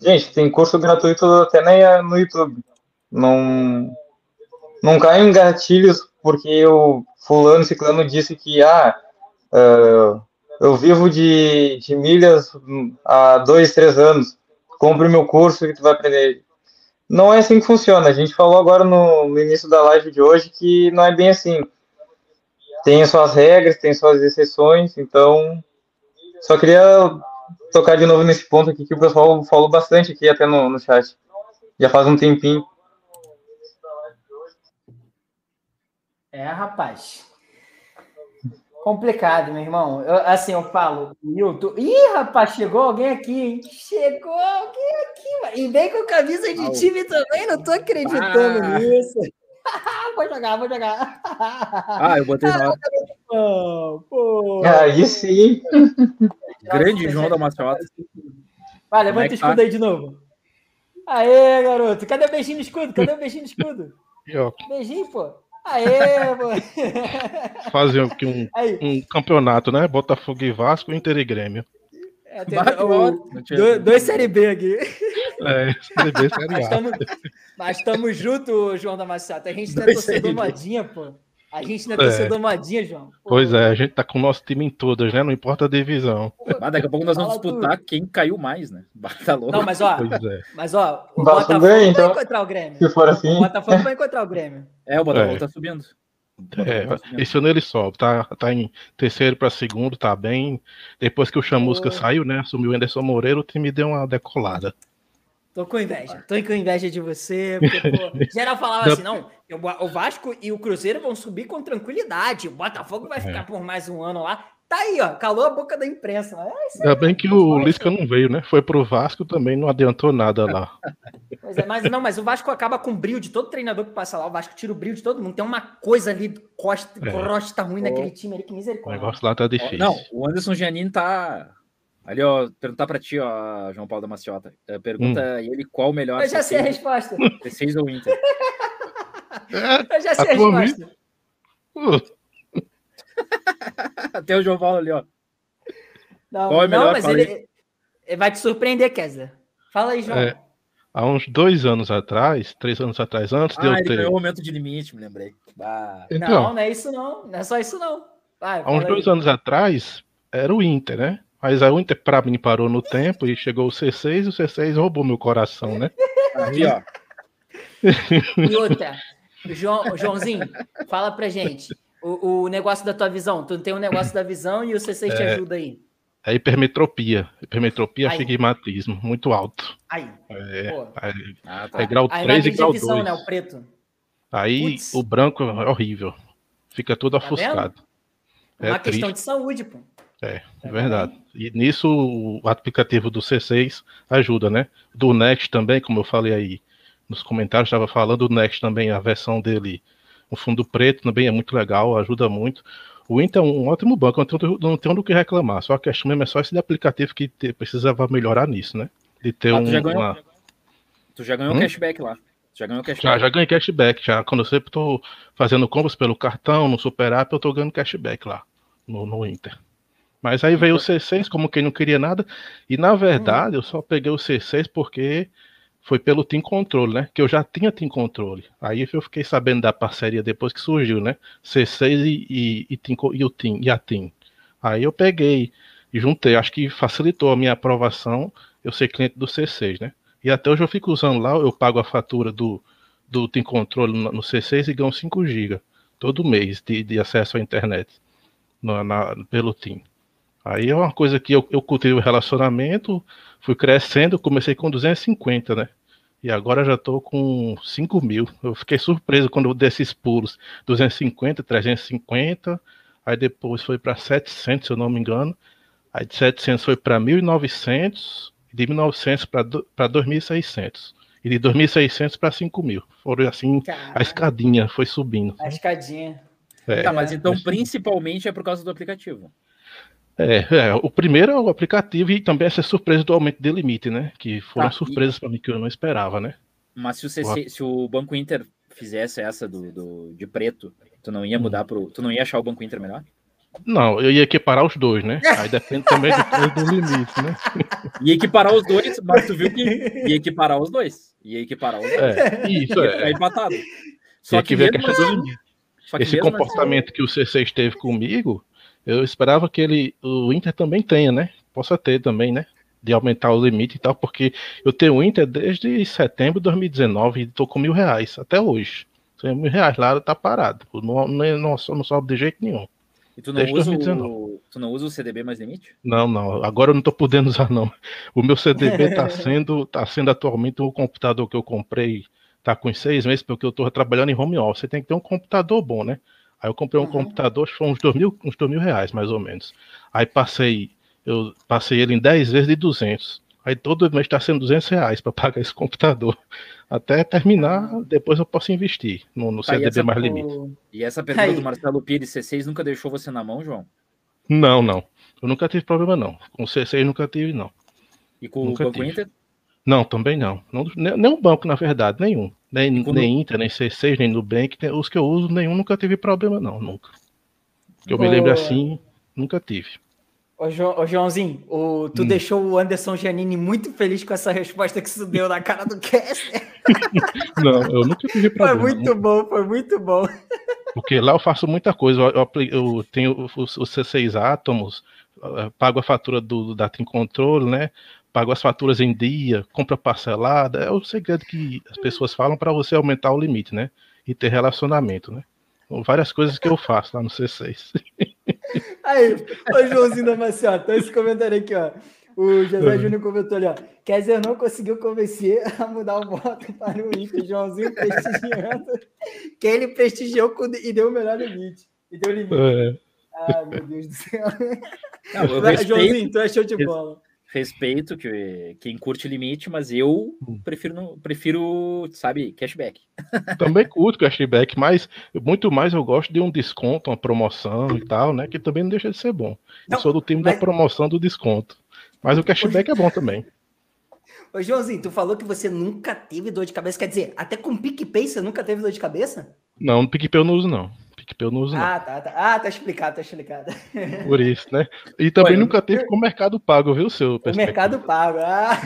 gente, tem curso gratuito até no YouTube. Não, não caem em gatilhos porque o fulano ciclano disse que ah, uh, eu vivo de, de milhas há dois, três anos. Compre meu curso que tu vai aprender. Não é assim que funciona. A gente falou agora no, no início da live de hoje que não é bem assim. Tem suas regras, tem suas exceções, então só queria tocar de novo nesse ponto aqui que o pessoal falou bastante aqui até no, no chat. Já faz um tempinho. É, rapaz. Complicado, meu irmão. Eu, assim, eu falo, Milton. Ih, rapaz, chegou alguém aqui, hein? Chegou alguém aqui, mano. E vem com camisa de time também, não tô acreditando ah. nisso. <laughs> vou jogar, vou jogar. Ah, eu botei na hora. Pô. Aí sim. Grande João da Maciota. Vai, levanta é o escudo tá? aí de novo. Aê, garoto. Cadê o beijinho no escudo? Cadê o beijinho no escudo? Beijinho, pô. Aê, mano. <laughs> Fazer aqui um, um campeonato, né? Botafogo e Vasco, Inter e Grêmio. É, tem, o, dois, dois Série B aqui. É, Série B, Série A. Mas estamos juntos, João da Maciata. A gente não é torcedor modinha, pô. A gente não é torcedor é. modinha, João. Pô. Pois é, a gente tá com o nosso time em todas, né? Não importa a divisão. Mas daqui a pouco nós vamos disputar tudo. quem caiu mais, né? <laughs> Tá louco. Não, mas ó, é. mas ó, o Botafogo vai então, encontrar o Grêmio. Se for assim. O Botafogo vai encontrar o Grêmio. É, o Botafogo é. tá subindo. É, tá esse ano ele sobe, tá, tá em terceiro para segundo, tá bem. Depois que o Chamusca oh. saiu, né? Assumiu o Anderson Moreira, o time deu uma decolada. Tô com inveja, tô com inveja de você, porque, pô, <laughs> geral falava assim, não, o Vasco e o Cruzeiro vão subir com tranquilidade, o Botafogo vai ficar é. por mais um ano lá. Tá aí, ó, calou a boca da imprensa. É, Ainda bem que o Lisca não veio, né? Foi pro Vasco também, não adiantou nada lá. <laughs> Pois é, mas não, mas o Vasco acaba com o brilho de todo treinador que passa lá. O Vasco tira o brilho de todo mundo. Tem uma coisa ali, costa, é. crosta ruim naquele time ali, que misericórdia. O negócio lá tá difícil. Não, o Anderson Giannini tá. Ali, ó, perguntar pra ti, ó, João Paulo da Maciota. Eh, pergunta hum. ele qual o melhor. Eu já sei a resposta. C6 ou Inter? É, <laughs> Eu já sei a, a resposta. Uh. <laughs> Até o João Paulo ali, ó. Não, Qual é melhor, não mas ele, ele, vai te surpreender, Kessler. Fala aí, João. É, há uns dois anos atrás, três anos atrás, antes ah, de eu ele ter. ganhou o momento de limite, me lembrei. Então, não, não é isso não. Não é só isso não. Vai, há uns dois anos atrás, era o Inter, né? Mas a Inter pra mim parou no tempo e chegou o C6 e o C6 roubou meu coração, né? Aqui, ó. E outra, João, Joãozinho, fala pra gente o, o negócio da tua visão. Tu tem um negócio da visão e o C6 é, te ajuda aí. É hipermetropia. Hipermetropia, aí. astigmatismo, muito alto. Aí. É, aí, ah, tá. é grau aí 3 e grau visão, 2. Né, o preto. Aí Puts. o branco é horrível. Fica todo tá ofuscado. É uma questão de saúde, pô. É, é verdade. E nisso o aplicativo do C6 ajuda, né? Do Next também, como eu falei aí nos comentários, estava falando, o Next também, a versão dele o fundo preto também é muito legal, ajuda muito. O Inter é um ótimo banco, não tenho do que reclamar. Só a questão mesmo é só esse aplicativo que te, precisava melhorar nisso, né? De ter ah, um. Tu já ganhou, uma... tu já ganhou hum? cashback lá. Já ganhou cashback. Já, já ganhei cashback. Já, quando eu sempre estou fazendo compras pelo cartão, no Super App, eu estou ganhando cashback lá no, no Inter. Mas aí veio o C6, como quem não queria nada. E na verdade, eu só peguei o C6 porque foi pelo Team Control, né? Que eu já tinha Team Control. Aí eu fiquei sabendo da parceria depois que surgiu, né? C6 e, e, e, team, e o Team, e a Team. Aí eu peguei e juntei. Acho que facilitou a minha aprovação eu ser cliente do C6, né? E até hoje eu fico usando lá, eu pago a fatura do, do Team Control no, no C6 e ganho 5 GB todo mês de, de acesso à internet na, pelo Team. Aí é uma coisa que eu, eu cultivei o relacionamento, fui crescendo, comecei com 250, né? E agora já estou com 5 mil. Eu fiquei surpreso quando eu desses pulos. 250, 350, aí depois foi para 700, se eu não me engano. Aí de 700 foi para 1.900, de 1.900 para 2.600. E de 2.600 para 5.000. Foram assim, Caramba. a escadinha foi subindo. A escadinha. É. Tá, mas então principalmente é por causa do aplicativo. É, é, o primeiro é o aplicativo e também essa surpresa do aumento de limite, né? Que foram tá, surpresas e... para mim que eu não esperava, né? Mas se o, CC, se o Banco Inter fizesse essa do, do, de preto, tu não ia mudar pro. Tu não ia achar o Banco Inter melhor? Não, eu ia equiparar os dois, né? Aí depende também do, do limite, né? <laughs> Ia equiparar os dois, mas tu viu que ia equiparar os dois. Ia equiparar os dois. É, isso ia é. empatado. Só que, ver a questão assim, do limite. só que Esse mesmo comportamento que o C6 teve comigo, eu esperava que ele, o Inter também tenha, né? Possa ter também, né? De aumentar o limite e tal, porque eu tenho o Inter desde setembro de 2019 e tô com mil reais até hoje. Sem mil reais lá tá parado. Não, não, não, não sobe de jeito nenhum. E tu não, Desde usa 2019. o, tu não usa o CDB mais limite? Não, não. Agora eu não tô podendo usar, não. O meu CDB tá <laughs> sendo, tá sendo atualmente o computador que eu comprei, tá com seis meses, porque eu tô trabalhando em home office. Você tem que ter um computador bom, né? Aí eu comprei um Uhum. computador, acho que foi uns dois mil, uns dois mil reais, mais ou menos. Aí passei, eu passei ele em 10 vezes de 200. Aí todo mês tá sendo 200 reais para pagar esse computador. <laughs> Até terminar, depois eu posso investir no, no Tá, CDB essa mais limite. E essa pergunta Aí. do Marcelo Pires, C6 nunca deixou você na mão, João? Não, não. Eu nunca tive problema, não. Com C6 nunca tive, não. E com Nunca o Banco tive. Inter? Não, também não. não nem, nenhum banco, na verdade, nenhum. Nem, quando- nem Inter, nem C6, nem Nubank. tem- Os que eu uso, nenhum nunca tive problema, não. Nunca. Que eu me lembro assim, nunca tive. Ô, Jo- ô, Joãozinho, o- tu Hum. deixou o Anderson Giannini muito feliz com essa resposta que você deu na cara do Kessler. <laughs> Não, eu nunca tive Foi problema. muito bom, foi muito bom. Porque lá eu faço muita coisa. Eu, eu eu tenho os, os C6 átomos, pago a fatura do, do Data em Controle, né? Pago as faturas em dia, compra parcelada. É o segredo que as pessoas falam para você aumentar o limite, né? E ter relacionamento, né? São várias coisas que eu faço lá no C6. <laughs> Aí, ô Joãozinho da Maciota, esse comentário aqui, ó. O José Júnior comentou ali, ó. Kézia não conseguiu convencer <laughs> a mudar o voto para o Inter. Joãozinho prestigiando. <laughs> Que ele prestigiou com- e deu o melhor limite. E deu limite. É, Ai, meu Deus do céu. Não, Joãozinho, tu é show de bola. Respeito que, quem curte limite, mas eu Hum. prefiro, não- prefiro, sabe, cashback. também curto cashback, mas muito mais eu gosto de um desconto, uma promoção e tal, né? Que também não deixa de ser bom. Não, eu sou do time mas- da promoção do desconto. Mas o cashback é bom também. Ô, Joãozinho, tu falou que você nunca teve dor de cabeça. Quer dizer, até com PicPay você nunca teve dor de cabeça? Não, no PicPay eu não uso, não. PicPay eu não uso, não. Ah, tá, tá. Ah, tá explicado, tá explicado. Por isso, né? E também nunca teve com o Mercado Pago, viu, seu O Mercado Pago. Ah,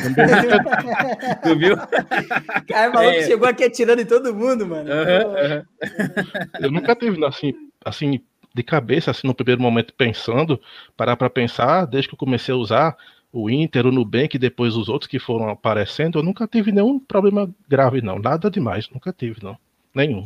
Tu viu? <laughs> cara, falou que É. chegou aqui atirando em todo mundo, mano. Aham, aham. Eu nunca tive, assim, assim, de cabeça, assim, no primeiro momento, pensando, parar para pensar, desde que eu comecei a usar o Inter, o Nubank, e depois os outros que foram aparecendo, eu nunca tive nenhum problema grave, não. Nada demais, nunca tive, não. Nenhum.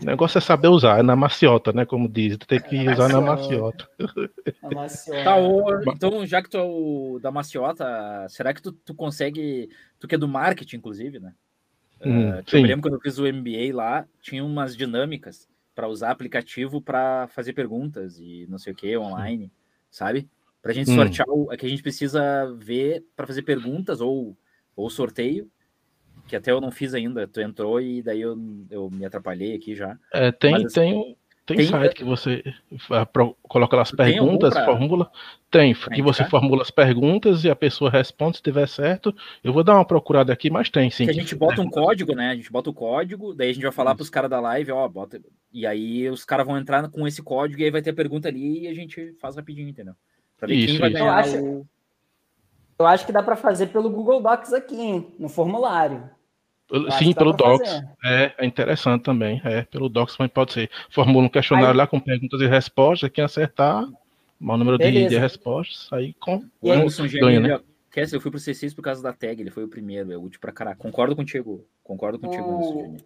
O negócio é saber usar, é na maciota, né? Como diz, tem que Na usar na maciota. maciota. A maciota. Tá, então, já que tu é o da maciota, será que tu, tu consegue. Tu que é do marketing, inclusive, né? Hum, que eu lembro quando eu fiz o MBA lá, tinha umas dinâmicas para usar aplicativo para fazer perguntas e não sei o que online, sabe? Pra gente Hum. sortear o é que a gente precisa ver para fazer perguntas ou, ou sorteio, que até eu não fiz ainda. Tu entrou e daí eu, eu me atrapalhei aqui já. É, tem, Mas, assim, tem, tem, tem- site que você coloca lá as perguntas, pra- formula. Tem, que você formula as perguntas e a pessoa responde se tiver certo. Eu vou dar uma procurada aqui, mas tem sim. que a gente bota um código, né? A gente bota o código, daí a gente vai falar pros caras da live, ó, bota. E aí os caras vão entrar com esse código e aí vai ter a pergunta ali e a gente faz rapidinho, entendeu? Pra ver quem Isso, vai isso. ganhar Eu acho- o. Eu acho que dá pra fazer pelo Google Docs aqui, hein? No formulário. Eu acho Sim, pelo Docs. fazer. É, é interessante também. É, pelo Docs também pode ser. Formula um questionário Aí- lá com perguntas e respostas. Quem acertar, o número de, de respostas, aí com. E aí, Anderson ganha, né? Kessler, eu fui pro C6 por causa da tag, ele foi o primeiro, é útil pra caralho. Concordo contigo, concordo contigo, O-.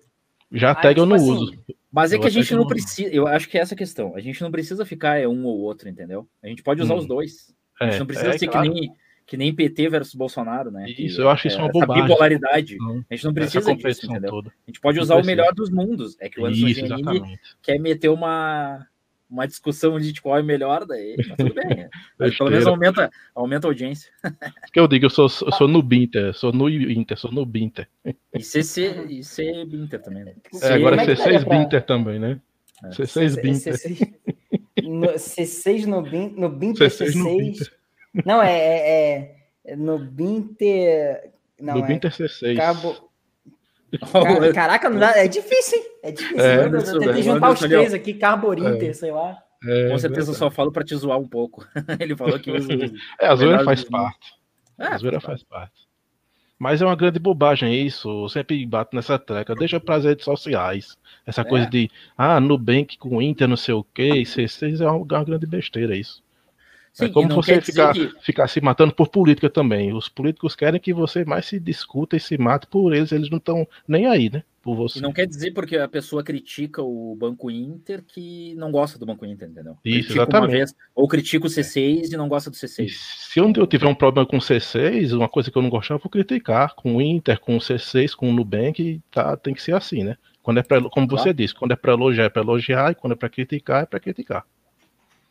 Já a Aí, tag eu tipo não assim, uso. Mas é Eu que a gente não não- precisa, eu acho que é essa a questão. A gente não precisa ficar é um ou outro, entendeu? A gente pode usar Hum. os dois. A gente É, não precisa é, ser claro. que nem que nem PT versus Bolsonaro, né? Que Isso, eu acho isso é uma essa bobagem. bipolaridade. Não, A gente não precisa disso, entendeu? toda. A gente pode usar o melhor dos mundos. É que o Anderson Isso, quer meter uma, uma discussão de qual é melhor, daí tá tudo bem. né? <laughs> Mas pelo Besteira. menos aumenta, aumenta a audiência. que eu digo, eu sou, eu sou no Binter, sou no Inter, sou no Binter. E CC e C Binter também. Né? É, agora Como é que C6 daria pra- Binter também, né? É. C6 Binter. C6 no, C6 no, Bin, no Binter C6 no C6. Não, é, é, é no Binter. Não, no é Binter C6. Cabo. Caraca, não dá, é difícil, hein? É difícil. É, eu, eu tentei juntar os três aqui, Carborinter, é. sei lá. É, Com certeza eu só falo para te zoar um pouco. <laughs> Ele falou que usa. é, a zoeira faz parte. É, a zoeira faz parte. Mas é uma grande bobagem isso. Eu sempre bato nessa treca. Deixa para as redes sociais. Essa é. coisa de, ah, Nubank com Inter, não sei o quê, C6 é uma, uma grande besteira isso. Sim, é como você ficar, que... ficar se matando por política também. Os políticos querem que você mais se discuta e se mate por eles, eles não estão nem aí, né? Por você. E não quer dizer porque a pessoa critica o Banco Inter que não gosta do Banco Inter, entendeu? Isso, critica exatamente. Vez, ou critica o C6 é. e não gosta do C6. E se eu tiver um problema com o C6, uma coisa que eu não gostava, eu vou criticar. Com o Inter, com o C6, com o Nubank, tá, tem que ser assim, né? Quando é pra, como claro. você disse, quando é para elogiar, é para elogiar, e quando é para criticar, é para criticar.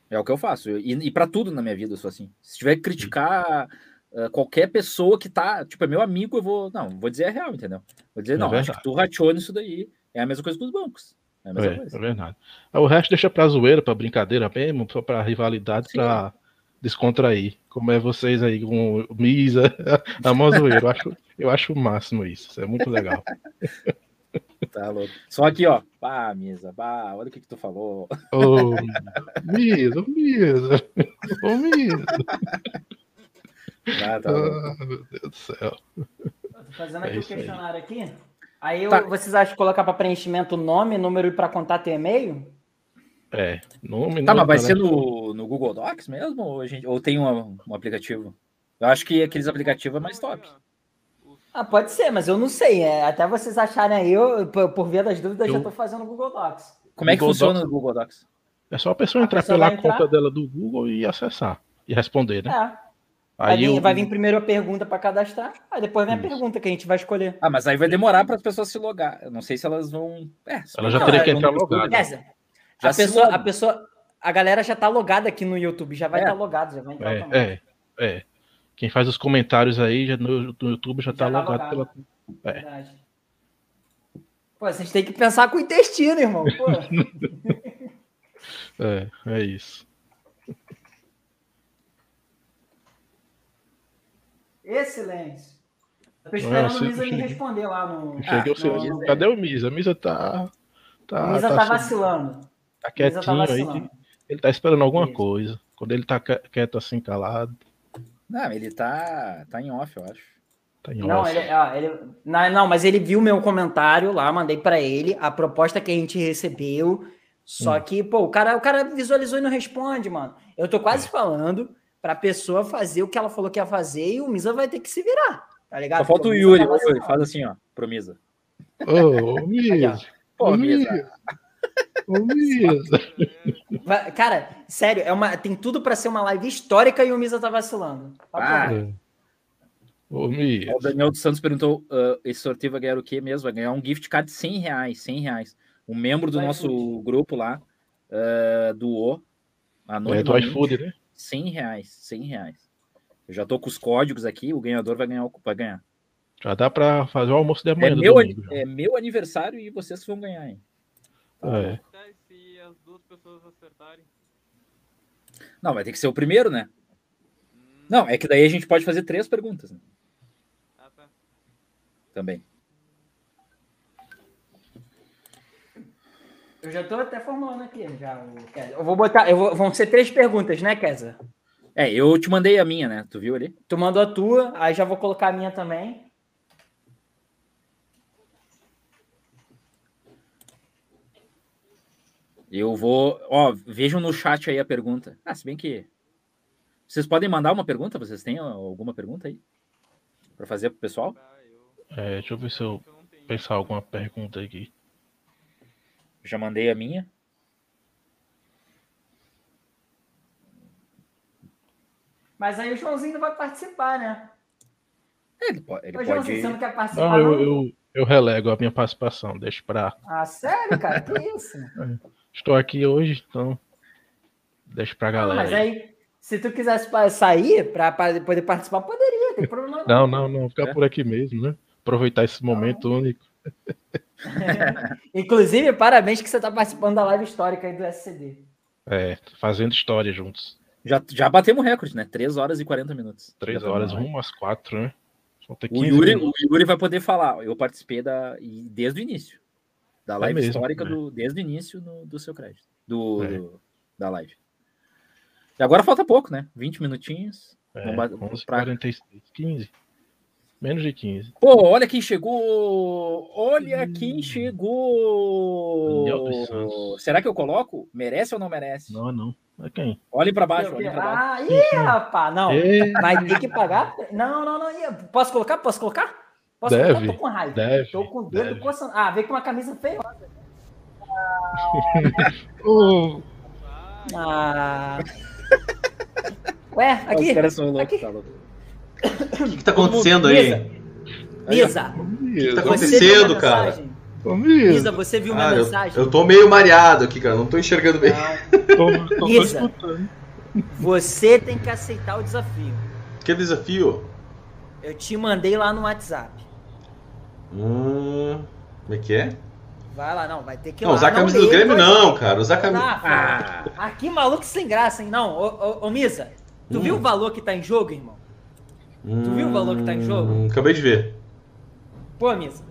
É o que eu faço. E, e para tudo na minha vida eu sou assim. Se tiver que criticar uh, qualquer pessoa que tá, tipo, é meu amigo, eu vou. Não, vou dizer a real, entendeu? Vou dizer, é não, verdade. acho que tu rateou nisso daí. É a mesma coisa com os bancos. É, é, é verdade. O resto deixa pra zoeira, pra brincadeira mesmo, só pra rivalidade, Sim. pra descontrair. Como é vocês aí com Misa, <laughs> a mó zoeira. Eu acho, eu acho o máximo isso. É muito legal. <laughs> Tá louco. Só aqui, ó. Pá, Misa, pá, olha o que, que tu falou. Ô, Misa, Misa. Ô, Misa. Ah, tá ah, meu Deus do céu. Tô fazendo aqui é o questionário aí. aqui. Aí eu, tá. vocês acham que colocar para preenchimento nome, número e para contato e e-mail? É, nome. Tá, mas vai ser no, no Google Docs mesmo? Ou, gente, ou tem um, um aplicativo? Eu acho que aqueles aplicativos é mais top. Ah, pode ser, mas eu não sei. É, até vocês acharem aí, eu, por, por via das dúvidas, eu... já estou fazendo o Google Docs. Como é que funciona o Google Docs? É só a pessoa entrar a pessoa pela entrar... conta dela do Google e acessar e responder, né? É. Aí vai, vir, eu... vai vir primeiro a pergunta para cadastrar, aí depois vem Isso. a pergunta que a gente vai escolher. Ah, mas aí vai demorar para as pessoas se logar. Eu não sei se elas vão. É, elas já teriam que entrar logada. É, a pessoa, a pessoa, a galera já tá logada aqui no YouTube, já vai estar é. tá logado, já vai entrar é, é, é, Quem faz os comentários aí já no, no YouTube já, já tá, tá logado, pela é. Verdade. Pô, vocês têm que pensar com o intestino, irmão. <laughs> é, é isso. Excelente. Eu tô esperando o Misa me responder lá no. Cheguei ah, no... Cadê o Misa? O Misa tá. tá Misa tá, tá vacilando. Tá quietinho tá aí. Ele tá esperando alguma isso. coisa. Quando ele tá quieto assim, calado. Não, ele tá, tá em off, eu acho. Tá não, ele, ó, ele, não, não, mas ele viu meu comentário lá, mandei para ele a proposta que a gente recebeu. Só hum. que, pô, o cara, o cara visualizou e não responde, mano. Eu tô quase é. falando pra pessoa fazer o que ela falou que ia fazer e o Misa vai ter que se virar, tá ligado? Só falta o Yuri, o Yuri, faz assim, ó, pro Misa. Ô, oh, Misa. <laughs> Pô, Misa. Misa. Cara, sério, é uma, tem tudo para ser uma live histórica e o Misa tá vacilando. Ah, Ô, o Daniel dos Santos perguntou: uh, esse sorteio vai ganhar o quê mesmo? Vai ganhar um gift card de 100 reais. 100 reais. Um membro do nosso grupo lá uh, doou. É do iFood, né? 100 reais. 100 reais. Eu já tô com os códigos aqui, o ganhador vai ganhar. Vai ganhar. Já dá para fazer o almoço de amanhã. É, meu, domingo, é meu aniversário e vocês vão ganhar, hein? É. Se as duas pessoas acertarem. Não, vai ter que ser o primeiro, né? Hum. Não, é que daí a gente pode fazer três perguntas. Né? também. Eu já estou até formulando aqui, já. Eu vou botar. Eu vou, vão ser três perguntas, né, Kesa? É, eu te mandei a minha, né? Tu viu ali? Tu mandou a tua, aí já vou colocar a minha também. Eu vou. Ó, vejam no chat aí a pergunta. Ah, se bem que. Vocês podem mandar uma pergunta? Vocês têm alguma pergunta aí? Para fazer pro pessoal? É, deixa eu ver se eu pensar alguma pergunta aqui. Já mandei a minha. Mas aí o Joãozinho não vai participar, né? Ele pode. Ele Ô, Joãozinho, pode... você não quer participar? Não, eu, eu, eu, relego a minha participação, deixa pra. Ah, sério, cara? que isso? <laughs> É, estou aqui hoje, então. Deixa pra galera. Não, mas aí, se tu quisesse sair para poder participar, poderia, tem problema não. Não, não, não, ficar é. por aqui mesmo, né? aproveitar esse momento único. <laughs> Inclusive, parabéns que você está participando da live histórica aí do SCD. É, fazendo história juntos. Já, já batemos recorde, né? 3 horas e 40 minutos. 3 horas, rumo às 4, né? Falta 15 o, Yuri, o Yuri vai poder falar. Eu participei da, desde o início. Da é live é mesmo, histórica né? do, desde o início no, do seu crédito. Do, é. do, da live. E agora falta pouco, né? 20 minutinhos. É, 11, pra... 46, 15. Menos de 15. Pô, olha quem chegou! Olha hum. quem chegou! Será que eu coloco? Merece ou não merece? Não, não. É quem? Olhem para baixo, olhem pra baixo. Ah, ih, rapaz, não. Vai ter que pagar? Não, não, não. Posso colocar? Posso colocar? Posso deve? Tô com raiva. Deve, Tô com o dedo deve. coçando. Ah, veio com uma camisa feia. <laughs> Ah. Ué, aqui. Os caras são loucos, tá louco. O que, que tá acontecendo aí? Misa. O que, que tá acontecendo, cara? Misa, você viu minha mensagem? Eu, eu tô meio mareado aqui, cara. Não tô enxergando bem. Misa, você tem que aceitar o desafio. Que desafio? Eu te mandei lá no WhatsApp. Hum. Como é que é? Vai lá, não, vai ter que não, usar a camisa do Grêmio não, cara. Usar a camisa. Ah, aqui maluco sem graça, hein? Não, ô, ô, ô Misa, tu hum. viu o valor que tá em jogo, irmão? Hum, tu viu o valor que tá em jogo? Hum, acabei de ver. Pô, Misa.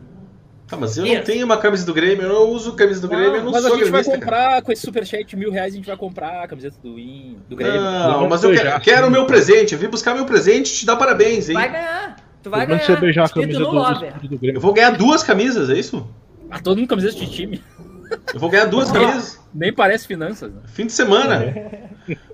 Ah, mas eu Isso. não tenho uma camisa do Grêmio, eu não uso camisa do Grêmio, eu não mas sou a gente gremista, vai comprar, cara. com esse superchat de mil reais, a gente vai comprar a camiseta do, In, do Grêmio. Não, mas eu quero, quero o meu presente, eu vim buscar meu presente e te dar parabéns, hein? Vai ganhar, tu vai ganhar. Você beijar a camisa do, do, Grêmio. Eu vou ganhar duas camisas, é isso? Ah, todo mundo camiseta de time. Eu vou ganhar duas <laughs> camisas. Nem parece finanças. Né? Fim de semana.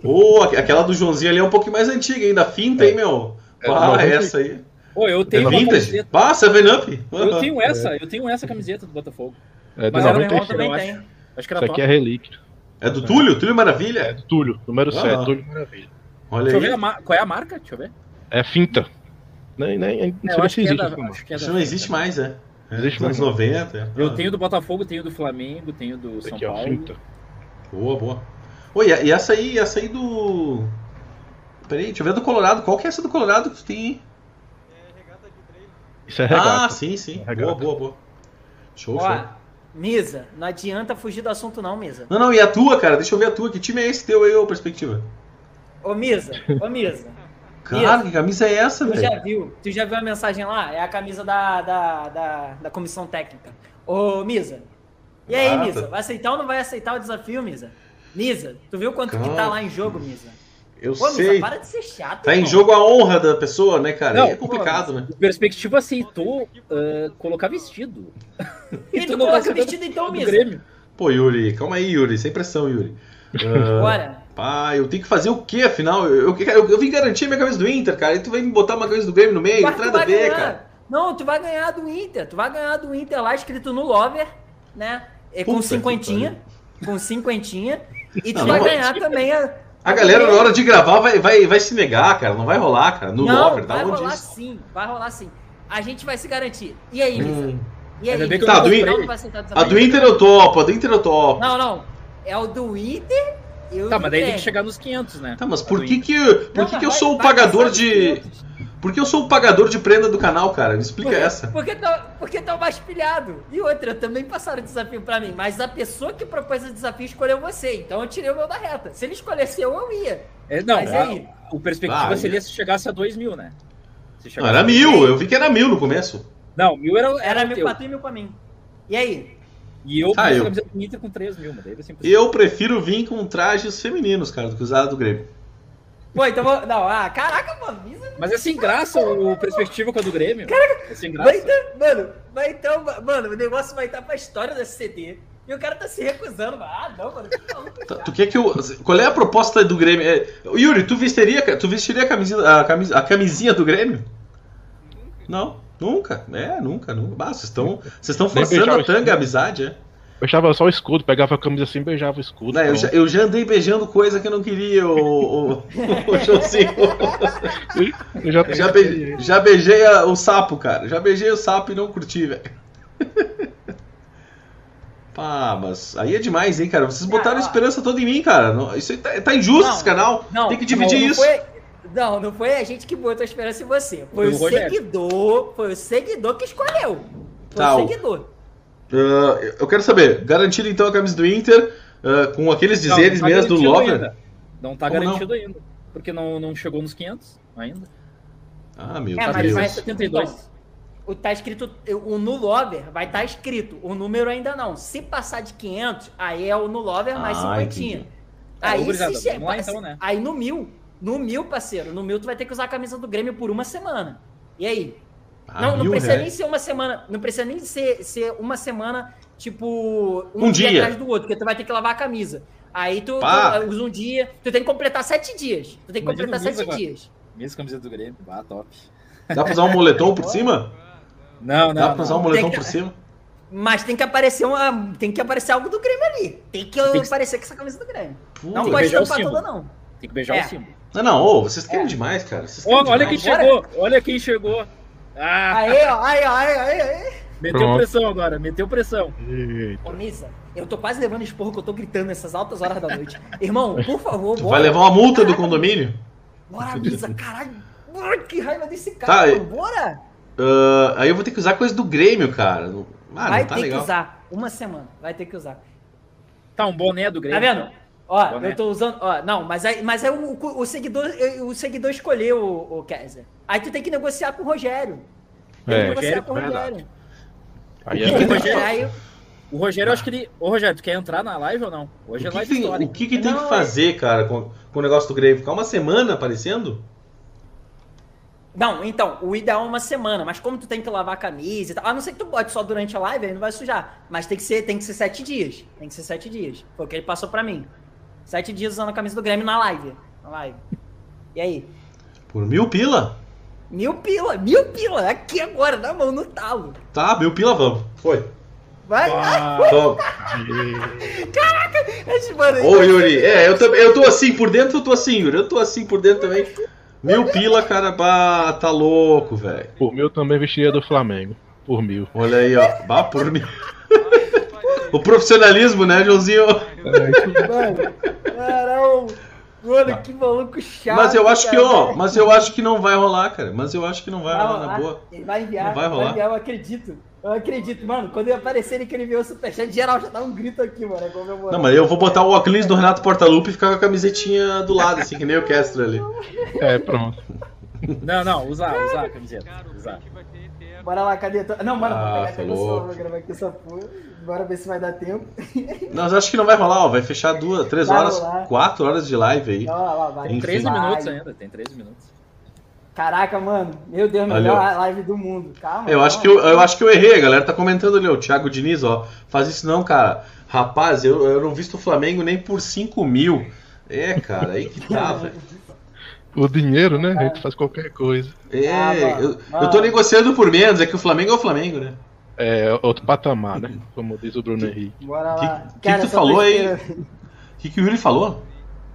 Ou oh, aquela do Joãozinho ali é um pouquinho mais antiga ainda. Finta, hein, meu? É, ah, essa aí. Pô, eu tenho é vintage? Ah, Seven Up. Eu tenho essa, eu tenho essa camiseta do Botafogo. É do Mas 97, também tem. Acho. acho que era Isso aqui é relíquia. É do Túlio? Túlio Maravilha? É do Túlio, número ah. 7, Túlio Maravilha. Olha Deixa aí. eu ver a qual é a marca, deixa eu ver. É Finta. Nem, nem, não é, sei se existe. É da, acho que é Isso não existe mais, é. é existe mais. 90. É. Eu tenho do Botafogo, tenho do Flamengo, tenho do São aqui, Paulo. Finta. Boa, boa. Oi, e essa aí, essa aí do. Peraí, deixa eu ver do Colorado. Qual que é essa do Colorado que tem? Isso é regata. Ah, sim, sim. É boa, boa, boa. Show, Ó, show. Misa, não adianta fugir do assunto não, Misa. Não, não, e a tua, cara? Deixa eu ver a tua. Que time é esse teu aí, ô Perspectiva? Ô, Misa, ô, Misa. Cara, Misa, que camisa é essa, velho? Tu já viu? Tu já viu a mensagem lá? É a camisa da, da, da, da comissão técnica. Ô, Misa. E aí, ah, Misa? Vai aceitar ou não vai aceitar o desafio, Misa? Misa, tu viu quanto que tá lá em jogo, Misa? Eu pô, sei. para de ser chato. Tá em jogo a honra da pessoa, né, cara? Não, é complicado, pô, né? O Perspectiva aceitou uh, colocar vestido. E <laughs> tu coloca vestido então mesmo. Pô, Yuri, calma aí, Yuri. Sem pressão, Yuri. Uh, Bora. Pá, eu tenho que fazer o quê, afinal? Eu, eu, eu, eu vim garantir a minha camisa do Inter, cara. E tu vai me botar uma camisa do Grêmio no meio? Não nada a ver, ganhar. cara. Não, tu vai ganhar do Inter. Tu vai ganhar do Inter lá escrito no Lover, né? E com cinquentinha. Com cinquentinha. E tu não, vai não, ganhar também a a galera, na hora de gravar, vai, vai, vai se negar, cara. Não vai rolar, cara. No não, Lover, vai rolar isso? sim. Vai rolar sim. A gente vai se garantir. E aí? Hum. E aí? Tá, do Inter, a do Inter eu topo, a do Inter eu topo. Não, não. É o do Inter e o Tá, mas daí tem que chegar nos 500, né? Tá, mas por que que, por não, que, que eu sou o pagador de... 500. Por que eu sou o pagador de prenda do canal, cara? Me explica porque, essa. Porque tá, porque tá mais pilhado. E outra, também passaram o desafio pra mim. Mas a pessoa que propôs o desafio escolheu você. Então eu tirei o meu da reta. Se ele escolhesse eu, eu ia. É, não, mas aí, o perspectiva ah, seria se chegasse a 2 mil, né? Não, era mil. Eu vi que era mil no começo. Não, mil era. Era, era mil pra tu e mil pra mim. E aí? E eu ah, eu... Inter com 3 mil, mas Eu prefiro vir com trajes femininos, cara, do que usar do Grêmio. Pô, então vou. Não, ah, caraca, mano. Isso é mas é sem graça o perspectiva com a do Grêmio. Caraca, é sem graça. Vai então, mano, vai então, mano, o negócio vai estar pra história desse CD. E o cara tá se recusando. Ah, não, mano. Que tá, tu quer que eu. Qual é a proposta do Grêmio? É... Yuri, tu vestiria, tu vestiria a, camisinha, a, camis, a camisinha do Grêmio? Não, nunca. É, nunca, nunca. Bah, vocês estão. Vocês estão forçando a tanga, a amizade, é. Beijava só o escudo, pegava a camisa assim beijava o escudo. Não, eu, já, eu, já, andei beijando coisa que eu não queria, o, o, o <laughs> eu já, já, be, já beijei a, o sapo, cara. Já beijei o sapo e não curti, velho. <laughs> Pá, mas aí é demais, hein, cara. Vocês botaram a esperança toda em mim, cara. Isso tá, tá injusto não, esse canal. Não, Tem que dividir não, não isso. Foi, não, não foi a gente que botou a esperança em você. Foi, foi o, seguidor. Foi o seguidor que escolheu. Foi tá, o seguidor. Uh, eu quero saber, garantido então a camisa do Inter uh, com aqueles dizeres não, não tá mesmo do Lover? Ainda. Não tá Como garantido não? ainda, porque não, não chegou nos 500 ainda. Ah, meu É, mas Deus. vai- 72. O tá escrito, o nulover vai estar escrito, o número ainda não. Se passar de 500, aí é o nulover mais Ah, 50. entendi. Aí, gurizada, se lá então, né? aí no mil, no mil, parceiro, no mil tu vai ter que usar a camisa do Grêmio por uma semana. E aí? Ah, não, não precisa reais. nem ser uma semana, não precisa nem ser, ser uma semana, tipo, um, Um dia, dia. atrás do outro, porque tu vai ter que lavar a camisa. Aí tu, tu usa um dia, tu tem que completar sete dias. Tu tem que Imagina completar sete agora. dias. Mesma camiseta do Grêmio. Ah, top. Dá pra usar um moletom por cima? Não, Dá não. pra usar um moletom que- por cima? Mas tem que aparecer uma, tem que aparecer algo do Grêmio ali. Tem que Tem que- aparecer com essa camisa do Grêmio. Puta. Não pode tampar toda, não. Tem que beijar É. o símbolo. Não, não, ô, vocês querem demais, cara. Vocês querem olha quem demais. Bora. chegou. Olha quem chegou. Ah, Aí, ó, aí, ó, aí, meteu Pronto. pressão agora. Meteu pressão. Eita. Ô, Misa, eu tô quase levando esporro que eu tô gritando nessas altas horas da noite. Irmão, por favor, bora. vai levar uma multa do condomínio? Bora, Misa, caralho. Que raiva desse Tá, cara, e- mano. Bora. Ah, aí eu vou ter que usar coisa do Grêmio, cara. Ah, vai não tá ter legal. que usar. Uma semana. Vai ter que usar. Tá, um boné do Grêmio. Tá vendo? Ó, Boné. eu tô usando. Ó, não, mas aí, mas aí o, o, seguidor, o seguidor escolheu o, o Kaiser. Aí tu tem que negociar com o Rogério. Tem que É, negociar Rogério, com o. Rogério. Aí O é Rogério- Aí, O Rogério, eu acho que ele. Ô, Rogério, tu quer entrar na live ou não? Hoje O é que, live que tem, histórica. o que, que tem Não, que é- fazer, cara, com, com o negócio do Grêmio? Ficar uma semana aparecendo? Não, então, o ideal é uma semana, mas como tu tem que lavar a camisa e tal, a não ser que tu bote só durante a live, aí não vai sujar. Mas tem que ser, tem que ser sete dias. Tem que ser sete dias. Foi o que ele passou pra mim. Sete dias usando a camisa do Grêmio na live. Na live. E aí? Por mil pila? Mil pila, mil pila, aqui agora, na mão, no talo. Tá, mil pila, vamos. Foi. Vai, Ah, Toma. <laughs> Esse mano aí- Ô, Yuri, é, eu, também- eu tô assim por dentro, eu tô assim, Yuri. Eu tô assim por dentro também. Mil pila, cara, bah, tá louco, velho. Por mil também vestiria do Flamengo. Por mil. Olha aí, ó. Bah, por mil. <laughs> O profissionalismo, né, Joãozinho? Mano, caralho. Mano, que maluco chato. Mas eu acho que, cara. ó, mas eu acho que não vai rolar, cara. Mas eu acho que não vai Vai rolar na boa. Ele vai enviar, Não vai vai, rolar. enviar, eu acredito. Eu acredito, mano. Quando eu aparecer ele que ele enviou o superchat, geral já dá um grito aqui, mano. É. Não, mas eu vou botar o óculos do Renato Portaluppi e ficar com a camisetinha do lado, assim, que nem o Castro ali. É, pronto. Não, não, usar, usar a camiseta. Usar. Vai Bora lá, cadê? Não, mano, Ah, vou pegar gravar aqui essa porra. Bora ver se vai dar tempo. <laughs> Não, mas eu acho que não vai rolar, ó. Vai fechar duas, três Vai horas, rolar. quatro horas de live aí. Ó, lá, vai. Enfim. 13 Vai. minutos ainda, tem 13 minutos. Caraca, mano. Meu Deus, melhor ó. live do mundo. Calma. Eu acho, que eu, eu acho que eu errei, a galera tá comentando ali, ó. O Thiago Diniz, ó. Faz isso não, cara. Rapaz, eu, eu não visto o Flamengo nem por 5 mil. É, cara, aí que tá, <laughs> velho. O dinheiro, né? A gente faz qualquer coisa. É, Ah, mano, eu, mano. eu tô negociando por menos, é que o Flamengo é o Flamengo, né? É outro patamar, né? Como diz o Bruno Henrique. Bora Que- lá. que que tu essa falou aí? O que, que o Yuri falou?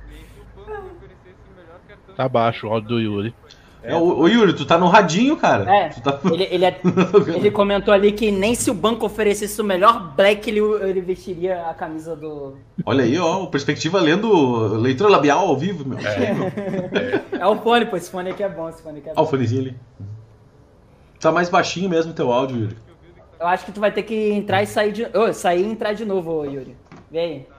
Nem se o Pano oferecesse o melhor cartão. Tá baixo o áudio do Yuri. É, o, o Yuri, tu tá no radinho, cara. É, Tu tá... Ele, ele, é- <laughs> ele comentou ali que nem se o banco oferecesse o melhor black, ele, ele vestiria a camisa do. Olha aí, ó, o perspectiva lendo leitura labial ao vivo, meu. É o fone, pô. Esse fone aqui é bom, esse fone aqui é Ó, o bom. fonezinho ali. Tá mais baixinho mesmo o teu áudio, Yuri. Eu acho que tu vai ter que entrar e sair de. Ô, sair e entrar de novo, Yuri. Vem aí.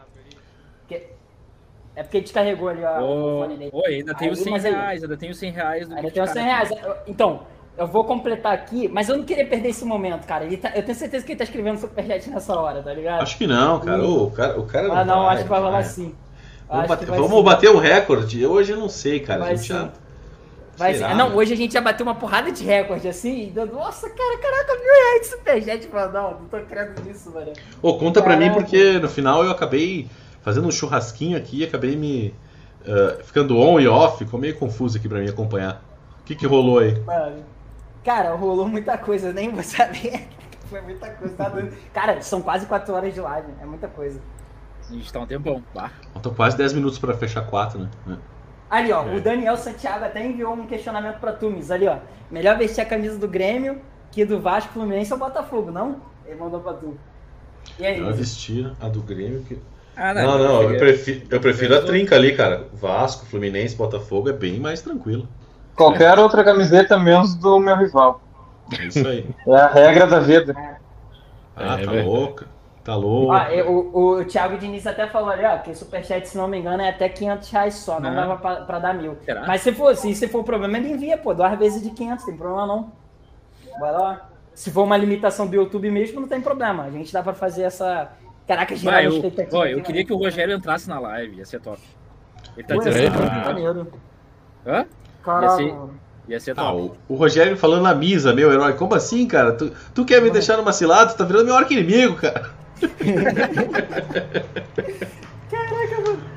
É porque descarregou ali ó, o Ô, fone dele. ô, ainda tem Aí, os 100 mas aí- reais, ainda tem os 100 reais do Ainda os 100 card. reais. Eu- Então, eu vou completar aqui, mas eu não queria perder esse momento, cara. Ele tá- eu tenho certeza que ele tá escrevendo superchat nessa hora, tá ligado? Acho que não, cara. O cara, o cara ah, não, vai, acho que vai rolar vai. sim. Vamos, bater, vamos sim. bater o recorde. Hoje eu não sei, cara. Vai a gente já... Vai sim. Não, né? hoje a gente já bateu uma porrada de recorde, assim. e- Nossa, cara, caraca, mil reais de superchat, mano. Não, não tô crendo nisso, mano. Ô, conta pra mim Caraca. porque no final eu acabei fazendo um churrasquinho aqui e acabei me ah, ficando on e off. Ficou meio confuso aqui pra mim acompanhar. O que que rolou aí? Mano, cara, rolou muita coisa, nem vou <laughs> saber. Foi muita coisa, tá doido. Cara, são quase 4 horas de live, é muita coisa. A gente tá um tempão. Bah. Faltam quase 10 minutos pra fechar 4, né? É. Ali, ó, É. o Daniel Santiago até enviou um questionamento pra Tumis. Ali, ó. Melhor vestir a camisa do Grêmio que do Vasco, Fluminense ou Botafogo, não? Ele mandou pra tu. E aí? Melhor vestir a do Grêmio que. Ah, Não, não, eu cheguei- prefiro, eu prefiro a trinca ali, cara. Vasco, Fluminense, Botafogo é bem mais tranquilo. Qualquer outra camiseta menos do meu rival. É isso aí. É a regra da vida. Ah, É tá verdade. louca. Tá louco. Ah, eu- o, o Thiago Diniz até falou ali, ó, que o superchat, se não me engano, é até 500 reais só, não Ah. dava pra, pra dar mil. Será? Mas se for, se, se for o problema, ele envia, pô, duas vezes de 500, tem problema não. Bora lá. Se for uma limitação do YouTube mesmo, não tem problema. A gente dá pra fazer essa... Caraca, Ah, uma eu, ó, eu queria mano. que o Rogério entrasse na live, ia ser top. Ele tá Pô, ia dizendo que muito maneiro. Hã? Caralho, ser- ia ser Ah, top. o, o Rogério falando na misa, meu herói. Como assim, cara? Tu, tu quer me deixar numa cilada? Tu tá virando meu arco inimigo, cara.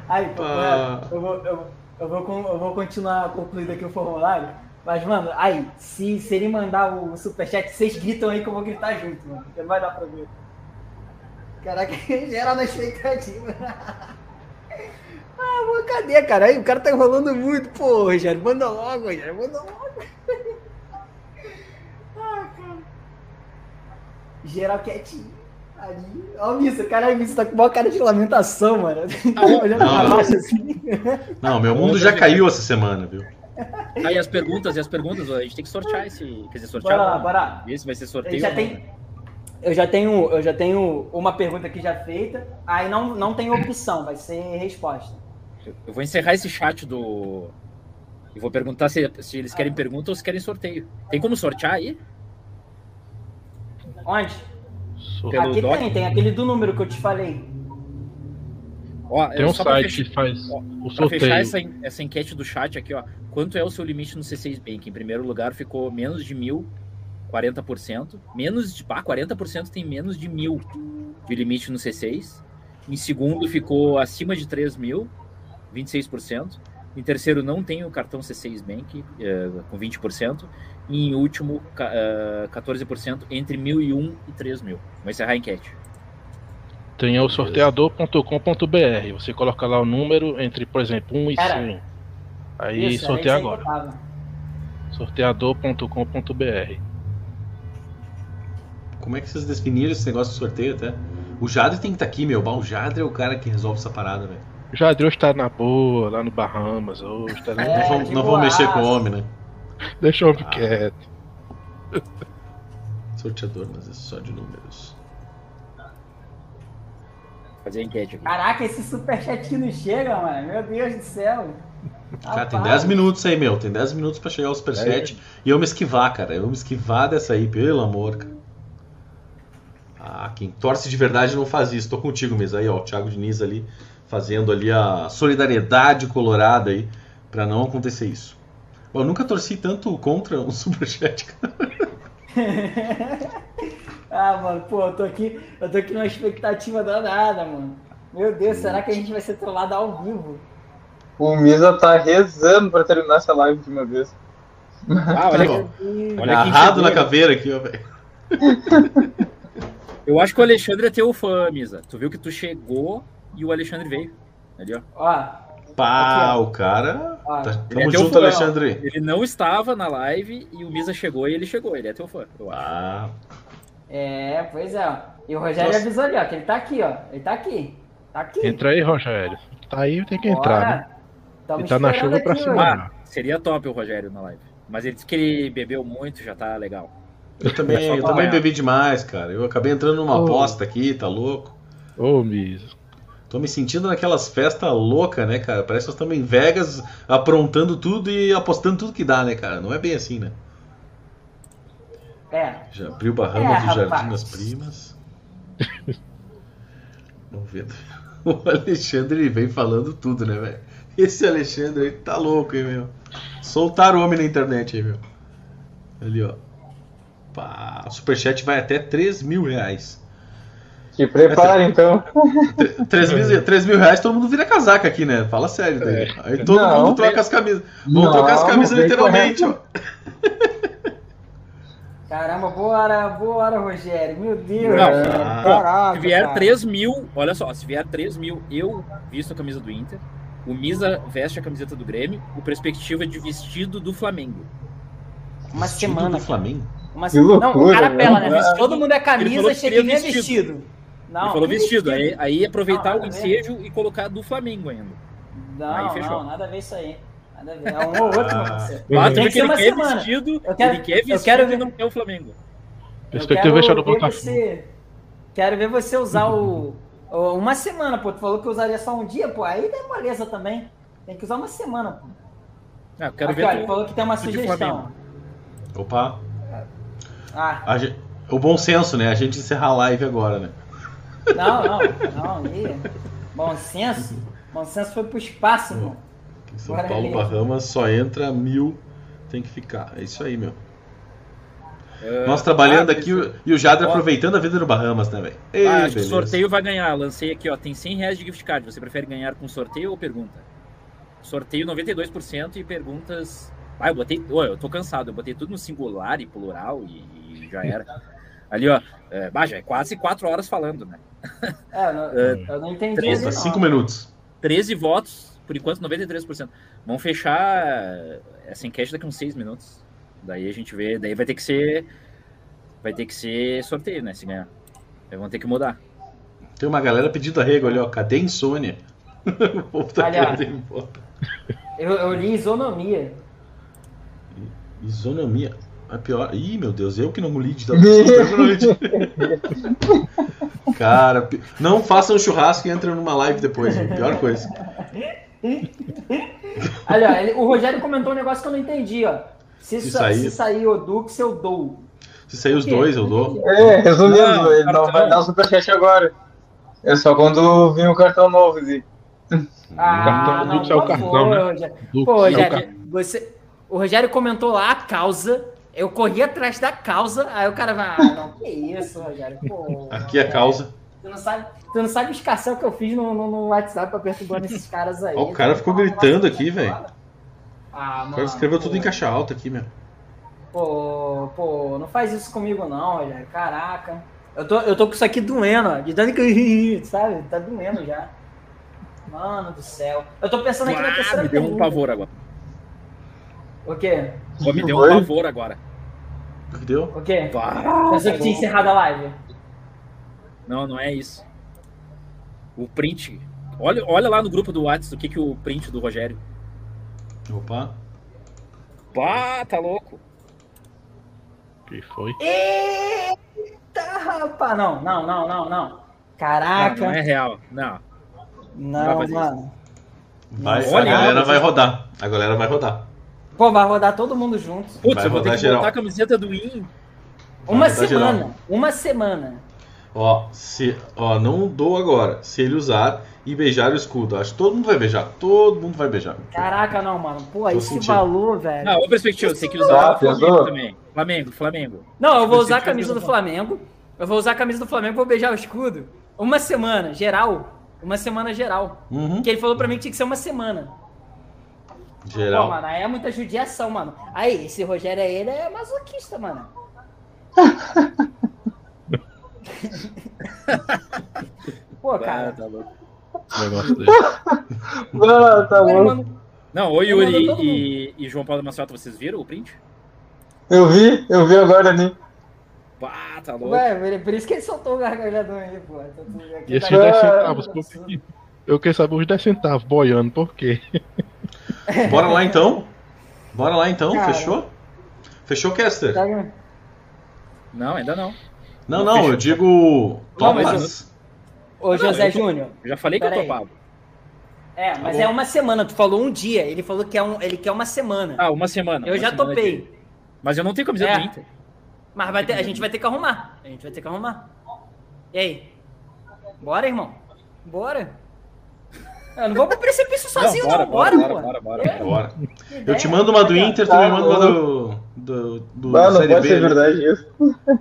Aí, pô, Ah. eu, vou, eu, eu, vou, eu vou continuar concluindo aqui o formulário. Mas, mano, aí, se, se ele mandar o superchat, vocês gritam aí que eu vou gritar junto, mano. Porque não vai dar pra ver. Caraca, <laughs> gera na expectativa. ah, mano, cadê, cara? Aí, o cara tá enrolando muito. Pô, Rogério, manda logo, Rogério, manda logo. <laughs> ah, cara. Geral quietinho. Ali. Ó, o Missa, caralho, Missa tá com uma cara de lamentação, mano. <laughs> Olhando pra não. baixo assim. Não, meu mundo já caiu essa semana, viu? Aí as perguntas, e as perguntas, a gente tem que sortear esse. Quer dizer, sortear. Bora lá, bora. Esse vai ser sorteio. já, tem, eu, já tenho, eu já tenho uma pergunta aqui já feita. Aí não, não tem opção, vai ser resposta. Eu vou encerrar esse chat do. E vou perguntar se, se eles querem pergunta ou se querem sorteio. Tem como sortear aí? Onde? Pelo aqui doc? tem, tem aquele do número que eu te falei. Ó, Tem um só pra site fechar- que faz ó, o Pra fechar sorteio. essa, essa enquete do chat aqui, ó. Quanto é o seu limite no C6 Bank? Em primeiro lugar ficou menos de mil, 40%. Menos de. Ah, 40% tem menos de mil de limite no C6. Em segundo ficou acima de 3 mil, 26%. Em terceiro não tem o cartão C6 Bank, eh, com 20%. E em último, ca- eh, 14% entre 1.001 e 3 mil. Vou encerrar a enquete. Tem o sorteador.com.br. Você coloca lá o número entre, por exemplo, 1 e Cara, 100. Aí Isso, sorteia aí agora. Sorteador.com.br. Como é que vocês definiram esse negócio de sorteio até? O Jadre tem que estar aqui, meu. O Jadre é o cara que resolve essa parada, velho. Já Deus tá na boa, lá no Bahamas. Hoje tá. É, não vamos, de não vamos mexer com o homem, né? Deixa o homem Ah. quieto. <laughs> Sorteador, mas é só de números. Fazer a enquete aqui. Caraca, esse superchat que não chega, mano. Meu Deus do céu. Cara, tem Rapaz. 10 minutos aí, meu. Tem 10 minutos pra chegar ao superchat. E eu me esquivar, cara. Eu me esquivar dessa aí, pelo amor, cara. Ah, quem torce de verdade não faz isso. Tô contigo mesmo. Aí, ó, o Thiago Diniz ali fazendo ali a solidariedade colorada aí pra não acontecer isso. Eu nunca torci tanto contra um <laughs> superchat, cara. <laughs> ah, mano, pô, eu tô aqui, eu tô aqui numa expectativa danada, mano. Meu Deus, será que a gente vai ser trollado ao vivo? O Misa tá rezando pra terminar essa live de uma vez. Ah, olha Tá. Olha Agarrado na caveira aqui, ó, velho. <laughs> Eu acho que o Alexandre é teu fã, Misa. Tu viu que tu chegou e o Alexandre veio. Ali, ó. Ó, Pá, ó. o cara. ó. Tá- é Tamo teu junto, fã, Alexandre. Ele não estava na live e o Misa chegou e ele chegou. Ele é teu fã. Ah, É, pois é. E o Rogério Nossa. avisou ali, ó, que ele tá aqui, ó. Ele tá aqui. Tá aqui. Entra aí, Rogério. Tá aí, tem que entrar, né? Tamo Ele tá na chuva pra aqui cima. hoje. Ah, seria top o Rogério na live. Mas ele disse que ele bebeu muito, já tá legal. eu também, Só eu também bebi demais, cara. Eu acabei entrando numa Oh. aposta aqui, tá louco? Ô, Misa. Tô me sentindo naquelas festas loucas, né, cara? Parece que nós estamos em Vegas aprontando tudo e apostando tudo que dá, né, cara? Não é bem assim, né? É. Já abriu Bahamas É, do Jardim das Primas. <laughs> Vamos ver. O Alexandre vem falando tudo, né, velho? Esse Alexandre aí tá louco, hein, meu? Soltaram o homem na internet aí, meu. Ali, ó. Pá, o superchat vai até 3 mil reais. Se prepara, então. 3 mil, 3 mil reais todo mundo vira casaca aqui, né? Fala sério, daí. Aí todo Não, mundo troca as camisas. Vão Não, trocar as camisas literalmente, ó. Caramba, boa hora, boa hora, Rogério. Meu Deus. Não, ah, Caraca, Se vier cara. 3 mil, olha só, se vier 3 mil, eu visto a camisa do Inter, o Misa veste a camiseta do Grêmio, o Perspectiva de vestido do Flamengo. Uma Vestido semana. do Flamengo. Uma Que semana. Não, o loucura, cara pela, né? todo mundo é camisa, chega nem é vestido. vestido. Não, Ele falou vestido, aí, aí aproveitar Não, o ensejo e colocar do Flamengo ainda. Não, Aí fechou. não, nada a ver isso aí. Nada a ver. <laughs> É um ou outro. Ah, Tem vê que ser uma quer semana. vestido, Eu quero- ele quer eu vestido quero e ver- não quer o Flamengo. Eu Perspectiva quero fechada ver Botafogo. você- Quero ver você usar o, o- Uma semana, pô. Tu falou que usaria só um dia, pô. Aí é moleza também. Tem que usar uma semana, pô. Ah, eu quero Aqui, ver. ó, tu- ele falou que tem uma sugestão. Opa. Ah, A O bom senso, né? A gente encerrar a live agora, né? Não, não, não. Ih. Bom senso. Bom senso foi pro espaço, irmão. Em São Bora Paulo, ali. Bahamas, só entra mil, tem que ficar. É isso aí, meu. É, Nós trabalhando ah, aqui e o Jadra Ó. aproveitando a vida no Bahamas, né, velho? Ah, acho que o sorteio vai ganhar. Lancei aqui, ó. Tem 100 reais de gift card. Você prefere ganhar com sorteio ou pergunta? Sorteio 92% e perguntas. Ah, eu botei. Ô, eu tô cansado. Eu botei tudo no singular e plural e, e já era. <laughs> Ali, ó. É, é quase 4 horas falando, né? É, eu não, É, eu não entendi. três, ali, Falta não. cinco minutos. 13 votos, por enquanto 93%. Vamos fechar essa enquete daqui uns 6 minutos. Daí a gente vê. Daí vai ter que ser. Vai ter que ser sorteio, né? Se ganhar. Aí vão ter que mudar. Tem uma galera pedindo arrego ali, ó. Cadê a insônia? <laughs> o povo tá Olha. querendo ir embora. Eu, eu li isonomia. Isonomia. A pior. Ih, meu Deus, eu que não li de Desculpa, <laughs> eu que não li de- Cara, pi- não façam churrasco e entrem numa live depois. hein? Pior coisa. Olha, ele- o Rogério comentou um negócio que eu não entendi, ó. Se, Se sa- sair- se sair o Dux, eu dou. Se sair os dois, eu dou. É, resumindo, Não, ele não vai dar o superchat agora. É só quando vir o cartão novo, Zi. Ah, cartão não, Dux é o cartão, favor, né? Rogério. Dux Pô, é o Rogério, cartão. você, o Rogério comentou lá a causa. Eu corri atrás da causa, aí o cara vai, ah, não, que isso, Rogério. Pô, Aqui é a causa. Tu não sabe, tu não sabe o escarcel que eu fiz no, no, no WhatsApp pra perturbando esses caras aí. Ó, o cara ficou gritando aqui, velho. Ah, O mano. cara escreveu pô, tudo em caixa alta aqui, meu. Pô, pô, não faz isso comigo não, Rogério. Caraca. Eu tô, eu tô com isso aqui doendo, ó. De tanto que. Sabe? Tá doendo já. Mano do céu. Eu tô pensando aqui na Ah, terceira me deu um pavor agora. O quê? Pô, me <laughs> deu um pavor agora. Deu? O quê? Pensou que tinha encerrado a live? Não, não é isso. O print. Olha, olha lá no grupo do WhatsApp o que, que o print do Rogério. Opa. Pá, tá louco. Que foi? Eita, rapaz. Não, não, não, não, não. Não, Caraca. não é real. Não. Não, vai fazer mano. Vai, a galera vai rodar. A galera vai rodar. Pô, vai rodar todo mundo junto. Putz, Vai eu vou ter que geral. botar a camiseta do IN. Uma semana. geral. Uma semana. Ó, se, ó, não dou agora. Se ele usar e beijar o escudo. Acho que todo mundo vai beijar. Todo mundo vai beijar. Caraca, não, mano. Pô, Tô esse sentindo. valor, velho. Não, ô perspectiva, você tem que usar Ah, o Flamengo também. Flamengo, Flamengo. Não, eu vou usar a camisa do Flamengo. Eu vou usar a camisa do Flamengo, vou beijar o escudo. Uma semana, geral. Uma semana geral. Uhum. Porque ele falou pra mim que tinha que ser uma semana. Pô, Geral. mano, aí é muita judiação, mano. Aí, esse Rogério aí, ele é masoquista, mano. <laughs> Pô, Ah, cara. tá louco. O negócio dele. Ah, tá bom. <laughs> mandou- Não, ô Eu mando Yuri e, e João Paulo Maciota, vocês viram o print? Eu vi, eu vi agora ali. Pá, tá louco. Ué, por isso que ele soltou o gargalhadão aí, pô. Tá E esses tá- 10 centavos, por quê? Eu quero saber os 10 centavos boiando, por quê? Bora lá então? <laughs> Bora lá então? Cara. Fechou? Fechou, Caster? Tá- Não, ainda não. Não, Não, não, fechou. eu digo. Não, mas Topas. Ô, Não, José tô- Júnior. Eu já falei que eu topava. É, mas bom. é uma semana. Tu falou um dia. Ele falou que é um, ele quer uma semana. Ah, uma semana. eu uma já semana topei. de- Mas eu não tenho camiseta É. do Inter. Mas vai ter- a gente vai ter que arrumar. A gente vai ter que arrumar. E aí? Bora, irmão? Bora. Eu não vou pro precipício sozinho, não. Bora, bora, pô. bora, bora, É, Bora. que Eu te mando uma do. Inter, tu me Tá manda uma do. do, do Mano, não Série pode B. ser verdade isso.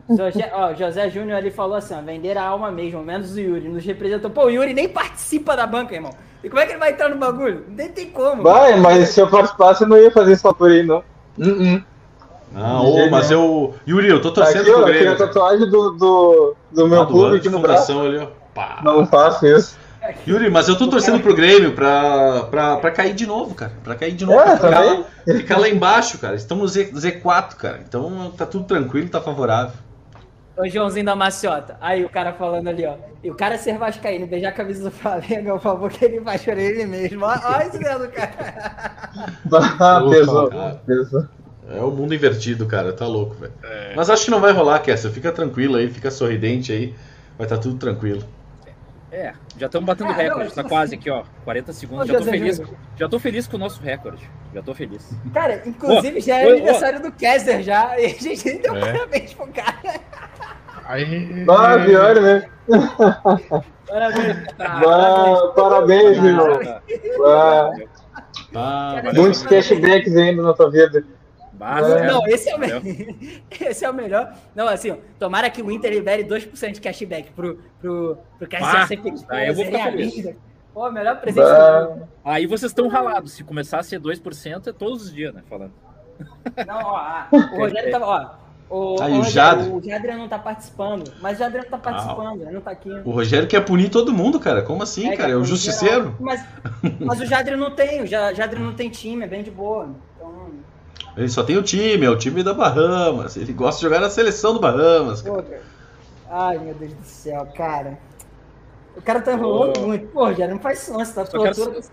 José, ó, José Júnior ali falou assim, ó, vender a alma mesmo, menos o Yuri, nos representou. Pô, o Yuri nem participa da banca, irmão. E como é que ele vai entrar no bagulho? Nem tem como. Vai, mas se eu participasse, eu não ia fazer isso por aí, não. Uh -uh. Ah, ô, mas eu. Yuri, eu tô torcendo Aqui, pro aqui a Grêmio. tatuagem do, do, do meu Ah, do clube aqui no braço. ali, ó. Pá. Não faço isso. Yuri, mas eu tô torcendo pro Grêmio pra, pra, pra cair de novo, cara. Pra cair de novo. É, pra ficar, lá, ficar lá embaixo, cara. Estamos no Z, Z4, cara. Então tá tudo tranquilo, tá favorável. Ô, Joãozinho da Maciota. Aí o cara falando ali, ó. E o cara ser vascaíno, beijar a camisa do Flamengo, é o favor que ele faz por ele mesmo. Ó, ó esse dedo, cara. <laughs> Ah, Opa, pesou, pesou. É o mundo invertido, cara. Tá louco, velho. É. Mas acho que não vai rolar, Kessa. Fica tranquilo aí, fica sorridente aí. vai estar tá tudo tranquilo. É, já estamos batendo é, recorde, não, tá quase aqui, ó. 40 segundos. Já tô, feliz, já tô feliz com o nosso recorde. Já tô feliz. Cara, inclusive já é oh, aniversário oh. do Kessler já. E a gente nem deu é. parabéns pro cara. Aí. Ah, pior, né? Parabéns. Parabéns, meu. Ah, Muitos cashbacks ainda na tua vida. Basta, não, esse é, o melhor. <laughs> esse é o melhor. Não, assim, tomara que o Inter libere 2% de cashback pro, pro, pro Cashback ser feliz. Aí eu vou ficar feliz. Pô, melhor presente do Aí vocês estão ralados. Se começar a ser 2%, é todos os dias, né? Falando. Não, ó, <laughs> o Rogério tava, ó. O, Aí, o, Jadre. o Jadre não tá participando, mas o Jadre não tá participando, ah, ele não tá aqui. O Rogério quer punir todo mundo, cara. Como assim, é, cara? É o justiceiro. Mas, mas o Jadre não tem, o Jadre não tem time, é bem de boa. Ele só tem o time, é o time da Bahamas. Ele gosta de jogar na seleção do Bahamas. Pô, Ai, meu Deus do céu, cara. O cara tá enrolando muito. Pô, já não faz isso, não. Você tá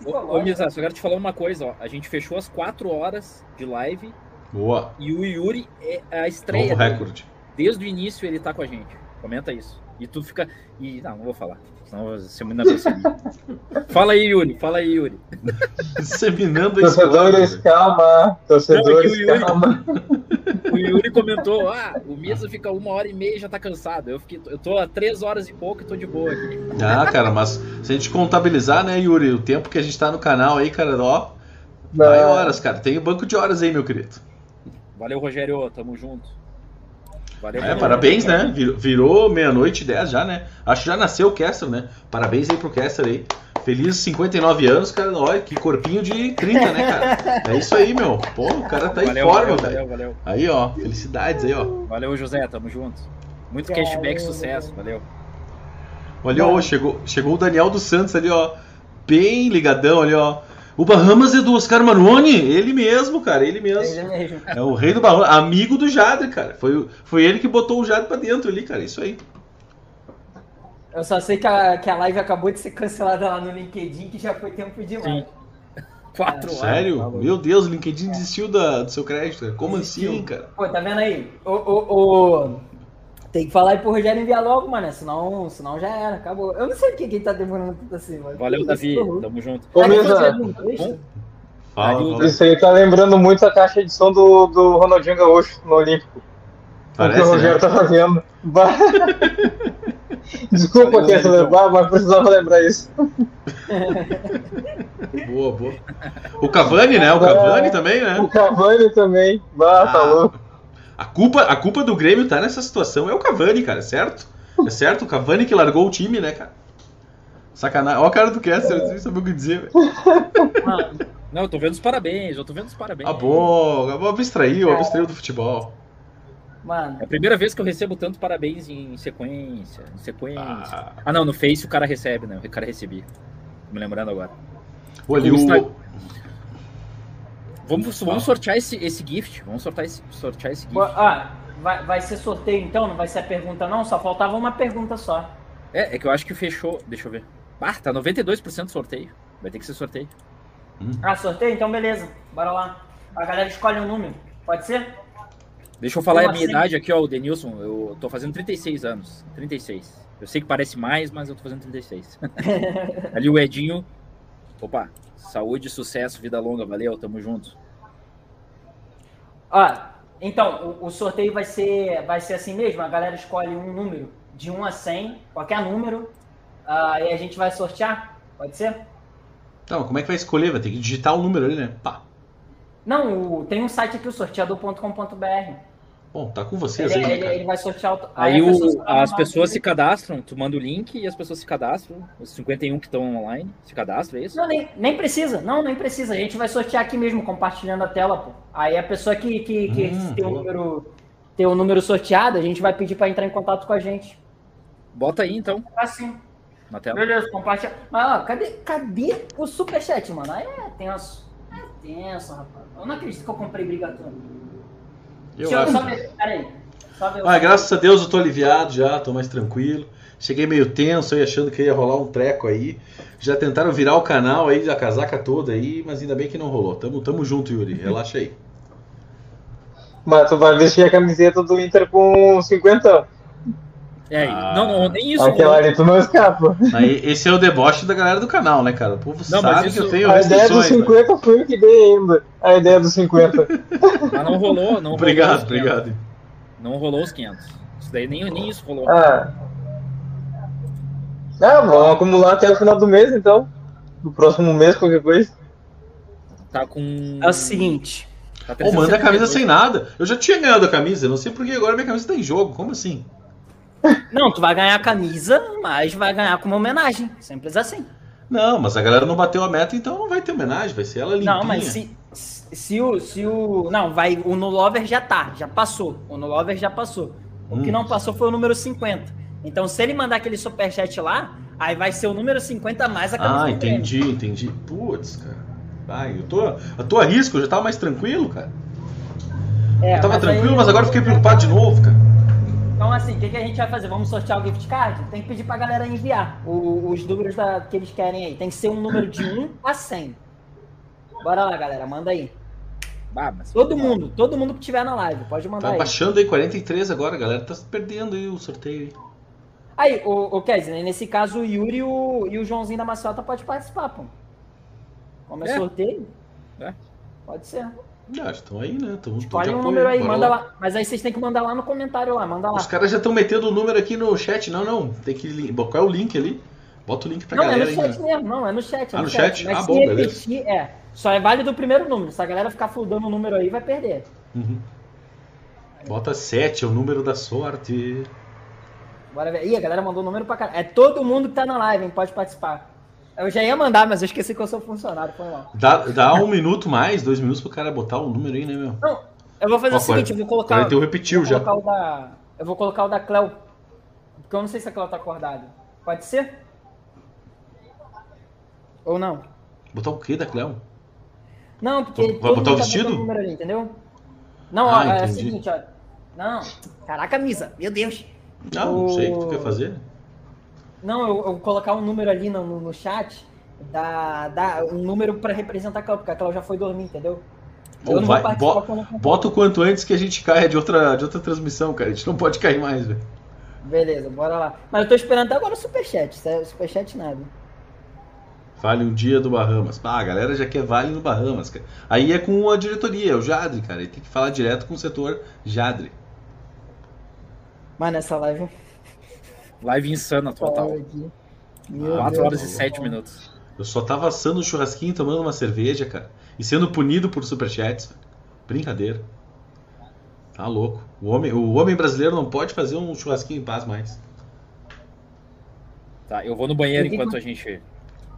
ô, ô, Misa, só quero te falar uma coisa, ó. A gente fechou as 4 horas de live. Boa. E o Yuri é a estreia. Novo recorde. Desde o início ele tá com a gente. Comenta isso. E tu fica. E, não, não vou falar. Senão você me <laughs> Fala aí, Yuri. Fala aí, Yuri. Disseminando Torcedores, calma. Torcedores, não, é o calma. <laughs> O Yuri comentou: ah, o Misa fica uma hora e meia e já tá cansado. Eu, fiquei, eu tô a três horas e pouco e tô de boa aqui. Ah, cara, mas se a gente contabilizar, né, Yuri, o tempo que a gente tá no canal aí, cara, ó. Vai horas, cara. Tem um banco de horas aí, meu querido. Valeu, Rogério. Tamo junto. Valeu, é, parabéns, né? Virou, meia-noite e 10 já, né? Acho que já nasceu o Kessler, né? Parabéns aí pro Kessler aí. Feliz 59 anos, cara. Olha, que corpinho de 30, né, cara? É isso aí, meu. Pô, o cara tá valeu, em forma, valeu, velho. Valeu, Aí, ó. Felicidades aí, ó. Valeu, José. Tamo junto. Muito cashback, sucesso. Valeu. Olha, ó, chegou, chegou o Daniel dos Santos ali, ó. Bem ligadão ali, ó. O Bahamas é do Oscar Maroni, ele mesmo, cara, ele mesmo. Ele mesmo. É o rei do Bahamas, amigo do Jadre, cara. Foi, foi ele que botou o Jadre pra dentro ali, cara, isso aí. Eu só sei que a, que a live acabou de ser cancelada lá no LinkedIn, que já foi tempo demais. Sim. Quatro é. horas. Sério? Tá Meu Deus, o LinkedIn desistiu da, do seu crédito, cara. Como desistiu. assim, cara? Pô, tá vendo aí? O, o, o, tem que falar aí pro Rogério enviar logo, mano. Senão, senão já era, acabou. Eu não sei por que ele tá demorando tanto assim, mano. Valeu, Davi. Tamo junto. Fala, Isso aí tá lembrando muito a caixa de som do, do Ronaldinho Gaúcho no Olímpico. Parece, o que o Rogério né? tá fazendo. <laughs> Desculpa, que levar, mas precisava lembrar isso. boa, boa. O Cavani, né? O Cavani é, também, né? O Cavani também. Bah, tá ah. tá louco. A culpa, a culpa do Grêmio tá nessa situação é o Cavani, cara, certo? É certo? O Cavani que largou o time, né, cara? Sacanagem. Olha a cara do Kessler, não sabe o que dizer, velho. Não, eu tô vendo os parabéns, eu tô vendo os parabéns. Ah, bom, eu abstraiu, abstraiu do futebol. Mano. É a primeira vez que eu recebo tanto parabéns em sequência. Em sequência. Ah, ah não, no Face o cara recebe, né? O cara recebi. Tô me lembrando agora. Olha, o, Vamos, vamos sortear esse, esse gift. Vamos sortear esse, sortear esse gift. Ah, vai, vai ser sorteio então? Não vai ser a pergunta, não? Só faltava uma pergunta só. É, é que eu acho que fechou. Deixa eu ver. Ah, tá 92% sorteio. Vai ter que ser sorteio. Hum. Ah, sorteio? Então beleza. Bora lá. A galera escolhe um número. Pode ser? Deixa eu falar Como a minha assim? idade aqui, ó, o Denilson. Eu tô fazendo 36 anos. 36. Eu sei que parece mais, mas eu tô fazendo 36. <laughs> Ali o Edinho. Opa, Saúde, sucesso, vida longa, valeu, tamo junto. Ó, então, o, o, sorteio vai ser, vai ser assim mesmo, a galera escolhe um número, de 1 a 100, qualquer número, uh, e a gente vai sortear, pode ser? Não, como é que vai escolher? Vai ter que digitar o um número ali, né? Pá. Não, o, tem um site aqui, o sorteador.com.br. Bom, tá com vocês ele, aí. Ele, ele, vai sortear. O... Aí, aí o, as pessoas se cadastram, tu manda o link e as pessoas se cadastram. Os 51 que estão online se cadastram, é isso? Não, nem, nem precisa. Não, nem precisa. A gente vai sortear aqui mesmo, compartilhando a tela, pô. Aí a pessoa que, que, que hum, tem, o número, tem o número sorteado, a gente vai pedir para entrar em contato com a gente. Bota aí então. Assim. Na tela. Beleza, compartilha. Mas ó, cadê, cadê o superchat, mano? Aí é tenso. É tenso, rapaz. Eu não acredito que eu comprei Brigatone. Eu Deixa acho. Só ver, peraí. Só ver ah, graças a Deus eu tô aliviado já, tô mais tranquilo. Cheguei meio tenso aí, achando que ia rolar um treco aí. Já tentaram virar o canal aí, a casaca toda aí, mas ainda bem que não rolou. Tamo, tamo junto, Yuri. Relaxa aí. Mas tu vai vestir a camiseta do Inter com 50. É, ah, não, não, nem isso. Aquela ali tu não escapa. Aí, esse é o deboche da galera do canal, né, cara? O povo não, sabe isso, que eu tenho A ideia dos 50 né? foi o que dei ainda. A ideia dos <laughs> 50. Mas não rolou, não Obrigado, rolou obrigado. Não rolou os 500. Isso daí nem, nem isso rolou. Ah. Ah, vamos acumular até o final do mês, então. No próximo mês, qualquer coisa. Tá com. É o seguinte. Tá Ô, manda a camisa sem nada. Eu já tinha ganhado a camisa, não sei porque agora minha camisa tá em jogo. Como assim? Não, tu vai ganhar a camisa, mas vai ganhar como homenagem. Simples assim. Não, mas a galera não bateu a meta, então não vai ter homenagem, vai ser ela limpinha. Não, mas se, se, o, se o. Não, vai. O no Lover já tá, já passou. O no Lover já passou. O hum. que não passou foi o número 50. Então, se ele mandar aquele superchat lá, aí vai ser o número 50 mais a camisa. Ah, entendi, entendi. Putz, cara. Ai, eu tô, eu tô a risco, eu já tava mais tranquilo, cara. É, eu tava mas tranquilo, aí... mas agora fiquei preocupado de novo, cara. Então, assim, o que, que, a gente vai fazer? Vamos sortear o gift card? Tem que pedir pra galera enviar o, os números da, que eles querem aí. Tem que ser um número de 1 a 100. Bora lá, galera, manda aí. Ah, todo mundo, todo mundo que tiver na live, pode mandar tá aí. baixando aí 43 agora, a galera tá perdendo aí o sorteio. Aí, o, o Kesley, nesse caso o Yuri e o, e o Joãozinho da Maciota pode participar, pô. Como é, é. sorteio? É. Pode ser. Ah, estão aí, né? Tão, Escolhe um número aí, manda lá. lá. Mas aí vocês têm que mandar lá no comentário lá, manda lá. Os caras já estão metendo o número aqui no chat. Não, não. Tem que. Qual é o link ali? Bota o link pra não, galera. Não, é no chat mesmo, não, é no chat. É ah, no, chat? Mas ah, se bom, repetir, beleza. é. Só é válido o primeiro número. Se a galera ficar fludando o número aí, vai perder. Uhum. Bota 7, é o número da sorte. Bora ver. Ih, a galera mandou o número pra cá. É todo mundo que tá na live, hein? Pode participar. Eu já ia mandar, mas eu esqueci que eu sou funcionário. Foi mal. Dá, dá um minuto mais, dois minutos pro cara botar o número aí, né, meu? Não, eu vou fazer Ó, o seguinte, eu vou colocar. Então repetiu já. O da, eu vou colocar o da Cleo. Porque eu não sei se a Cleo tá acordada. Pode ser? Ou não? Botar o quê da Cleo? Não, porque. Vai botar o tá vestido? O número ali, entendeu? Não, ah, ó, é o seguinte, ó. Não. Caraca, camisa, meu Deus. Não, o... não sei o que tu quer fazer. Não, eu, eu colocar um número ali no, no, chat, dá, dá um número para representar a Cláudia, porque a Cláudia já foi dormir, entendeu? Ou vai, bo, bota o quanto antes que a gente caia de outra, de outra transmissão, cara. A gente não pode cair mais, velho. Beleza, bora lá. Mas eu tô esperando até agora o superchat. É superchat nada. Vale um dia do Bahamas. Ah, a galera já quer vale no Bahamas, cara. Aí é com a diretoria, é o Jadre, cara. Ele tem que falar direto com o setor Jadre. Mas nessa live Live insana total. 4 horas e 7 minutos. Eu só tava assando um churrasquinho tomando uma cerveja, cara. E sendo punido por superchats. Brincadeira. Tá louco. O homem, o homem brasileiro não pode fazer um churrasquinho em paz mais. Tá, eu vou no banheiro enquanto a gente.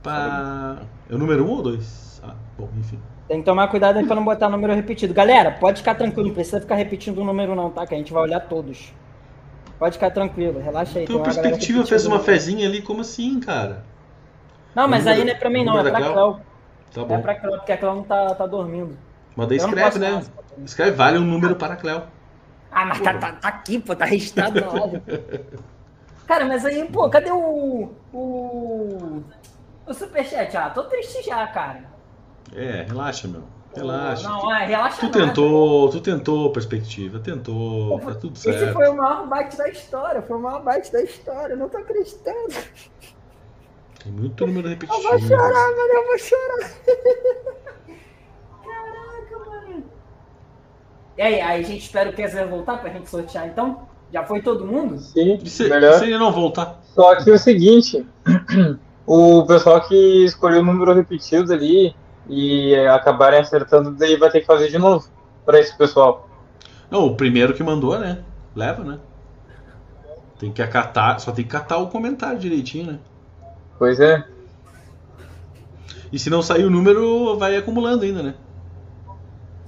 Pá... É o número 1 um ou 2? Ah, bom, enfim. Tem que tomar cuidado aí pra não botar número repetido. Galera, pode ficar tranquilo, não precisa ficar repetindo o número não, tá? Que a gente vai olhar todos. Pode ficar tranquilo, relaxa aí. Tua perspectiva fez uma fezinha ali, como assim, cara? Não, mas aí não é pra mim não, é pra Cléo. Tá bom. É pra Cléo, porque a Cléo não tá, tá dormindo. Mas daí escreve, né? Escreve, vale um número para a Cléo. Ah, mas tá, tá, tá, aqui, pô, tá registrado na hora. <laughs> Cara, mas aí, pô, cadê o. O. O superchat? Ah, tô triste já, cara. É, relaxa, meu. Relaxa. Não, é, relaxa. Tu nada, tentou, tu tentou perspectiva, tentou, tá tudo certo. Esse foi o maior bate da história, foi o maior bate da história, eu não tô acreditando. Tem muito número repetido. Eu vou chorar, mano, eu vou chorar. Caraca, mano. E aí, aí a gente espera o Kessler voltar pra gente sortear então? Já foi todo mundo? Sim, e se, melhor. se ele não voltar? Só que é o seguinte, <clears throat> o pessoal que escolheu o número repetido ali, e acabarem acertando, daí vai ter que fazer de novo para esse pessoal. Não, o primeiro que mandou, né? Leva, né? Tem que acatar, só tem que catar o comentário direitinho, né? Pois é. E se não sair o número, vai acumulando ainda, né?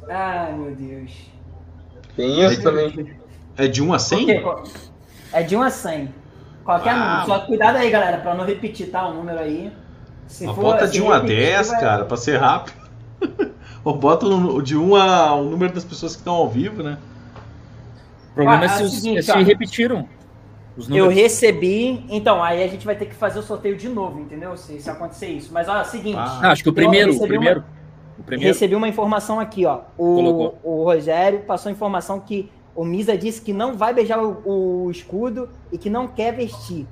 Ai, meu Deus. Tem isso é também. É de 1 a 100? É de 1 a 100. Qualquer ah, número. Só cuidado aí, galera, pra não repetir, tá? O número aí. Se for, bota de 1 a 10, vai... cara, pra ser rápido. <laughs> Ou bota de 1 a o número das pessoas que estão ao vivo, né? O problema ah, é se, é seguinte, se repetiram. Eu recebi, então, aí a gente vai ter que fazer o sorteio de novo, entendeu? Se, se acontecer isso. Mas olha, é o seguinte. Ah, acho que o primeiro, o primeiro, uma, o primeiro. Recebi uma informação aqui, ó. O, o Rogério passou a informação que O Misa disse que não vai beijar o, o escudo e que não quer vestir.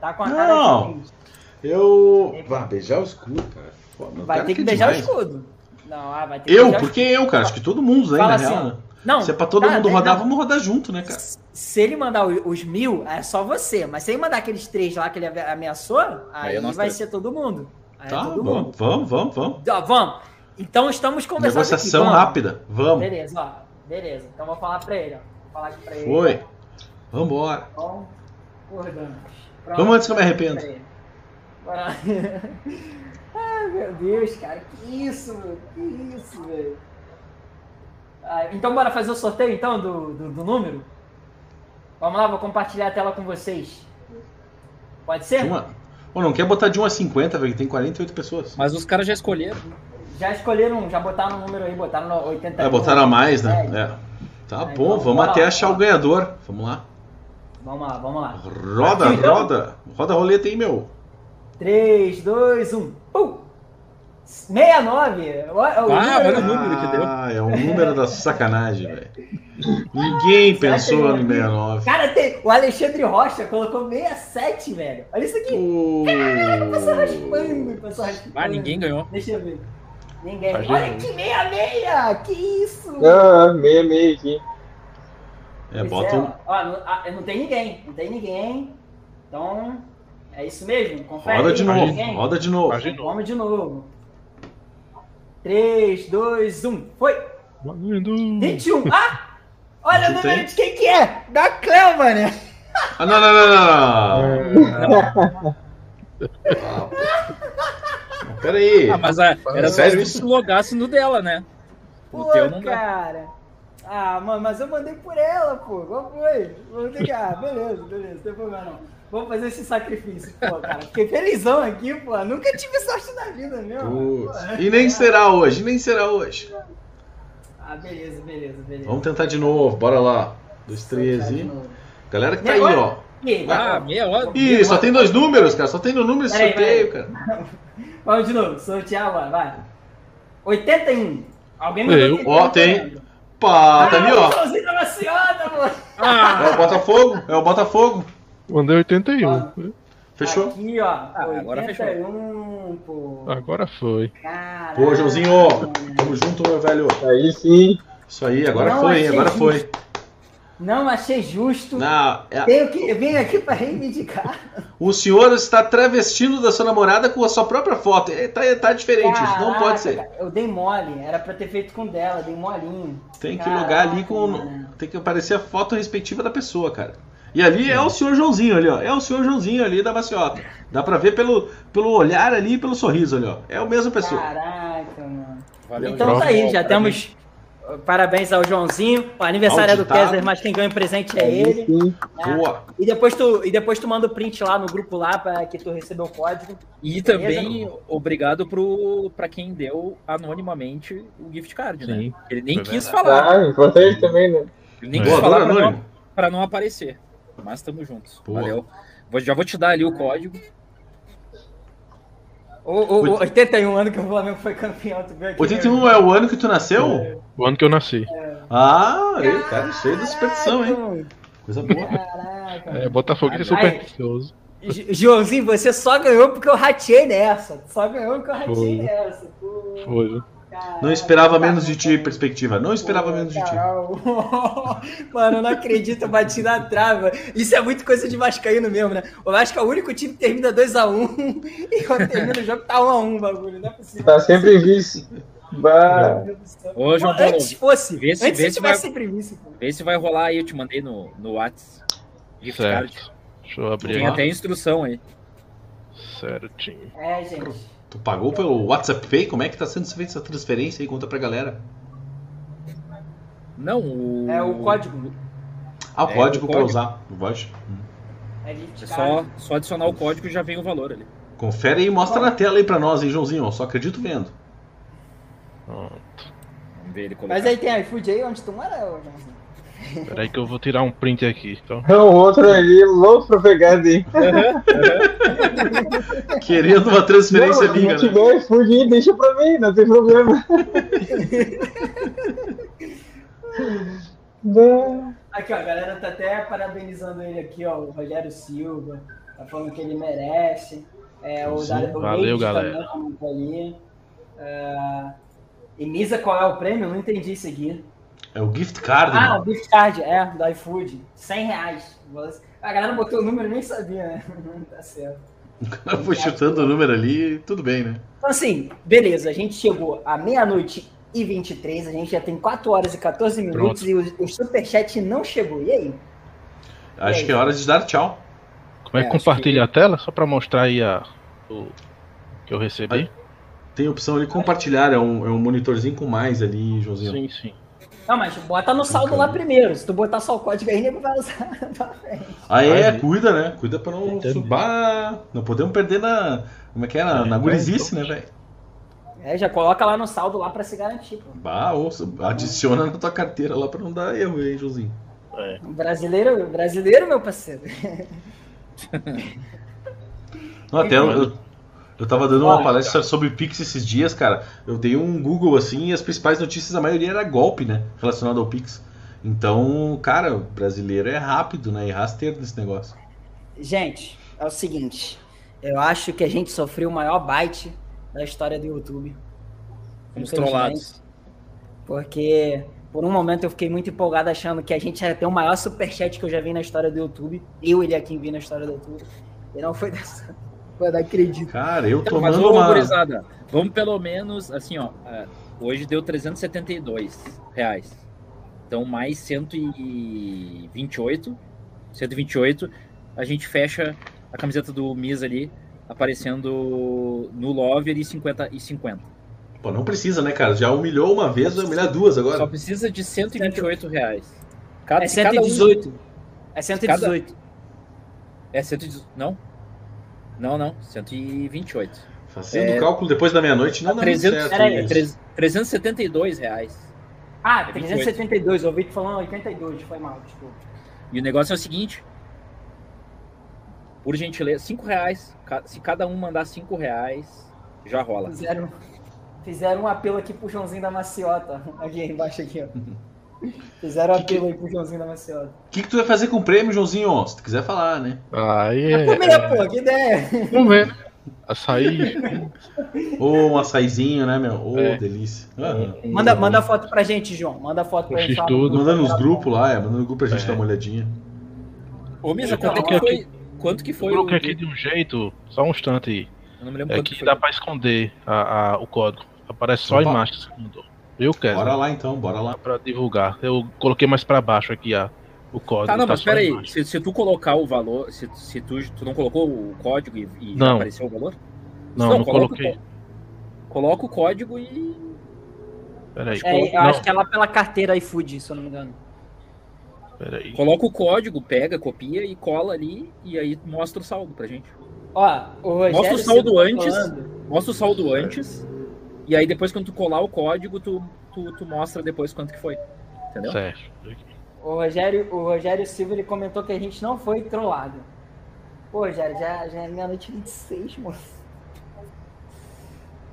Tá com a cara Não. de Eu. Vá, beijar o escudo, cara. Foda, Vai cara ter que quer beijar demais. o escudo. Não, ah, vai ter que Eu? beijar o Por que eu, cara? Acho que todo mundo, né? Fala Na assim, real, né? Não, Se é pra todo tá, mundo rodar, não. vamos rodar junto, né, cara? Se ele mandar os mil, é só você. Mas se ele mandar aqueles três lá que ele ame- ameaçou, aí, Aí é vai três. ser todo mundo. Aí Tá, é todo vamos, mundo. vamos, vamos, vamos. Ó, vamos. Então estamos conversando Negociação aqui, vamos. rápida, vamos. Beleza, ó. Beleza. Então vou falar pra ele, ó. Vou falar aqui pra ele. Foi. Vambora. Então, acordamos. Pronto. Vamos antes que eu me arrependo. Bora. <laughs> Ai, meu Deus, cara. Que isso, meu? Que isso, velho. Ah, então bora fazer o sorteio, então, do, do, do número? Vamos lá, vou compartilhar a tela com vocês. Pode ser? Uma... Ô, não quer botar de 1 a 50, velho? Tem 48 pessoas. Mas os caras já escolheram. Já escolheram, já botaram o número aí, botaram no 80. É, botaram a mais, né? É. É. Tá É, bom, então, vamos até lá, achar bora. o ganhador. Vamos lá. Vamos lá, vamos lá. Roda, Aqui, então. roda. Roda a roleta aí, meu. 3, 2, 1. Pum! 69! Olha o Ah, número- olha o número que deu. Ah, é um número da sacanagem, <laughs> velho. Ninguém pensou no ele- 69. Cara, tem... o Alexandre Rocha colocou 67, velho. Olha isso aqui. Passou raspando, passou raspando. Ah, ninguém ganhou. Deixa eu ver. Ninguém. Olha que 66! Que isso? Ah, meia, meia aqui. É, Pois bota é, um. ó. Ó, não, ah, não tem ninguém. Não tem ninguém. Então, é isso mesmo? Confere Roda aí, de novo, ninguém? roda de novo. Faz de novo. Vamos de novo. 3, 2, 1. Foi! Valendo. 21. Ah! Olha o número de quem que é? Da Cleo, mano. Ah, não, não, não, não, não. Não, <laughs> Pera aí. Ah, mas ah, era só Sério se isso? logasse no dela, né? O Pô, teu não dá. cara. Ah, mano, mas eu mandei por ela, pô. Qual foi? Vamos ter que... Ah, beleza, beleza. Não tem problema não. Vamos fazer esse sacrifício, pô, cara. Fiquei felizão aqui, pô. Nunca tive sorte na vida, meu. Putz. E nem será hoje, nem será hoje. Ah, beleza, beleza, beleza. Vamos tentar de novo, bora lá. Dois, três e. Galera que tá aí, ó. Ah, meia hora. Ih, só tem dois números, cara. Só tem no número de Peraí, sorteio, cara. <laughs> Vamos de novo, sortear agora, vai. 81. Alguém Eu. mandou Ó, tem. Pá, tá ali, Ah, ó. Maciota, mano. É o Botafogo, é o Botafogo. Mandei 81. Fechou? Aqui, ó. Ah, agora fechou. 81, pô. Agora foi. Caralho. Pô, Joãozinho, tamo junto, meu velho. Aí sim. Isso aí, agora Não foi, Agora foi. justo. Não achei justo. Não, é- Tenho que, eu venho aqui pra reivindicar. o senhor está travestindo da sua namorada com a sua própria foto. É, tá, tá diferente, isso não Caraca, pode ser. cara, Eu dei mole, era pra ter feito com dela, dei molinho. Tem que Caraca, logar ali com. mano. Tem que aparecer a foto respectiva da pessoa, cara. E ali é o senhor Joãozinho ali, ó. É o senhor Joãozinho ali da maciota. Dá pra ver pelo, pelo olhar ali e pelo sorriso ali, ó. É a mesma pessoa. Caraca, mano. Valeu, então João. tá aí, já temos. uh, Parabéns ao Joãozinho. O aniversário é do Auditado. Kessler, mas quem ganha o presente é ele. né? Boa. E depois tu, e depois tu manda o print lá no grupo lá para que tu recebeu o código. E Beleza, também obrigado pro, pra quem deu anonimamente o gift card, né? Sim. Ele nem Foi quis verdade. falar. Ah, importante também, né? Ele nem É. quis Boa, falar pra não, Anônimo. pra não aparecer. Mas tamo juntos. Boa. Valeu. Vou- já vou te dar ali o código. O, o, o 81 anos que o Flamengo foi campeão, tu aqui? 81 é o ano que tu nasceu? O ano que eu nasci. Ah, aí, cara, cheio de superstição, hein? Coisa boa. Caraca. É, Botafogo é Ai. supersticioso. Joãozinho, você só ganhou porque eu ratei nessa. Só ganhou porque eu ratei Foi. nessa. Pô, Foi. Não esperava menos de ti, perspectiva. Não esperava menos de ti. Caralho. <laughs> Mano, eu não acredito, eu bati na trava. Isso é muito coisa de Vascaíno mesmo, né? O Vasco é o único time que termina 2x1 <laughs> e quando termina o jogo tá 1x1 o bagulho. Não é possível. Tá sempre vice. Bah. Meu Deus do céu. Ô, João Pô, Paulo, antes fosse, vê se- antes vê se vai- sempre vice, pô. Vê se vai rolar aí, eu te mandei no, no Whats. Gift. Deixa eu abrir Tem aqui. até instrução aí. Certinho. É, gente. Tu pagou pelo WhatsApp Pay? Como é que tá sendo feita essa transferência aí? Conta pra galera. Não, o. É o código. Ah, o É, código o pra código. usar. Não pode? É É só, só adicionar o código e já vem o valor ali. Confere aí e mostra na tela aí pra nós, hein, Joãozinho? Eu só acredito vendo. Pronto. Vamos ver ele colocar. Mas aí tem iFood aí onde tu mora, Joãozinho? Peraí que eu vou tirar um print aqui. Então. É o outro ali, louco pra pegar ali. Querendo uma transferência Não, minha, se né? tiver aí, deixa pra mim, não tem problema. <laughs> Aqui, ó, a galera tá até parabenizando ele aqui, ó, o Rogério Silva, tá falando que ele merece. É, o, Sim, da, o valeu, David galera. comentou ali. E Misa, qual é o prêmio? Não entendi isso aqui. É o gift card. Ah, o gift card, é, do iFood. 100 reais. A galera botou o número e nem sabia, né? <laughs> tá certo. O cara foi chutando o número ali, tudo bem, né? Então, assim, beleza, a gente chegou à meia-noite e 23, a gente já tem 4 horas e 14 minutos e o, o superchat não chegou. E aí? Acho que é hora de dar tchau. Como é É, que acho compartilha a tela? Só pra mostrar aí a, o que eu recebi. Tem a opção ali compartilhar, é um, é um monitorzinho com mais ali, Joãozinho. Sim, sim. Não, mas bota no saldo lá primeiro. Se tu botar só o código aí, nego vai usar <laughs> pra frente. Ah, é, cuida, né? Cuida pra não Entendi. subar. Não podemos perder na. Como é que é? Na, É, na vai, gurizice, então. né, velho? É, já coloca lá no saldo lá pra se garantir, pô. Bah, ouça, adiciona na tua carteira lá pra não dar erro, hein, Joãozinho. É. Brasileiro, brasileiro, meu parceiro. Não, até eu, eu, eu tava dando uma Olha, palestra sobre Pix esses dias, cara. Eu dei um Google assim e as principais notícias, a maioria era golpe, né? Relacionado ao Pix. Então, cara, o brasileiro é rápido, né? E rasteiro nesse negócio. Gente, é o seguinte. Eu acho que a gente sofreu o maior bite da história do YouTube. Fomos trollados. Porque por um momento eu fiquei muito empolgado achando que a gente ia ter o maior superchat que eu já vi na história do YouTube. Eu e ele aqui vi na história do YouTube. E não foi dessa. Da acredito. Cara, eu Então, mas, tomando ô, uma. gurizada, vamos pelo menos, assim, ó, é, hoje deu 372 reais. Então, mais 128, 128, a gente fecha a camiseta do Miz ali, aparecendo no Love ali 50 e 50. Pô, não precisa, né, cara? Já humilhou uma vez, vai humilhar duas Só agora. precisa de 128 reais. Cada, É se cada um- 118. É 118. É 118, não? Não, não, 128. Fazendo É. o cálculo depois da meia-noite não dá muito 300, certo. peraí, isso. treze- 372 reais. Ah, É 372. Eu ouvi tu falando 82. Foi mal, desculpa. E o negócio é o seguinte. Por gentileza, 5 reais. Se cada um mandar 5 reais, já rola. Fizeram, fizeram um apelo aqui pro Joãozinho da Maciota. <laughs> Aqui embaixo aqui, ó. <laughs> Fizeram Que aí pro Joãozinho da Maciota. O que, que tu vai fazer com o prêmio, Joãozinho? Se tu quiser falar, né? Aí É é. comer, pô, que ideia. Vamos ver, né? Açaí. Ô, um açaizinho, né, meu? Ô, É. delícia. Aham. Manda, manda foto pra gente, João. Manda foto pra gente. tudo. grupo. Mandando nos grupos lá, é, mandando no grupo pra gente É. dar uma olhadinha. Ô, Misa, Eu quanto é que foi? Quanto que Eu foi o. coloquei aqui de um jeito, só um instante aí. Eu não me lembro É quanto que foi. dá pra esconder a, a- o código. Aparece só a Opa. imagem que você mandou. Eu quero. Bora lá então, bora lá. Pra divulgar. Eu coloquei mais pra baixo aqui a, o código. Tá, não, mas só a pera aí. imagem. Se, se tu colocar o valor, se, se tu, tu não colocou o código e, e Não. apareceu o valor? Não, não coloca o coloquei. có- Coloca o código e. Peraí. É, eu não, acho que é lá pela carteira iFood, se eu não me engano. peraí. Coloca o código, pega, copia e cola ali e aí mostra o saldo pra gente. Ó, o Rogério Mostra o saldo tá antes. falando- Mostra o saldo antes. E aí depois quando tu colar o código, tu, tu, tu mostra depois quanto que foi. Entendeu? Certo. O Rogério, o Rogério Silva ele comentou que a gente não foi trollado. Pô, Rogério, já, já é meia-noite e 26, moço.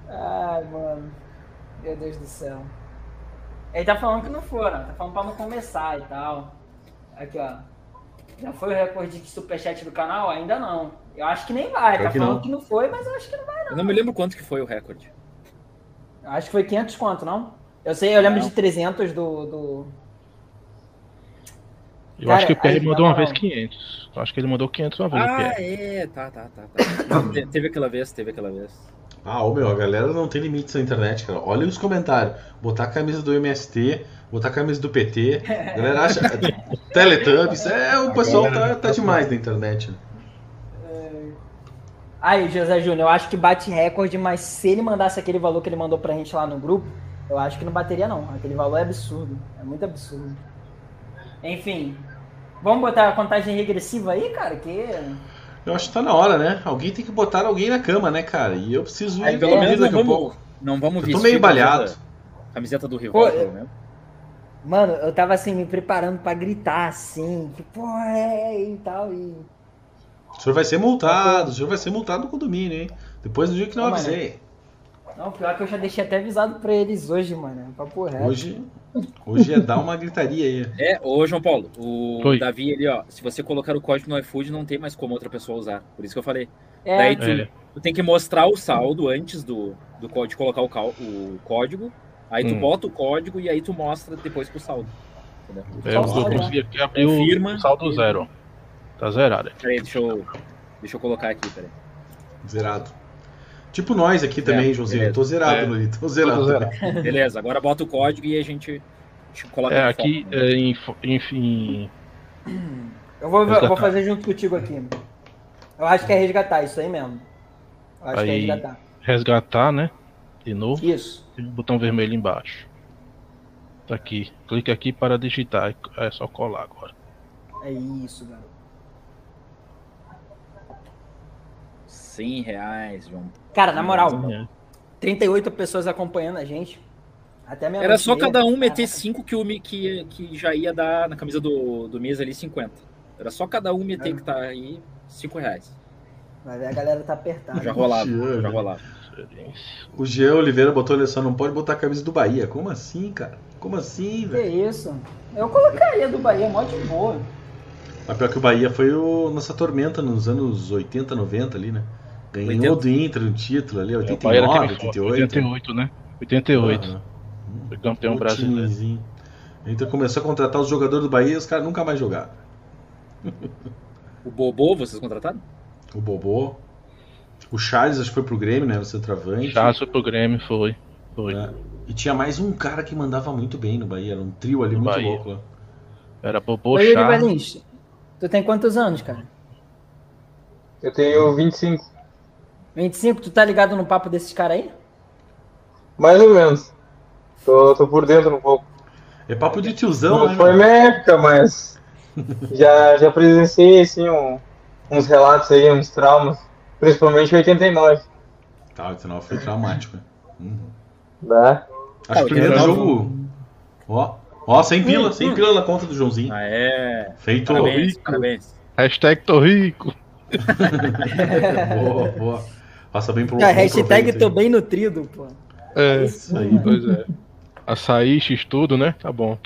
Ai, mano. Meu Deus do céu. Ele tá falando que não foram, tá falando pra não começar e tal. Aqui, ó. Já foi o recorde de superchat do canal? Ainda não. Eu acho que nem vai. Tá que falando não. que não foi, mas eu acho que não vai. Eu não me lembro quanto que foi o recorde. Acho que foi 500 quanto, não? Eu sei, eu lembro Não. de 300 do, do, Eu Cara, acho que o aí, mandou uma vez moral. 500. Eu acho que ele mandou 500 uma vez. Ah, é, tá, tá, tá. tá. Te- teve aquela vez, teve aquela vez. Ah, ô meu, a galera não tem limites na internet, cara. Olha os comentários. Botar a camisa do MST, botar a camisa do PT. A galera acha. <laughs> Teletubbies. É, o pessoal tá, tá demais na internet. né? Aí, José Júnior, eu acho que bate recorde, mas se ele mandasse aquele valor que ele mandou pra gente lá no grupo, eu acho que não bateria, não. Aquele valor é absurdo. É muito absurdo. Enfim. Vamos botar a contagem regressiva aí, cara? Que. Eu acho que tá na hora, né? Alguém tem que botar alguém na cama, né, cara? E eu preciso Aí ir pelo menos daqui a vamos, pouco. não vamos Eu vestir tô meio balhado. Camiseta, camiseta do rival, Pô, pelo menos. Mano, eu tava assim, me preparando pra gritar assim, que porra é e tal. E. O senhor vai ser multado, o senhor vai ser multado no condomínio, hein? Depois do dia que não mano. avisei. Não, pior que eu já deixei até avisado pra eles hoje, mano. Papo reto. Hoje, hoje é dar uma gritaria aí. <laughs> É, ô João Paulo, o Oi. Davi ali, ó, se você colocar o código no iFood, não tem mais como outra pessoa usar. Por isso que eu falei. É, Daí tu, É. tu tem que mostrar o saldo antes do, do có- de colocar o, cal- o código. Aí tu Hum. bota o código e aí tu mostra depois pro saldo. Entendeu? É, eu, consegui aqui abrir o saldo zero. Tá zerado. Peraí, deixa eu, deixa eu colocar aqui, peraí. Zerado. Tipo nós aqui também, É, Joãozinho. beleza. Tô zerado, É. Loli. Tô zerado. Tô zerado. <laughs> Beleza, agora bota o código e a gente, a gente coloca É, aqui, foco. é, em, fo- enfim. Eu vou, eu vou fazer junto contigo aqui. Eu acho que é resgatar, isso aí mesmo. Eu acho que é Aí. resgatar. Resgatar, né? De novo. Isso. Tem um botão vermelho embaixo. Tá aqui. Clique aqui para digitar. É só colar agora. É isso, garoto. 100 reais, João. Cara, na moral, É. 38 pessoas acompanhando a gente. Até minha Era só cada um meter 5 que, o que, que já ia dar na camisa do, do mês ali 50. Era só cada um meter É. que tá aí 5 reais. Vai ver, a galera tá apertada. Já rolava, Jean, já né? rolava. O Jean Oliveira botou ali só, não pode botar a camisa do Bahia. Como assim, cara? Como assim, Que velho? isso? Eu colocaria do Bahia, mó de boa. Mas pior que o Bahia foi o nossa tormenta nos anos 80, 90 ali, né? Ganhou 80. do Inter um título ali, É, o Bahia era 89, aquele forte, 88. 88, né? 88. Aham. Foi campeão Um brasileiro. timezinho. O Inter começou a contratar os jogadores do Bahia e os caras nunca mais jogaram. O Bobô, vocês contrataram? O Bobô. O Charles acho que foi pro Grêmio, né? No centroavante. Charles foi pro Grêmio, foi. Foi. É. E tinha mais um cara que mandava muito bem no Bahia. Era um trio ali No muito Bahia. louco lá. Era Bobô, Oi, Charles. Valins, tu tem quantos anos, cara? Eu tenho 25, 25? Tu tá ligado no papo desses caras aí? mais ou menos. Tô, tô por dentro um pouco. É papo de tiozão, Não né? foi minha época, mas <laughs> já, já presenciei assim, um- uns relatos aí, uns traumas. Principalmente em 89. Tá, o final foi traumático. né? Uhum. Né? Acho que o primeiro 89. jogo. Ó, ó, 100 pila, 100 pila na conta do Joãozinho. Ah, é. Feito. Parabéns, rico. parabéns. Hashtag tô rico. <laughs> boa, boa. Passa bem pro A pro hashtag tô bem nutrido, pô. É, Isso aí. pois é. Açaí, X tudo, né? Tá bom.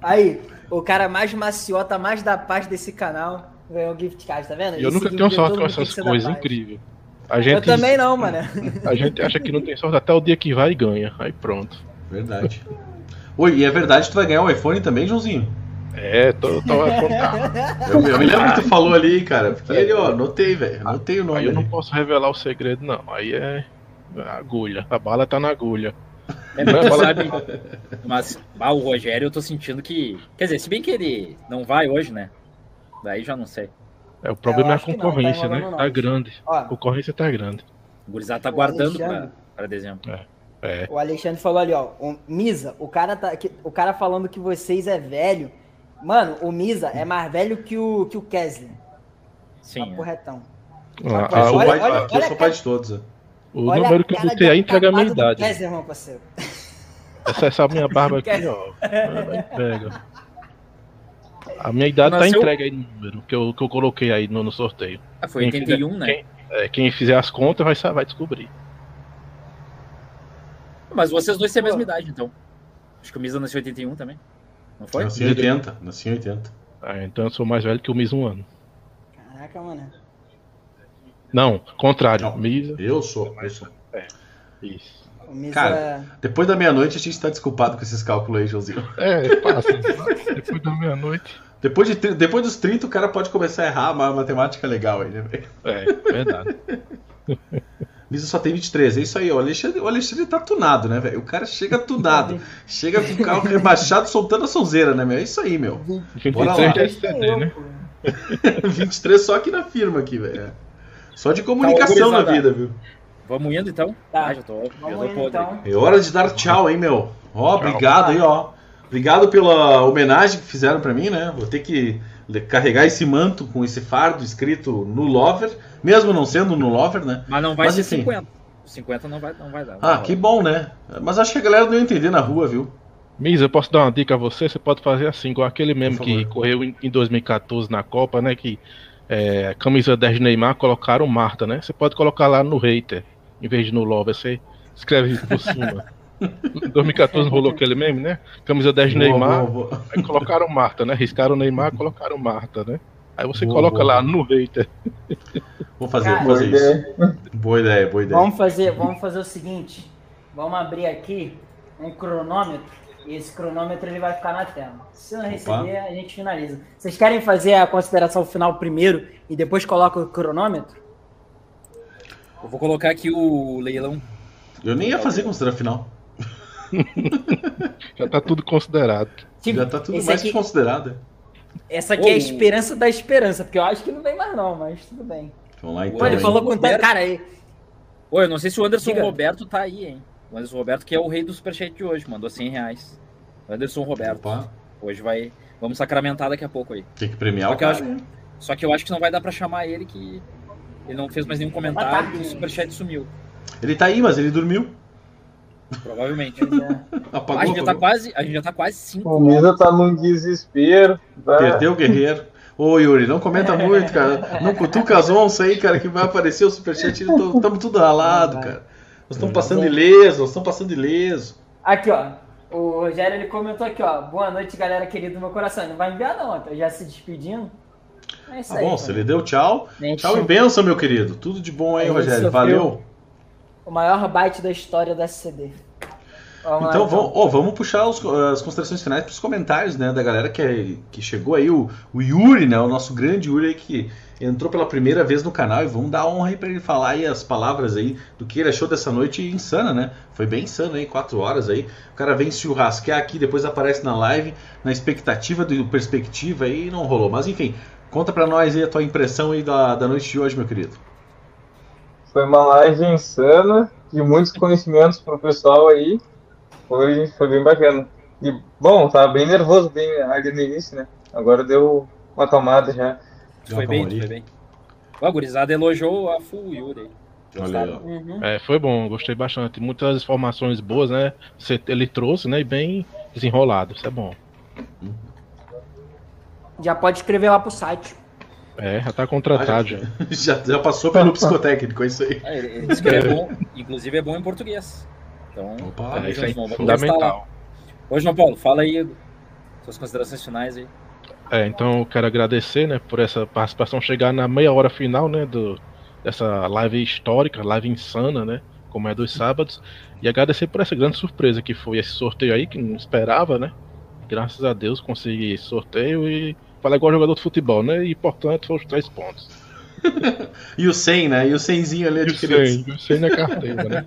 Aí, o cara mais maciota, mais da paz desse canal, ganhou gift card, tá vendo? Eu Esse nunca tenho de sorte com essas coisas, incrível. A Eu gente, também não, mano. <laughs> a gente acha que não tem sorte até o dia que vai e ganha. Aí pronto. Verdade. Oi, e é verdade que tu vai ganhar o iPhone também, Joãozinho? É, tô, tô a contar. Eu, eu me lembro que tu falou ali, cara. Porque ele, ó, anotei, velho. Anotei o nome Aí eu não posso revelar o segredo, não. Aí é a agulha. A bala tá na agulha. É, mas sabe, mas ah, o Rogério eu tô sentindo que. Quer dizer, se bem que ele não vai hoje, né? Daí já não sei. É, o problema é a que não, tá concorrência, né? Tá grande. A Ó, concorrência tá grande. O Gurizada tá O guardando pra, Alexandre. pra dezembro. É. o Alexandre falou ali, ó. O Misa, o cara, tá, o cara falando que vocês é velho. Mano, o Misa é mais velho que o, que o Kesley. Sim. Papo é. retão. Ah, Eu sou Olha- pai, olha- aqui eu olha sou pai de todos. ó. O Olha número que eu botei aí entrega a minha idade. Kesley, irmão, parceiro. Essa, essa minha <laughs> barba aqui, ó. entrega. A minha idade tá Nasceu- entregue aí no número que eu, que eu coloquei aí no, no sorteio. Ah, foi Quem 81, né? Quem, é, quem fizer as contas vai, vai descobrir. Mas vocês dois têm a mesma idade, então. Acho que o Misa nasceu em 81 também. Não foi? Nasci em 80. Nasci em 80. Ah, então eu sou mais velho que o Miss um ano. Caraca, mano. Não, contrário. Não. Misa. Eu sou, eu sou. Isso. O Misa. Cara. Depois da meia-noite a gente tá desculpado com esses cálculos aí, Joãozinho. É, passa. <laughs> Depois da meia-noite. Depois, de, depois dos 30 o cara pode começar a errar uma matemática legal aí, né, velho? É, verdade. <laughs> Misa só tem 23, é isso aí, ó. O Alexandre, o Alexandre tá tunado, né, velho? O cara chega tunado. <laughs> chega com o carro rebaixado soltando a sonzeira, né, meu? É isso aí, meu. 23 lá. já é né? <laughs> 23 só aqui na firma, aqui, velho. Só de comunicação Tá, na vida, viu? Vamos indo então? Tá. Ah, já tô. já Vamos tô indo, então. É hora de dar tchau, hein, meu? Ó, Tchau. obrigado aí, ó. Obrigado pela homenagem que fizeram pra mim, né? Vou ter que carregar esse manto com esse fardo escrito no Lover, mesmo não sendo no Lover, né? Mas não vai Mas ser enfim. 50. 50 não vai, não vai dar. Ah, que bom, né? Mas acho que a galera não ia entender na rua, viu? Misa, eu posso dar uma dica a você? Você pode fazer assim, igual aquele mesmo que correu em, em 2014 na Copa, né? Que é, a camisa 10 de Neymar colocaram Marta, né? Você pode colocar lá no hater, em vez de no Lover. Você escreve por cima. <laughs> Em 2014 rolou aquele meme, né? Camisa 10 boa, Neymar. Boa, boa. Aí colocaram Marta, né? Riscaram Neymar, <laughs> colocaram Marta, né? Aí você coloca lá no hater. Vou fazer, Cara, vou fazer isso. Boa ideia, boa ideia. Vamos fazer, vamos fazer o seguinte. Vamos abrir aqui um cronômetro. E esse cronômetro ele vai ficar na tela. Se não receber, Opa. a gente finaliza. Vocês querem fazer a consideração final primeiro e depois coloca o cronômetro? Eu vou colocar aqui o leilão. Eu nem ia fazer consideração final. <laughs> Já tá tudo considerado. Tipo, Já tá tudo mais aqui... considerado. Essa aqui Ô, é a esperança da esperança, porque eu acho que não vem mais não, mas tudo bem. Vamos lá então. Pô, ele falou com tanto... Cara, aí... Ô, eu não sei se o Anderson Diga. Roberto tá aí, hein? O Anderson Roberto, que é o rei do superchat de hoje, mandou 100 reais. Anderson Roberto. Opa. Hoje vai... Vamos sacramentar daqui a pouco aí. Tem que premiar só o cara. Acho... Só que eu acho que não vai dar pra chamar ele, que ele não fez mais nenhum comentário e o superchat sumiu. Ele tá aí, mas ele dormiu. Provavelmente. <laughs> Apagou, a, gente já tá quase, a gente já tá quase 5 O Misa tá num desespero. Vai. Perdeu o guerreiro. Ô Yuri, não comenta muito, cara. Não cutuca as onças aí, cara, que vai aparecer o superchat. Estamos tudo ralado, cara. Nós estamos passando ileso, nós estamos passando ileso. Aqui, ó. O Rogério ele comentou aqui, ó. Boa noite, galera querida do meu coração. Não vai enviar, não, tá já se despedindo. É isso tá aí, bom, se ele deu tchau. Tchau e benção, meu querido. Tudo de bom aí, Rogério. Valeu. O maior byte da história da SCD. Vamos então, lá, vamos, oh, vamos puxar os, as considerações finais para os comentários né, da galera que, é, que chegou aí. O, o Yuri, né, o nosso grande Yuri aí, que entrou pela primeira vez no canal. E vamos dar honra aí para ele falar aí as palavras aí do que ele achou dessa noite insana, né? Foi bem insano aí, quatro horas aí. O cara vem churrasquear aqui, depois aparece na live, na expectativa do perspectiva aí, não rolou. Mas enfim, conta para nós aí a tua impressão aí da, da noite de hoje, meu querido. Foi uma live insana, de muitos conhecimentos pro pessoal aí. Foi, foi bem bacana. E, bom, tava bem nervoso bem ali no início, né? Agora deu uma tomada já. Foi bem, foi bem. O gurizada elogiou a Full Yuri. Uhum. É, foi bom, gostei bastante. Muitas informações boas, né? Ele trouxe, né? E bem desenrolado, isso é bom. Já pode escrever lá pro site. É, já tá contratado. Ah, já, já, <laughs> já, passou pelo <laughs> psicotécnico, é isso aí. É, ele disse que é bom, inclusive é bom em português. Então, Opa, é, isso é fundamental. Ô, João Paulo, fala aí suas considerações finais aí. É, então eu quero agradecer, né, por essa participação chegar na meia hora final, né, do, dessa live histórica, live insana, né, como é dos sábados, e agradecer por essa grande surpresa que foi esse sorteio aí, que não esperava, né, graças a Deus consegui esse sorteio e Fala igual jogador de futebol, né? E importante foram os três pontos. <laughs> e o 100, né? E o 100zinho ali adquirido. E o 100, o 100 na carteira, né?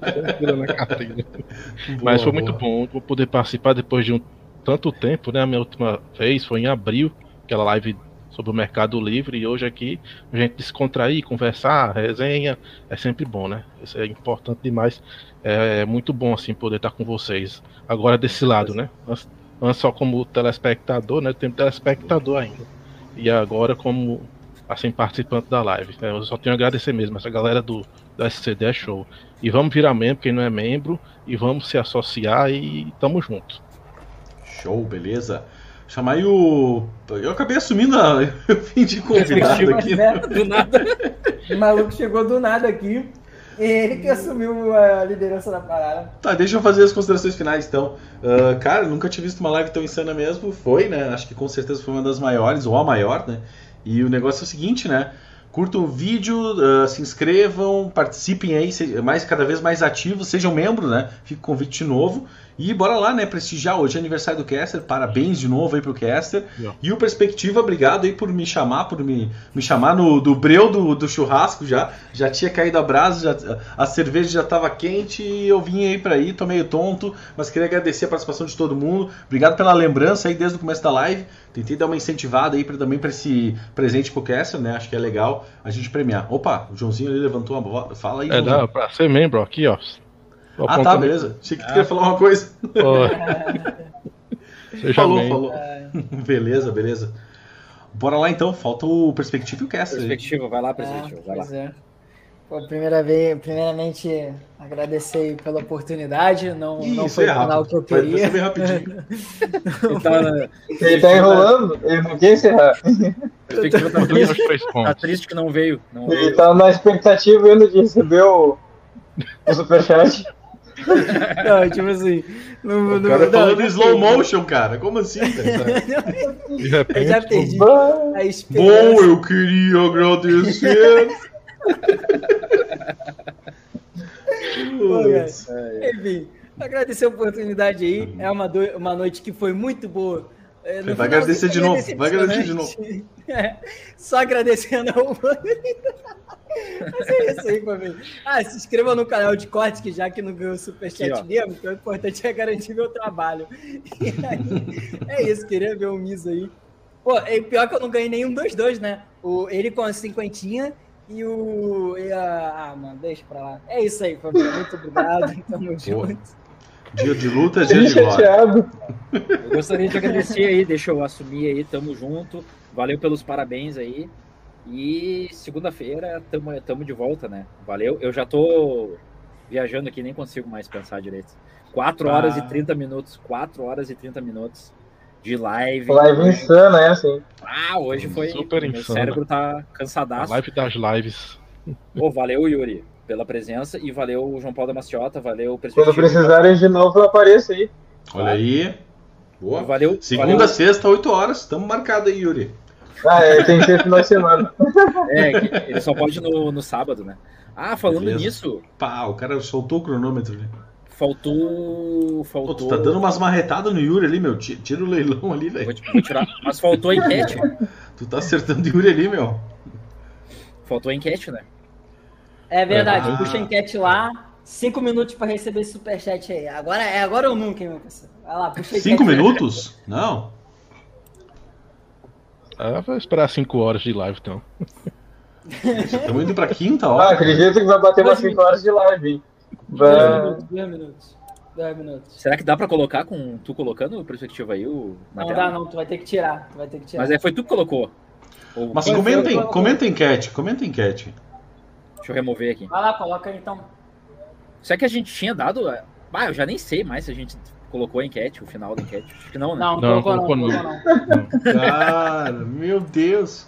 na carteira. Boa, Mas foi boa. muito bom vou poder participar depois de um tanto tempo, né? A minha última vez foi em abril, aquela live sobre o Mercado Livre, e hoje aqui a gente descontrair, conversar, resenha, é sempre bom, né? Isso é importante demais. É, é muito bom, assim, poder estar com vocês. Agora desse lado, né? não é só como telespectador, né? Tem telespectador ainda. E agora como assim participante da live. Eu só tenho a agradecer mesmo. Essa galera do, do SCD é show. E vamos virar membro, quem não é membro, e vamos se associar e tamo junto. Show, beleza. Chamar aí o. Eu acabei assumindo a... <laughs> o fim de convidado aqui. Do nada. <laughs> o maluco chegou do nada aqui. Ele que assumiu a liderança da parada. Tá, deixa eu fazer as considerações finais então. Uh, cara, nunca tinha visto uma live tão insana mesmo. Foi, né? Acho que com certeza foi uma das maiores, ou a maior, né? E o negócio é o seguinte, né? Curtam o vídeo, uh, se inscrevam, participem aí, mais, cada vez mais ativos, sejam membros, né? Fica o convite novo. E bora lá, né? Prestigiar hoje é aniversário do Caster. Parabéns de novo aí pro Caster. Yeah. E o Perspectiva, obrigado aí por me chamar, por me, me chamar no do breu do, do churrasco já. Já tinha caído a brasa, já, a cerveja já estava quente e eu vim aí para aí, tô meio tonto, mas queria agradecer a participação de todo mundo. Obrigado pela lembrança aí desde o começo da live. Tentei dar uma incentivada aí pra, também para esse presente pro Caster, né? Acho que é legal a gente premiar. Opa, o Joãozinho ali levantou uma voz. Fala aí. É, dá pra ser membro aqui, ó. Ah, tá, beleza. Achei que tu ah. queria falar uma coisa. <laughs> falou, bem. falou. beleza, beleza. Bora lá então, falta o Perspectiva e o Cast. Perspectiva, vai lá, Perspectiva, vai lá. É. Pô, primeira vez, primeiramente, agradecer pela oportunidade. Não, Ih, não foi é o canal que eu queria. Foi rapidinho. Tá, <laughs> ele tá enrolando, ele não quer encerrar. Perspectiva tá triste, tá triste que não veio. Não ele veio. tá na expectativa ainda de receber o, o superchat. <laughs> Não, tipo assim. No, O no, cara não, falando em slow motion, cara. Como assim, cara? <laughs> De Eu já perdi Bah, a esperança. Bom, eu queria agradecer. Pô, cara. Putz. Enfim, agradecer a oportunidade aí. É uma, do- uma noite que foi muito boa. É, no Vai final, agradecer de novo, vai agradecer de decepcionante. <laughs> É, só agradecendo a oportunidade. Mas é isso aí, família. Ah, se inscreva no canal de cortes, que já que não ganhou superchat Aqui, mesmo, então o importante é garantir meu trabalho. E aí, é isso, queria ver o Miso aí. Pô, é pior que eu não ganhei nenhum dos dois, né? O, ele com a cinquentinha e o. E a, ah, mano, deixa pra lá. É isso aí, família. Muito obrigado. <laughs> Tamo junto. Dia de luta é dia de glória. Eu gostaria de agradecer aí, deixa eu assumir aí, tamo junto. Valeu pelos parabéns aí. E segunda-feira tamo, tamo de volta, né? Valeu. Eu já tô viajando aqui, nem consigo mais pensar direito. 4 horas Ah. e 30 minutos. 4 horas e 30 minutos de live. Live Hoje- insana, é assim. Ah, hoje foi. Super meu insana. cérebro tá a cansadaço. live das lives. <laughs> Pô, valeu, Yuri, pela presença. E valeu, João Paulo da Maciota. Valeu, Quando precisarem de novo, eu apareço aí. Olha aí. Boa. Valeu. Segunda, valeu. sexta, 8 horas. Estamos marcados aí, Yuri. Ah, é, tem que ser final de semana. É, ele só pode no, no sábado, né? Ah, falando Beleza. nisso, Pá, o cara soltou o cronômetro ali. faltou. Pô, Faltou. tu tá dando umas marretadas no Yuri ali, meu. Ti- Tira o leilão ali, Vou, velho. te- vou tirar. Mas faltou a enquete. Tu tá acertando o Yuri ali, meu. Faltou a enquete, né? É verdade, Ah. puxa a enquete lá. Cinco minutos pra receber esse superchat aí. Agora é agora ou nunca, hein, meu parceiro? Vai lá, puxa a Cinco enquete. minutos? Não. Ah, vai esperar 5 horas de live, então. Estamos indo pra quinta Ah, hora. acredito que vai bater umas 5 horas de live, hein? Dois Vai... minutos. Será que dá pra colocar com tu colocando perspectiva aí o Não dá, não. Tu vai ter que tirar. Tu vai ter que tirar. Mas é, foi tu que colocou. Ou- Mas Foi, comentem, foi, comenta a enquete, comenta a enquete. Deixa eu remover aqui. Vai lá, coloca aí então. Será que a gente tinha dado. Ah, eu já nem sei mais se a gente colocou a enquete, o final da enquete. Acho que não, né? Não, Não, não colocou não. colocou colocou não. Cara, meu Deus.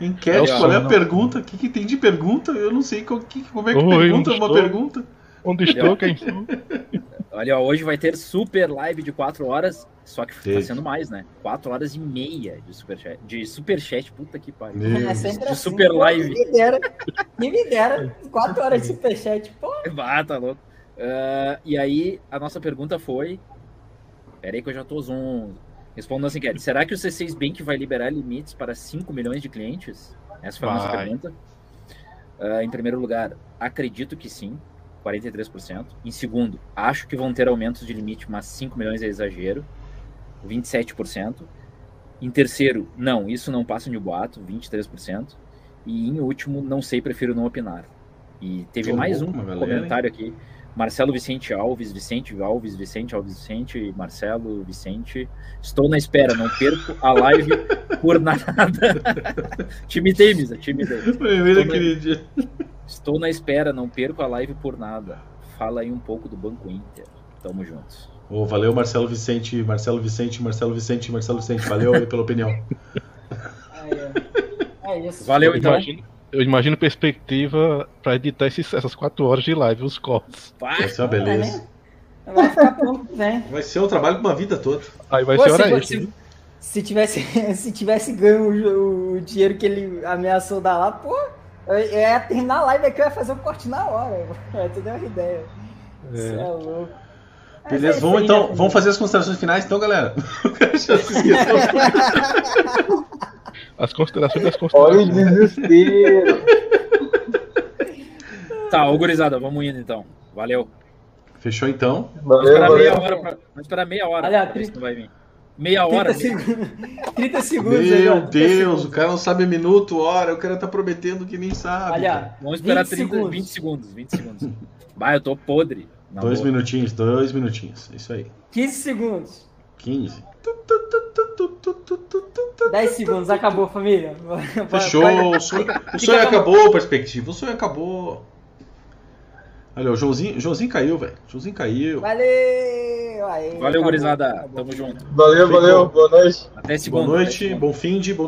Enquete, É qual é a não. pergunta? O que, que tem de pergunta? Eu não sei qual, que, como é que Oi, pergunta onde uma estou? pergunta. Onde estou, quem sou? <laughs> Olha, ó, hoje vai ter super live de 4 horas, só que Teve. tá sendo mais, né? 4 horas e meia de superchat. De superchat, puta que pariu. É De assim. super live. Quem me dera. Me dera. Quatro horas de superchat. Pô, <laughs> Ah, tá louco. Ah, e aí, a nossa pergunta foi. Pera aí que eu já tô zoom. Respondendo assim. Será que o C6 Bank vai liberar limites para 5 milhões de clientes? Essa foi a nossa pergunta. Ah, em primeiro lugar, acredito que sim, 43%. Em segundo, acho que vão ter aumentos de limite, mas 5 milhões é exagero, 27%. Em terceiro, não, isso não passa de boato, 23%. E em último, não sei, prefiro não opinar. E teve Tô mais louco, um comentário aqui. Marcelo Vicente Alves, Vicente Alves, Vicente Alves, Vicente, Marcelo, Vicente. Estou na espera, não perco a live por nada. <laughs> time Misa, time Misa. Estou na espera, não perco a live por nada. Fala aí um pouco do Banco Inter. Tamo juntos. Ô, valeu, Marcelo Vicente, Marcelo Vicente, Marcelo Vicente, Marcelo Vicente. Valeu aí pela opinião. <laughs> É isso. Valeu, Eu então. imagino, eu imagino perspectiva pra editar esses- essas 4 horas de live, os cortes. Vai ser uma beleza. Vai ficar pronto vem. Vai ser um trabalho pra uma vida toda. Aí vai Pô, ser se, hora extra. se, se tivesse, <laughs> se tivesse ganho o, o dinheiro que ele ameaçou dar lá, pô, eu eu ia terminar a live aqui, eu ia fazer o corte na hora. É, tu deu uma ideia. Você é louco. É Beleza, isso vamos aí, então, né, vamos fazer as considerações finais então, galera. <laughs> <laughs> As considerações das Olha o considerações. desespero. <laughs> Tá, ô gurizada, vamos indo então. Valeu. Fechou então. Vamos Valeu, esperar meia valeu. hora. Pra... Vamos esperar meia hora. Olha, pra ver se tri- não vai vir. Meia hora. 30 segundos. 30 segundos aí, Meu 30 Deus, segundos. o cara não sabe minuto, hora, o cara tá prometendo que nem sabe. Olha, Vamos esperar 20 30, segundos. 20 segundos. 20 segundos. Vai, eu tô podre. Dois boa. minutinhos, dois minutinhos. Isso aí. 15 segundos. 15. 10 segundos, acabou, família. Fechou. O sonho, o sonho acabou, perspectiva. O sonho acabou. Olha, o Joãozinho, Joãozinho caiu, velho. Joãozinho caiu. Valeu! Aí, Valeu, acabou, gurizada. acabou. Tamo junto. Valeu, valeu. Boa noite. Até segunda. Boa noite, bom fim de bom